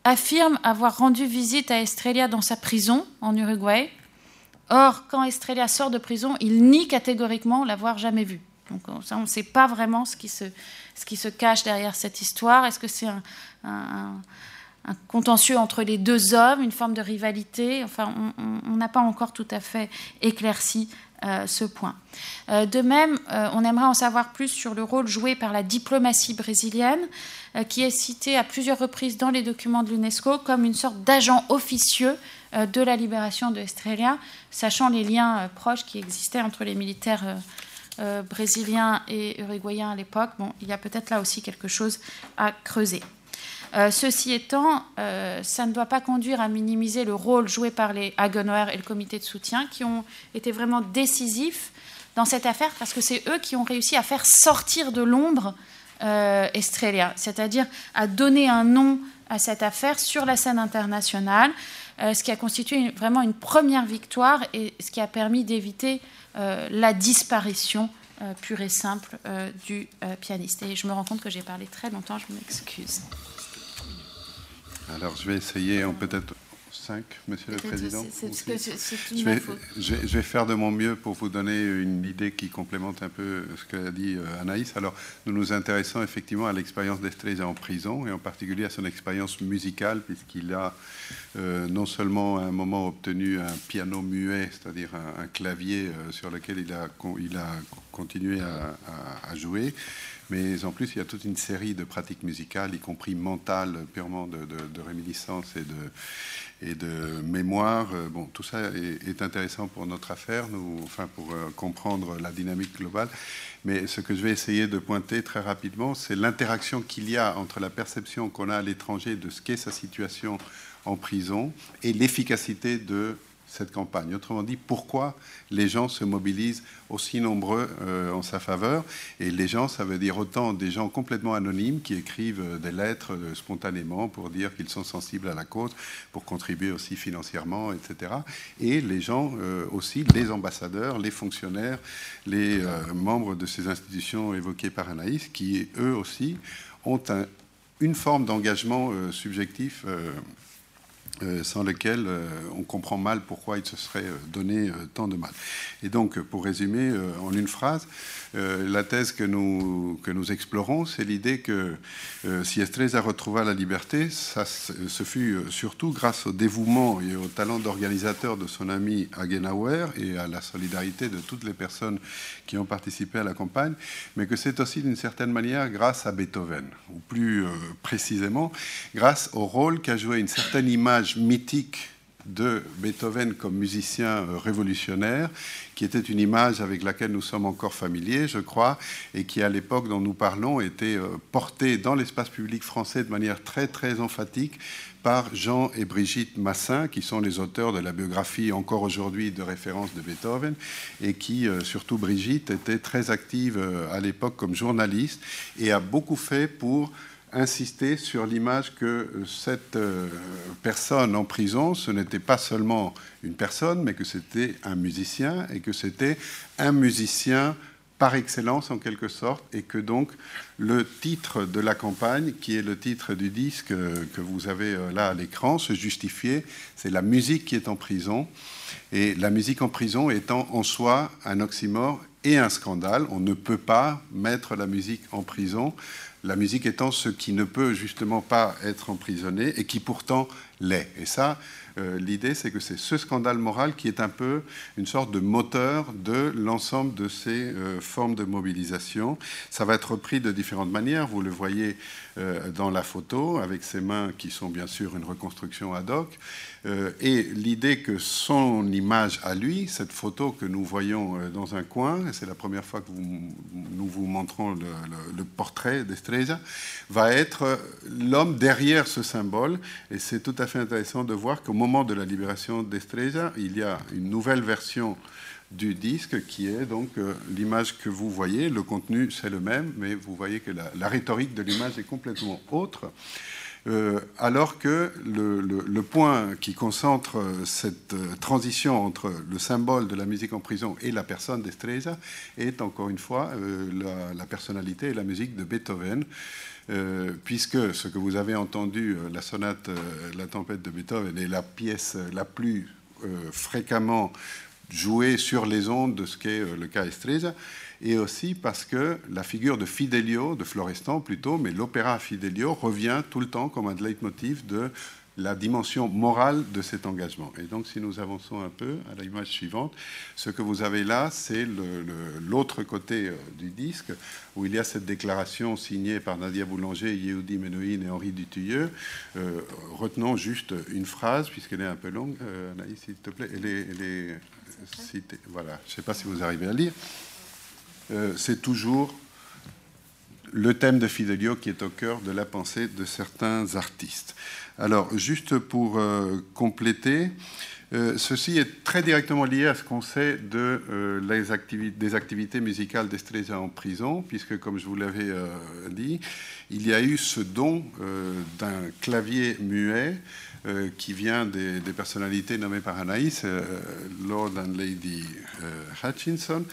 affirme avoir rendu visite à Estrella dans sa prison en Uruguay. Or, quand Estrella sort de prison, il nie catégoriquement l'avoir jamais vue. Donc, on ne sait pas vraiment ce qui, se, ce qui se cache derrière cette histoire. Est-ce que c'est un, contentieux entre les deux hommes, une forme de rivalité? Enfin, on n'a pas encore tout à fait éclairci euh, ce point. Euh, de même, euh, on aimerait en savoir plus sur le rôle joué par la diplomatie brésilienne, qui est citée à plusieurs reprises dans les documents de l'UNESCO comme une sorte d'agent officieux de la libération de Estrella, sachant les liens proches qui existaient entre les militaires brésiliens et uruguayens à l'époque. Bon, il y a peut-être là aussi quelque chose à creuser. Euh, ceci étant, euh, ça ne doit pas conduire à minimiser le rôle joué par les Hagenauer et le comité de soutien qui ont été vraiment décisifs dans cette affaire parce que c'est eux qui ont réussi à faire sortir de l'ombre euh, Estrella, c'est-à-dire à donner un nom à cette affaire sur la scène internationale, ce qui a constitué vraiment une première victoire et ce qui a permis d'éviter la disparition pure et simple du pianiste. Et je me rends compte que j'ai parlé très longtemps, je m'excuse. Alors, je vais essayer peut-être Monsieur le Président. je, vais, je, vais, faire de mon mieux pour vous donner une idée qui complémente un peu ce qu'a dit euh, Anaïs. Alors, nous nous intéressons effectivement à l'expérience d'Estrella en prison et en particulier à son expérience musicale, puisqu'il a euh, non seulement à un moment obtenu un piano muet, c'est-à-dire un, clavier euh, sur lequel il a, il a continué à, à jouer, mais en plus, il y a toute une série de pratiques musicales, y compris mentales, purement de, réminiscence et de, et de mémoire. Euh, bon, tout ça est, intéressant pour notre affaire, nous, enfin pour euh, comprendre la dynamique globale. Mais ce que je vais essayer de pointer très rapidement, c'est l'interaction qu'il y a entre la perception qu'on a à l'étranger de ce qu'est sa situation en prison et l'efficacité de cette campagne Autrement dit, pourquoi les gens se mobilisent aussi nombreux euh, en sa faveur? Et les gens, ça veut dire autant des gens complètement anonymes qui écrivent euh, des lettres euh, spontanément pour dire qu'ils sont sensibles à la cause, pour contribuer aussi financièrement, etc. Et les gens aussi, les ambassadeurs, les fonctionnaires, les membres de ces institutions évoquées par Anaïs, qui eux aussi ont une forme d'engagement subjectif sans lequel euh, on comprend mal pourquoi il se serait euh, donné tant de mal. Et donc, pour résumer en une phrase, la thèse que nous, que nous explorons, c'est l'idée que si Estreza retrouva la liberté, ça, ce fut surtout grâce au dévouement et au talent d'organisateur de son ami Agenauer et à la solidarité de toutes les personnes qui ont participé à la campagne, mais que c'est aussi d'une certaine manière grâce à Beethoven, ou plus précisément grâce au rôle qu'a joué une certaine image mythique de Beethoven comme musicien euh, révolutionnaire, qui était une image avec laquelle nous sommes encore familiers, je crois, et qui, à l'époque dont nous parlons, était euh, portée dans l'espace public français de manière très, très emphatique par Jean et Brigitte Massin, qui sont les auteurs de la biographie encore aujourd'hui de référence de Beethoven, et qui, euh, surtout Brigitte, était très active à l'époque comme journaliste et a beaucoup fait pour insister sur l'image que cette euh, personne en prison, ce n'était pas seulement une personne, mais que c'était un musicien et que c'était un musicien par excellence en quelque sorte, et que donc le titre de la campagne, qui est le titre du disque que vous avez euh, là à l'écran, se justifiait, c'est la musique qui est en prison, et la musique en prison étant en soi un oxymore et un scandale, on ne peut pas mettre la musique en prison la musique étant ce qui ne peut justement pas être emprisonné et qui pourtant l'est. Et ça, euh, l'idée, c'est que c'est ce scandale moral qui est un peu une sorte de moteur de l'ensemble de ces euh, formes de mobilisation. Ça va être repris de différentes manières. Vous le voyez dans la photo, avec ses mains qui sont bien sûr une reconstruction ad hoc. et l'idée que son image à lui, cette photo que nous voyons dans un coin, c'est la première fois que nous vous montrons le, le portrait d'Estrella, va être l'homme derrière ce symbole. Et c'est tout à fait intéressant de voir qu'au moment de la libération d'Estrella, il y a une nouvelle version du disque qui est donc euh, l'image que vous voyez. Le contenu, c'est le même, mais vous voyez que la, rhétorique de l'image est complètement autre. Euh, alors que le, point qui concentre euh, cette transition entre le symbole de la musique en prison et la personne d'Estrella est encore une fois la, personnalité et la musique de Beethoven. Puisque ce que vous avez entendu, la sonate La tempête de Beethoven, est la pièce la plus fréquemment jouée sur les ondes de ce qu'est le cas Estrella, et aussi parce que la figure de Fidelio, de Florestan plutôt, mais l'opéra Fidelio revient tout le temps comme un leitmotiv de la dimension morale de cet engagement. Et donc, si nous avançons un peu à l'image suivante, ce que vous avez là, c'est l'autre côté euh, du disque, où il y a cette déclaration signée par Nadia Boulanger, Yehudi Menoïn et Henri Dutilleux. Euh, retenons juste une phrase, puisqu'elle est un peu longue. Euh, Anaïs, s'il te plaît. Elle est, Voilà, je ne sais pas si vous arrivez à lire. c'est toujours le thème de Fidelio qui est au cœur de la pensée de certains artistes. Alors, juste pour euh, compléter, euh, ceci est très directement lié à ce qu'on sait de, euh, des activités musicales d'Estrella en prison, puisque, comme je vous l'avais dit, il y a eu ce don d'un clavier muet qui vient des, personnalités nommées par Anaïs, Lord and Lady Hutchinson,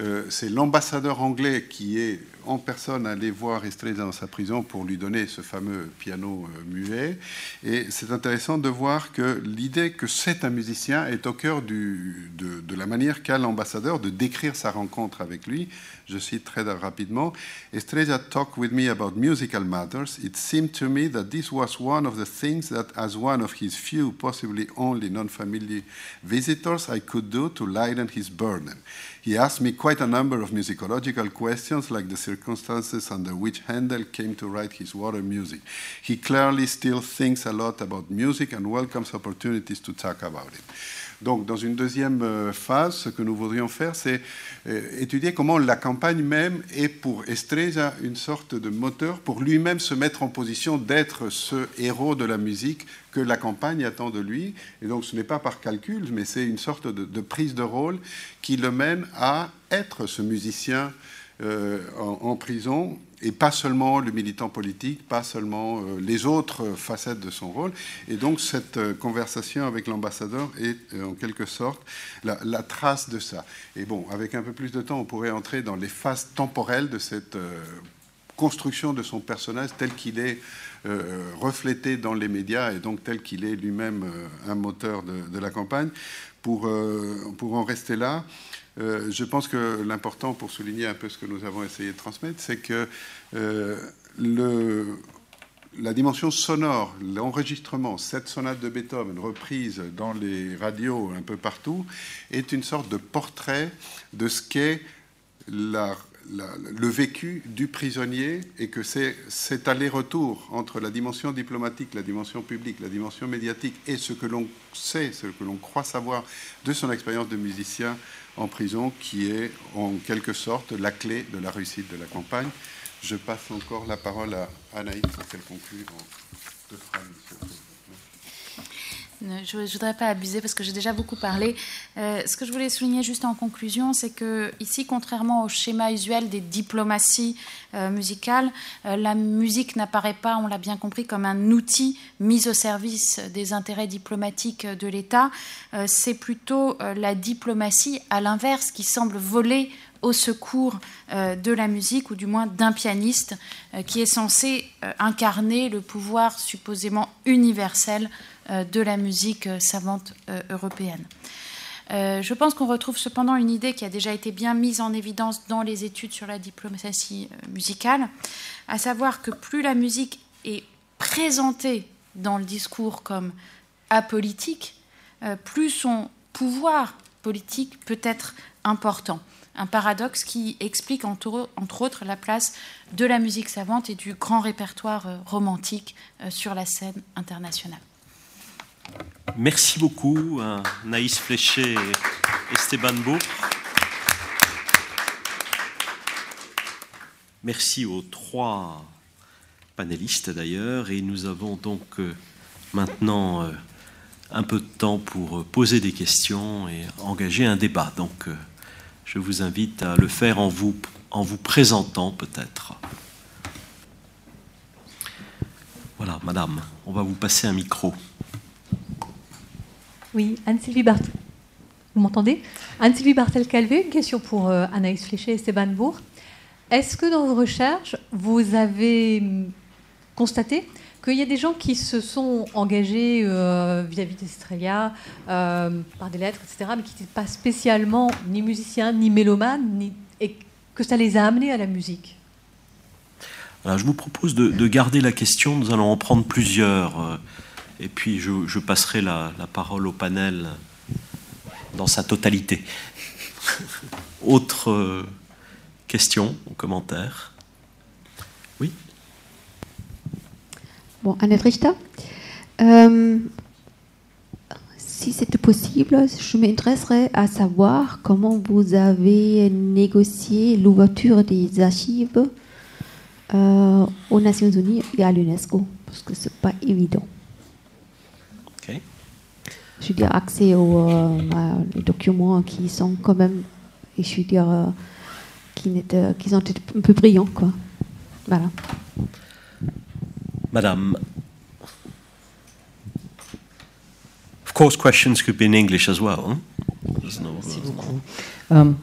euh, c'est l'ambassadeur anglais qui est en personne allé voir Estrella dans sa prison pour lui donner ce fameux piano euh, muet. Et c'est intéressant de voir que l'idée que c'est un musicien est au cœur du, de, de, la manière qu'a l'ambassadeur de décrire sa rencontre avec lui. Je cite très rapidement. Estrella talked with me about musical matters. It seemed to me that this was one of the things that, as one of his few, possibly only non-family visitors, I could do to lighten his burden. He asked me quite a number of musicological questions, like the circumstances under which Handel came to write his water music. He clearly still thinks a lot about music and welcomes opportunities to talk about it. Donc, dans une deuxième euh, phase, ce que nous voudrions faire, c'est euh, étudier comment la campagne même est pour Estrella une sorte de moteur pour lui-même se mettre en position d'être ce héros de la musique que la campagne attend de lui. Et donc, ce n'est pas par calcul, mais c'est une sorte de, prise de rôle qui le mène à être ce musicien en, en prison et pas seulement le militant politique, pas seulement euh, les autres facettes de son rôle. Et donc cette euh, conversation avec l'ambassadeur est euh, en quelque sorte la, trace de ça. Et bon, avec un peu plus de temps, on pourrait entrer dans les phases temporelles de cette construction de son personnage tel qu'il est euh, reflété dans les médias et donc tel qu'il est lui-même un moteur de, de, la campagne. Pour, pour en rester là, euh, je pense que l'important, pour souligner un peu ce que nous avons essayé de transmettre, c'est que euh, la dimension sonore, l'enregistrement, cette sonate de Beethoven reprise dans les radios un peu partout, est une sorte de portrait de ce qu'est le vécu du prisonnier et que c'est cet aller-retour entre la dimension diplomatique, la dimension publique, la dimension médiatique et ce que l'on sait, ce que l'on croit savoir de son expérience de musicien en prison, qui est en quelque sorte la clé de la réussite de la campagne. Je passe encore la parole à Anaïs pour qu'elle conclue en deux phrases. Je ne voudrais pas abuser parce que j'ai déjà beaucoup parlé. Euh, ce que je voulais souligner juste en conclusion, c'est que ici, contrairement au schéma usuel des diplomaties euh, musicales, euh, la musique n'apparaît pas, on l'a bien compris, comme un outil mis au service des intérêts diplomatiques de l'État. C'est plutôt la diplomatie, à l'inverse, qui semble voler au secours euh, de la musique, ou du moins d'un pianiste, euh, qui est censé euh, incarner le pouvoir supposément universel de la musique savante européenne. je pense qu'on retrouve cependant une idée qui a déjà été bien mise en évidence dans les études sur la diplomatie musicale, à savoir que plus la musique est présentée dans le discours comme apolitique, plus son pouvoir politique peut être important un paradoxe qui explique entre, autres la place de la musique savante et du grand répertoire euh, romantique euh, sur la scène internationale. Merci beaucoup à Naïs Fléché et Esteban Beau. Merci aux trois panélistes d'ailleurs et nous avons donc euh, maintenant un peu de temps pour poser des questions et engager un débat. Donc je vous invite à le faire en vous, en vous présentant peut-être. Voilà, madame, on va vous passer un micro. Oui, Anne-Sylvie Bartel. Vous m'entendez? Anne-Sylvie Bartel-Calvé, une question pour euh, Anaïs Fléché et Stéban Bourg. Est-ce que dans vos recherches, vous avez constaté qu'il y a des gens qui se sont engagés euh, vis-à-vis d'Estrella euh, par des lettres, etc., mais qui n'étaient pas spécialement ni musiciens, ni mélomanes, ni... et que ça les a amenés à la musique Alors, Je vous propose de, de, garder la question, nous allons en prendre plusieurs, et puis je, je passerai la, la, parole au panel dans sa totalité. Autre euh, question ou commentaire? Bon, Annette Richter. Euh, si c'était possible, je m'intéresserais à savoir comment vous avez négocié l'ouverture des archives euh, aux Nations Unies et à l'UNESCO, parce que c'est pas évident. Okay. Je veux dire, accès aux euh, documents qui sont quand même, et je veux dire, qui, qui sont un peu brillants, quoi. Voilà. Madame. Of course, questions could be in English as well. Huh? No, Merci beaucoup. Um,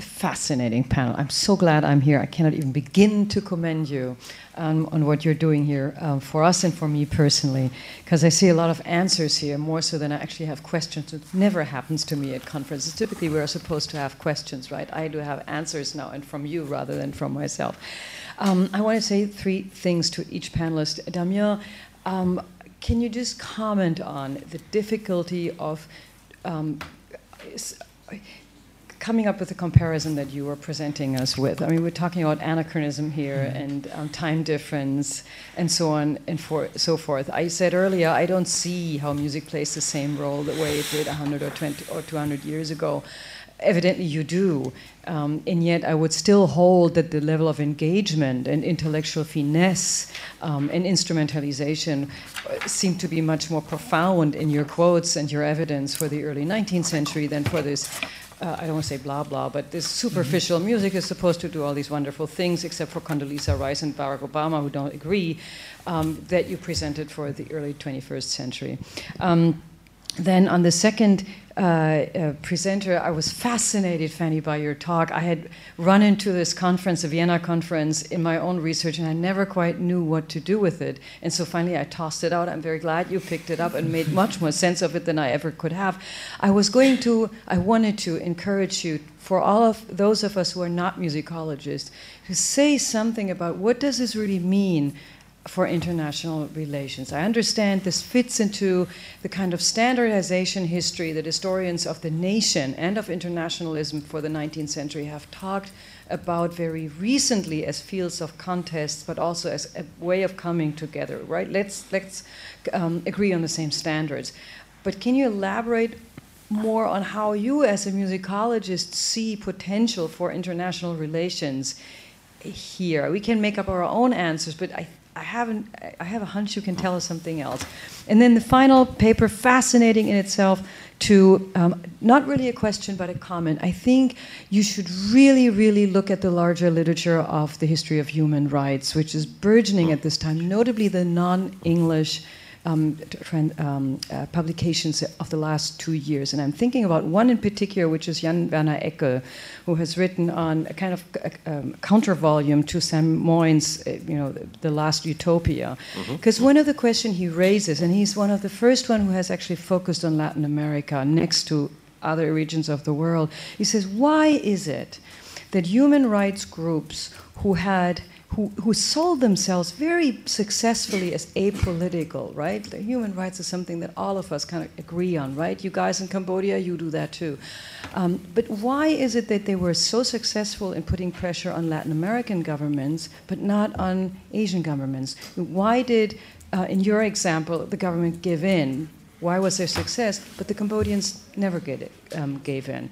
fascinating panel. I'm so glad I'm here. I cannot even begin to commend you um, on what you're doing here um, for us and for me personally, because I see a lot of answers here, more so than I actually have questions. It never happens to me at conferences. Typically, we're supposed to have questions, right? I do have answers now, and from you rather than from myself. Um, I want to say three things to each panelist. Damien, um, can you just comment on the difficulty of um, coming up with the comparison that you were presenting us with. I mean, we're talking about anachronism here and um, time difference and so on and for, so forth. I said earlier, I don't see how music plays the same role the way it did 100 or 20 or 200 years ago. Evidently, you do. Um, and yet, I would still hold that the level of engagement and intellectual finesse um, and instrumentalization uh, seem to be much more profound in your quotes and your evidence for the early 19th century than for this. Uh, I don't want to say blah blah, but this superficial Mm-hmm. music is supposed to do all these wonderful things, except for Condoleezza Rice and Barack Obama, who don't agree, um, that you presented for the early 21st century. Um, then on the second uh, uh, presenter, I was fascinated, Fanny, by your talk. I had run into this conference, the Vienna conference, in my own research, and I never quite knew what to do with it. And so finally, I tossed it out. I'm very glad you picked it up and made much more sense of it than I ever could have. I was going to, I wanted to encourage you, for all of those of us who are not musicologists, to say something about what does this really mean for international relations. I understand this fits into the kind of standardization history that historians of the nation and of internationalism for the 19th century have talked about very recently as fields of contest, but also as a way of coming together. Right? Let's let's um, agree on the same standards. But can you elaborate more on how you, as a musicologist, see potential for international relations here? We can make up our own answers, but I I haven't. I have a hunch you can tell us something else. And then the final paper, fascinating in itself. To um, not really a question but a comment. I think you should really, really look at the larger literature of the history of human rights, which is burgeoning at this time, notably the non-English. Um, trend, um, uh, publications of the last two years. And I'm thinking about one in particular, which is Jan Werner Eckel, who has written on a kind of uh, um, counter volume to Sam Moyn's, uh, you know, the, the Last Utopia. Because one of the questions he raises, and he's one of the first one who has actually focused on Latin America next to other regions of the world, he says, why is it that human rights groups who had who, who sold themselves very successfully as apolitical, right? The human rights is something that all of us kind of agree on, right? You guys in Cambodia, you do that too. Um, but why is it that they were so successful in putting pressure on Latin American governments, but not on Asian governments? Why did, uh, in your example, the government give in? Why was there success? But the Cambodians never it, um, gave in.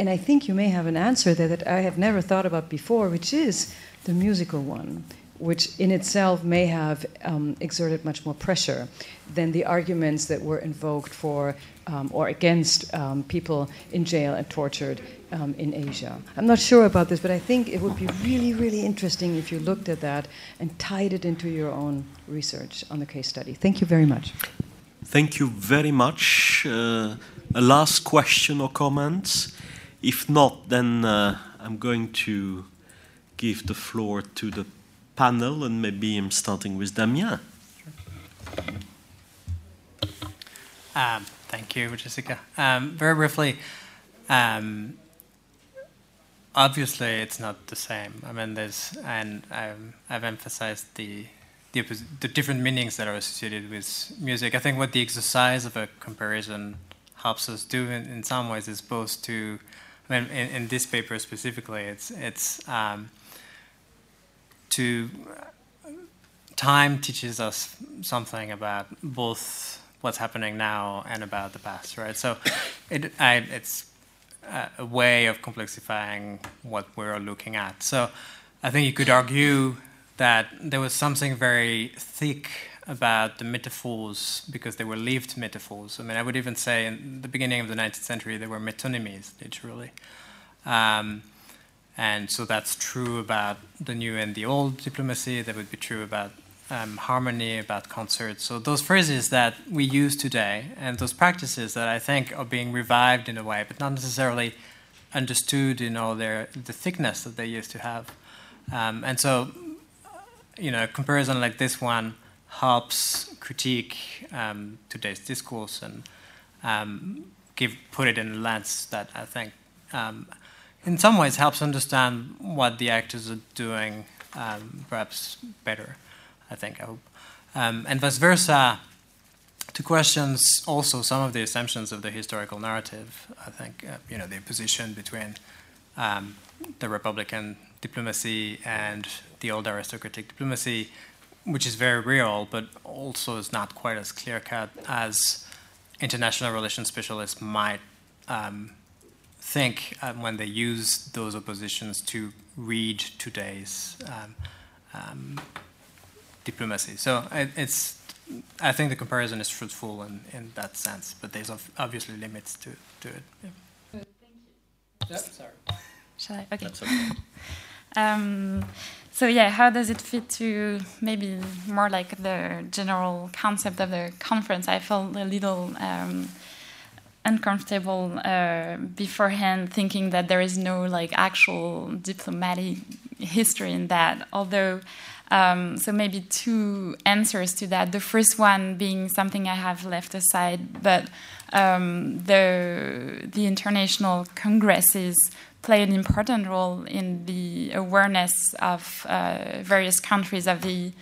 And I think you may have an answer there that I have never thought about before, which is the musical one, which in itself may have um, exerted much more pressure than the arguments that were invoked for um, or against um, people in jail and tortured um, in Asia. I'm not sure about this, but I think it would be really, really interesting if you looked at that and tied it into your own research on the case study. Thank you very much. Thank you very much. Uh, a last question or comment? If not, then uh, I'm going to give the floor to the panel, and maybe I'm starting with Damien. Um, thank you, Jessica. Um, very briefly, um, obviously it's not the same. I mean, there's, and um, I've emphasized the the, the, different meanings that are associated with music. I think what the exercise of a comparison helps us do in, in some ways is both to, I mean, in, in this paper specifically, it's it's um, to time teaches us something about both what's happening now and about the past, right? So it, I, it's a, way of complexifying what we're looking at. So I think you could argue that there was something very thick about the metaphors because they were lived metaphors. I mean, I would even say in the beginning of the 19th century, they were metonymies, literally. Um, and so that's true about the new and the old diplomacy. That would be true about um, harmony, about concert. So those phrases that we use today and those practices that I think are being revived in a way, but not necessarily understood in all their the thickness that they used to have. Um, and so, you know, a comparison like this one helps critique um, today's discourse and um, give put it in a lens that I think um, in some ways helps understand what the actors are doing um, perhaps better, I think, I hope. Um, and vice versa, to question also some of the assumptions of the historical narrative. I think uh, you know the position between um, the Republican diplomacy and the old aristocratic diplomacy, which is very real, but also is not quite as clear cut as international relations specialists might um, think um, when they use those oppositions to read today's um, um, diplomacy. So it, it's, I think the comparison is fruitful in, in that sense, but there's obviously limits to, to it. Yeah. Thank you. Yep, sorry. Shall I? Okay. That's okay. um, so yeah, how does it fit to maybe more like the general concept of the conference? I felt a little um, uncomfortable uh, beforehand, thinking that there is no like actual diplomatic history in that. Although, um, so maybe two answers to that. The first one being something I have left aside, but um, the the international congresses play an important role in the awareness of uh, various countries of the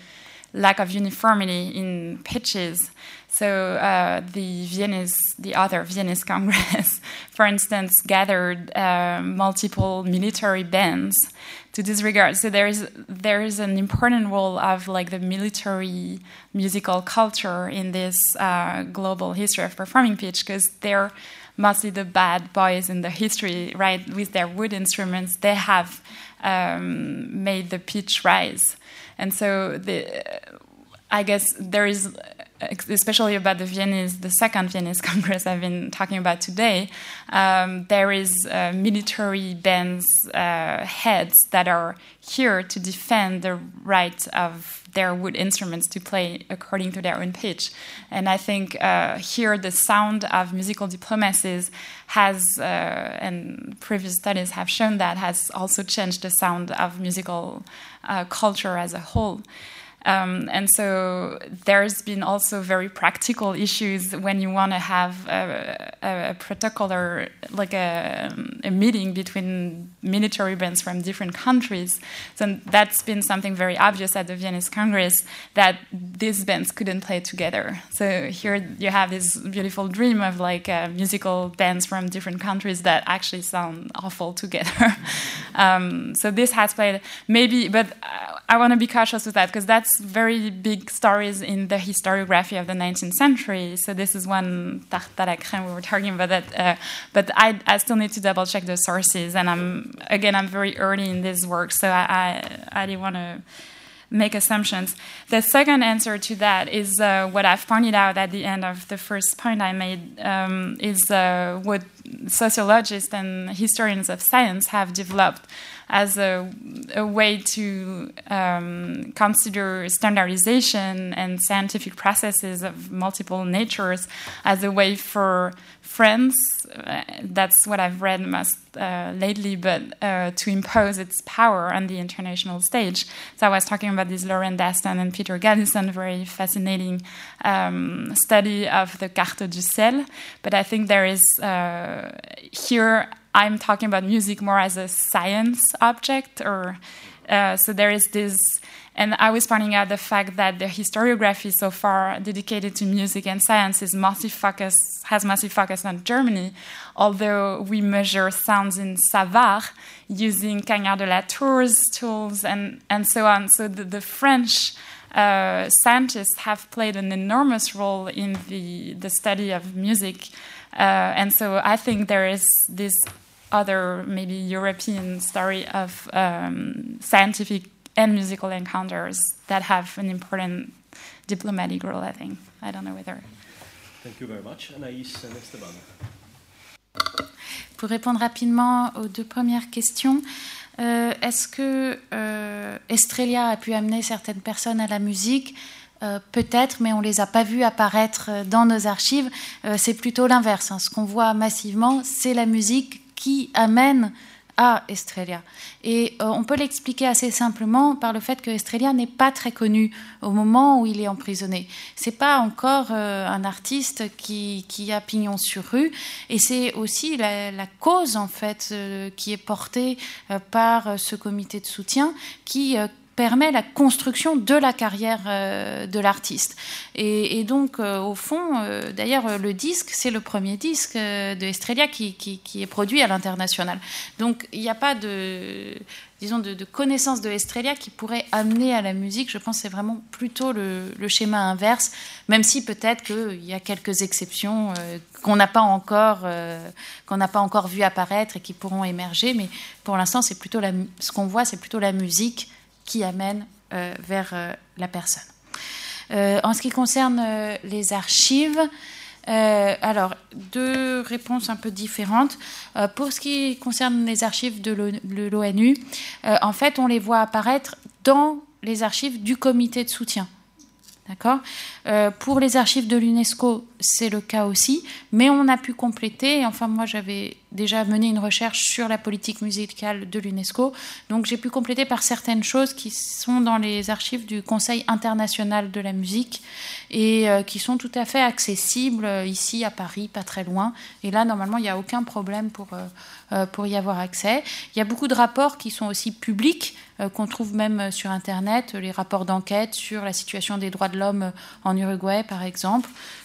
lack of uniformity in pitches. So uh, the Viennese, the other Viennese Congress, for instance, gathered uh, multiple military bands to this regard. So there is there is an important role of like the military musical culture in this uh, global history of performing pitch because they're mostly the bad boys in the history, right? With their wood instruments, they have um, made the pitch rise, and so the I guess there is especially about the Viennese, the second Viennese Congress I've been talking about today, um, there is uh, military bands uh, heads that are here to defend the right of their wood instruments to play according to their own pitch. And I think uh, here the sound of musical diplomacies has, uh, and previous studies have shown that, has also changed the sound of musical uh, culture as a whole. Um, and so there's been also very practical issues when you want to have a, a, a like a, a, meeting between military bands from different countries. So that's been something very obvious at the Viennese Congress that these bands couldn't play together. So here you have this beautiful dream of like uh, musical bands from different countries that actually sound awful together. um, so this has played maybe, but I want to be cautious with that because that's very big stories in the historiography of the 19th century. So this is one tarte we were talking about that. Uh, but I, I, still need to double check the sources. And I'm again, I'm very early in this work, so I, I, I didn't want to make assumptions. The second answer to that is uh, what I've pointed out at the end of the first point I made um, is uh, what sociologists and historians of science have developed as a, a way to um, consider standardization and scientific processes of multiple natures as a way for friends. Uh, that's what I've read most uh, lately, but uh, to impose its power on the international stage. So I was talking about this Lorraine Daston and Peter Galison, very fascinating um, study of the Carte du Ciel. But I think there is uh, here I'm talking about music more as a science object, or uh, so there is this. And I was pointing out the fact that the historiography so far dedicated to music and science is mostly focus, has mostly focused on Germany, although we measure sounds in Savart using Cagniard de la Tour's tools and, and so on. So the, the French uh, scientists have played an enormous role in the, the study of music. Uh, and so I think there is this other maybe European story of um, scientific and musical encounters that have an important diplomatic role, I think. I don't know whether. Thank you very much. Anaïs Esteban. Pour répondre rapidement aux deux premières questions, euh, est-ce que euh, Estrella a pu amener certaines personnes à la musique? Euh, Peut-être, mais on ne les a pas vus apparaître dans nos archives. Euh, c'est plutôt l'inverse. Hein. Ce qu'on voit massivement, c'est la musique qui amène à Estrella. Et euh, on peut l'expliquer assez simplement par le fait que Estrella n'est pas très connu au moment où il est emprisonné. C'est pas encore euh, un artiste qui, a pignon sur rue, et c'est aussi la, la, cause en fait euh, qui est portée par ce comité de soutien qui permet la construction de la carrière euh, de l'artiste. Et, donc, euh, au fond, euh, d'ailleurs, le disque, c'est le premier disque de Estrella qui, qui, est produit à l'international. Donc, il n'y a pas de disons, de, de, connaissance de Estrella qui pourrait amener à la musique. Je pense que c'est vraiment plutôt le, le, schéma inverse, même si peut-être qu'il y a quelques exceptions qu'on n'a pas encore qu'on encore vu apparaître et qui pourront émerger. Mais pour l'instant, ce qu'on voit, c'est plutôt la musique qui amène euh, vers euh, la personne. Euh, en ce qui concerne les archives, alors, deux réponses un peu différentes. Pour ce qui concerne les archives de l'ONU, en fait, on les voit apparaître dans les archives du comité de soutien. D'accord? Pour les archives de l'UNESCO, c'est le cas aussi, mais on a pu compléter. Enfin, moi, j'avais déjà mené une recherche sur la politique musicale de l'UNESCO, donc j'ai pu compléter par certaines choses qui sont dans les archives du Conseil international de la musique et euh, qui sont tout à fait accessibles euh, ici à Paris, pas très loin. Et là, normalement, il n'y a aucun problème pour, euh, pour y avoir accès. Il y a beaucoup de rapports qui sont aussi publics qu'on trouve même sur Internet, les rapports d'enquête sur la situation des droits de l'homme en Uruguay, par exemple,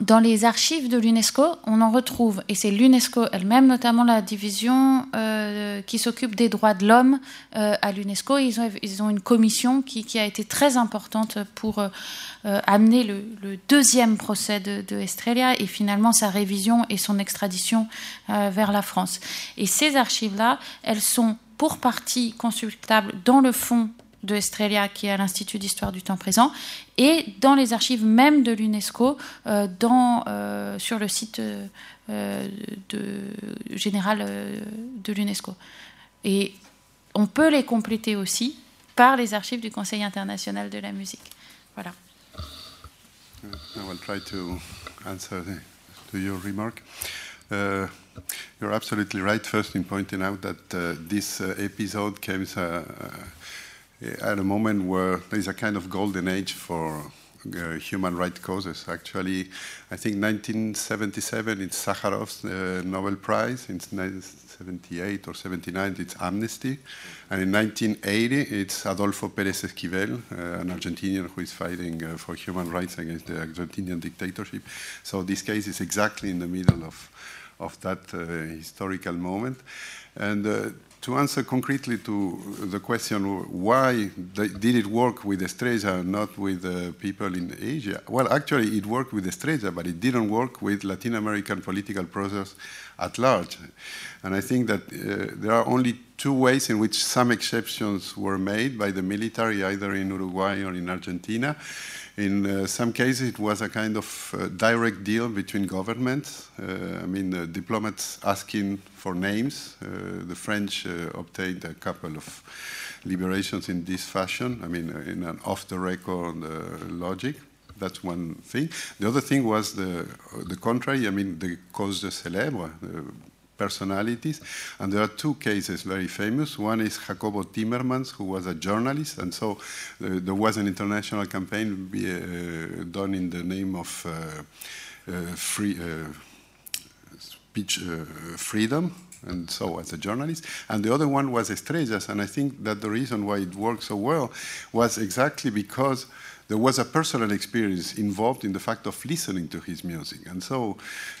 dans les archives de l'UNESCO, on en retrouve, et c'est l'UNESCO elle-même, notamment la division euh, qui s'occupe des droits de l'homme euh, à l'UNESCO. Ils ont, ils ont une commission qui, a été très importante pour euh, amener le, deuxième procès de, de, Estrella et finalement sa révision et son extradition vers la France. Et ces archives-là, elles sont pour partie consultables dans le fond de Estrella, qui est à l'Institut d'histoire du temps présent, et dans les archives même de l'UNESCO, euh, euh, sur le site euh, général de l'UNESCO. Et on peut les compléter aussi par les archives du Conseil international de la musique. Voilà. I will try to answer to your remark. Uh, you're absolutely right, first, in pointing out that uh, this uh, episode came at a moment where there's a kind of golden age for uh, human rights causes. Actually, I think 1977 it's Sakharov's uh, Nobel Prize. In 1978 or 79 it's Amnesty, and in 1980 it's Adolfo Pérez Esquivel, uh, an Argentinian who is fighting uh, for human rights against the Argentinian dictatorship. So this case is exactly in the middle of of that uh, historical moment, and uh, to answer concretely to the question why did it work with Estrella and not with uh, people in Asia? Well, actually, it worked with Estrella, but it didn't work with Latin American political process at large. And I think that uh, there are only two ways in which some exceptions were made by the military, either in Uruguay or in Argentina. In uh, some cases, it was a kind of uh, direct deal between governments. Uh, I mean, diplomats asking for names. The French obtained a couple of liberations in this fashion, I mean, in an off the record logic. That's one thing. The other thing was the, the contrary, I mean, the cause de célèbre personalities. And there are two cases very famous. One is Jacobo Timmermans, who was a journalist, and so uh, there was an international campaign uh, done in the name of uh, uh free uh, speech uh, freedom. And so, as a journalist, and the other one was Estrellas, and I think that the reason why it worked so well was exactly because there was a personal experience involved in the fact of listening to his music, and so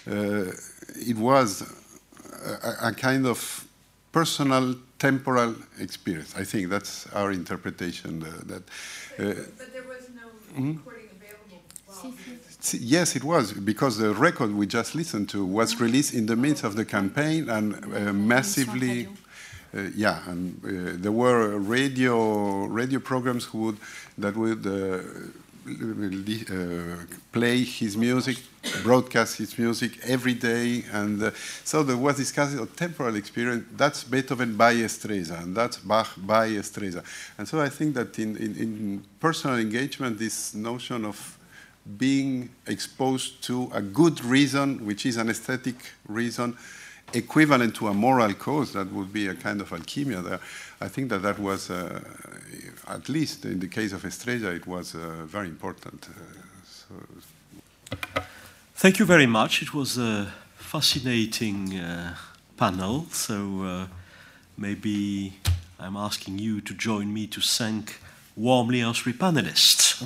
it was a, a kind of personal temporal experience. I think that's our interpretation. Uh, that, uh, but there was no mm-hmm. recording available. Well. Yes, it was because the record we just listened to was released in the midst of the campaign and uh, massively. Uh, yeah, and uh, there were radio radio programs who would that would uh, play his music, broadcast his music every day. And uh, so there was this kind of temporal experience. That's Beethoven by Estrella, and that's Bach by Estrella. And so I think that in, in, in personal engagement, this notion of being exposed to a good reason, which is an aesthetic reason, equivalent to a moral cause, that would be a kind of alchemy there. I think that that was, uh, at least in the case of Estrella, it was uh, very important. Uh, so. Thank you very much. It was a fascinating panel. So maybe I'm asking you to join me to thank warmly our three panelists.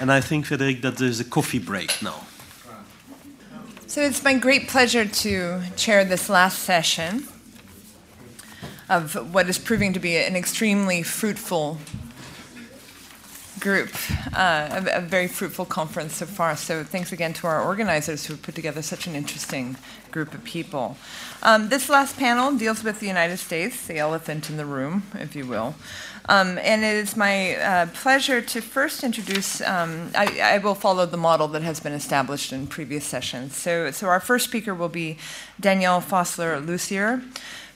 and I think, Frederic, that there's a coffee break now. So it's my great pleasure to chair this last session of what is proving to be an extremely fruitful group, uh, a, a, very fruitful conference so far. So thanks again to our organizers who put together such an interesting group of people. Um, this last panel deals with the United States, the elephant in the room, if you will. Um, and it is my uh, pleasure to first introduce, um, I, I, will follow the model that has been established in previous sessions. So, so our first speaker will be Danielle Fosler-Lussier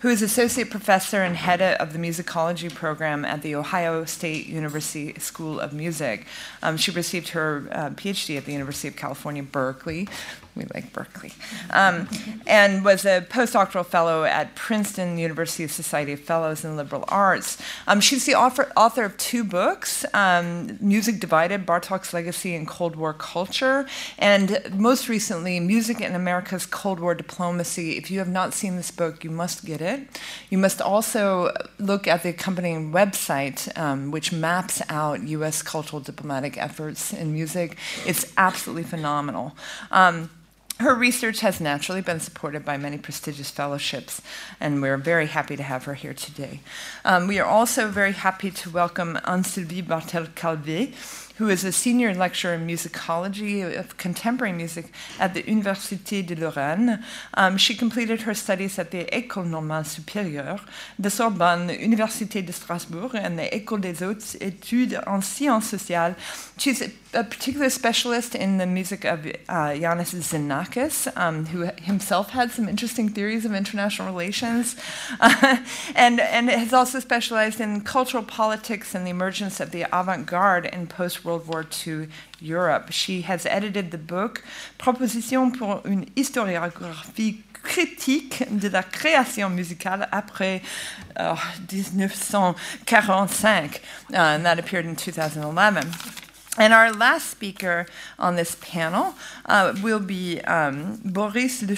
who is associate professor and head of the musicology program at the Ohio State University School of Music. Um, she received her uh, PhD at the University of California, Berkeley, we like Berkeley, um, and was a postdoctoral fellow at Princeton University Society of Fellows in Liberal Arts. Um, she's the author, author, of two books um, Music Divided Bartok's Legacy in Cold War Culture, and most recently, Music in America's Cold War Diplomacy. If you have not seen this book, you must get it. You must also look at the accompanying website, um, which maps out U.S. cultural diplomatic efforts in music. It's absolutely phenomenal. Um, her research has naturally been supported by many prestigious fellowships, and we're very happy to have her here today. Um, we are also very happy to welcome Anne-Sylvie Barthel-Calvet, who is a senior lecturer in musicology of contemporary music at the Université de Lorraine. Um, she completed her studies at the École Normale Supérieure, the Sorbonne, Université de Strasbourg, and the École des Hautes Études en Sciences Sociales. She's a, a particular specialist in the music of uh, Xenakis, um, who himself had some interesting theories of international relations, uh, and, and has also specialized in cultural politics and the emergence of the avant garde in post World War II Europe. She has edited the book Proposition pour une historiographie critique de la création musicale après uh, 1945, uh, and that appeared in 2011. And our last speaker on this panel uh, will be um, Boris Le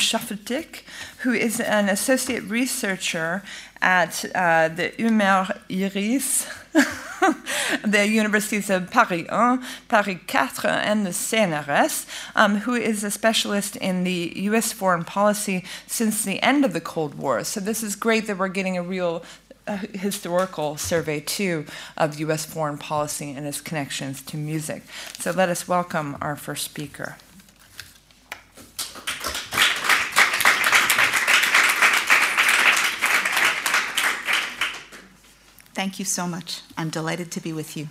who is an associate researcher at uh, the UMR IRICE, the universities of Paris 1, Paris 4, and the CNRS, um, who is a specialist in the US foreign policy since the end of the Cold War. So, this is great that we're getting a real a historical survey too of U.S. foreign policy and its connections to music. So let us welcome our first speaker. Thank you so much. I'm delighted to be with you.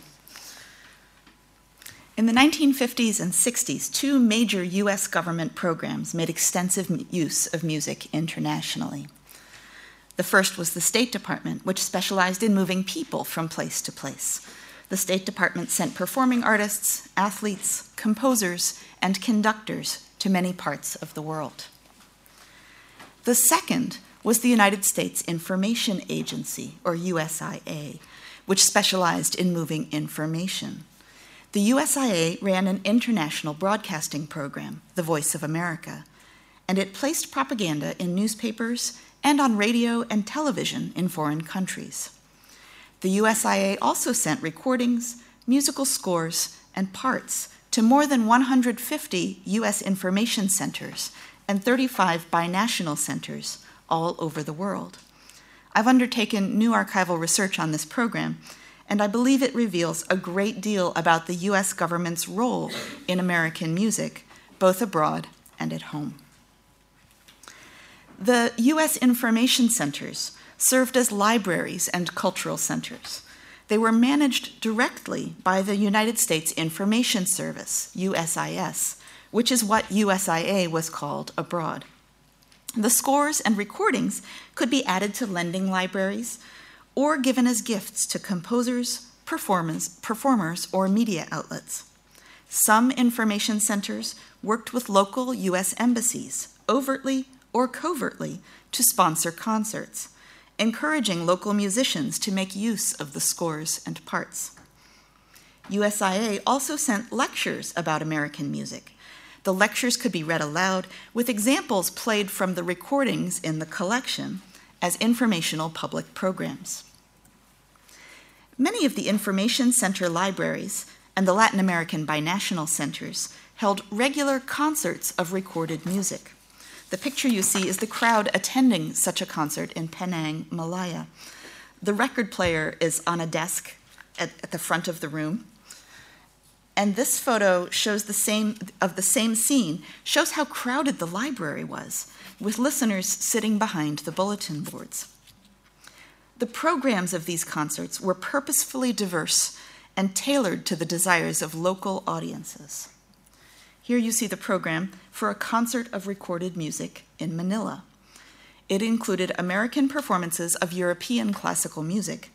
In the 1950s and 60s, two major US government programs made extensive use of music internationally. The first was the State Department, which specialized in moving people from place to place. The State Department sent performing artists, athletes, composers, and conductors to many parts of the world. The second was the United States Information Agency, or USIA, which specialized in moving information. The USIA ran an international broadcasting program, The Voice of America, and it placed propaganda in newspapers and on radio and television in foreign countries. The USIA also sent recordings, musical scores, and parts to more than 150 U.S. information centers and 35 binational centers all over the world. I've undertaken new archival research on this program, and I believe it reveals a great deal about the U.S. government's role in American music, both abroad and at home. The U.S. information centers served as libraries and cultural centers. They were managed directly by the United States Information Service, USIS, which is what USIA was called abroad. The scores and recordings could be added to lending libraries or given as gifts to composers, performers, performers or media outlets. Some information centers worked with local U.S. embassies, overtly or covertly, to sponsor concerts, encouraging local musicians to make use of the scores and parts. USIA also sent lectures about American music. The lectures could be read aloud with examples played from the recordings in the collection as informational public programs. Many of the Information Center libraries and the Latin American binational centers held regular concerts of recorded music. The picture you see is the crowd attending such a concert in Penang, Malaya. The record player is on a desk at, at the front of the room. And this photo shows the same of the same scene, shows how crowded the library was, with listeners sitting behind the bulletin boards. The programs of these concerts were purposefully diverse and tailored to the desires of local audiences. Here you see the program for a concert of recorded music in Manila. It included American performances of European classical music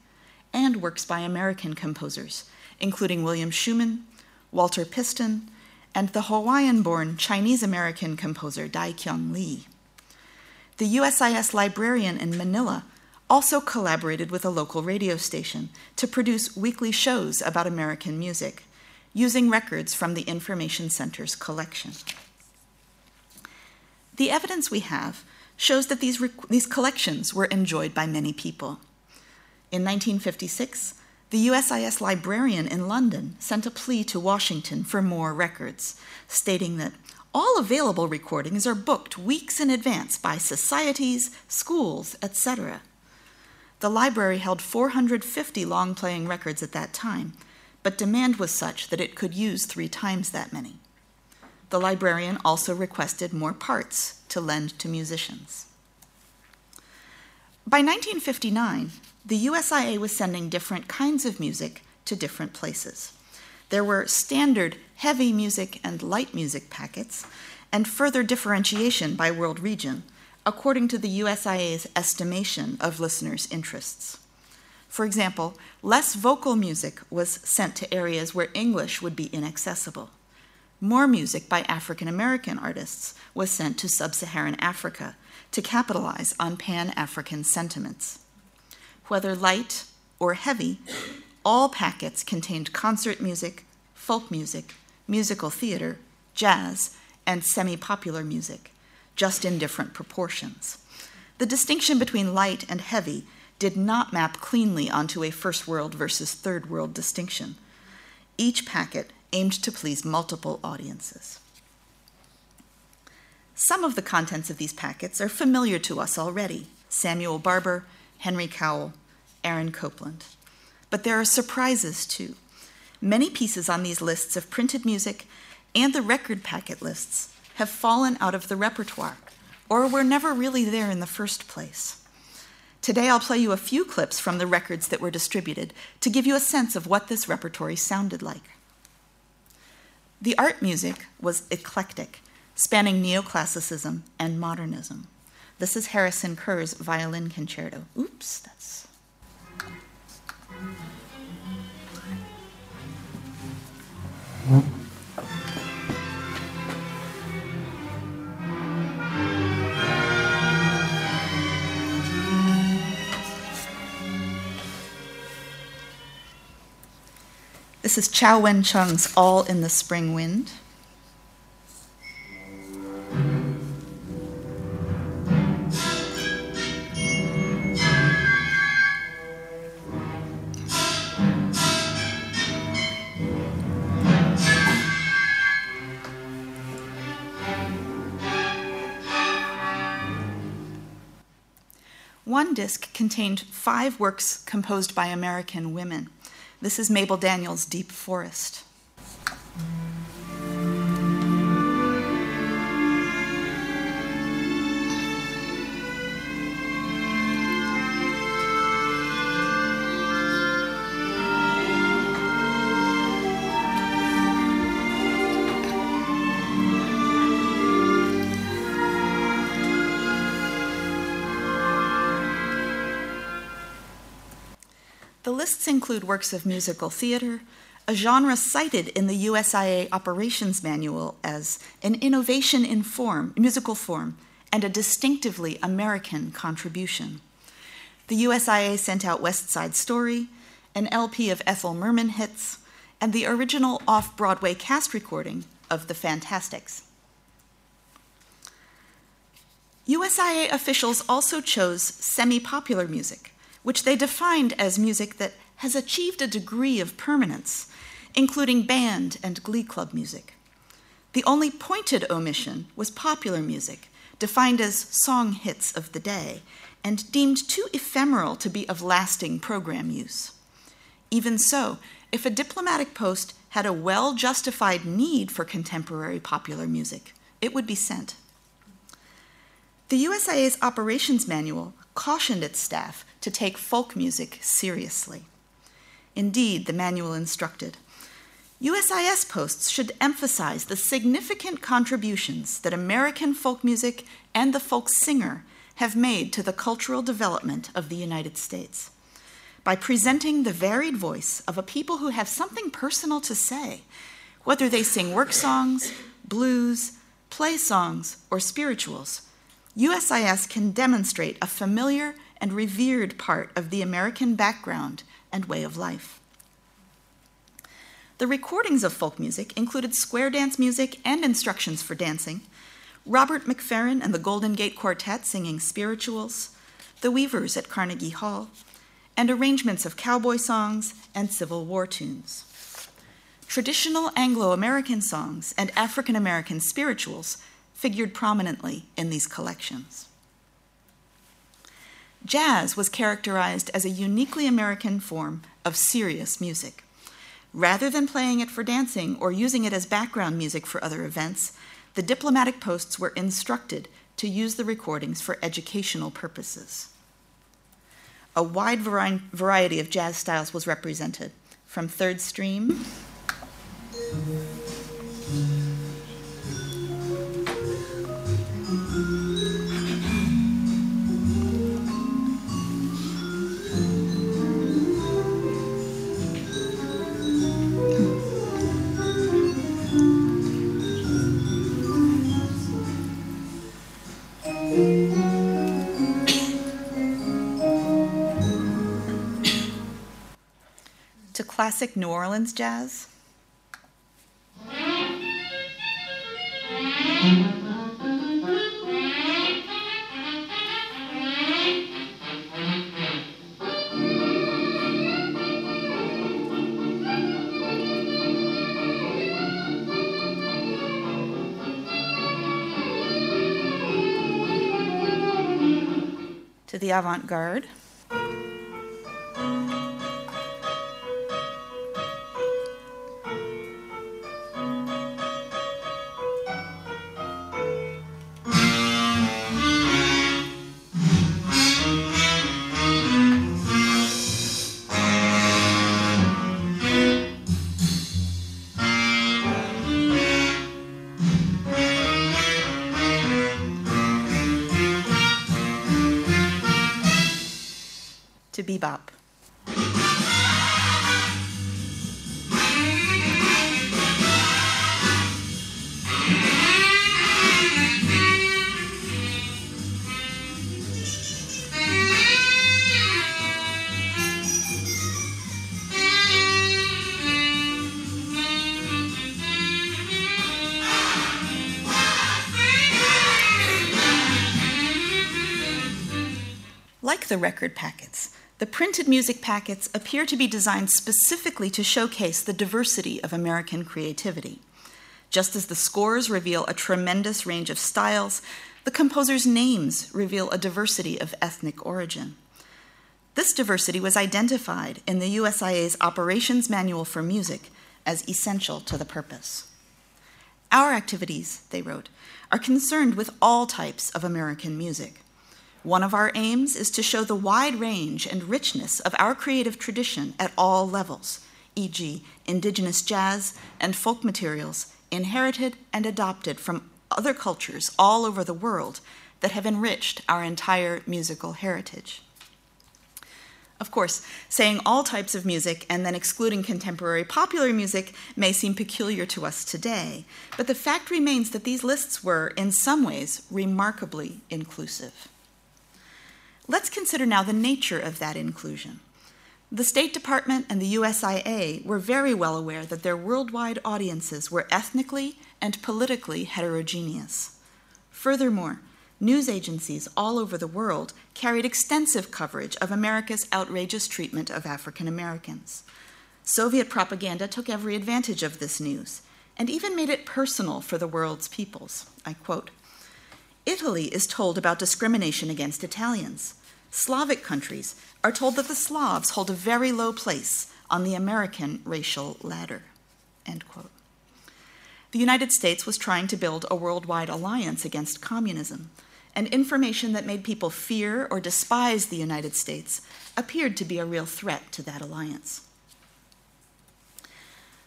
and works by American composers, including William Schuman, Walter Piston, and the Hawaiian born Chinese American composer Dai-Keong Lee. The USIS librarian in Manila also collaborated with a local radio station to produce weekly shows about American music, using records from the Information Center's collection. The evidence we have shows that these, these collections were enjoyed by many people. In 1956, the USIS librarian in London sent a plea to Washington for more records, stating that all available recordings are booked weeks in advance by societies, schools, etc. The library held 450 long playing records at that time, but demand was such that it could use three times that many. The librarian also requested more parts to lend to musicians. By 1959, the USIA was sending different kinds of music to different places. There were standard heavy music and light music packets, and further differentiation by world region, according to the USIA's estimation of listeners' interests. For example, less vocal music was sent to areas where English would be inaccessible. More music by African American artists was sent to sub Saharan Africa to capitalize on Pan African sentiments. Whether light or heavy, all packets contained concert music, folk music, musical theater, jazz, and semi popular music, just in different proportions. The distinction between light and heavy did not map cleanly onto a first world versus third world distinction. Each packet aimed to please multiple audiences. Some of the contents of these packets are familiar to us already Samuel Barber, Henry Cowell, Aaron Copland. But there are surprises too. Many pieces on these lists of printed music and the record packet lists have fallen out of the repertoire or were never really there in the first place. Today, I'll play you a few clips from the records that were distributed to give you a sense of what this repertory sounded like. The art music was eclectic, spanning neoclassicism and modernism. This is Harrison Kerr's violin concerto. Oops, that's. This is Chou Wen-chung's All in the Spring Wind. Disc contained five works composed by American women. This is Mabel Daniels' Deep Forest. Lists include works of musical theater, a genre cited in the USIA operations manual as an innovation in form, musical form, and a distinctively American contribution. The USIA sent out West Side Story, an LP of Ethel Merman hits, and the original off Broadway cast recording of The Fantasticks. USIA officials also chose semi popular music, which they defined as music that has achieved a degree of permanence, including band and glee club music. The only pointed omission was popular music, defined as song hits of the day, and deemed too ephemeral to be of lasting program use. Even so, if a diplomatic post had a well justified need for contemporary popular music, it would be sent. The USIA's operations manual cautioned its staff to take folk music seriously. Indeed, the manual instructed USIS posts should emphasize the significant contributions that American folk music and the folk singer have made to the cultural development of the United States. By presenting the varied voice of a people who have something personal to say, whether they sing work songs, blues, play songs, or spirituals, USIS can demonstrate a familiar and revered part of the American background and way of life. The recordings of folk music included square dance music and instructions for dancing, Robert McFerrin and the Golden Gate Quartet singing spirituals, the Weavers at Carnegie Hall, and arrangements of cowboy songs and Civil War tunes. Traditional Anglo American songs and African American spirituals figured prominently in these collections. Jazz was characterized as a uniquely American form of serious music. Rather than playing it for dancing or using it as background music for other events, the diplomatic posts were instructed to use the recordings for educational purposes. A wide variety of jazz styles was represented, from third stream classic New Orleans jazz. To the avant garde. The record packets, the printed music packets appear to be designed specifically to showcase the diversity of American creativity. Just as the scores reveal a tremendous range of styles, the composers' names reveal a diversity of ethnic origin. This diversity was identified in the USIA's Operations Manual for Music as essential to the purpose. Our activities, they wrote, are concerned with all types of American music. One of our aims is to show the wide range and richness of our creative tradition at all levels, e.g., indigenous jazz and folk materials inherited and adopted from other cultures all over the world that have enriched our entire musical heritage. Of course, saying all types of music and then excluding contemporary popular music may seem peculiar to us today, but the fact remains that these lists were, in some ways, remarkably inclusive. Let's consider now the nature of that inclusion. The State Department and the USIA were very well aware that their worldwide audiences were ethnically and politically heterogeneous. Furthermore, news agencies all over the world carried extensive coverage of America's outrageous treatment of African Americans. Soviet propaganda took every advantage of this news and even made it personal for the world's peoples. I quote Italy is told about discrimination against Italians. Slavic countries are told that the Slavs hold a very low place on the American racial ladder. The United States was trying to build a worldwide alliance against communism, and information that made people fear or despise the United States appeared to be a real threat to that alliance.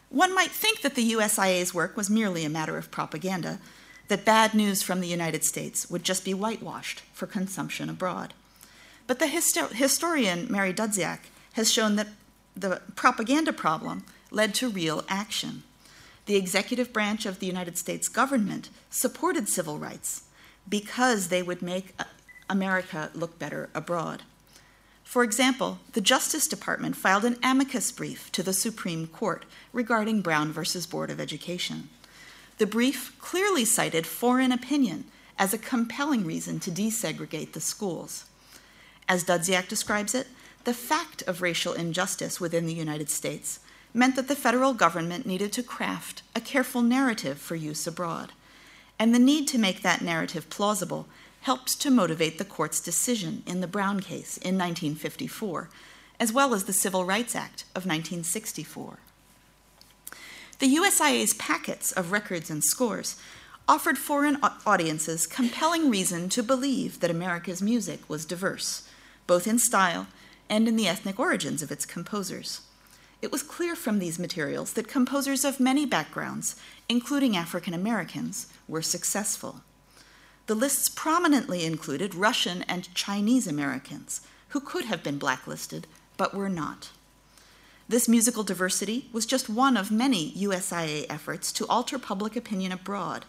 One might think that the USIA's work was merely a matter of propaganda, that bad news from the United States would just be whitewashed for consumption abroad. But the histo- historian Mary Dudziak has shown that the propaganda problem led to real action the executive branch of the United States government supported civil rights because they would make uh, America look better abroad. For example, the Justice Department filed an amicus brief to the Supreme Court regarding Brown versus Board of Education. The brief clearly cited foreign opinion as a compelling reason to desegregate the schools. As Dudziak describes it, the fact of racial injustice within the United States meant that the federal government needed to craft a careful narrative for use abroad. And the need to make that narrative plausible helped to motivate the court's decision in the Brown case in 1954, as well as the Civil Rights Act of 1964. The USIA's packets of records and scores offered foreign audiences compelling reason to believe that America's music was diverse, both in style and in the ethnic origins of its composers it was clear from these materials that composers of many backgrounds, including African Americans, were successful. The lists prominently included Russian and Chinese Americans, who could have been blacklisted but were not. This musical diversity was just one of many USIA efforts to alter public opinion abroad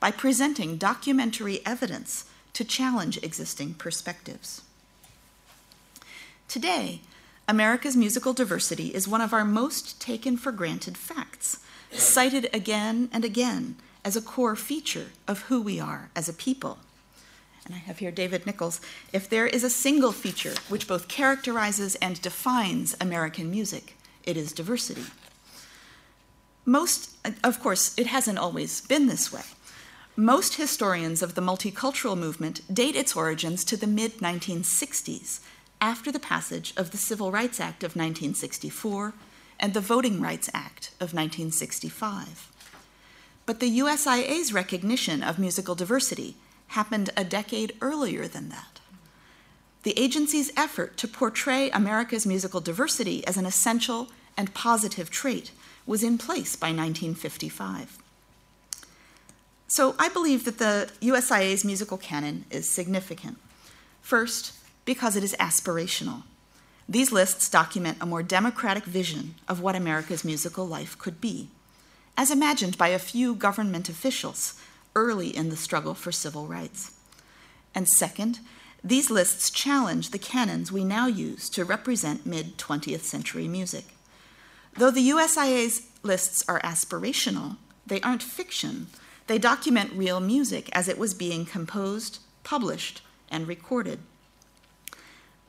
by presenting documentary evidence to challenge existing perspectives. Today, America's musical diversity is one of our most taken for granted facts, cited again and again as a core feature of who we are as a people. And I have here David Nicholls. If there is a single feature which both characterizes and defines American music, it is diversity. Most, of course, it hasn't always been this way. Most historians of the multicultural movement date its origins to the mid 1960s after the passage of the Civil Rights Act of 1964 and the Voting Rights Act of 1965. But the USIA's recognition of musical diversity happened a decade earlier than that. The agency's effort to portray America's musical diversity as an essential and positive trait was in place by 1955. So I believe that the USIA's musical canon is significant. First, because it is aspirational. These lists document a more democratic vision of what America's musical life could be, as imagined by a few government officials early in the struggle for civil rights. And second, these lists challenge the canons we now use to represent mid 20th century music. Though the USIA's lists are aspirational, they aren't fiction. They document real music as it was being composed, published, and recorded.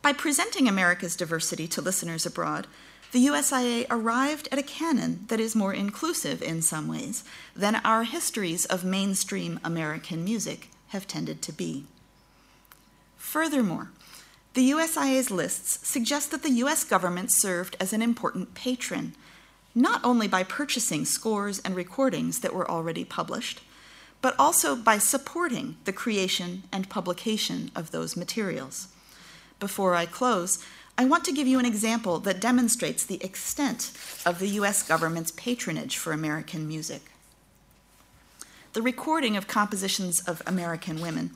By presenting America's diversity to listeners abroad, the USIA arrived at a canon that is more inclusive in some ways than our histories of mainstream American music have tended to be. Furthermore, the USIA's lists suggest that the US government served as an important patron, not only by purchasing scores and recordings that were already published, but also by supporting the creation and publication of those materials before I close, I want to give you an example that demonstrates the extent of the US government's patronage for American music. The recording of compositions of American women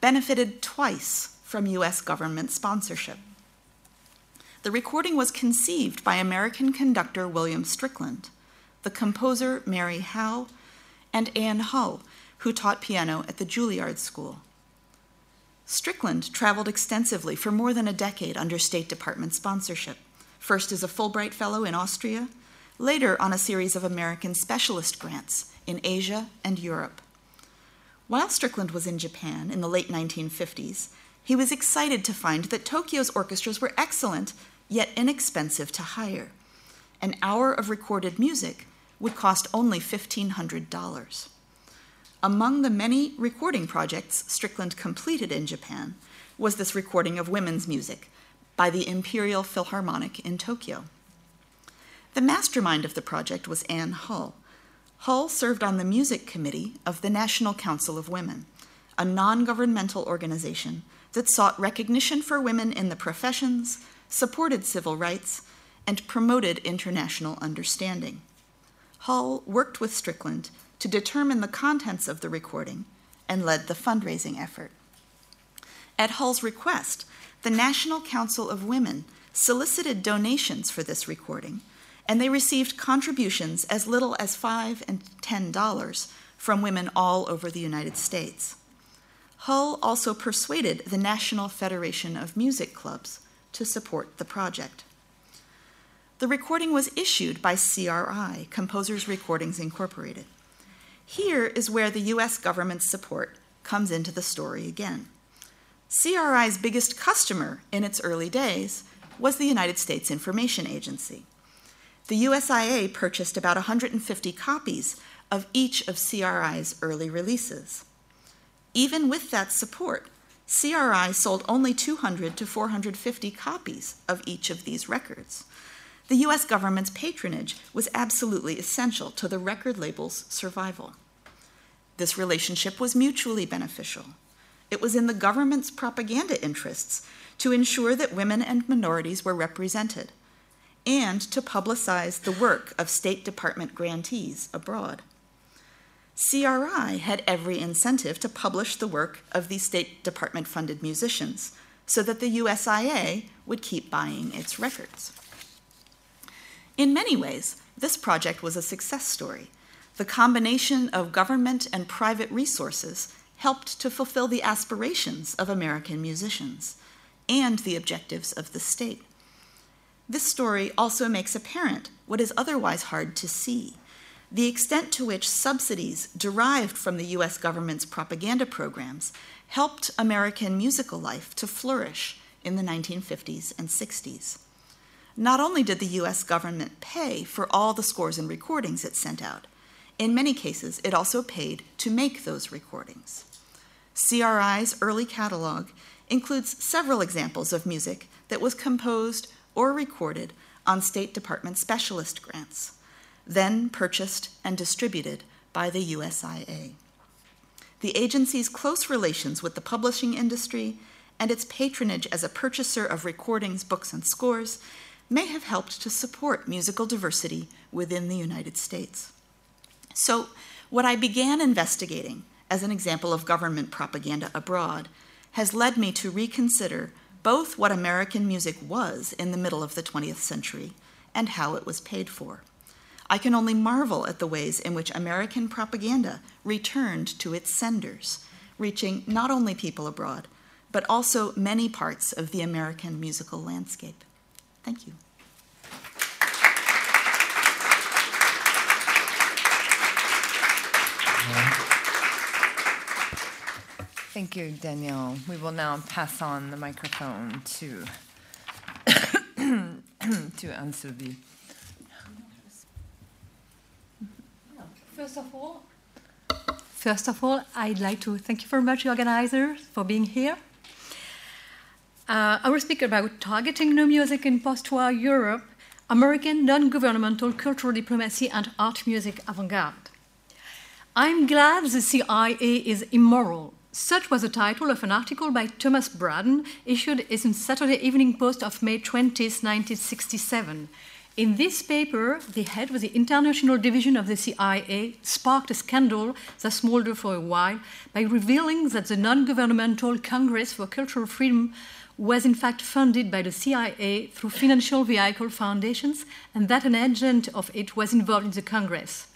benefited twice from US government sponsorship. the recording was conceived by American conductor William Strickland, the composer Mary Howe, and Anne Hull, who taught piano at the Juilliard School. Strickland traveled extensively for more than a decade under State Department sponsorship, first as a Fulbright Fellow in Austria, later on a series of American specialist grants in Asia and Europe. While Strickland was in Japan in the late 1950s, he was excited to find that Tokyo's orchestras were excellent, yet inexpensive to hire. An hour of recorded music would cost only $1,500. Among the many recording projects Strickland completed in Japan was this recording of women's music by the Imperial Philharmonic in Tokyo. The mastermind of the project was Anne Hull. Hull served on the music committee of the National Council of Women, a non governmental organization that sought recognition for women in the professions, supported civil rights, and promoted international understanding. Hull worked with Strickland to determine the contents of the recording and led the fundraising effort. At Hull's request, the National Council of Women solicited donations for this recording, and they received contributions as little as five and ten dollars from women all over the United States. Hull also persuaded the National Federation of Music Clubs to support the project. The recording was issued by CRI, Composers Recordings Incorporated. Here is where the US government's support comes into the story again. CRI's biggest customer in its early days was the United States Information Agency. The USIA purchased about 150 copies of each of CRI's early releases. Even with that support, CRI sold only 200 to 450 copies of each of these records. The US government's patronage was absolutely essential to the record label's survival. This relationship was mutually beneficial. It was in the government's propaganda interests to ensure that women and minorities were represented and to publicize the work of State Department grantees abroad. CRI had every incentive to publish the work of these State Department funded musicians so that the USIA would keep buying its records. In many ways, this project was a success story. The combination of government and private resources helped to fulfill the aspirations of American musicians and the objectives of the state. This story also makes apparent what is otherwise hard to see the extent to which subsidies derived from the US government's propaganda programs helped American musical life to flourish in the 1950s and 60s. Not only did the US government pay for all the scores and recordings it sent out, in many cases, it also paid to make those recordings. CRI's early catalog includes several examples of music that was composed or recorded on State Department specialist grants then purchased and distributed by the USIA. The agency's close relations with the publishing industry and its patronage as a purchaser of recordings, books, and scores may have helped to support musical diversity within the United States. So, what I began investigating as an example of government propaganda abroad has led me to reconsider both what American music was in the middle of the 20th century and how it was paid for. I can only marvel at the ways in which American propaganda returned to its senders, reaching not only people abroad, but also many parts of the American musical landscape. Thank you. Thank you, Danielle. We will now pass on the microphone to to Anne-Sylvie. First of all, first of all, I'd like to thank you very much, organizers, for being here. Uh, I will speak about targeting new music in post-war Europe, American non-governmental cultural diplomacy and art music avant-garde. I'm glad the CIA is immoral. Such was the title of an article by Thomas Braden issued in Saturday Evening Post of May 20, 1967. In this paper, the head of the international division of the CIA sparked a scandal that smoldered for a while by revealing that the non governmental Congress for Cultural Freedom was in fact funded by the CIA through financial vehicle foundations and that an agent of it was involved in the Congress.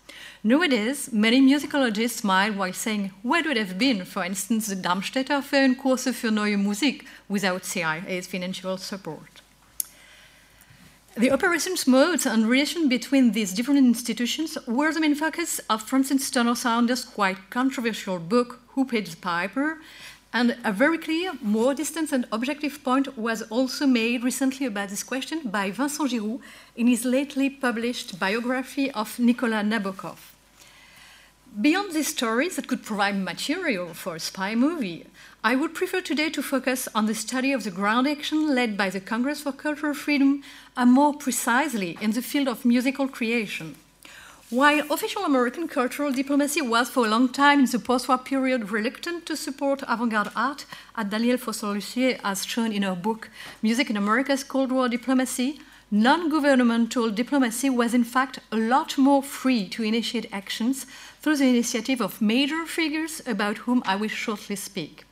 Nowadays, many musicologists smile while saying, Where would have been, for instance, the Darmstädter Ferienkurse für Neue Musik without CIA's financial support? The operations modes and relation between these different institutions were the main focus of Frances Stonor Saunders' quite controversial book, Who Paid the Piper? And a very clear, more distant and objective point was also made recently about this question by Vincent Giroud in his lately published biography of Nicolas Nabokov. Beyond these stories that could provide material for a spy movie, I would prefer today to focus on the study of the ground action led by the Congress for Cultural Freedom, and more precisely in the field of musical creation. While official American cultural diplomacy was for a long time in the post war period reluctant to support avant garde art, as Danielle Fosler-Lussier has shown in her book Music in America's Cold War Diplomacy, non governmental diplomacy was in fact a lot more free to initiate actions through the initiative of major figures about whom I will shortly speak.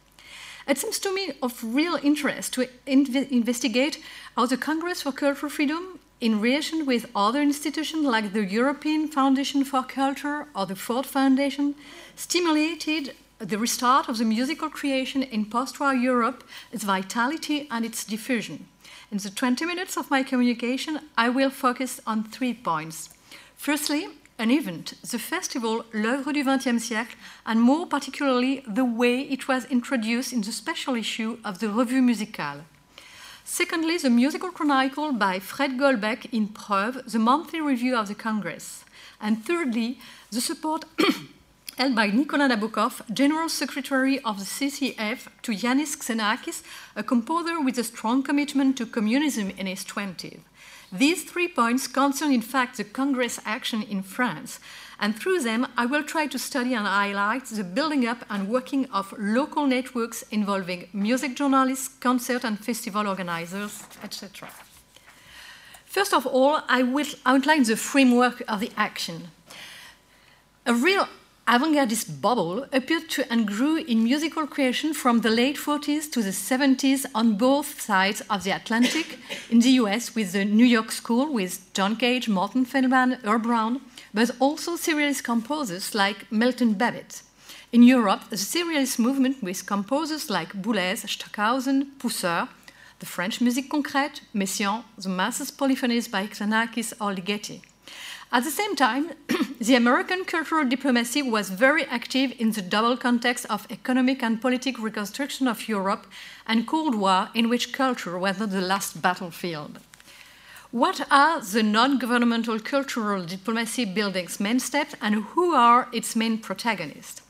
It seems to me of real interest to inv- investigate how the Congress for Cultural Freedom, in relation with other institutions like the European Foundation for Culture or the Ford Foundation, stimulated the restart of the musical creation in post war Europe, its vitality and its diffusion. In the 20 minutes of my communication, I will focus on three points. Firstly, an event, the festival L'œuvre du XXe siècle, and more particularly the way it was introduced in the special issue of the Revue Musicale. Secondly, the musical chronicle by Fred Goldbeck in Preuves, the monthly review of the Congress. And thirdly, the support held by Nicolas Nabokov, General Secretary of the CCF, to Iannis Xenakis, a composer with a strong commitment to communism in his 20s. These three points concern, in fact, the Congress action in France, and through them, I will try to study and highlight the building up and working of local networks involving music journalists, concert and festival organizers, etc. First of all, I will outline the framework of the action. A real avant-gardist bubble appeared to and grew in musical creation from the late 40s to the 70s on both sides of the Atlantic, in the US with the New York School with John Cage, Morton Feldman, Earle Brown, but also serialist composers like Milton Babbitt. In Europe, the serialist movement with composers like Boulez, Stockhausen, Pousseur, the French musique concrète, Messiaen, the masses polyphonies by Xenakis or Ligeti. At the same time, the American cultural diplomacy was very active in the double context of economic and political reconstruction of Europe and Cold War, in which culture was not the last battlefield. What are the non governmental cultural diplomacy building's main steps and who are its main protagonists?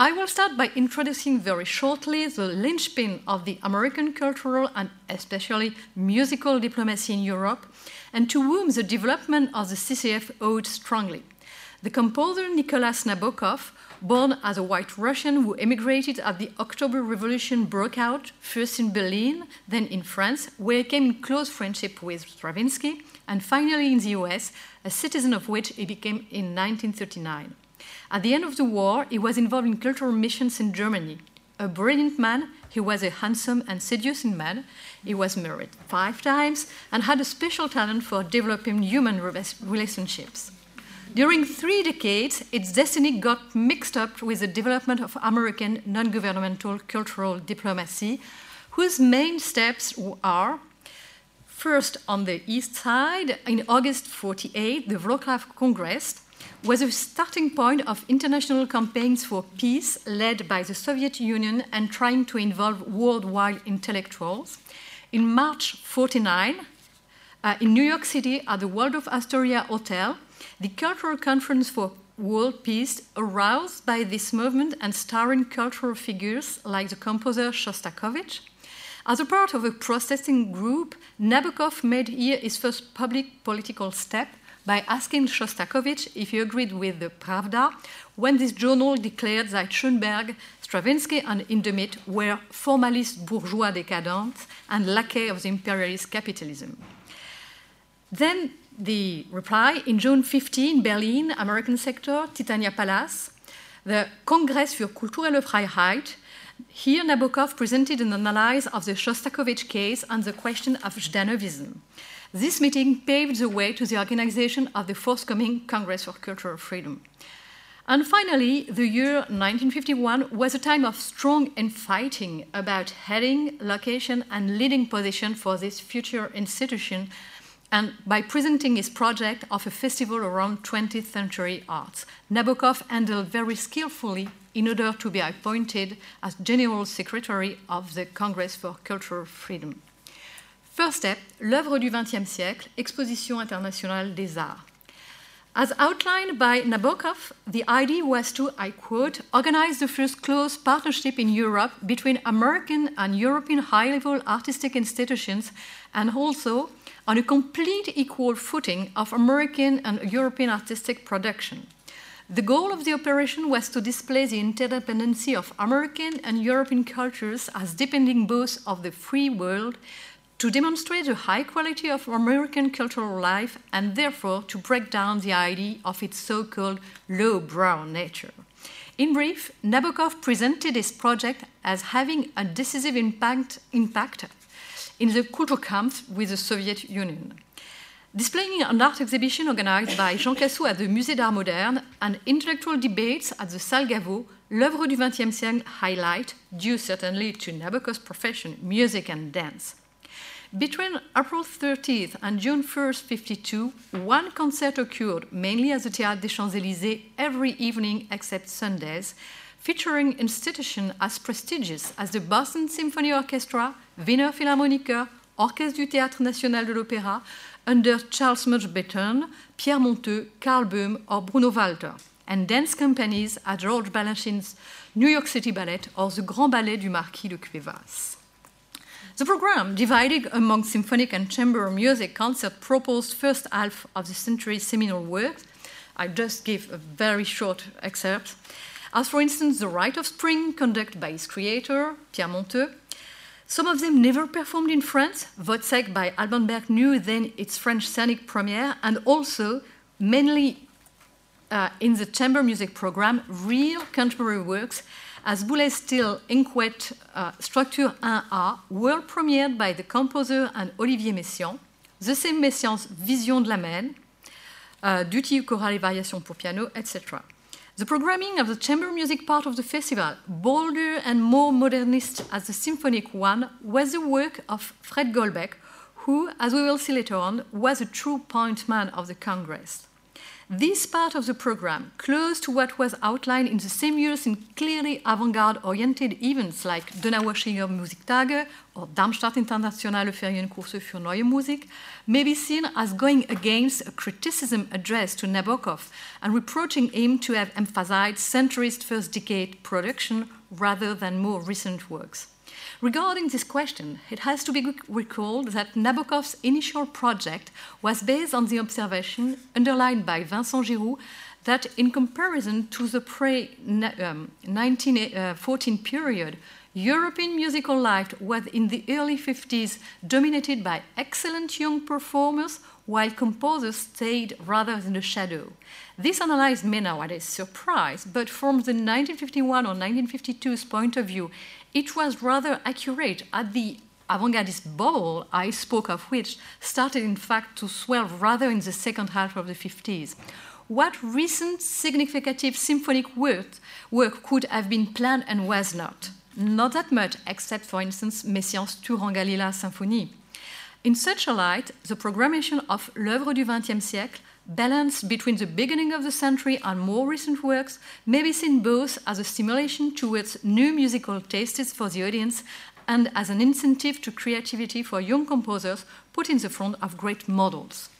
I will start by introducing very shortly the linchpin of the American cultural and especially musical diplomacy in Europe and to whom the development of the CCF owed strongly. The composer Nicolas Nabokov, born as a white Russian who emigrated as the October Revolution broke out, first in Berlin, then in France, where he came in close friendship with Stravinsky, and finally in the US, a citizen of which he became in 1939. At the end of the war, he was involved in cultural missions in Germany. A brilliant man, he was a handsome and seducing man. He was married five times and had a special talent for developing human relationships. During three decades, its destiny got mixed up with the development of American non governmental cultural diplomacy, whose main steps are first, on the east side, in August 48, the Wroclaw Congress was a starting point of international campaigns for peace led by the Soviet Union and trying to involve worldwide intellectuals. In March 49, uh, in New York City at the Waldorf Astoria Hotel, the Cultural Conference for World Peace, aroused by this movement and starring cultural figures like the composer Shostakovich. As a part of a protesting group, Nabokov made here his first public political step by asking Shostakovich if he agreed with the Pravda when this journal declared that Schoenberg, Stravinsky, and Hindemith were formalist bourgeois decadents and lackey of the imperialist capitalism. Then the reply in June 15, Berlin, American sector, Titania Palace, the Congress für kulturelle Freiheit. Here, Nabokov presented an analysis of the Shostakovich case and the question of Zhdanovism. This meeting paved the way to the organization of the forthcoming Congress for Cultural Freedom. And finally, the year 1951 was a time of strong infighting about heading, location, and leading position for this future institution, and by presenting his project of a festival around 20th century arts. Nabokov handled very skillfully in order to be appointed as General Secretary of the Congress for Cultural Freedom. First step, l'œuvre du XXe siècle, Exposition internationale des arts. As outlined by Nabokov, the idea was to, I quote, organize the first close partnership in Europe between American and European high level artistic institutions and also on a complete equal footing of American and European artistic production. The goal of the operation was to display the interdependency of American and European cultures as depending both of the free world to demonstrate the high quality of American cultural life and therefore to break down the idea of its so called low-brow nature. In brief, Nabokov presented his project as having a decisive impact, impact in the cultural Kulturkampf with the Soviet Union. Displaying an art exhibition organized by Jean Cassou at the Musée d'Art Moderne and intellectual debates at the Salle Gaveau, l'œuvre du XXe siècle highlight, due certainly to Nabokov's profession, music and dance. Between April 30th and June 1st, 52, one concert occurred, mainly at the Théâtre des Champs-Élysées, every evening except Sundays, featuring institutions as prestigious as the Boston Symphony Orchestra, Wiener Philharmoniker, Orchestre du Théâtre National de l'Opéra, under Charles Mountbatten, Pierre Monteux, Karl Böhm, or Bruno Walter, and dance companies at George Balanchine's New York City Ballet or the Grand Ballet du Marquis de Cuevas. The program, divided among symphonic and chamber music concert, proposed first half of the century seminal works. I just give a very short excerpt. As for instance, The Rite of Spring, conducted by its creator, Pierre Monteux. Some of them never performed in France. Wozzeck by Alban Berg knew then its French scenic premiere, and also mainly uh, in the chamber music program, real contemporary works as Boulez Still Inquet uh, Structure 1A, world premiered by the composer and Olivier Messiaen, the same Messiaen's Visions de l'Amen, uh, Duty Chorale et Variations pour piano, etc. The programming of the chamber music part of the festival, bolder and more modernist as the symphonic one, was the work of Fred Goldbeck, who, as we will see later on, was a true point man of the Congress. This part of the program, close to what was outlined in the same years in clearly avant garde oriented events like Donaueschinger Musiktage or Darmstadt Internationale Ferienkurse für Neue Musik, may be seen as going against a criticism addressed to Nabokov and reproaching him to have emphasized centrist first decade production rather than more recent works. Regarding this question, it has to be recalled that Nabokov's initial project was based on the observation underlined by Vincent Giroud that in comparison to the pre 1914 um, period, European musical life was in the early 50s dominated by excellent young performers while composers stayed rather in the shadow. This analysis may nowadays surprise, but from the 1951 or 1952's point of view, it was rather accurate at the avant-gardist bubble I spoke of which started in fact to swell rather in the second half of the 50s. What recent significant symphonic work, work could have been planned and was not? Not that much, except for instance Messiaen's Turangalila Symphony. In such a light, the programmation of L'œuvre du XXe siècle balance between the beginning of the century and more recent works may be seen both as a stimulation towards new musical tastes for the audience and as an incentive to creativity for young composers put in the front of great models.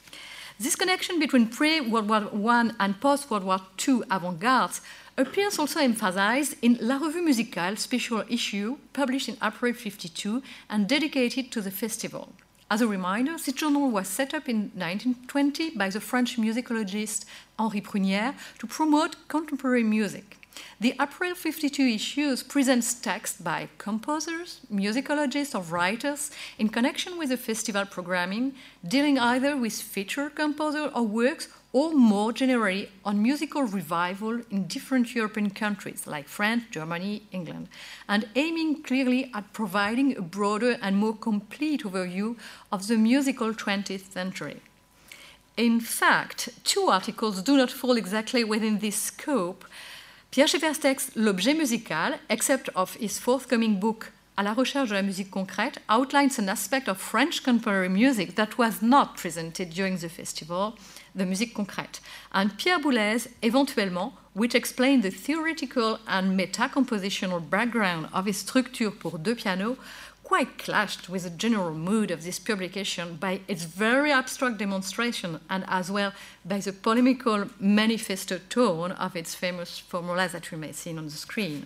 This connection between pre World War I and post World War II avant gardes appears also emphasized in La Revue Musicale special issue published in April 52 and dedicated to the festival. As a reminder, this journal was set up in 1920 by the French musicologist Henri Prunière to promote contemporary music. The April 52 issues presents text by composers, musicologists, or writers in connection with the festival programming, dealing either with featured composer or works or more generally on musical revival in different European countries like France, Germany, England, and aiming clearly at providing a broader and more complete overview of the musical 20th century. In fact, two articles do not fall exactly within this scope, Pierre Schaeffer's L'objet musical, except of his forthcoming book À la recherche de la musique concrète, outlines an aspect of French contemporary music that was not presented during the festival, the musique concrète. And Pierre Boulez, éventuellement, which explained the theoretical and meta-compositional background of his structure pour deux pianos, quite clashed with the general mood of this publication by its very abstract demonstration and as well by the polemical manifesto tone of its famous formulas that we may see on the screen.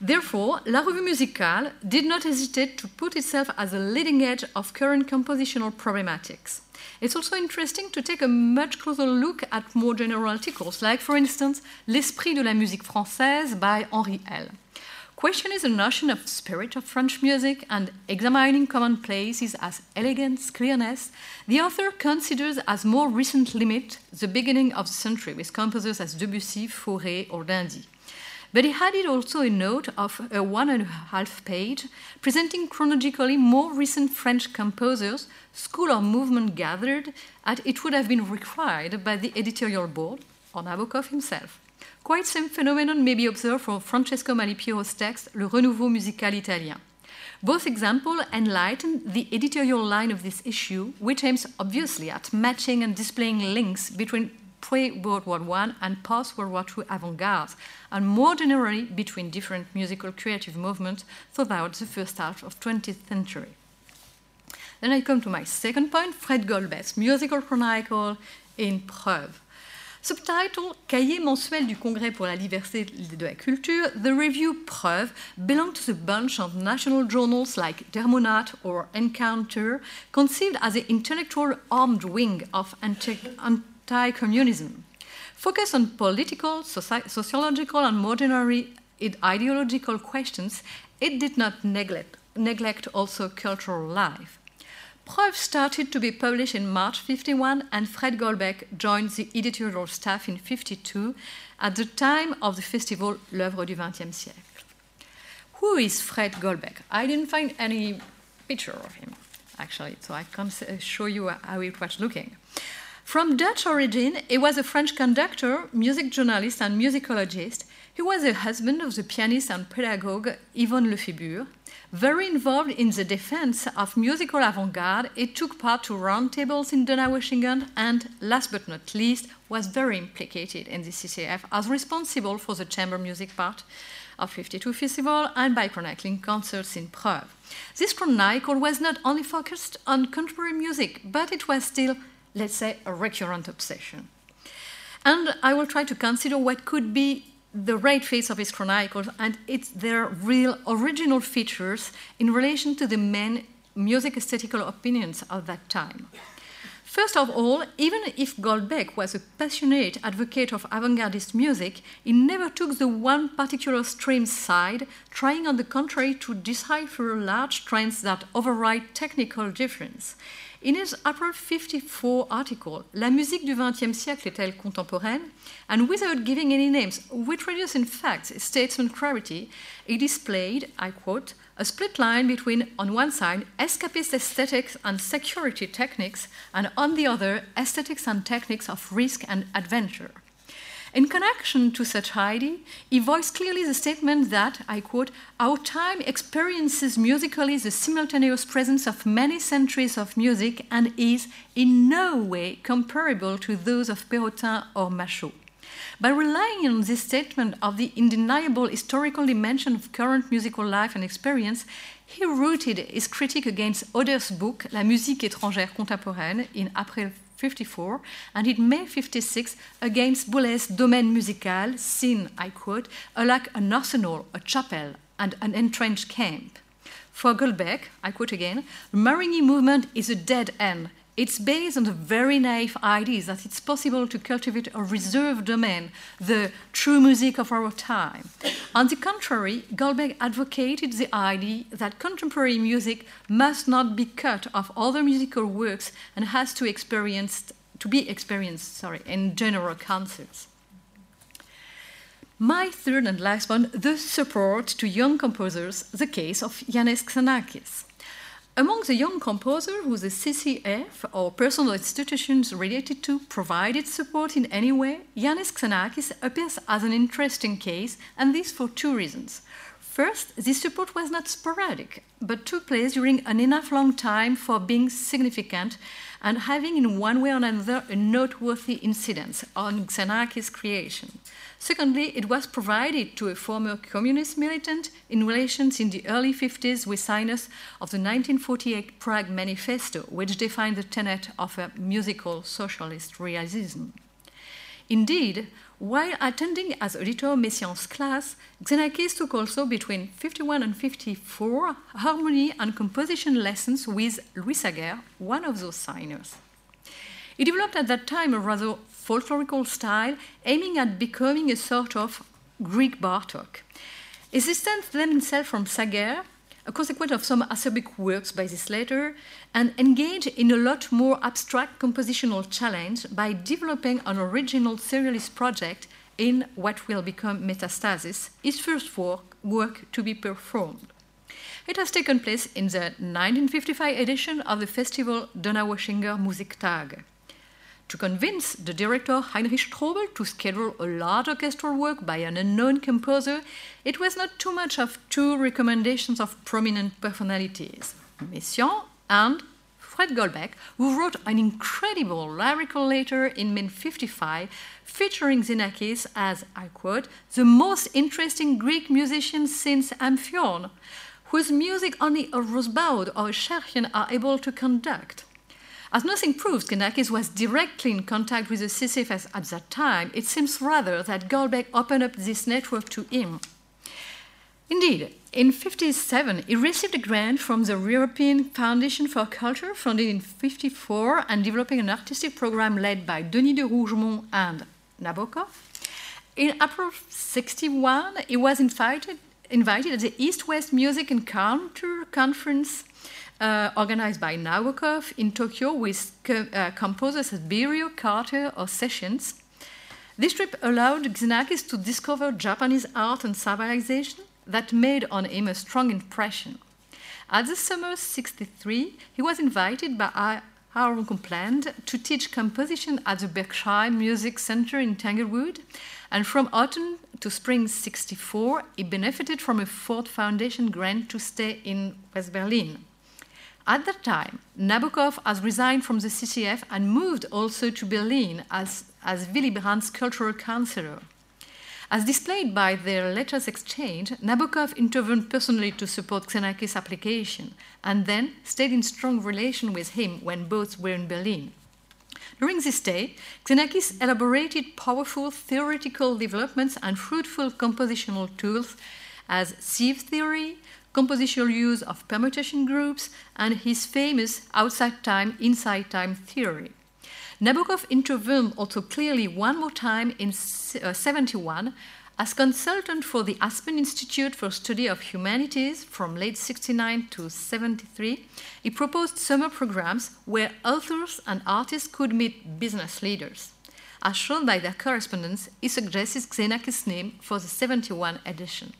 Therefore, La Revue Musicale did not hesitate to put itself as a leading edge of current compositional problematics. It's also interesting to take a much closer look at more general articles, like, for instance, L'Esprit de la musique française by Henri L questioning the notion of spirit of French music and examining commonplaces as elegance, clearness, the author considers as more recent limit the beginning of the century with composers as Debussy, Fauré, or d'Indy. But he added also a note of a one and a half page presenting chronologically more recent French composers, school or movement gathered, as it would have been required by the editorial board or Nabokov himself. Quite same phenomenon may be observed for Francesco Malipiero's text Le Renouveau Musical Italien. Both examples enlighten the editorial line of this issue, which aims obviously at matching and displaying links between pre World War I and post World War II avant garde, and more generally between different musical creative movements throughout the first half of 20th century. Then I come to my second point Fred Goldbeck's musical chronicle in Preuves. Subtitle Cahier mensuel du Congrès pour la liberté de la culture, the review Preuves belonged to the bunch of national journals like Der or Encounter, conceived as the intellectual armed wing of anti communism. Focused on political, soci sociological, and generally ideological questions, it did not neglect, neglect also cultural life. Preuves started to be published in March 51, and Fred Goldbeck joined the editorial staff in 52 at the time of the festival L'œuvre du XXe siècle. Who is Fred Goldbeck? I didn't find any picture of him, actually, so I can't show you how it was looking. From Dutch origin, he was a French conductor, music journalist, and musicologist. He was the husband of the pianist and pedagogue Yvonne Lefébure, very involved in the defense of musical avant garde, he took part to roundtables in Donaueschingen and, last but not least, was very implicated in the CCF as responsible for the chamber music part of 52 Festival and by chronicling concerts in Preuves. This chronicle was not only focused on contemporary music, but it was still, let's say, a recurrent obsession. And I will try to consider what could be the right face of his chronicles and it's their real original features in relation to the main music aesthetical opinions of that time. First of all, even if Goldbeck was a passionate advocate of avant gardist music, he never took the one particular stream side, trying on the contrary to decipher large trends that override technical difference. In his April 54 article, La musique du XXe siècle est-elle contemporaine? And without giving any names, which reduce in fact statesman clarity, he displayed, I quote, a split line between, on one side, escapist aesthetics and security techniques, and on the other, aesthetics and techniques of risk and adventure. In connection to such idea, he voiced clearly the statement that, I quote, our time experiences musically the simultaneous presence of many centuries of music and is in no way comparable to those of Pérotin or Machaut. By relying on this statement of the undeniable historical dimension of current musical life and experience, he rooted his critique against Hodeir's book La musique étrangère contemporaine in April 54, and in May 56 against Boulez's domaine musical, seen, I quote, "a like an arsenal, a chapel, and an entrenched camp. For Goldbeck, I quote again, the Marigny movement is a dead end. It's based on the very naive idea that it's possible to cultivate a reserved domain, the true music of our time. On the contrary, Goldbeck advocated the idea that contemporary music must not be cut off other musical works and has to, experience, to be experienced sorry, in general concerts. My third and last one, the support to young composers, the case of Iannis Xenakis. Among the young composers who the CCF or personal institutions related to provided support in any way, Iannis Xenakis appears as an interesting case, and this for two reasons. First, this support was not sporadic, but took place during an enough long time for being significant and having in one way or another a noteworthy incidence on Xenakis' creation. Secondly, it was provided to a former communist militant in relations in the early 50s with signers of the 1948 Prague Manifesto, which defined the tenet of a musical socialist realism. Indeed, while attending as auditor Messiaen's class, Xenakis took also between 51 and 54 harmony and composition lessons with Louis Saguer, one of those signers. He developed at that time a rather folklorical style, aiming at becoming a sort of Greek Bartok. He distanced himself from Sager, a consequence of some acerbic works by this later, and engaged in a lot more abstract compositional challenge by developing an original serialist project in what will become Metastaseis, his first work, work to be performed. It has taken place in the 1955 edition of the festival Donaueschinger Musiktag. To convince the director Heinrich Strobel to schedule a large orchestral work by an unknown composer, it was not too much of two recommendations of prominent personalities, Messiaen and Fred Goldbeck, who wrote an incredible lyrical letter in 1955 featuring Xenakis as, I quote, the most interesting Greek musician since Amphion, whose music only a Rosbaud or a Scherchen are able to conduct. As nothing proves Xenakis was directly in contact with the CCFS at that time, it seems rather that Goldbeck opened up this network to him. Indeed, in 57, he received a grant from the European Foundation for Culture, founded in 54 and developing an artistic program led by Denis de Rougemont and Nabokov. In April 61, he was invited, invited at the East West Music and Culture Conference uh, organized by Nabokov in Tokyo with co- uh, composers at Berio, Carter, or Sessions. This trip allowed Xenakis to discover Japanese art and civilization that made on him a strong impression. At the summer of 63, he was invited by Aaron Copland to teach composition at the Berkshire Music Center in Tanglewood, and from autumn to spring 64, he benefited from a Ford Foundation grant to stay in West Berlin. At that time, Nabokov has resigned from the CCF and moved also to Berlin as, as Willy Brandt's cultural counselor. As displayed by their letters exchange, Nabokov intervened personally to support Xenakis' application and then stayed in strong relation with him when both were in Berlin. During this stay, Xenakis elaborated powerful theoretical developments and fruitful compositional tools as sieve theory, compositional use of permutation groups, and his famous outside time, inside time theory. Nabokov intervened also clearly one more time in uh, 71 as consultant for the Aspen Institute for Study of Humanities from late 69 to 73. He proposed summer programs where authors and artists could meet business leaders. As shown by their correspondence, he suggested Xenakis' name for the 71 edition.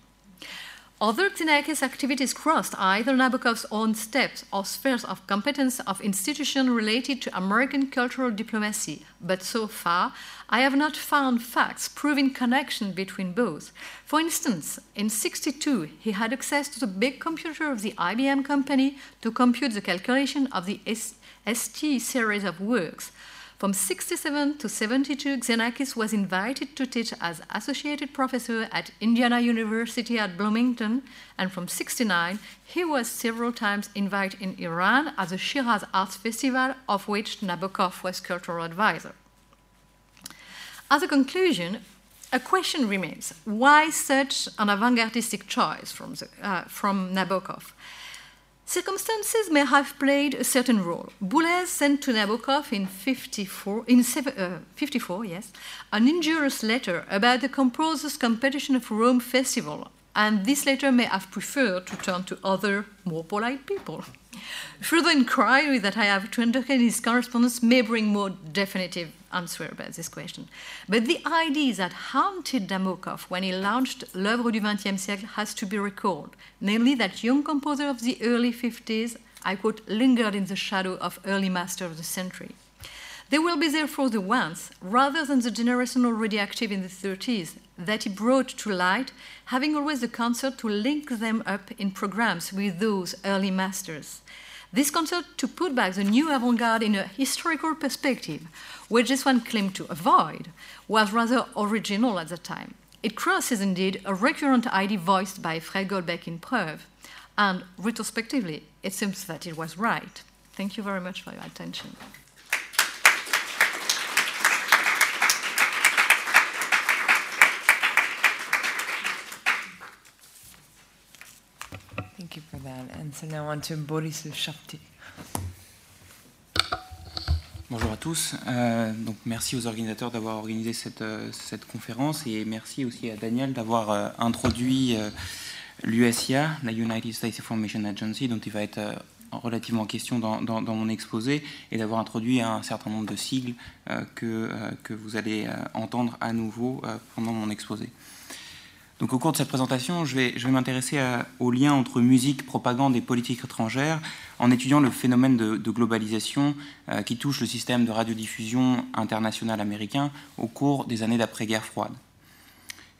Other Xenakis activities crossed either Nabokov's own steps or spheres of competence of institutions related to American cultural diplomacy, but so far I have not found facts proving connection between both. For instance, in 62 he had access to the big computer of the IBM company to compute the calculation of the ST series of works. From 67 to 72, Xenakis was invited to teach as associated professor at Indiana University at Bloomington, and from 69, he was several times invited in Iran at the Shiraz Arts Festival, of which Nabokov was cultural advisor. As a conclusion, a question remains why such an avant gardistic choice from, the, uh, from Nabokov? Circumstances may have played a certain role. Boulez sent to Nabokov in 54, in seven, uh, 54 yes, an injurious letter about the composer's competition of Rome Festival, and this letter may have preferred to turn to other, more polite people. Further inquiry that I have to undertake in his correspondence may bring more definitive answer about this question. But the idea that haunted Nabokov when he launched L'œuvre du XXe siècle has to be recalled, namely that young composer of the early 50s, I quote, lingered in the shadow of early master of the century. They will be therefore the ones, rather than the generation already active in the 30s, that he brought to light, having always the concert to link them up in programs with those early masters. This concert to put back the new avant garde in a historical perspective, which this one claimed to avoid, was rather original at the time. It crosses indeed a recurrent idea voiced by Fred Goldbeck in Preuves, and retrospectively, it seems that it was right. Thank you very much for your attention. Thank you. And so now on to Boris Chapti. Bonjour à tous. Euh, donc merci aux organisateurs d'avoir organisé cette, euh, cette, conférence et merci aussi à Daniel d'avoir euh, introduit l'USIA, la United States Information Agency, dont il va être relativement question dans, dans, dans, mon exposé, et d'avoir introduit un certain nombre de sigles que, que vous allez entendre à nouveau pendant mon exposé. Donc au cours de cette présentation, je vais, m'intéresser au lien entre musique, propagande et politique étrangère en étudiant le phénomène de, globalisation euh, qui touche le système de radiodiffusion international américain au cours des années d'après-guerre froide.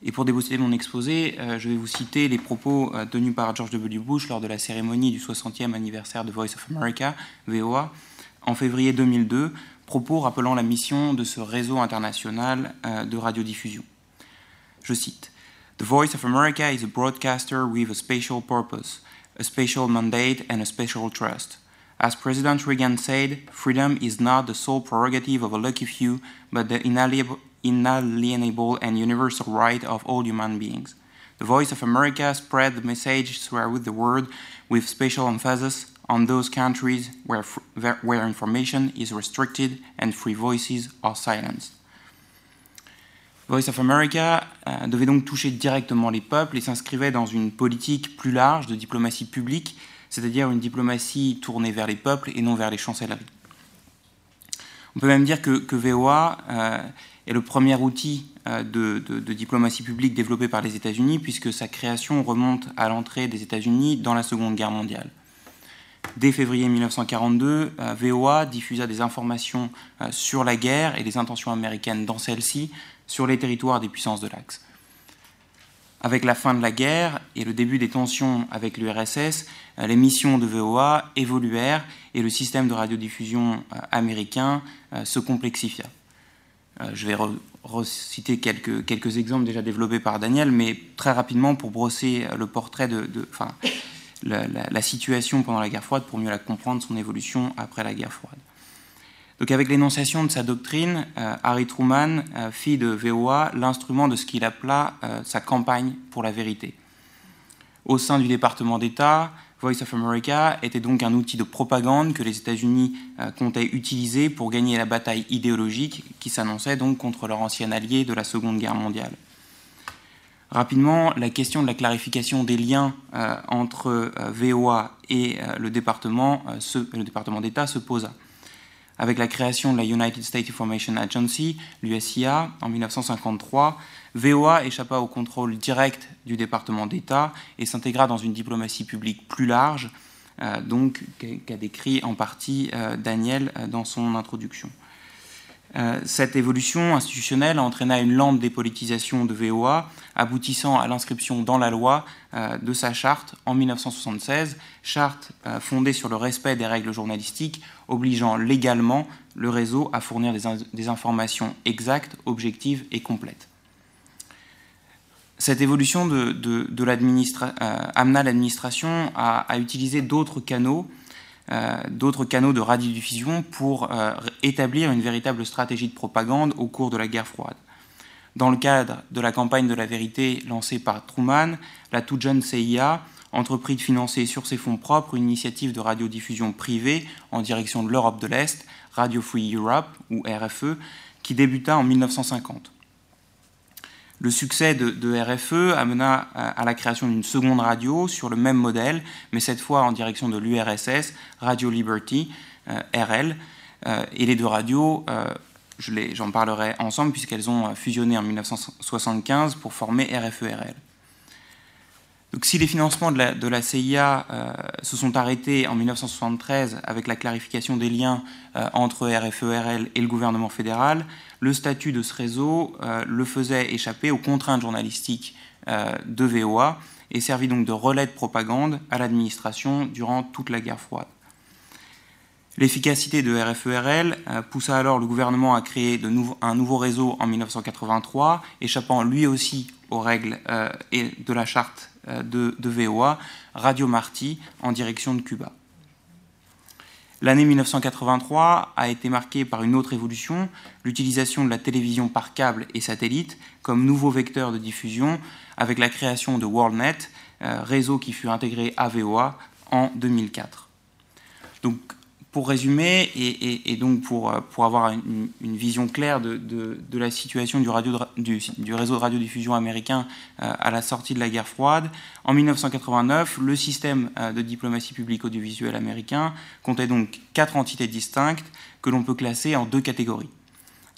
Et pour débuter mon exposé, euh, je vais vous citer les propos euh, tenus par George W. Bush lors de la cérémonie du 60e anniversaire de Voice of America, VOA, en février 2002, propos rappelant la mission de ce réseau international de radiodiffusion. Je cite The Voice of America is a broadcaster with a special purpose, a special mandate, and a special trust. As President Reagan said, freedom is not the sole prerogative of a lucky few, but the inalienable and universal right of all human beings. The Voice of America spread the message throughout the world with special emphasis on those countries where, where information is restricted and free voices are silenced. Voice of America euh, devait donc toucher directement les peuples et s'inscrivait dans une politique plus large de diplomatie publique, c'est-à-dire une diplomatie tournée vers les peuples et non vers les chancelleries. On peut même dire que, VOA euh, est le premier outil euh, de, diplomatie publique développé par les États-Unis, puisque sa création remonte à l'entrée des États-Unis dans la Seconde Guerre mondiale. Dès février 1942, euh, VOA diffusa des informations sur la guerre et les intentions américaines dans celle-ci sur les territoires des puissances de l'Axe. Avec la fin de la guerre et le début des tensions avec l'URSS, euh, les missions de VOA évoluèrent et le système de radiodiffusion euh, américain euh, se complexifia. Je vais reciter quelques, quelques exemples déjà développés par Daniel, mais très rapidement pour brosser le portrait de, enfin, la situation pendant la guerre froide pour mieux la comprendre, son évolution après la guerre froide. Donc avec l'énonciation de sa doctrine, euh, Harry Truman euh, fit de VOA l'instrument de ce qu'il appela euh, sa campagne pour la vérité. Au sein du département d'État, Voice of America était donc un outil de propagande que les États-Unis comptaient utiliser pour gagner la bataille idéologique qui s'annonçait donc contre leur ancien allié de la Seconde Guerre mondiale. Rapidement, la question de la clarification des liens entre VOA et le département, le département d'État se posa avec la création de la United States Information Agency, l'USIA, en 1953, VOA échappa au contrôle direct du département d'État et s'intégra dans une diplomatie publique plus large, euh, donc qu'a décrit en partie euh, Daniel euh, dans son introduction. Cette évolution institutionnelle entraîna une lente dépolitisation de VOA, aboutissant à l'inscription dans la loi de sa charte en 1976, charte fondée sur le respect des règles journalistiques, obligeant légalement le réseau à fournir des, informations exactes, objectives et complètes. Cette évolution de amena l'administration à, utiliser d'autres canaux euh, canaux de radiodiffusion pour euh, établir une véritable stratégie de propagande au cours de la guerre froide. Dans le cadre de la campagne de la vérité lancée par Truman, la toute jeune CIA entrepris de financer sur ses fonds propres une initiative de radiodiffusion privée en direction de l'Europe de l'Est, Radio Free Europe, ou RFE, qui débuta en 1950. Le succès de, RFE amena à, la création d'une seconde radio sur le même modèle, mais cette fois en direction de l'URSS, Radio Liberty, euh, RL, euh, et les deux radios, euh, j'en parlerai ensemble puisqu'elles ont fusionné en 1975 pour former RFE-RL. Donc, si les financements de la, CIA euh, se sont arrêtés en 1973 avec la clarification des liens euh, entre RFE-RL et le gouvernement fédéral, le statut de ce réseau euh, le faisait échapper aux contraintes journalistiques de VOA et servit donc de relais de propagande à l'administration durant toute la guerre froide. L'efficacité de RFE-RL poussa alors le gouvernement à créer un nouveau réseau en 1983, échappant lui aussi aux règles et de la charte euh, de, VOA, Radio Marty, en direction de Cuba. L'année 1983 a été marquée par une autre évolution, l'utilisation de la télévision par câble et satellite comme nouveau vecteur de diffusion avec la création de WorldNet, euh, réseau qui fut intégré à VOA en 2004. Donc pour résumer, et, donc pour, euh, pour avoir une, vision claire de, de, la situation du, réseau de radiodiffusion américain euh, à la sortie de la guerre froide, en 1989, le système euh, de diplomatie publique audiovisuelle américain comptait donc quatre entités distinctes que l'on peut classer en deux catégories.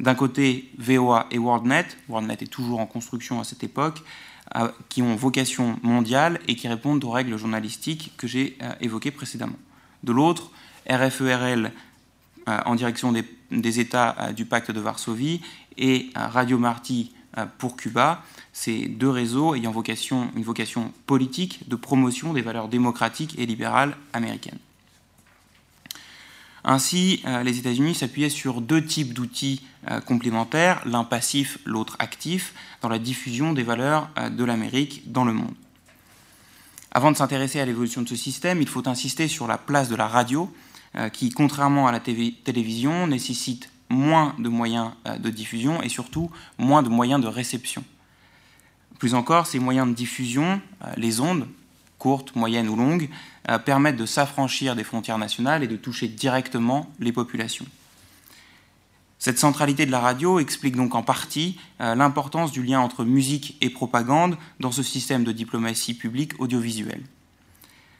D'un côté, VOA et WorldNet, WorldNet est toujours en construction à cette époque, qui ont vocation mondiale et qui répondent aux règles journalistiques que j'ai évoquées précédemment. De l'autre, RFERL euh, en direction des, États euh, du pacte de Varsovie et euh, Radio Marty pour Cuba, ces deux réseaux ayant vocation, une vocation politique de promotion des valeurs démocratiques et libérales américaines. Ainsi, les États-Unis s'appuyaient sur deux types d'outils complémentaires, l'un passif, l'autre actif, dans la diffusion des valeurs de l'Amérique dans le monde. Avant de s'intéresser à l'évolution de ce système, il faut insister sur la place de la radio qui, contrairement à la télévision, nécessite moins de moyens euh, de diffusion et surtout moins de moyens de réception. Plus encore, ces moyens de diffusion, euh, les ondes, courtes, moyennes ou longues, permettent de s'affranchir des frontières nationales et de toucher directement les populations. Cette centralité de la radio explique donc en partie l'importance du lien entre musique et propagande dans ce système de diplomatie publique audiovisuelle.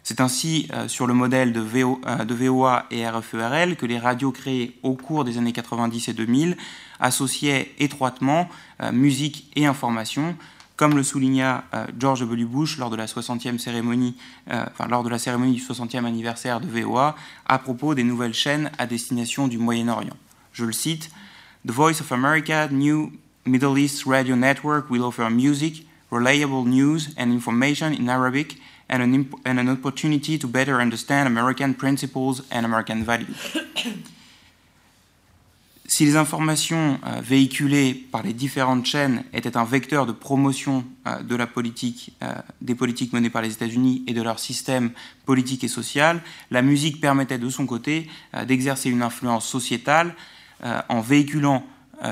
C'est ainsi euh, sur le modèle de, VOA euh, et RFERL que les radios créées au cours des années 90 et 2000 associaient étroitement euh, musique et information, comme le souligna George W. Bush lors de la 60e cérémonie, lors de la cérémonie du 60e anniversaire de VOA à propos des nouvelles chaînes à destination du Moyen-Orient. Je le cite The Voice of America New Middle East Radio Network will offer music, reliable news and information in Arabic and an, and an opportunity to better understand American principles and American values. Si les informations euh, véhiculées par les différentes chaînes étaient un vecteur de promotion euh, de la politique, euh, des politiques menées par les États-Unis et de leur système politique et social, la musique permettait de son côté d'exercer une influence sociétale en véhiculant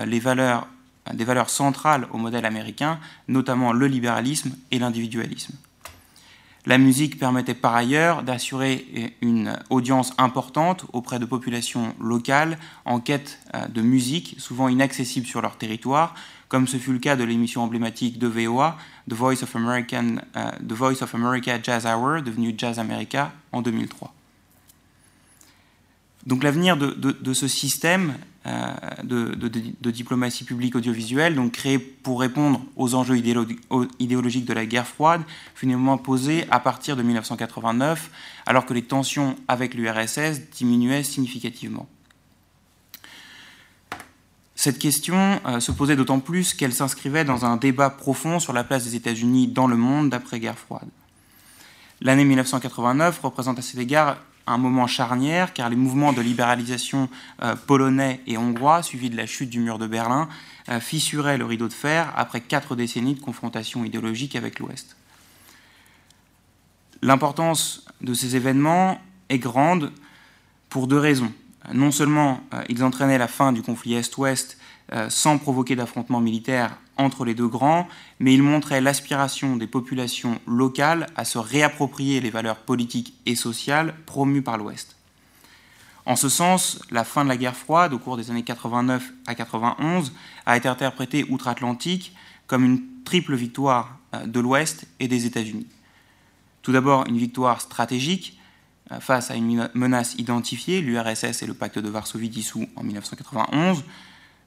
les valeurs, des valeurs centrales au modèle américain, notamment le libéralisme et l'individualisme. La musique permettait par ailleurs d'assurer une audience importante auprès de populations locales en quête euh, de musique, souvent inaccessible sur leur territoire, comme ce fut le cas de l'émission emblématique de VOA, The Voice of, American, euh, The Voice of America Jazz Hour, devenue Jazz America en 2003. Donc l'avenir de, ce système euh, de, diplomatie publique audiovisuelle, donc créé pour répondre aux enjeux idéologiques de la guerre froide, fut néanmoins posé à partir de 1989, alors que les tensions avec l'URSS diminuaient significativement. Cette question euh, se posait d'autant plus qu'elle s'inscrivait dans un débat profond sur la place des États-Unis dans le monde d'après-guerre froide. L'année 1989 représente à cet égard un moment charnière, car les mouvements de libéralisation euh, polonais et hongrois, suivis de la chute du mur de Berlin, euh, fissuraient le rideau de fer après quatre décennies de confrontation idéologique avec l'Ouest. L'importance de ces événements est grande pour deux raisons. Non seulement euh, ils entraînaient la fin du conflit Est-Ouest sans provoquer d'affrontements militaires entre les deux grands, mais il montrait l'aspiration des populations locales à se réapproprier les valeurs politiques et sociales promues par l'Ouest. En ce sens, la fin de la guerre froide au cours des années 89 à 91 a été interprétée outre-Atlantique comme une triple victoire euh, de l'Ouest et des États-Unis. Tout d'abord, une victoire stratégique euh, face à une menace identifiée, l'URSS et le pacte de Varsovie dissous en 1991,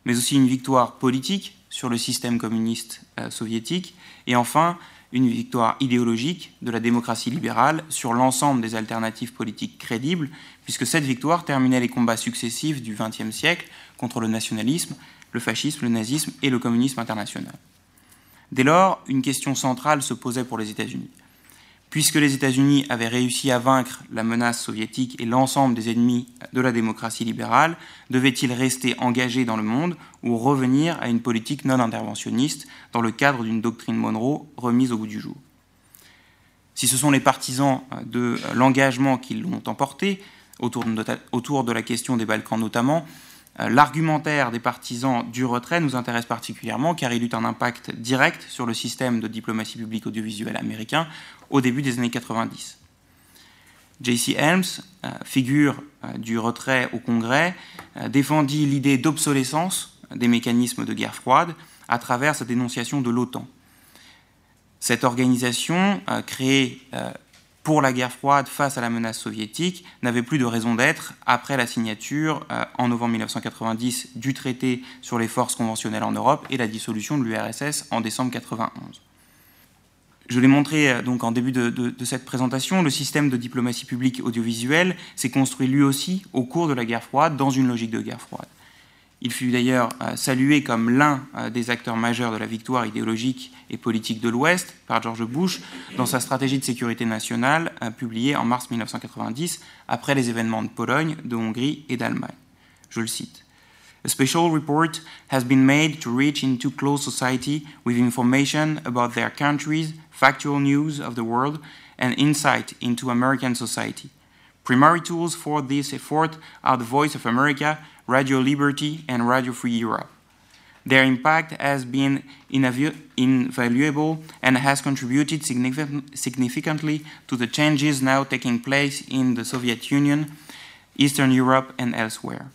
mais aussi une victoire politique sur le système communiste euh, soviétique, et enfin une victoire idéologique de la démocratie libérale sur l'ensemble des alternatives politiques crédibles, puisque cette victoire terminait les combats successifs du XXe siècle contre le nationalisme, le fascisme, le nazisme et le communisme international. Dès lors, une question centrale se posait pour les États-Unis. Puisque les États-Unis avaient réussi à vaincre la menace soviétique et l'ensemble des ennemis de la démocratie libérale, devaient-ils rester engagés dans le monde ou revenir à une politique non interventionniste dans le cadre d'une doctrine Monroe remise au bout du jour? Si ce sont les partisans de l'engagement qui l'ont emporté, autour de, la question des Balkans notamment, L'argumentaire des partisans du retrait nous intéresse particulièrement car il eut un impact direct sur le système de diplomatie publique audiovisuelle américain au début des années 90. J.C. Helms, euh, figure euh, du retrait au Congrès, défendit l'idée d'obsolescence des mécanismes de guerre froide à travers sa dénonciation de l'OTAN. Cette organisation, créée pour la guerre froide face à la menace soviétique n'avait plus de raison d'être après la signature euh, en novembre 1990 du traité sur les forces conventionnelles en Europe et la dissolution de l'URSS en décembre 1991. Je l'ai montré euh, donc en début de, de, cette présentation, le système de diplomatie publique audiovisuelle s'est construit lui aussi au cours de la guerre froide dans une logique de guerre froide. Il fut d'ailleurs euh, salué comme l'un des acteurs majeurs de la victoire idéologique et politique de l'Ouest par George Bush dans sa stratégie de sécurité nationale euh, publiée en mars 1990 après les événements de Pologne, de Hongrie et d'Allemagne. Je le cite. A special report has been made to reach into close society with information about their countries, factual news of the world, and insight into American society. Primary tools for this effort are the Voice of America, Radio Liberty, and Radio Free Europe. Their impact has been invaluable and has contributed significantly to the changes now taking place in the Soviet Union, Eastern Europe and elsewhere.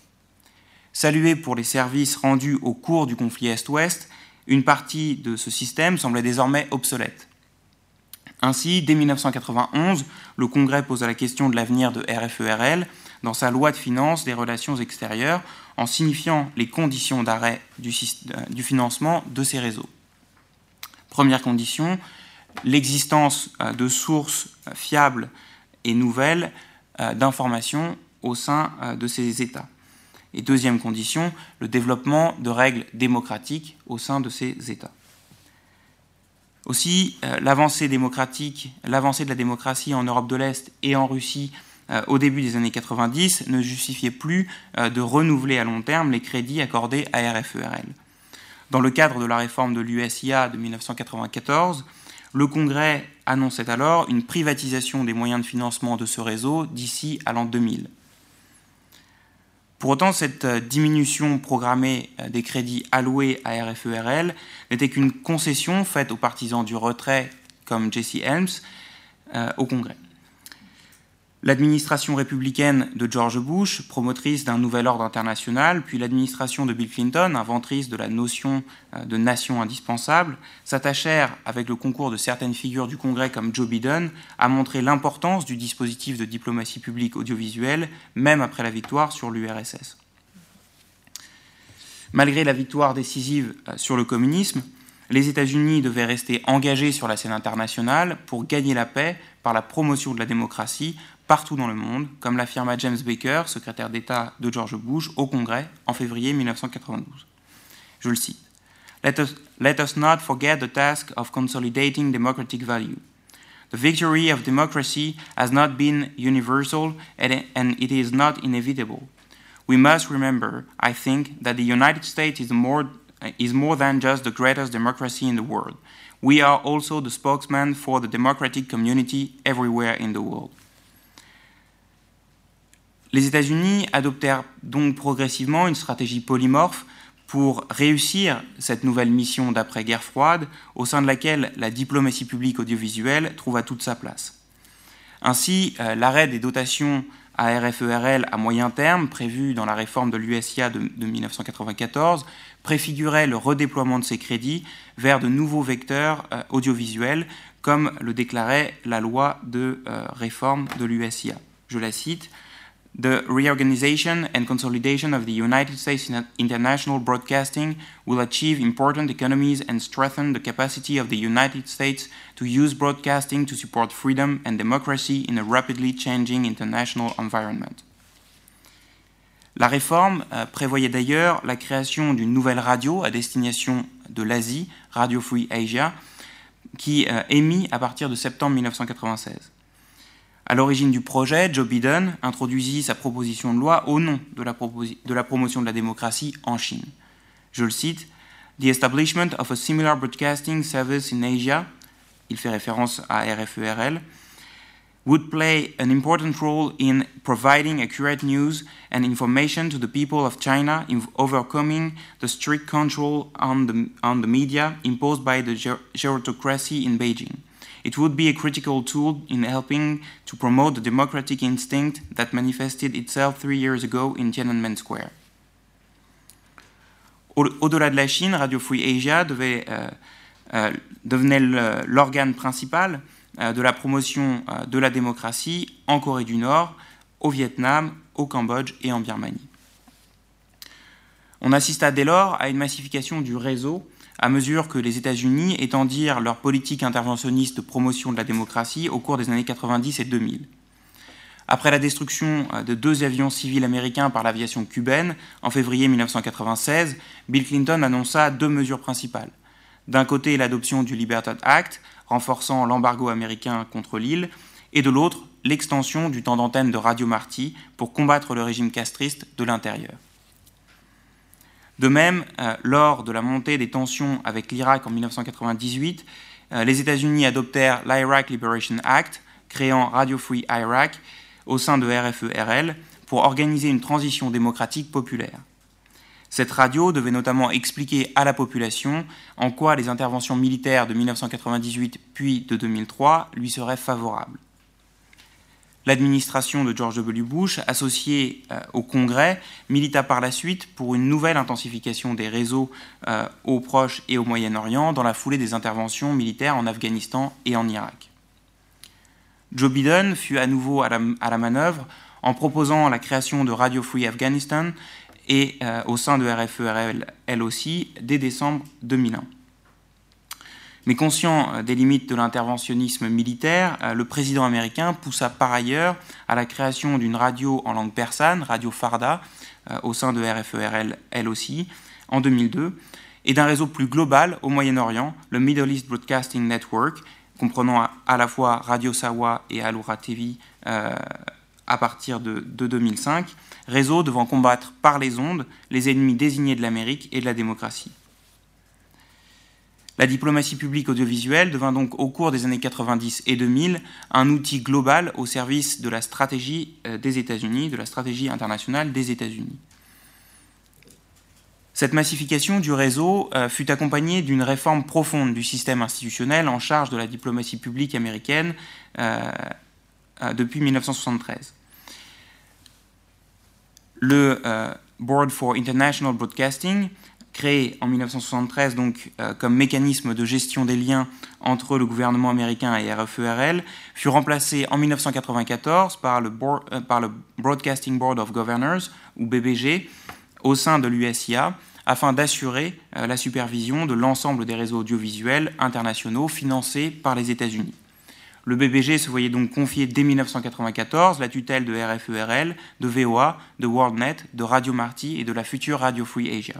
Salué pour les services rendus au cours du conflit Est-Ouest, une partie de ce système semblait désormais obsolète. Ainsi, dès 1991, le Congrès posa la question de l'avenir de RFERL dans sa loi de finances des relations extérieures en signifiant les conditions d'arrêt du, du, financement de ces réseaux. Première condition, l'existence euh, de sources euh, fiables et nouvelles euh, d'informations au sein de ces États. Et deuxième condition, le développement de règles démocratiques au sein de ces États. Aussi, l'avancée démocratique, l'avancée de la démocratie en Europe de l'Est et en Russie euh, au début des années 90 ne justifiait plus euh, de renouveler à long terme les crédits accordés à RFERL. Dans le cadre de la réforme de l'USIA de 1994, le Congrès annonçait alors une privatisation des moyens de financement de ce réseau d'ici à l'an 2000. Pour autant, cette euh, diminution programmée des crédits alloués à RFERL n'était qu'une concession faite aux partisans du retrait, comme Jesse Helms, au Congrès. L'administration républicaine de George Bush, promotrice d'un nouvel ordre international, puis l'administration de Bill Clinton, inventrice de la notion euh, de nation indispensable, s'attachèrent, avec le concours de certaines figures du Congrès comme Joe Biden, à montrer l'importance du dispositif de diplomatie publique audiovisuelle, même après la victoire sur l'URSS. Malgré la victoire décisive euh, sur le communisme, les États-Unis devaient rester engagés sur la scène internationale pour gagner la paix par la promotion de la démocratie partout dans le monde, comme l'affirma James Baker, secrétaire d'État de George Bush, au Congrès en février 1992. Je le cite. Let us, not forget the task of consolidating democratic value. The victory of democracy has not been universal and, it is not inevitable. We must remember, I think, that the United States is more than just the greatest democracy in the world. We are also the spokesman for the democratic community everywhere in the world. Les États-Unis adoptèrent donc progressivement une stratégie polymorphe pour réussir cette nouvelle mission d'après-guerre froide, au sein de laquelle la diplomatie publique audiovisuelle trouva toute sa place. Ainsi, euh, l'arrêt des dotations à RFERL à moyen terme, prévu dans la réforme de l'USIA de, 1994, préfigurait le redéploiement de ces crédits vers de nouveaux vecteurs euh, audiovisuels, comme le déclarait la loi de euh, réforme de l'USIA. Je la cite The reorganization and consolidation of the United States international broadcasting will achieve important economies and strengthen the capacity of the United States to use broadcasting to support freedom and democracy in a rapidly changing international environment. La réforme euh, prévoyait d'ailleurs la création d'une nouvelle radio à destination de l'Asie, Radio Free Asia, qui euh, émit à partir de septembre 1996. À l'origine du projet, Joe Biden introduisit sa proposition de loi au nom de la, promotion de la démocratie en Chine. Je le cite The establishment of a similar broadcasting service in Asia, il fait référence à RFERL, would play an important role in providing accurate news and information to the people of China in overcoming the strict control on the, on the media imposed by the gerontocracy in Beijing. It would be a critical tool in helping to promote the democratic instinct that manifested itself three years ago in Tiananmen Square. Au-delà de la Chine, Radio Free Asia euh, euh, devenait l'organe principal euh, de la promotion de la démocratie en Corée du Nord, au Vietnam, au Cambodge et en Birmanie. On assista dès lors à une massification du réseau à mesure que les États-Unis étendirent leur politique interventionniste de promotion de la démocratie au cours des années 90 et 2000. Après la destruction euh, de deux avions civils américains par l'aviation cubaine en février 1996, Bill Clinton annonça deux mesures principales. D'un côté, l'adoption du Liberty Act, renforçant l'embargo américain contre l'île, et de l'autre, l'extension du temps d'antenne de Radio Marty pour combattre le régime castriste de l'intérieur. De même, euh, lors de la montée des tensions avec l'Irak en 1998, euh, les États-Unis adoptèrent l'Iraq Liberation Act, créant Radio Free Iraq au sein de RFE-RL pour organiser une transition démocratique populaire. Cette radio devait notamment expliquer à la population en quoi les interventions militaires de 1998 puis de 2003 lui seraient favorables. L'administration de George W. Bush, associée euh, au Congrès, milita par la suite pour une nouvelle intensification des réseaux euh, au Proche et au Moyen-Orient dans la foulée des interventions militaires en Afghanistan et en Irak. Joe Biden fut à nouveau à la, manœuvre en proposant la création de Radio Free Afghanistan et euh, au sein de RFE-RL elle aussi dès décembre 2001. Mais conscient euh, des limites de l'interventionnisme militaire, euh, le président américain poussa par ailleurs à la création d'une radio en langue persane, Radio Farda, euh, au sein de RFERL elle aussi, en 2002, et d'un réseau plus global au Moyen-Orient, le Middle East Broadcasting Network, comprenant à la fois Radio Sawa et Alura TV à partir de, de 2005, réseau devant combattre par les ondes les ennemis désignés de l'Amérique et de la démocratie. La diplomatie publique audiovisuelle devint donc au cours des années 90 et 2000 un outil global au service de la stratégie euh, des États-Unis, de la stratégie internationale des États-Unis. Cette massification du réseau euh, fut accompagnée d'une réforme profonde du système institutionnel en charge de la diplomatie publique américaine euh, depuis 1973. Le Board for International Broadcasting créé en 1973 donc, euh, comme mécanisme de gestion des liens entre le gouvernement américain et RFERL, fut remplacé en 1994 par le, euh, par le Broadcasting Board of Governors, ou BBG, au sein de l'USIA, afin d'assurer euh, la supervision de l'ensemble des réseaux audiovisuels internationaux financés par les États-Unis. Le BBG se voyait donc confier dès 1994 la tutelle de RFERL, de VOA, de WorldNet, de Radio Marty et de la future Radio Free Asia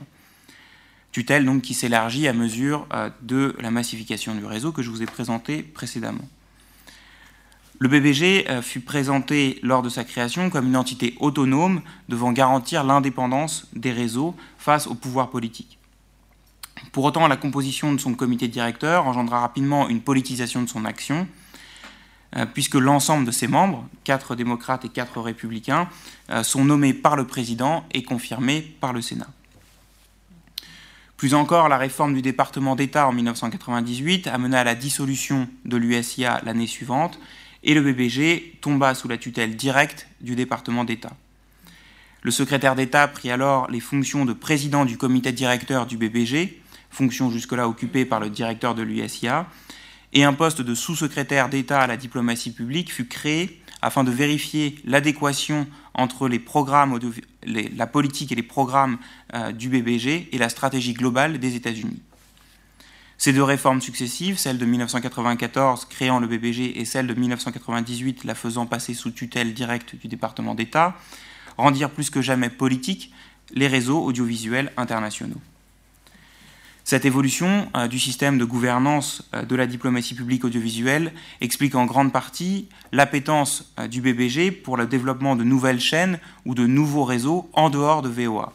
tutelle donc qui s'élargit à mesure euh, de la massification du réseau que je vous ai présenté précédemment. Le BBG euh, fut présenté lors de sa création comme une entité autonome devant garantir l'indépendance des réseaux face au pouvoir politique. Pour autant, la composition de son comité directeur engendra rapidement une politisation de son action, euh, puisque l'ensemble de ses membres, quatre démocrates et quatre républicains, sont nommés par le président et confirmés par le Sénat. Plus encore, la réforme du département d'État en 1998 a mené à la dissolution de l'USIA l'année suivante et le BBG tomba sous la tutelle directe du département d'État. Le secrétaire d'État prit alors les fonctions de président du comité directeur du BBG, fonction jusque-là occupée par le directeur de l'USIA, et un poste de sous-secrétaire d'État à la diplomatie publique fut créé afin de vérifier l'adéquation entre les programmes, la politique et les programmes euh, du BBG et la stratégie globale des États-Unis. Ces deux réformes successives, celle de 1994 créant le BBG et celle de 1998 la faisant passer sous tutelle directe du département d'État, rendirent plus que jamais politique les réseaux audiovisuels internationaux. Cette évolution euh, du système de gouvernance euh, de la diplomatie publique audiovisuelle explique en grande partie l'appétence euh, du BBG pour le développement de nouvelles chaînes ou de nouveaux réseaux en dehors de VOA.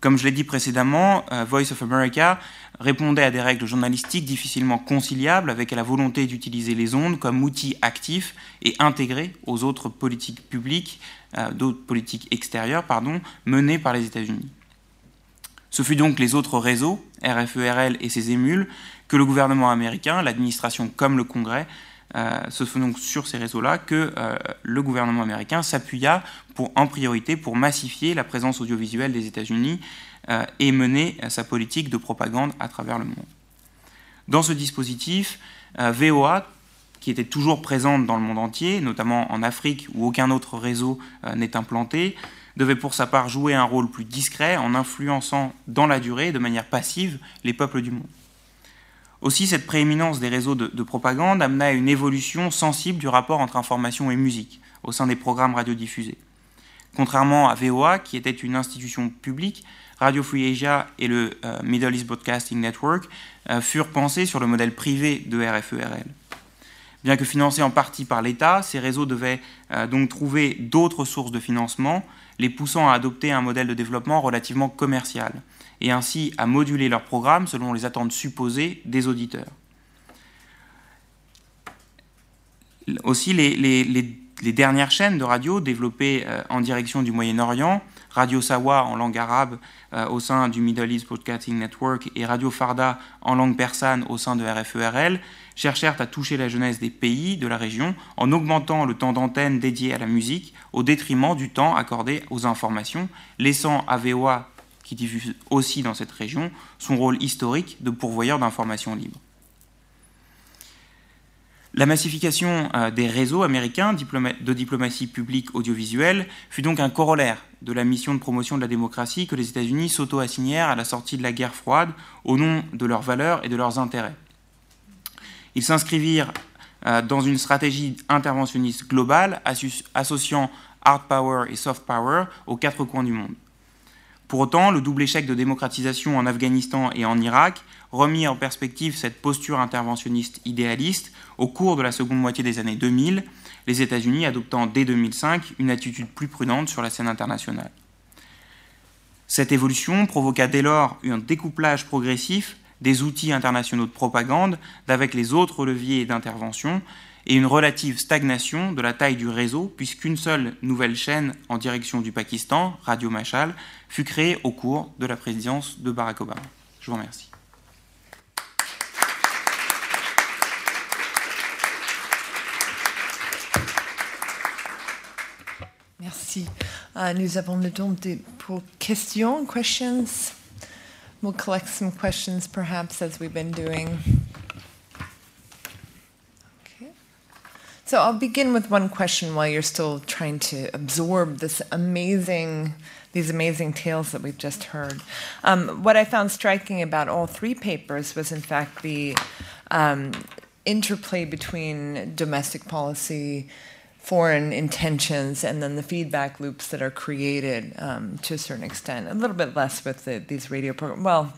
Comme je l'ai dit précédemment, Voice of America répondait à des règles journalistiques difficilement conciliables avec la volonté d'utiliser les ondes comme outil actif et intégré aux autres politiques publiques, d'autres politiques extérieures, pardon, menées par les États-Unis. Ce fut donc les autres réseaux, RFERL et ses émules, que le gouvernement américain, l'administration comme le Congrès, euh, ce fut donc sur ces réseaux-là que euh, le gouvernement américain s'appuya en priorité pour massifier la présence audiovisuelle des États-Unis euh, et mener sa politique de propagande à travers le monde. Dans ce dispositif, VOA, qui était toujours présente dans le monde entier, notamment en Afrique où aucun autre réseau n'est implanté, devait pour sa part jouer un rôle plus discret en influençant dans la durée, de manière passive, les peuples du monde. Aussi, cette prééminence des réseaux de, propagande amena à une évolution sensible du rapport entre information et musique au sein des programmes radiodiffusés. Contrairement à VOA, qui était une institution publique, Radio Free Asia et le euh, Middle East Broadcasting Network euh, furent pensés sur le modèle privé de RFERL. Bien que financés en partie par l'État, ces réseaux devaient euh, donc trouver d'autres sources de financement, les poussant à adopter un modèle de développement relativement commercial, et ainsi à moduler leurs programmes selon les attentes supposées des auditeurs. Aussi, les, dernières chaînes de radio développées euh, en direction du Moyen-Orient, Radio Sawa en langue arabe euh, au sein du Middle East Broadcasting Network et Radio Farda en langue persane au sein de RFERL, cherchèrent à toucher la jeunesse des pays de la région en augmentant le temps d'antenne dédié à la musique au détriment du temps accordé aux informations, laissant à VOA, qui diffuse aussi dans cette région, son rôle historique de pourvoyeur d'informations libres. La massification euh, des réseaux américains de diplomatie publique audiovisuelle fut donc un corollaire de la mission de promotion de la démocratie que les États-Unis s'auto-assignèrent à la sortie de la guerre froide au nom de leurs valeurs et de leurs intérêts. Ils s'inscrivirent euh, dans une stratégie interventionniste globale associant hard power et soft power aux quatre coins du monde. Pour autant, le double échec de démocratisation en Afghanistan et en Irak remit en perspective cette posture interventionniste idéaliste au cours de la seconde moitié des années 2000, les États-Unis adoptant dès 2005 une attitude plus prudente sur la scène internationale. Cette évolution provoqua dès lors un découplage progressif des outils internationaux de propagande d'avec les autres leviers d'intervention et une relative stagnation de la taille du réseau puisqu'une seule nouvelle chaîne en direction du Pakistan, Radio Mashal, fut créée au cours de la présidence de Barack Obama. Je vous remercie. Merci. Euh, nous avons le temps pour questions, questions? We'll collect some questions perhaps as we've been doing. Okay. So I'll begin with one question while you're still trying to absorb this amazing these amazing tales that we've just heard. Um, what I found striking about all three papers was, in fact, the um, interplay between domestic policy, foreign intentions and then the feedback loops that are created um, to a certain extent. A little bit less with the, these radio programs. Well,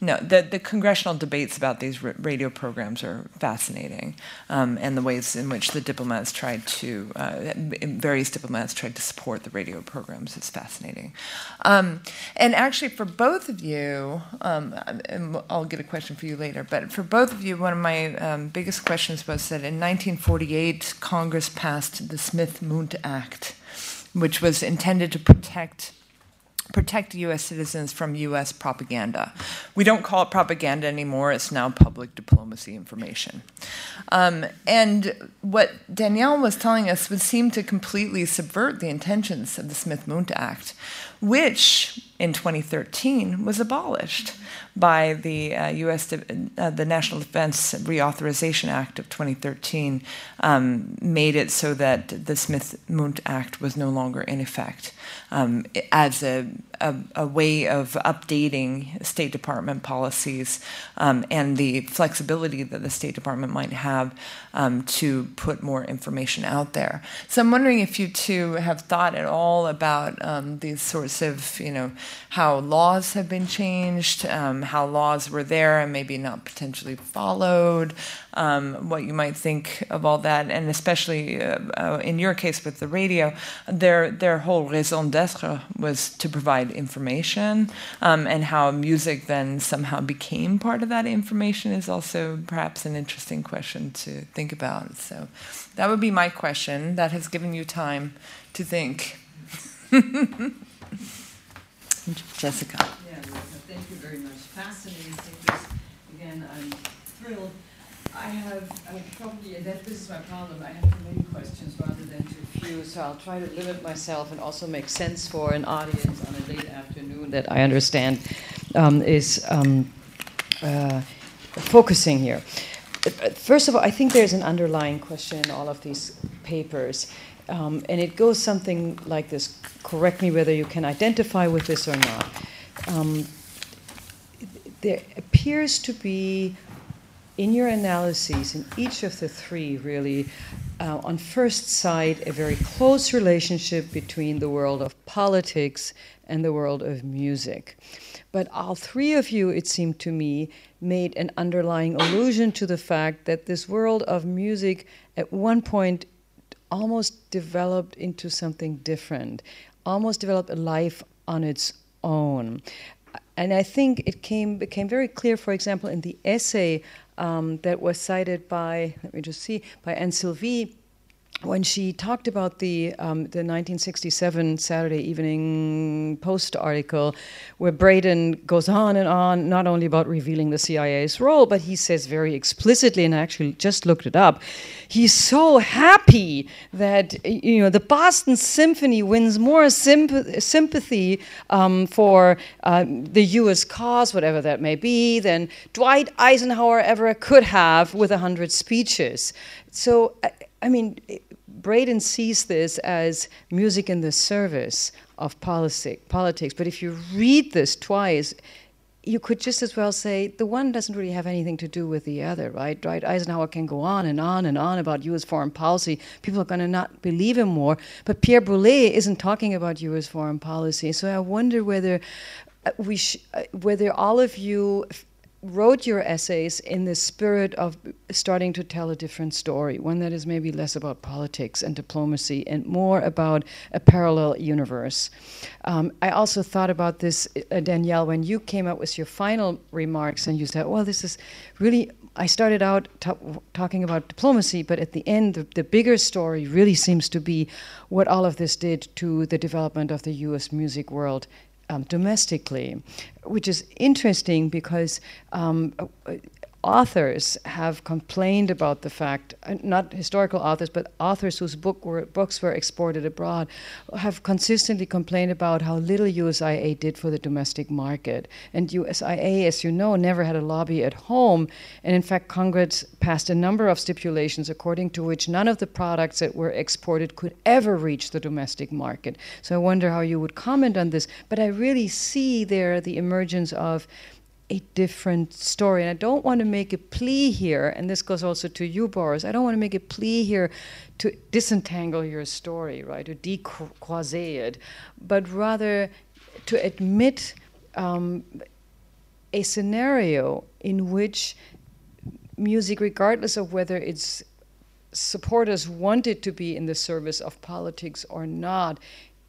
no, the, the congressional debates about these radio programs are fascinating, um, and the ways in which the diplomats tried to, uh, various diplomats tried to support the radio programs is fascinating. Um, and actually, for both of you, um, I'll get a question for you later, but for both of you, one of my um, biggest questions was that in 1948, Congress passed the Smith Mundt Act, which was intended to protect protect U.S. citizens from U.S. propaganda. We don't call it propaganda anymore, it's now public diplomacy information. Um, and what Danielle was telling us would seem to completely subvert the intentions of the Smith Mundt Act, which in 2013 was abolished by the uh, U.S. uh, the National Defense Reauthorization Act of 2013 um, made it so that the Smith-Mundt Act was no longer in effect um, as a, a, a, way of updating State Department policies um, and the flexibility that the State Department might have um, to put more information out there. So I'm wondering if you two have thought at all about um, these sorts of, you know, how laws have been changed, um, how laws were there and maybe not potentially followed, um, what you might think of all that, and especially uh, uh, in your case with the radio, their their whole raison d'être was to provide information, um, and how music then somehow became part of that information is also perhaps an interesting question to think about. So that would be my question. That has given you time to think. Jessica. Yeah, thank you very much. Fascinating. Again, I'm thrilled. I have I probably, and that this is my problem, I have too many questions rather than too few, so I'll try to limit myself and also make sense for an audience on a late afternoon that I understand um, is um, uh, focusing here. First of all, I think there's an underlying question in all of these papers, um, and it goes something like this. Correct me whether you can identify with this or not. Um, there appears to be in your analyses, in each of the three, really, uh, on first sight, a very close relationship between the world of politics and the world of music. But all three of you, it seemed to me, made an underlying allusion to the fact that this world of music at one point almost developed into something different, almost developed a life on its own. And I think it came became very clear, for example, in the essay um, that was cited by, let me just see, by Anne Sylvie when she talked about the um, the 1967 Saturday Evening Post article, where Braden goes on and on, not only about revealing the CIA's role, but he says very explicitly, and I actually just looked it up, he's so happy that you know the Boston Symphony wins more symp- sympathy um, for uh, the U.S. cause, whatever that may be, than Dwight Eisenhower ever could have with a hundred speeches. So. I, I mean, Braden sees this as music in the service of policy, politics. But if you read this twice, you could just as well say the one doesn't really have anything to do with the other, right? Right? Eisenhower can go on and on and on about U.S. foreign policy. People are going to not believe him more. But Pierre Boulez isn't talking about U.S. foreign policy. So I wonder whether uh, we, sh- uh, whether all of you wrote your essays in the spirit of starting to tell a different story, one that is maybe less about politics and diplomacy and more about a parallel universe. Um, I also thought about this, uh, Danielle, when you came up with your final remarks and you said, well, this is really. I started out talking about diplomacy, but at the end, the, the bigger story really seems to be what all of this did to the development of the US music world um, domestically, which is interesting because um, authors have complained about the fact, uh, not historical authors, but authors whose book were, books were exported abroad, have consistently complained about how little USIA did for the domestic market. And USIA, as you know, never had a lobby at home. And in fact, Congress passed a number of stipulations according to which none of the products that were exported could ever reach the domestic market. So I wonder how you would comment on this. But I really see there the emergence of a different story. And I don't want to make a plea here, and this goes also to you, Boris. I don't want to make a plea here to disentangle your story, right, to decroise it, but rather to admit um, a scenario in which music, regardless of whether its supporters want it to be in the service of politics or not,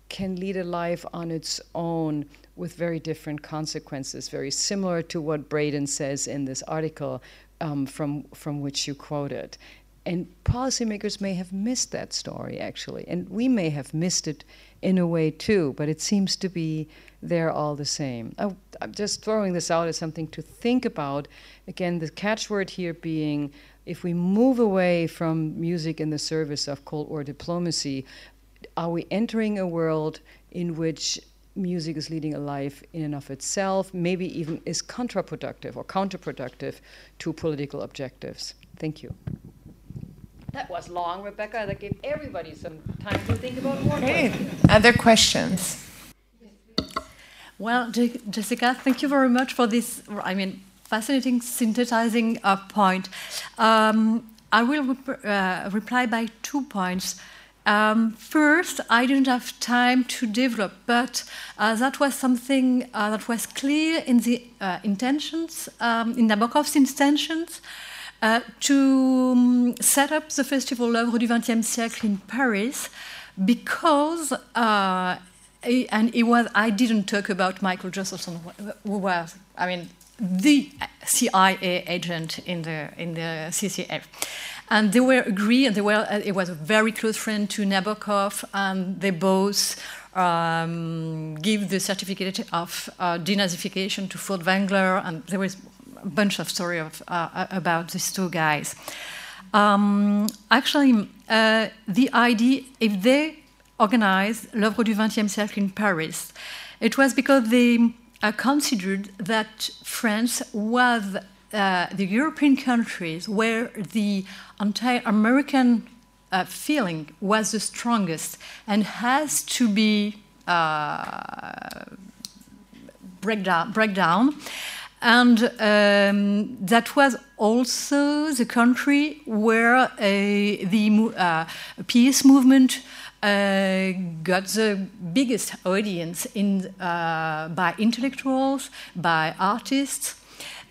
can lead a life on its own with very different consequences, very similar to what Braden says in this article um, from, from which you quoted. And policymakers may have missed that story, actually. And we may have missed it in a way too, but it seems to be there all the same. I, I'm just throwing this out as something to think about. Again, the catchword here being if we move away from music in the service of Cold War diplomacy, are we entering a world in which music is leading a life in and of itself, maybe even is contraproductive or counterproductive to political objectives? Thank you. That was long, Rebecca. That gave everybody some time to think about more. Great. Other questions? Well, Jessica, thank you very much for this. I mean, fascinating synthesizing uh, point. Um, I will rep- uh, reply by two points. Um, first, I didn't have time to develop, but uh, that was something uh, that was clear in the uh, intentions, um, in Nabokov's intentions, uh, to um, set up the festival L'œuvre du XXe siècle in Paris, because uh, and it was I didn't talk about Michael Josselson, who was I mean the CIA agent in the in the CCF, and they were agree, and they were uh, it was a very close friend to Nabokov, and they both. Um, give the certificate of uh, denazification to Furtwängler, and there was a bunch of story of, uh, about these two guys. Um, actually, uh, the idea, if they organized l'œuvre du XXe siècle in Paris, it was because they uh, considered that France was uh, the European countries where the anti-American uh, feeling was the strongest and has to be uh, breakdown, breakdown. And um, that was also the country where uh, the uh, peace movement uh, got the biggest audience in, uh, by intellectuals, by artists.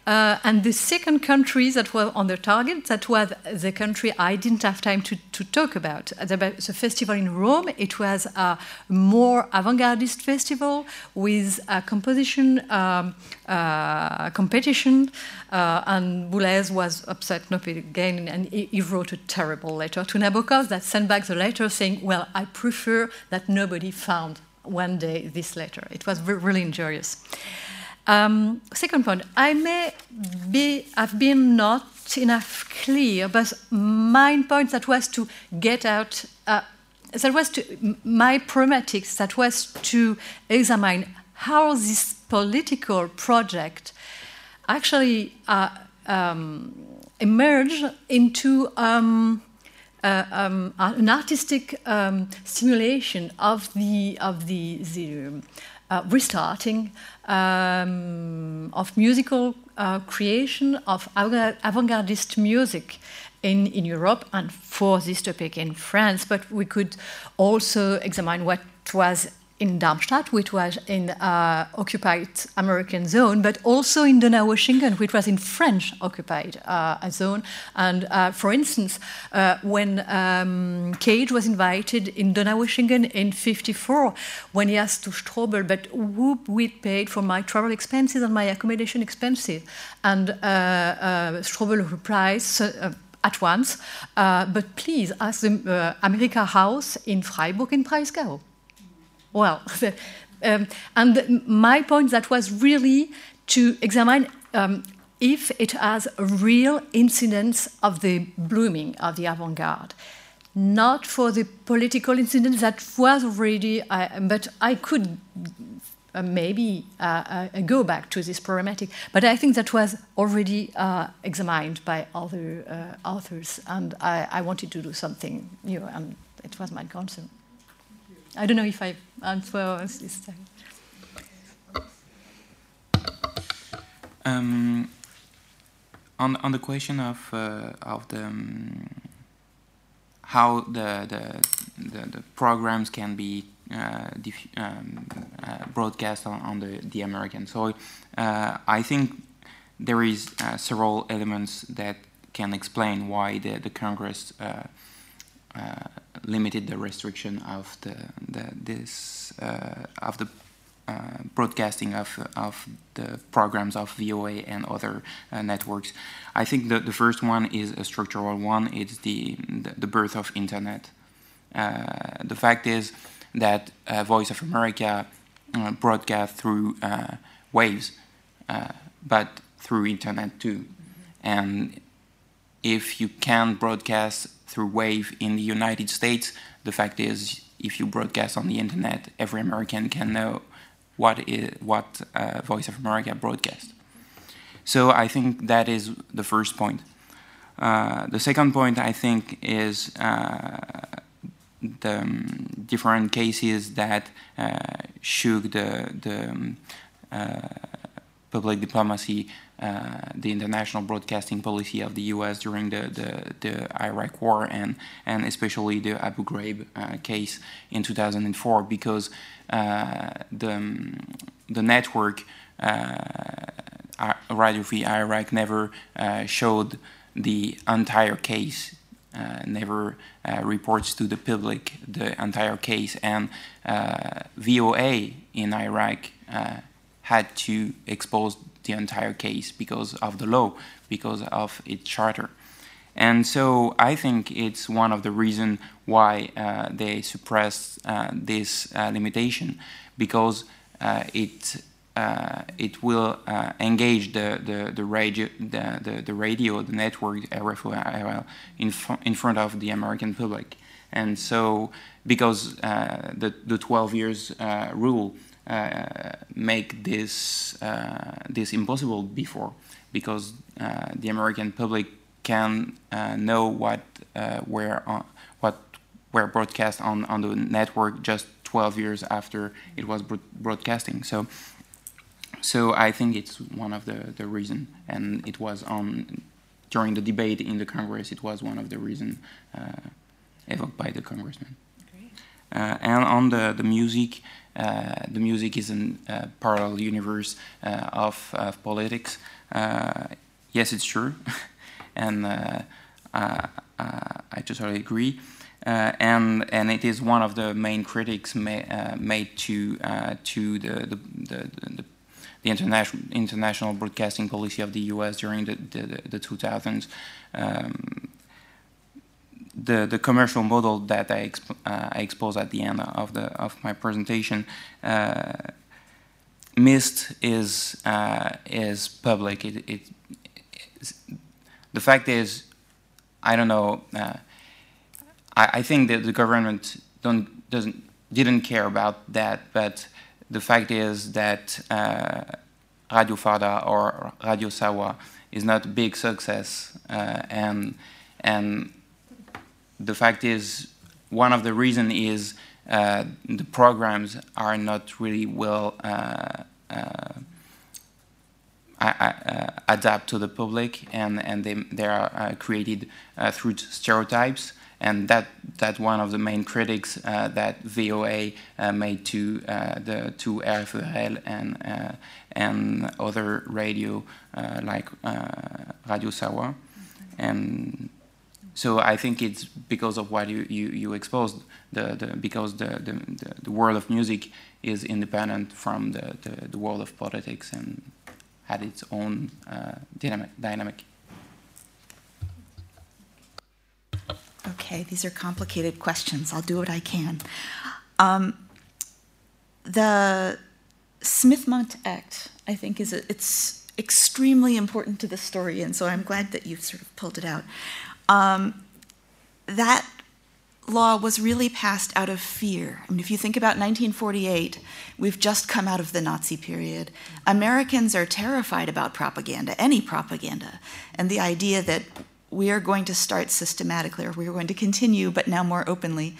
Uh, and the second country that was on the target, that was the country I didn't have time to, to talk about. The, the festival in Rome, it was a more avant-gardist festival with a composition um, uh, competition. Uh, and Boulez was upset not again, and he, he wrote a terrible letter to Nabokov that sent back the letter saying, "Well, I prefer that nobody found one day this letter." It was re- really injurious. Um, second point, I may be I've been not enough clear, but my point that was to get out. Uh, that was to my problematics. That was to examine how this political project actually uh, um, emerged into um, uh, um, an artistic um, stimulation of the of the, the uh, restarting um, of musical uh, creation of avant-gardist music in, in Europe and for this topic in France. But we could also examine what was in Darmstadt, which was in uh, occupied American zone, but also in Donaueschingen, which was in French occupied uh, zone. And uh, for instance, uh, when um, Cage was invited in Donaueschingen in '54, when he asked to Strobel, "But who we paid for my travel expenses and my accommodation expenses?" and uh, uh, Strobel replies. at once, but please ask the America House in Freiburg in Breisgau. Well, um, and my point that was really to examine um, if it has a real incidence of the blooming of the avant-garde, not for the political incident that was already, uh, but I could uh, maybe uh, uh, go back to this problematic, but I think that was already uh, examined by other uh, authors, and I, I wanted to do something new, and it was my concern. I don't know if I answer this time. Um, on on the question of uh, of the um, how the, the the, the programs can be uh, um, uh, broadcast on, on, the the American soil, uh, I think there is uh, several elements that can explain why the the Congress. Uh, limited the restriction of the, the this of the uh, broadcasting of, of the programs of VOA and other uh, networks. I think the, the first one is a structural one. It's the, the, the birth of internet. Uh, the fact is that uh, Voice of America uh, broadcast through waves, but through internet too. And if you can broadcast through wave in the United States, the fact is if you broadcast on the internet, every American can know what is what uh, Voice of America broadcast. So I think that is the first point. Uh, the second point I think is uh, the um, different cases that uh, shook the the um, uh, public diplomacy the international broadcasting policy of the U.S. during the, the, the, Iraq War and, and especially the Abu Ghraib uh, case in 2004 because uh, the, the network uh, Radio Free Iraq never uh, showed the entire case uh, never uh, reports to the public the entire case, and uh, VOA in Iraq had to expose the entire case because of the law, because of its charter. And so I think it's one of the reasons why uh, they suppressed uh, this uh, limitation, because uh, it uh, it will uh, engage the, the, the radio the, the, the, radio the network RFO in fr- in front of the American public, and so because the the 12 years rule make this uh, this impossible before because uh, the American public can know what where what were broadcast on, on the network just 12 years after it was broadcasting. So, so I think it's one of the, the reason, and it was on during the debate in the Congress. It was one of the reason uh, evoked by the congressman. Uh, and on the the music, uh, the music is a uh, parallel universe uh, of, of politics. yes, it's true, and I totally agree. Uh, and and it is one of the main critics ma uh, made to uh, to the the, the, the, the international international broadcasting policy of the U.S. during the the, the 2000s. Um, the, the commercial model that I, exp uh, I expose at the end of the of my presentation, uh, MIST is uh, is public. It, it the fact is, I don't know. Uh, I, I think that the government don't doesn't didn't care about that, but the fact is that uh, Radio Farda or Radio Sawa is not a big success, uh, and and the fact is, one of the reasons is uh, the programs are not really well uh, uh, uh adapt to the public, and and they they are uh, created through stereotypes, and that that one of the main critics that VOA made to the to RFRL and and other radio like Radio Sawa, and so I think it's because of what you, you, you exposed, the, the, because the, the, the, world of music is independent from the, the, the world of politics and had its own uh, dynamic, dynamic. Okay, these are complicated questions. I'll do what I can. Um, the Smith-Mundt Act, I think, is a, it's extremely important to the story, and so I'm glad that you sort of pulled it out. Um, that law was really passed out of fear. I mean, if you think about 1948, we've just come out of the Nazi period. Americans are terrified about propaganda, any propaganda, and the idea that we are going to start systematically, or we are going to continue, but now more openly,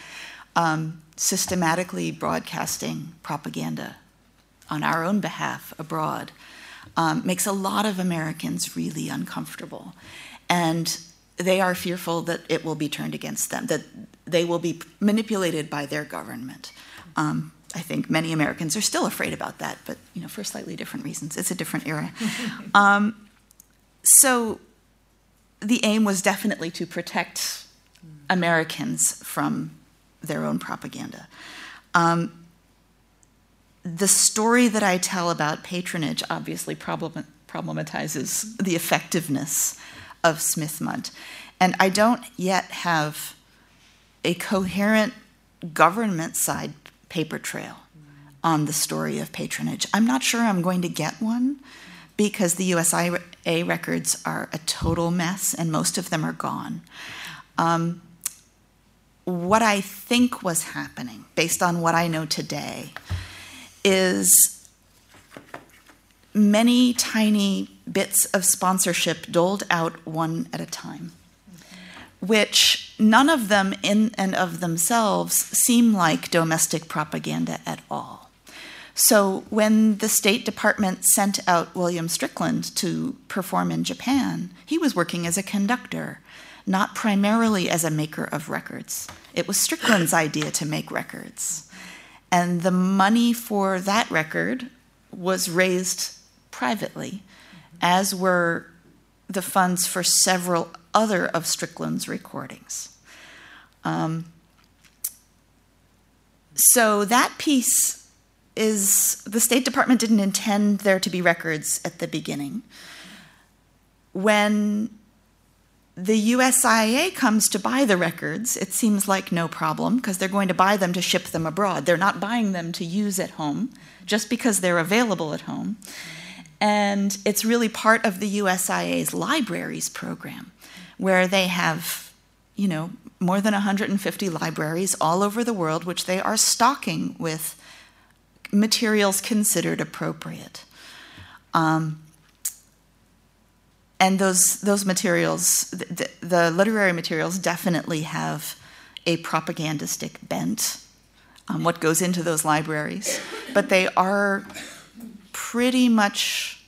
um, systematically broadcasting propaganda on our own behalf abroad um, makes a lot of Americans really uncomfortable. And they are fearful that it will be turned against them, that they will be manipulated by their government. Um, I think many Americans are still afraid about that, but you know, for slightly different reasons. It's a different era. um, so the aim was definitely to protect Americans from their own propaganda. Um, the story that I tell about patronage obviously problem, problematizes the effectiveness of Smith Mundt. And I don't yet have a coherent government side paper trail on the story of patronage. I'm not sure I'm going to get one because the USIA records are a total mess and most of them are gone. Um, what I think was happening, based on what I know today, is many tiny bits of sponsorship doled out one at a time, which none of them in and of themselves seem like domestic propaganda at all. So when the State Department sent out William Strickland to perform in Japan, he was working as a conductor, not primarily as a maker of records. It was Strickland's idea to make records. And the money for that record was raised privately, as were the funds for several other of Strickland's recordings. Um, so that piece is the State Department didn't intend there to be records at the beginning. When the USIA comes to buy the records, it seems like no problem because they're going to buy them to ship them abroad. They're not buying them to use at home just because they're available at home. And it's really part of the USIA's libraries program where they have, you know, more than 150 libraries all over the world, which they are stocking with materials considered appropriate. Um, and those those materials, the, the, literary materials, definitely have a propagandistic bent on what goes into those libraries, but they are pretty much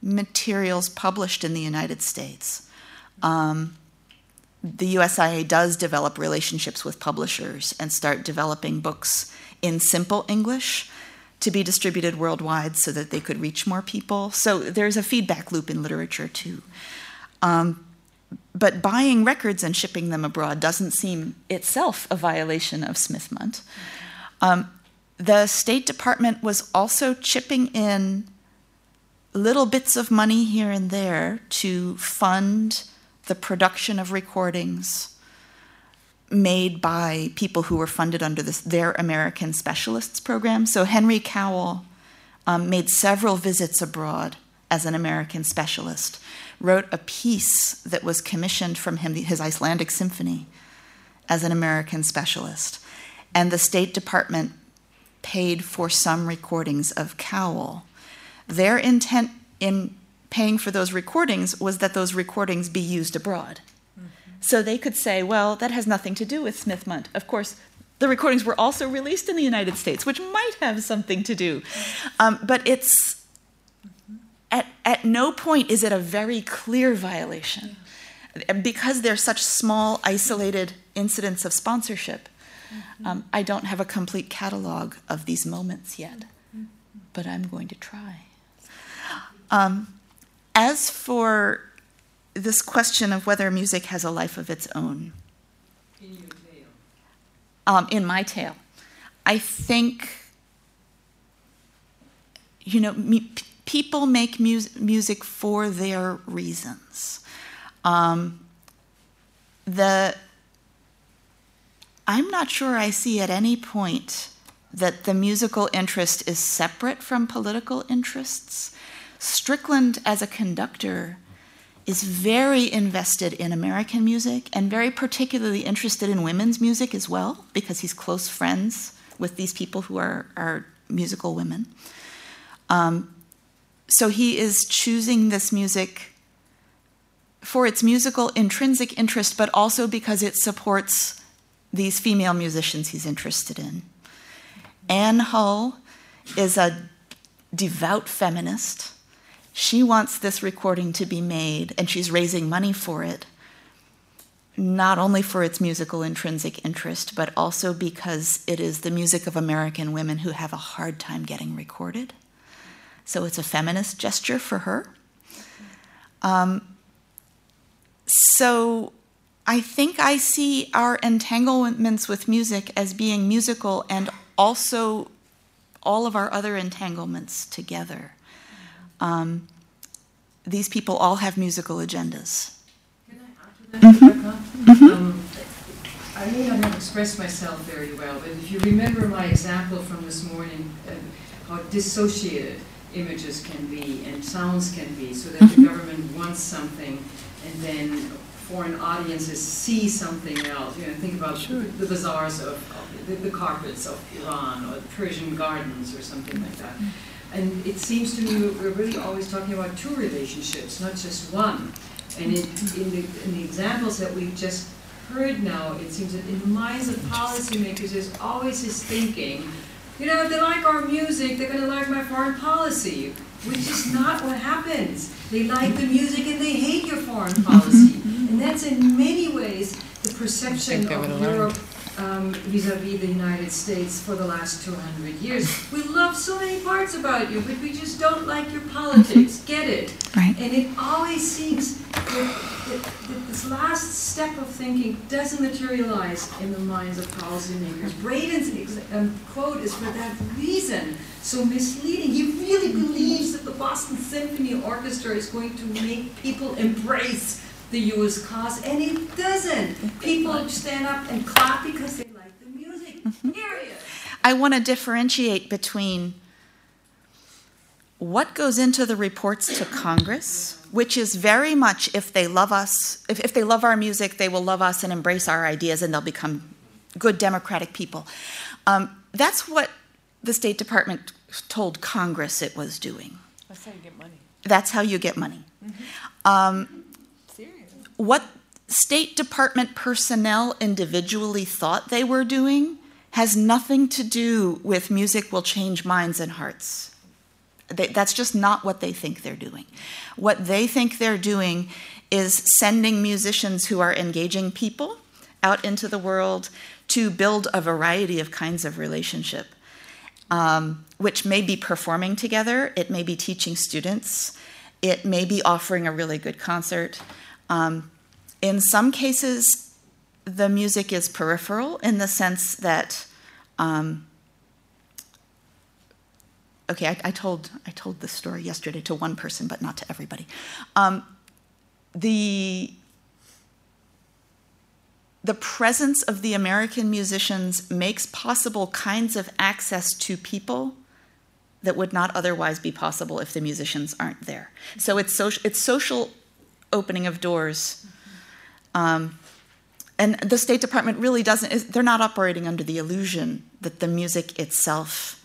materials published in the United States. Um, the USIA does develop relationships with publishers and start developing books in simple English to be distributed worldwide so that they could reach more people. So there's a feedback loop in literature too. Um, but buying records and shipping them abroad doesn't seem itself a violation of Smith Mundt. Um, the State Department was also chipping in little bits of money here and there to fund the production of recordings made by people who were funded under this, their American Specialists program. So Henry Cowell um, made several visits abroad as an American specialist, wrote a piece that was commissioned from him, his Icelandic Symphony, as an American specialist. And the State Department paid for some recordings of Cowell. Their intent in paying for those recordings was that those recordings be used abroad. So they could say, well, that has nothing to do with Smith Mundt. Of course, the recordings were also released in the United States, which might have something to do. Um, but it's at, at no point is it a very clear violation. Because they're such small, isolated incidents of sponsorship, um, I don't have a complete catalog of these moments yet, but I'm going to try. Um, as for this question of whether music has a life of its own. In your tale? Um, in my tale. I think, you know, me, people make mu- music for their reasons. Um, the I'm not sure I see at any point that the musical interest is separate from political interests. Strickland, as a conductor, is very invested in American music and very particularly interested in women's music as well, because he's close friends with these people who are, are musical women. Um, so he is choosing this music for its musical intrinsic interest, but also because it supports these female musicians he's interested in. Anne Hull is a devout feminist she wants this recording to be made, and she's raising money for it, not only for its musical intrinsic interest, but also because it is the music of American women who have a hard time getting recorded. So it's a feminist gesture for her. Um, so I think I see our entanglements with music as being musical and also all of our other entanglements together. Um, these people all have musical agendas. Can I add to that, Rebecca? Um, I may not have expressed myself very well, but if you remember my example from this morning, uh, how dissociated images can be and sounds can be, so that the government wants something and then foreign audiences see something else. You know, think about the bazaars of, of the, the carpets of Iran or the Persian gardens or something like that. And it seems to me we're really always talking about two relationships, not just one. And it, in, the, in the examples that we've just heard now, it seems that in the minds of policymakers, there's always this thinking, you know, if they like our music, they're going to like my foreign policy, which is not what happens. They like the music and they hate your foreign policy. and that's in many ways the perception of would learn. Europe um, vis-a-vis the United States for the last 200 years. We love so many parts about you, but we just don't like your politics. Get it? Right. And it always seems that, that, that this last step of thinking doesn't materialize in the minds of policymakers. Braden's ex- um, quote is for that reason so misleading. He really believes that the Boston Symphony Orchestra is going to make people embrace the U.S. cause, and it doesn't. People stand up and clap because they like the music. Period. I want to differentiate between what goes into the reports to Congress, which is very much if they love us, if, if they love our music, they will love us and embrace our ideas and they'll become good democratic people. Um, that's what the State Department told Congress it was doing. That's how you get money. That's how you get money. Um, what State Department personnel individually thought they were doing has nothing to do with music will change minds and hearts. They, that's just not what they think they're doing. What they think they're doing is sending musicians who are engaging people out into the world to build a variety of kinds of relationship, um, which may be performing together, it may be teaching students, it may be offering a really good concert. Um, in some cases, the music is peripheral in the sense that, um, okay, I, I told I told this story yesterday to one person, but not to everybody. Um, the the presence of the American musicians makes possible kinds of access to people that would not otherwise be possible if the musicians aren't there. So it's social, it's social opening of doors. Um, and the State Department really doesn't, they're not operating under the illusion that the music itself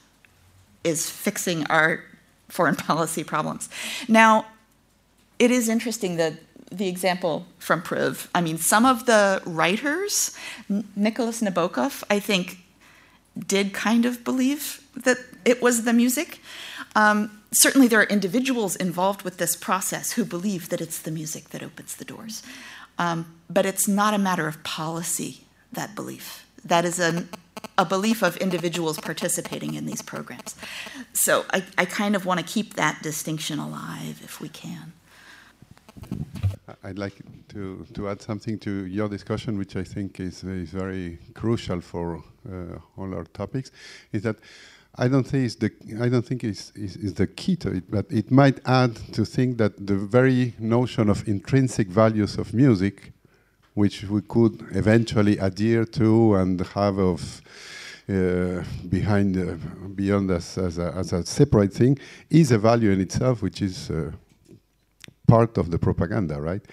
is fixing our foreign policy problems. Now, it is interesting that the example from Priv, I mean, some of the writers, Nicholas Nabokov, I think, did kind of believe that it was the music. Um, certainly, there are individuals involved with this process who believe that it's the music that opens the doors. Um, but it's not a matter of policy, that belief. That is a, a belief of individuals participating in these programs. So I, I kind of want to keep that distinction alive if we can. I'd like to, to add something to your discussion, which I think is, is very crucial for uh, all our topics, is that I don't think it's the I don't think it's, is is the key to it, but it might add to think that the very notion of intrinsic values of music, which we could eventually adhere to and have of uh, behind uh, beyond us as a, as a separate thing, is a value in itself, which is uh, part of the propaganda, right?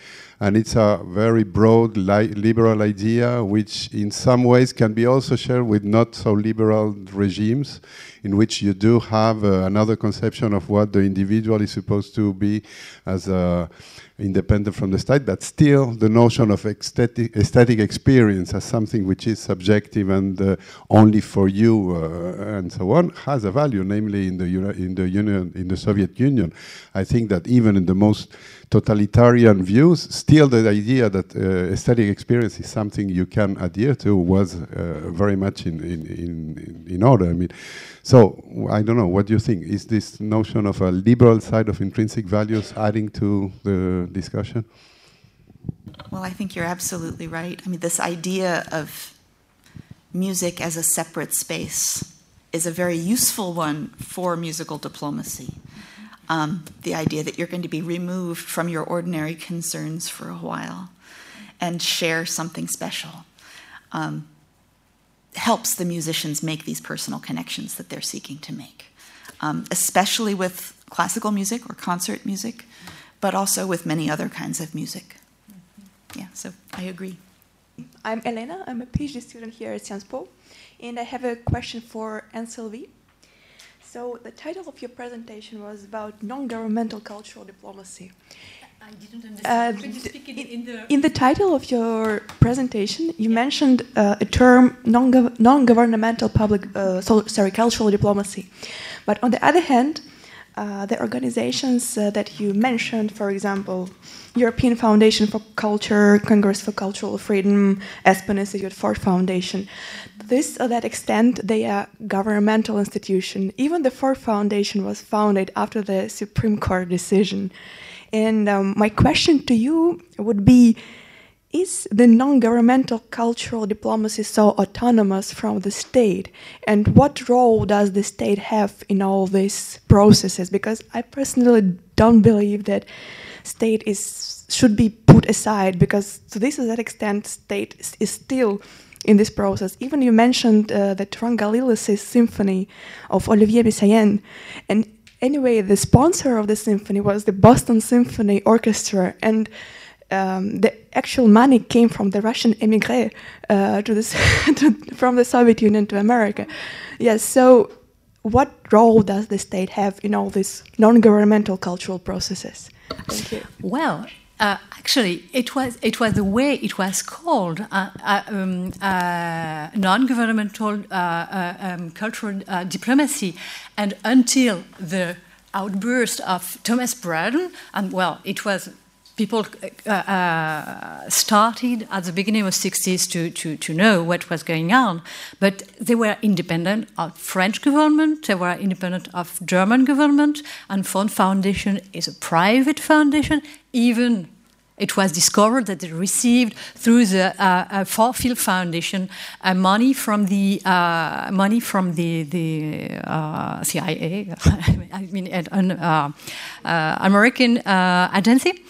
And it's a very broad li- liberal idea, which in some ways can be also shared with not so liberal regimes, in which you do have uh, another conception of what the individual is supposed to be as a independent from the state, but still the notion of aesthetic, aesthetic experience as something which is subjective and uh, only for you uh, and so on has a value, namely in the in the Union in the Soviet Union. I think that even in the most totalitarian views, still the idea that uh, aesthetic experience is something you can adhere to was uh, very much in, in, in, in order. I mean, so I don't know. What do you think? Is this notion of a liberal side of intrinsic values adding to the discussion? Well, I think you're absolutely right. I mean, this idea of music as a separate space is a very useful one for musical diplomacy. Um, the idea that you're going to be removed from your ordinary concerns for a while and share something special um, helps the musicians make these personal connections that they're seeking to make, um, especially with classical music or concert music, but also with many other kinds of music. Yeah, so I agree. I'm Elena. I'm a PhD student here at Sciences Po, and I have a question for Anne Sylvie. So the title of your presentation was about non-governmental cultural diplomacy. I didn't Uh, understand. Could you speak it in the In the title of your presentation, you mentioned uh, a term non-gov- non-governmental public, uh, so, sorry, cultural diplomacy. But on the other hand, uh, the organizations uh, that you mentioned, for example, European Foundation for Culture, Congress for Cultural Freedom, Aspen Institute, Ford Foundation, this or that extent, they are governmental institution. Even the Ford Foundation was founded after the Supreme Court decision. And um, my question to you would be Is the non governmental cultural diplomacy so autonomous from the state? And what role does the state have in all these processes? Because I personally don't believe that state is should be put aside because to this or that extent state is still in this process. Even you mentioned uh, the Turangalîla symphony of Olivier Messiaen, and anyway, the sponsor of the symphony was the Boston Symphony Orchestra, and um, the actual money came from the Russian emigre uh, to this from the Soviet Union to America. Yes, so what role does the state have in all these non-governmental cultural processes? Thank you. Well, uh, actually, it was it was the way it was called uh, uh, um, uh, non-governmental uh, uh, um, cultural diplomacy, and until the outburst of Thomas Braden, and well, it was people uh, uh, started at the beginning of the 60s to, to, to know what was going on, but they were independent of French government, they were independent of German government, and Ford Foundation is a private foundation, even it was discovered that they received through the uh, uh, Farfield Foundation uh, money from the uh, money from the the uh, CIA, I mean an uh, uh, American agency.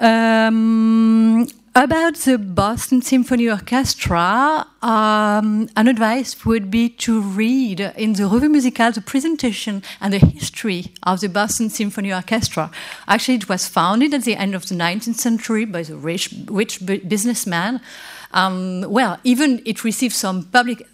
Um, about the Boston Symphony Orchestra, um, an advice would be to read in the Revue Musicale the presentation and the history of the Boston Symphony Orchestra. Actually, it was founded at the end of the 19th century by the rich, rich businessman. Um, well, even it received some public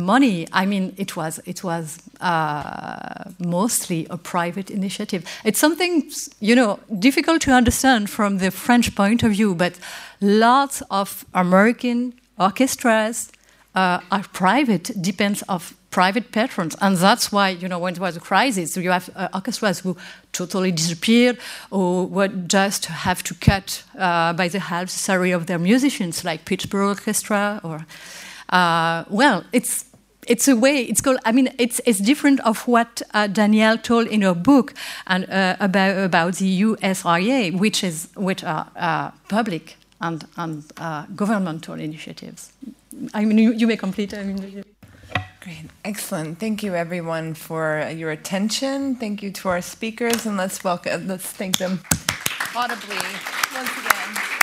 money. I mean, it was it was uh, mostly a private initiative. It's something you know difficult to understand from the French point of view, but lots of American orchestras uh, are private, depends of private patrons, and that's why you know when there was a crisis, you have uh, orchestras who totally disappeared or would just have to cut uh, by the half salary of their musicians, like Pittsburgh Orchestra or. Uh, well, it's it's a way. It's called. I mean, it's it's different of what uh, Danielle told in her book and uh, about about the USIA, which is which are uh, public and and uh, governmental initiatives. I mean, you, you may complete. I mean, Great. Excellent. Thank you, everyone, for your attention. Thank you to our speakers, and let's welcome, let's thank them audibly once again.